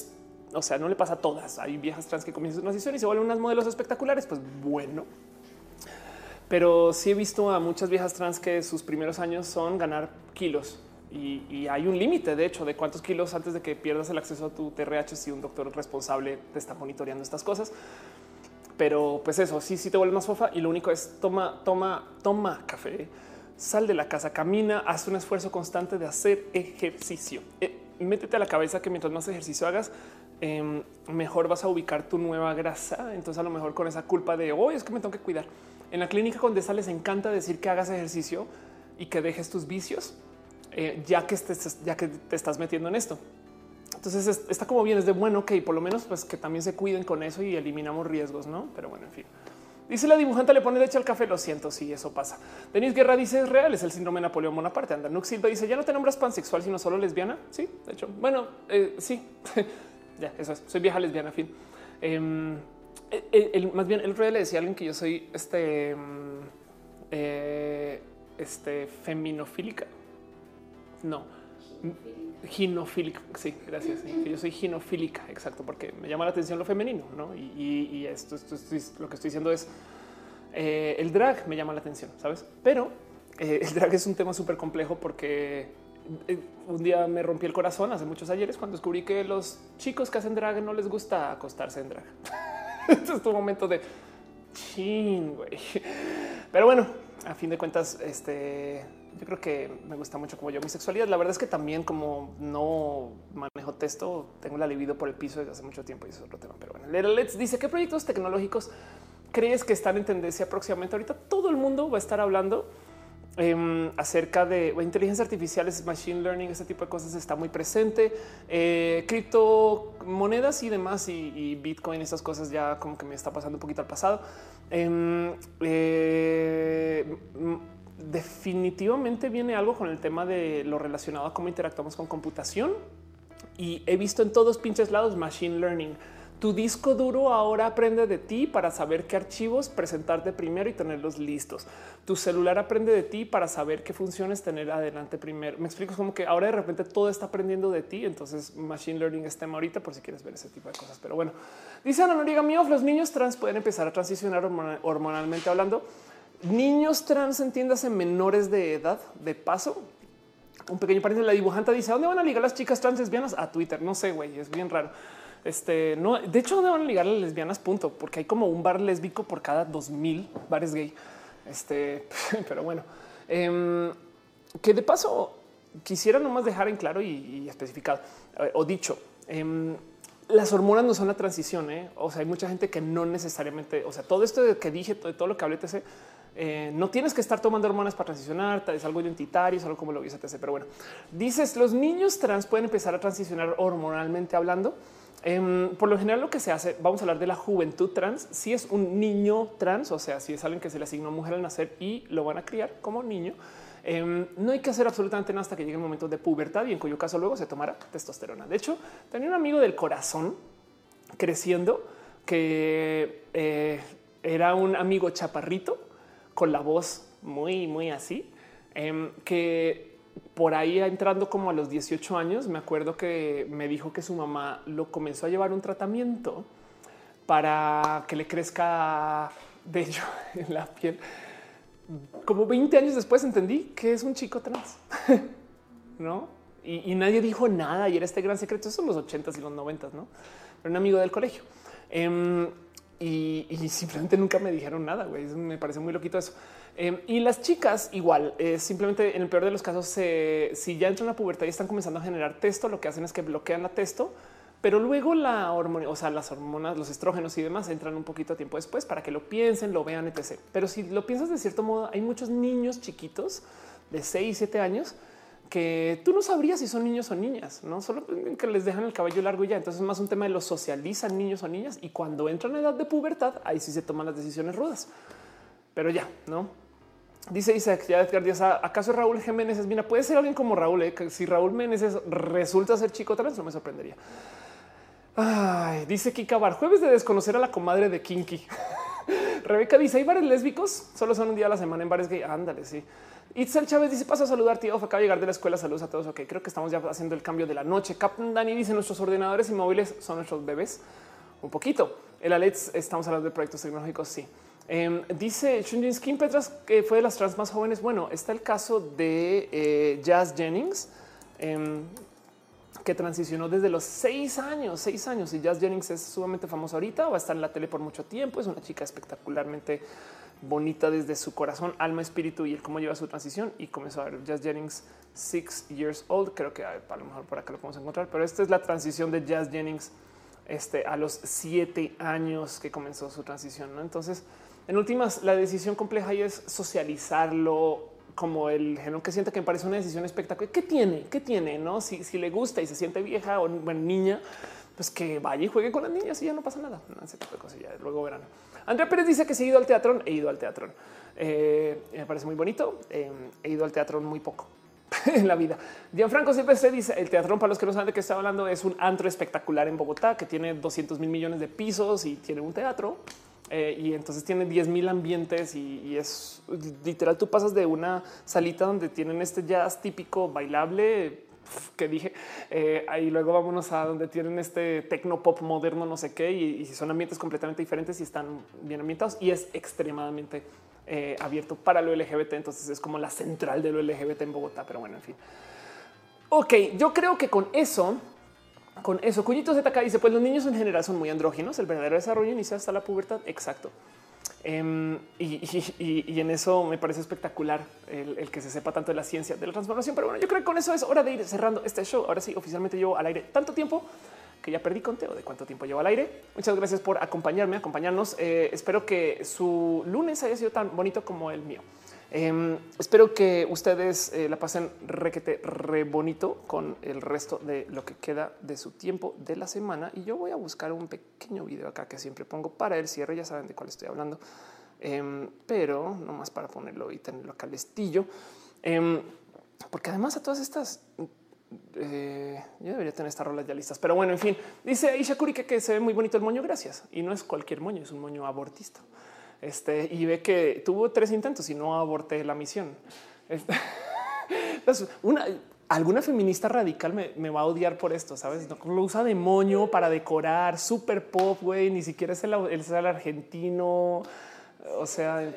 o sea, no le pasa a todas. Hay viejas trans que comienzan su transición y se vuelven unas modelos espectaculares. Pues bueno, pero sí he visto a muchas viejas trans que sus primeros años son ganar kilos y, hay un límite, de hecho, de cuántos kilos antes de que pierdas el acceso a tu TRH si un doctor responsable te está monitoreando estas cosas. Pero pues eso, sí, sí te vuelve más fofa y lo único es toma, toma, toma café, sal de la casa, camina, haz un esfuerzo constante de hacer ejercicio. Eh, métete a la cabeza que mientras más ejercicio hagas, em, mejor vas a ubicar tu nueva grasa. Entonces a lo mejor con esa culpa de hoy es que me tengo que cuidar. En la clínica con Desa les encanta decir que hagas ejercicio y que dejes tus vicios, eh, ya que ya que te estás metiendo en esto. Entonces está como bien, es de bueno que por lo menos pues que también se cuiden con eso y eliminamos riesgos, no? Pero bueno, en fin. Dice la dibujante, le pone leche al café. Lo siento, sí, eso pasa. Denis Guerra dice es real, es el síndrome de Napoleón Bonaparte. Andanux Silva dice ya no te nombras pansexual, sino solo lesbiana. Sí, de hecho, bueno, eh, sí, <laughs> ya eso es. Soy vieja lesbiana. Fin. Em, el, más bien, el rey le decía a alguien que yo soy este, em, eh, este feminofílica. No, ginofílica. Sí, gracias. Yo soy ginofílica, exacto, porque me llama la atención lo femenino, ¿no? Y, esto, lo que estoy diciendo es eh, el drag me llama la atención, ¿sabes? Pero eh, el drag es un tema súper complejo porque eh, un día me rompí el corazón hace muchos ayeres cuando descubrí que los chicos que hacen drag no les gusta acostarse en drag. <laughs> Esto es tu momento de chin, güey. Pero bueno, a fin de cuentas, este yo creo que me gusta mucho como yo mi sexualidad. La verdad es que también como no manejo texto, tengo la libido por el piso desde hace mucho tiempo y eso es otro tema. Pero bueno, Let's dice qué proyectos tecnológicos crees que están en tendencia próximamente. Ahorita todo el mundo va a estar hablando em, acerca de inteligencia artificial, machine learning, ese tipo de cosas está muy presente. Eh, criptomonedas y demás y, Bitcoin, esas cosas ya como que me está pasando un poquito al pasado. Em, eh, definitivamente viene algo con el tema de lo relacionado a cómo interactuamos con computación. Y he visto en todos pinches lados machine learning. Tu disco duro ahora aprende de ti para saber qué archivos presentarte primero y tenerlos listos. Tu celular aprende de ti para saber qué funciones tener adelante primero. Me explico como que ahora de repente todo está aprendiendo de ti. Entonces machine learning es tema ahorita por si quieres ver ese tipo de cosas. Pero bueno, dice Ana Noriega Mioff, los niños trans pueden empezar a transicionar hormonalmente hablando niños trans, entiéndase menores de edad, de paso. Un pequeño paréntesis, la dibujante dice, ¿dónde van a ligar las chicas trans lesbianas? A Twitter, no sé, güey, es bien raro. Este, no, de hecho, ¿dónde van a ligar las lesbianas? Punto, porque hay como un bar lésbico por cada 2000 bares gay. Este, <laughs> pero bueno, em, que de paso quisiera nomás dejar en claro y, especificado eh, o dicho, em, las hormonas no son la transición. ¿eh? O sea, hay mucha gente que no necesariamente, o sea, todo esto que dije, todo, todo lo que hablé, te eh, no tienes que estar tomando hormonas para transicionar, es algo identitario, es algo como lo dice Pero bueno, dices los niños trans pueden empezar a transicionar hormonalmente hablando. Em, por lo general, lo que se hace, vamos a hablar de la juventud trans. Si es un niño trans, o sea, si es alguien que se le asignó mujer al nacer y lo van a criar como niño, em, no hay que hacer absolutamente nada hasta que llegue el momento de pubertad y en cuyo caso luego se tomará testosterona. De hecho, tenía un amigo del corazón creciendo que eh, era un amigo chaparrito con la voz muy, muy así, em, que por ahí entrando como a los 18 años, me acuerdo que me dijo que su mamá lo comenzó a llevar un tratamiento para que le crezca de ello <laughs> en la piel. Como 20 años después entendí que es un chico trans, <laughs> no? Y, nadie dijo nada y era este gran secreto. Eso son los 80s y los 90s, no? Era un amigo del colegio. Em, y, simplemente nunca me dijeron nada. güey. Me parece muy loquito eso. Em, y las chicas igual, eh, simplemente en el peor de los casos, si ya entran a la pubertad y están comenzando a generar texto, lo que hacen es que bloquean la texto, pero luego la hormona, o sea, las hormonas, los estrógenos y demás entran un poquito tiempo después para que lo piensen, lo vean, etc. Pero si lo piensas de cierto modo, hay muchos niños chiquitos de 6, 7 años que tú no sabrías si son niños o niñas, no solo que les dejan el cabello largo y ya. Entonces es más un tema de los socializan niños o niñas y cuando entran a edad de pubertad, ahí sí se toman las decisiones rudas. Pero ya, no dice Isaac, ya Edgar Díaz, ¿acaso Raúl Jiménez es mira? Puede ser alguien como Raúl. Eh? Si Raúl Meneses resulta ser chico trans, no me sorprendería. Ay, dice Kika Bar, jueves de desconocer a la comadre de Kinky. <laughs> Rebeca dice: Hay bares lésbicos, solo son un día a la semana en bares gay. Ándale, sí. Itzel Chávez dice: Paso a saludar, tío. Acaba de llegar de la escuela. Saludos a todos. Ok, creo que estamos ya haciendo el cambio de la noche. Captain Dani dice: Nuestros ordenadores y móviles son nuestros bebés. Un poquito. El Alex, estamos hablando de proyectos tecnológicos. Sí. Em, dice Shunjin Skin Petras que fue de las trans más jóvenes. Bueno, está el caso de eh, Jazz Jennings, em, que transicionó desde los seis años, seis años. Y Jazz Jennings es sumamente famosa ahorita, va a estar en la tele por mucho tiempo. Es una chica espectacularmente bonita desde su corazón, alma, espíritu y el cómo lleva su transición. Y comenzó a ver Jazz Jennings six years old. Creo que a lo mejor por acá lo podemos encontrar, pero esta es la transición de Jazz Jennings este, a los siete años que comenzó su transición. ¿no? Entonces, en últimas, la decisión compleja ahí es socializarlo como el genón que siente que me parece una decisión espectacular. ¿Qué tiene? ¿Qué tiene? No, si, si le gusta y se siente vieja o bueno, niña, pues que vaya y juegue con las niñas y ya no pasa nada. ese tipo de cosas ya luego verán. Andrea Pérez dice que se ha ido al teatro. He ido al teatro. Eh, me parece muy bonito. Eh, he ido al teatro muy poco <laughs> en la vida. Gianfranco siempre se dice el teatro para los que no saben de qué está hablando es un antro espectacular en Bogotá que tiene 200 mil millones de pisos y tiene un teatro eh, y entonces tiene 10 mil ambientes y, es literal. Tú pasas de una salita donde tienen este jazz típico bailable que dije eh, ahí luego vámonos a donde tienen este tecno pop moderno, no sé qué, y, son ambientes completamente diferentes y están bien ambientados y es extremadamente eh, abierto para lo LGBT. Entonces es como la central de lo LGBT en Bogotá, pero bueno, en fin. Ok, yo creo que con eso con eso. Cuyito ZK dice: Pues los niños en general son muy andróginos. El verdadero desarrollo inicia hasta la pubertad. Exacto. Em, y, en eso me parece espectacular el, que se sepa tanto de la ciencia de la transformación. Pero bueno, yo creo que con eso es hora de ir cerrando este show. Ahora sí, oficialmente llevo al aire tanto tiempo que ya perdí conteo de cuánto tiempo llevo al aire. Muchas gracias por acompañarme, acompañarnos. Eh, espero que su lunes haya sido tan bonito como el mío. Em, espero que ustedes eh, la pasen requete re bonito con el resto de lo que queda de su tiempo de la semana. Y yo voy a buscar un pequeño video acá que siempre pongo para el cierre. Ya saben de cuál estoy hablando, em, pero no más para ponerlo y tenerlo acá al estillo. Em, porque además a todas estas eh, yo debería tener estas rolas ya listas, pero bueno, en fin, dice Aisha Kuri que, que se ve muy bonito el moño. Gracias. Y no es cualquier moño, es un moño abortista. Este, y ve que tuvo tres intentos y no aborté la misión. Este, <laughs> una, alguna feminista radical me, va a odiar por esto, sabes? Lo usa de moño para decorar, super pop, güey. Ni siquiera es el, el argentino. O sea,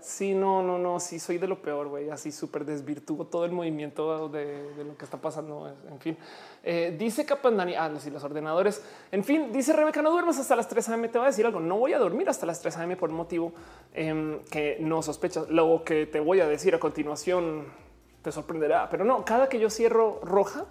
Sí, no, no, no, sí, soy de lo peor, güey. Así súper desvirtuo todo el movimiento de, lo que está pasando. En fin, eh, dice Capandani, ah, no, sí, los ordenadores. En fin, dice Rebeca, no duermas hasta las 3 a.m. Te voy a decir algo. No voy a dormir hasta las 3 a.m. por un motivo em, que no sospechas. Lo que te voy a decir a continuación te sorprenderá, pero no, cada que yo cierro roja,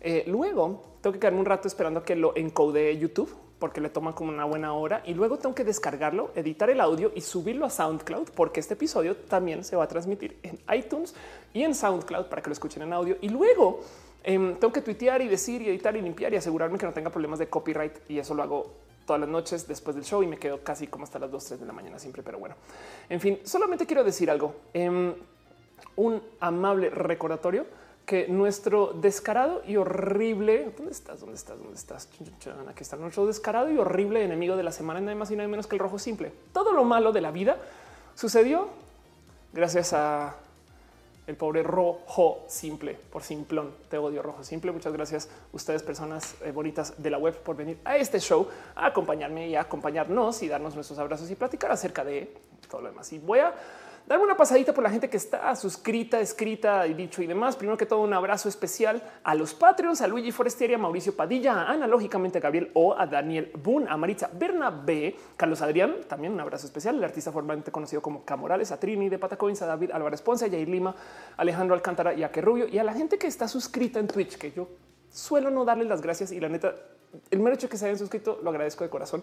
eh, luego tengo que quedarme un rato esperando que lo encode YouTube porque le toma como una buena hora. Y luego tengo que descargarlo, editar el audio y subirlo a SoundCloud porque este episodio también se va a transmitir en iTunes y en SoundCloud para que lo escuchen en audio. Y luego em, tengo que tuitear y decir y editar y limpiar y asegurarme que no tenga problemas de copyright. Y eso lo hago todas las noches después del show y me quedo casi como hasta las 2, 3 de la mañana siempre, pero bueno, en fin, solamente quiero decir algo, em, un amable recordatorio que nuestro descarado y horrible, ¿dónde estás? ¿Dónde estás? ¿Dónde estás? Aquí está nuestro descarado y horrible enemigo de la semana, nada más y nada menos que el rojo simple. Todo lo malo de la vida sucedió gracias a el pobre rojo simple por simplón. Te odio rojo simple. Muchas gracias ustedes, personas eh, bonitas de la web, por venir a este show a acompañarme y a acompañarnos y darnos nuestros abrazos y platicar acerca de todo lo demás. Y voy a darme una pasadita por la gente que está suscrita, escrita y dicho y demás. Primero que todo, un abrazo especial a los Patreons, a Luigi Forestieri, a Mauricio Padilla, a analógicamente a Gabriel O, a Daniel Boone, a Maritza Bernabé, Carlos Adrián, también un abrazo especial, el artista formalmente conocido como Camorales, a Trini de Patacoins, a David Álvarez Ponce, a Jair Lima, Alejandro Alcántara y a Rubio y a la gente que está suscrita en Twitch, que yo suelo no darles las gracias y la neta el mero hecho que se hayan suscrito lo agradezco de corazón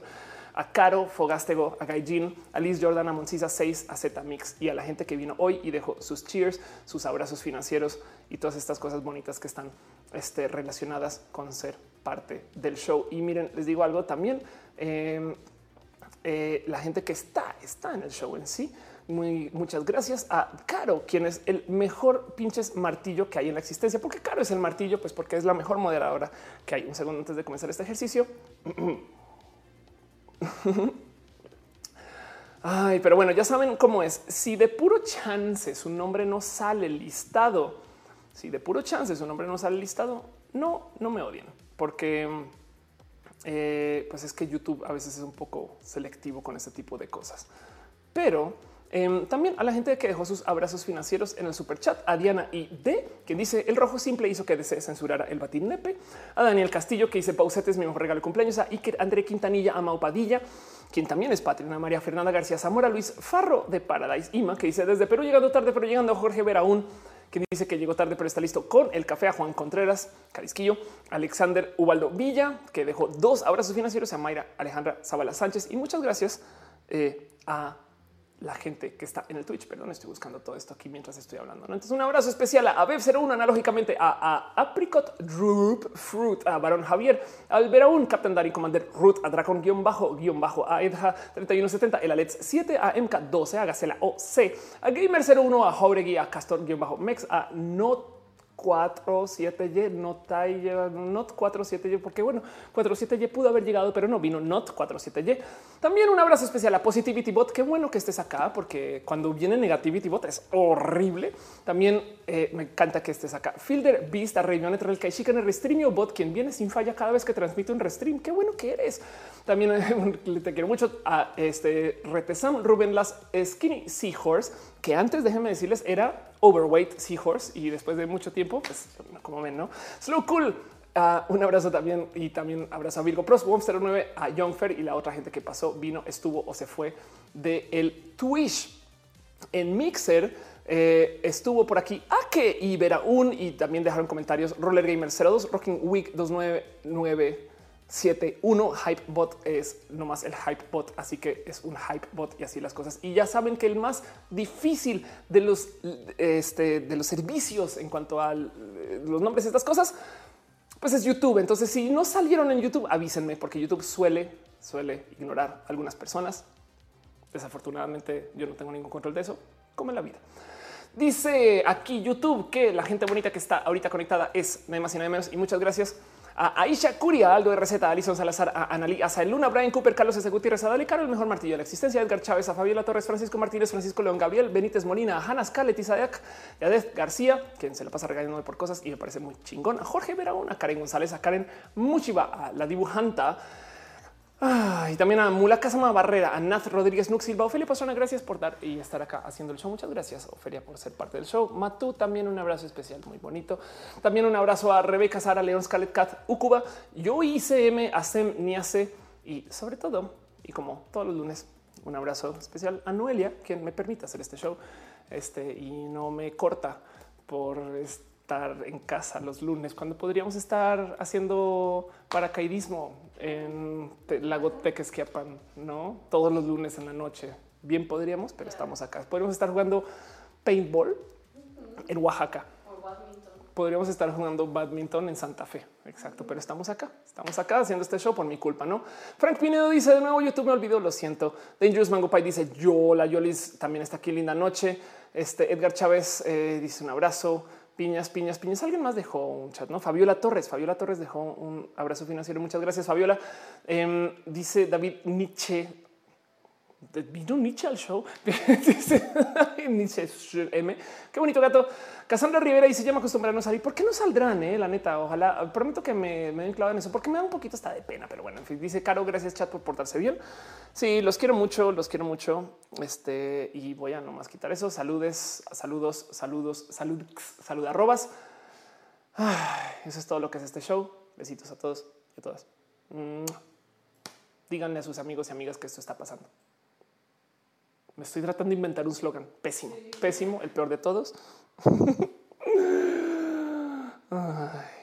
a Caro Fogastego, a Gaijin, a Liz Jordan, a Moncisa 6, a Z Mix y a la gente que vino hoy y dejó sus cheers, sus abrazos financieros y todas estas cosas bonitas que están este, relacionadas con ser parte del show. Y miren, les digo algo también. Em, eh, la gente que está, está en el show en sí. Muchas gracias a Caro, quien es el mejor pinches martillo que hay en la existencia. porque Caro es el martillo? Pues porque es la mejor moderadora que hay. Un segundo antes de comenzar este ejercicio. <clears throat> Ay, pero bueno, ya saben cómo es. Si de puro chance su nombre no sale listado, si de puro chance su nombre no sale listado, no, no me odien, porque eh, pues es que YouTube a veces es un poco selectivo con este tipo de cosas. pero em, también a la gente que dejó sus abrazos financieros en el super chat, a Diana y D, que dice el rojo simple hizo que se censurara el batín nepe, a Daniel Castillo, que dice Pausete es mi mejor regalo cumpleaños, a Iker André Quintanilla, a Mau Padilla, quien también es Patrina María Fernanda García Zamora, Luis Farro de Paradise Ima, que dice desde Perú llegando tarde, pero llegando a Jorge Veraún, quien dice que llegó tarde, pero está listo con el café a Juan Contreras, Carisquillo, Alexander Ubaldo Villa, que dejó dos abrazos financieros a Mayra Alejandra Zavala Sánchez y muchas gracias eh, a la gente que está en el Twitch. Perdón, estoy buscando todo esto aquí mientras estoy hablando. Entonces, un abrazo especial a Bev01, analógicamente a, Apricot Droop Fruit, a Barón Javier, al Veraún, Captain Dari Commander Ruth, a Dracon guion bajo, guion bajo, a Edja 3170, el Alex 7, a MK12, a Gacela OC, a Gamer01, a Jauregui, a Castor guion bajo Mex, a Not 47Y, Not, not 47Y, porque bueno, 47Y pudo haber llegado, pero no vino Not 47Y. También un abrazo especial a Positivity Bot. Qué bueno que estés acá, porque cuando viene Negativity Bot es horrible. También eh, me encanta que estés acá. Fielder Beast, entre el Kaishika en el Restreamio Bot, quien viene sin falla cada vez que transmite un Restream. Qué bueno que eres. También <laughs> te quiero mucho a este Retesam Rubén Las Skinny Seahorse, que antes déjenme decirles era overweight seahorse y después de mucho tiempo, pues como ven, no slow cool. Uh, un abrazo también y también abrazo a Virgo Pros, 09 a Youngfer y la otra gente que pasó, vino, estuvo o se fue de el Twitch en Mixer. Eh, estuvo por aquí Ake y Veraún y también dejaron comentarios Roller Gamer 02, Rocking Week 299 7.1 Hypebot es nomás el Hypebot, así que es un Hypebot y así las cosas. Y ya saben que el más difícil de los, este, de los servicios en cuanto a los nombres de estas cosas, pues es YouTube. Entonces, si no salieron en YouTube, avísenme, porque YouTube suele, suele ignorar a algunas personas. Desafortunadamente, yo no tengo ningún control de eso, como en la vida. Dice aquí YouTube que la gente bonita que está ahorita conectada es nada más y nada menos. Y muchas gracias a Aisha Curia, Aldo RZ, Alison Salazar, a Analí, a Luna, Brian Cooper, Carlos S. Gutiérrez, a Dale Caro, el mejor martillo de la existencia, Edgar Chávez, a Fabiola Torres, Francisco Martínez, Francisco León, Gabriel, Benítez Molina, a Hanna Scalet, Isaac, Yadez García, quien se la pasa regañando por cosas y me parece muy chingón, a Jorge Verón, a Karen González, a Karen Muchiva, a la dibujanta, y también a Mula Casama Barrera, a Nath Rodríguez Nux Silva, Ofelia Pastrana, gracias por dar y estar acá haciendo el show. Muchas gracias, Ofelia, por ser parte del show. Matú, también un abrazo especial, muy bonito. También un abrazo a Rebeca Sara, León, Scarlett Cat, Ucuba, yo ICM, Asem, Niase y sobre todo, y como todos los lunes, un abrazo especial a Noelia, quien me permite hacer este show este, y no me corta por estar en casa los lunes cuando podríamos estar haciendo paracaidismo en Lago Tequesquiapan, no todos los lunes en la noche. Bien podríamos, pero estamos acá. Podríamos estar jugando paintball en Oaxaca. Podríamos estar jugando badminton en Santa Fe. Exacto, pero estamos acá. Estamos acá haciendo este show por mi culpa, ¿no? Frank Pinedo dice de nuevo, YouTube me olvidó, lo siento. Dangerous Mango Pie dice, yo, la Yolis también está aquí, linda noche. Este Edgar Chávez eh, dice un abrazo. Piñas, piñas, piñas. Alguien más dejó un chat, no? Fabiola Torres. Fabiola Torres dejó un abrazo financiero. Muchas gracias, Fabiola. Em, dice David Nietzsche. Vino Nietzsche al show. <laughs> dice Nietzsche M. Qué bonito gato. Cassandra Rivera y se llama acostumbrar a no salir. ¿Por qué no saldrán? Eh? La neta, ojalá. Prometo que me, me den clavo en eso porque me da un poquito hasta de pena. Pero bueno, en fin, dice Caro, gracias chat por portarse bien. Sí, los quiero mucho, los quiero mucho. Este y voy a nomás quitar eso. Saludes, saludos, saludos, salud, salud, arrobas. eso es todo lo que es este show. Besitos a todos y a todas. Díganle a sus amigos y amigas que esto está pasando. Me estoy tratando de inventar un slogan pésimo, pésimo, el peor de todos. <laughs>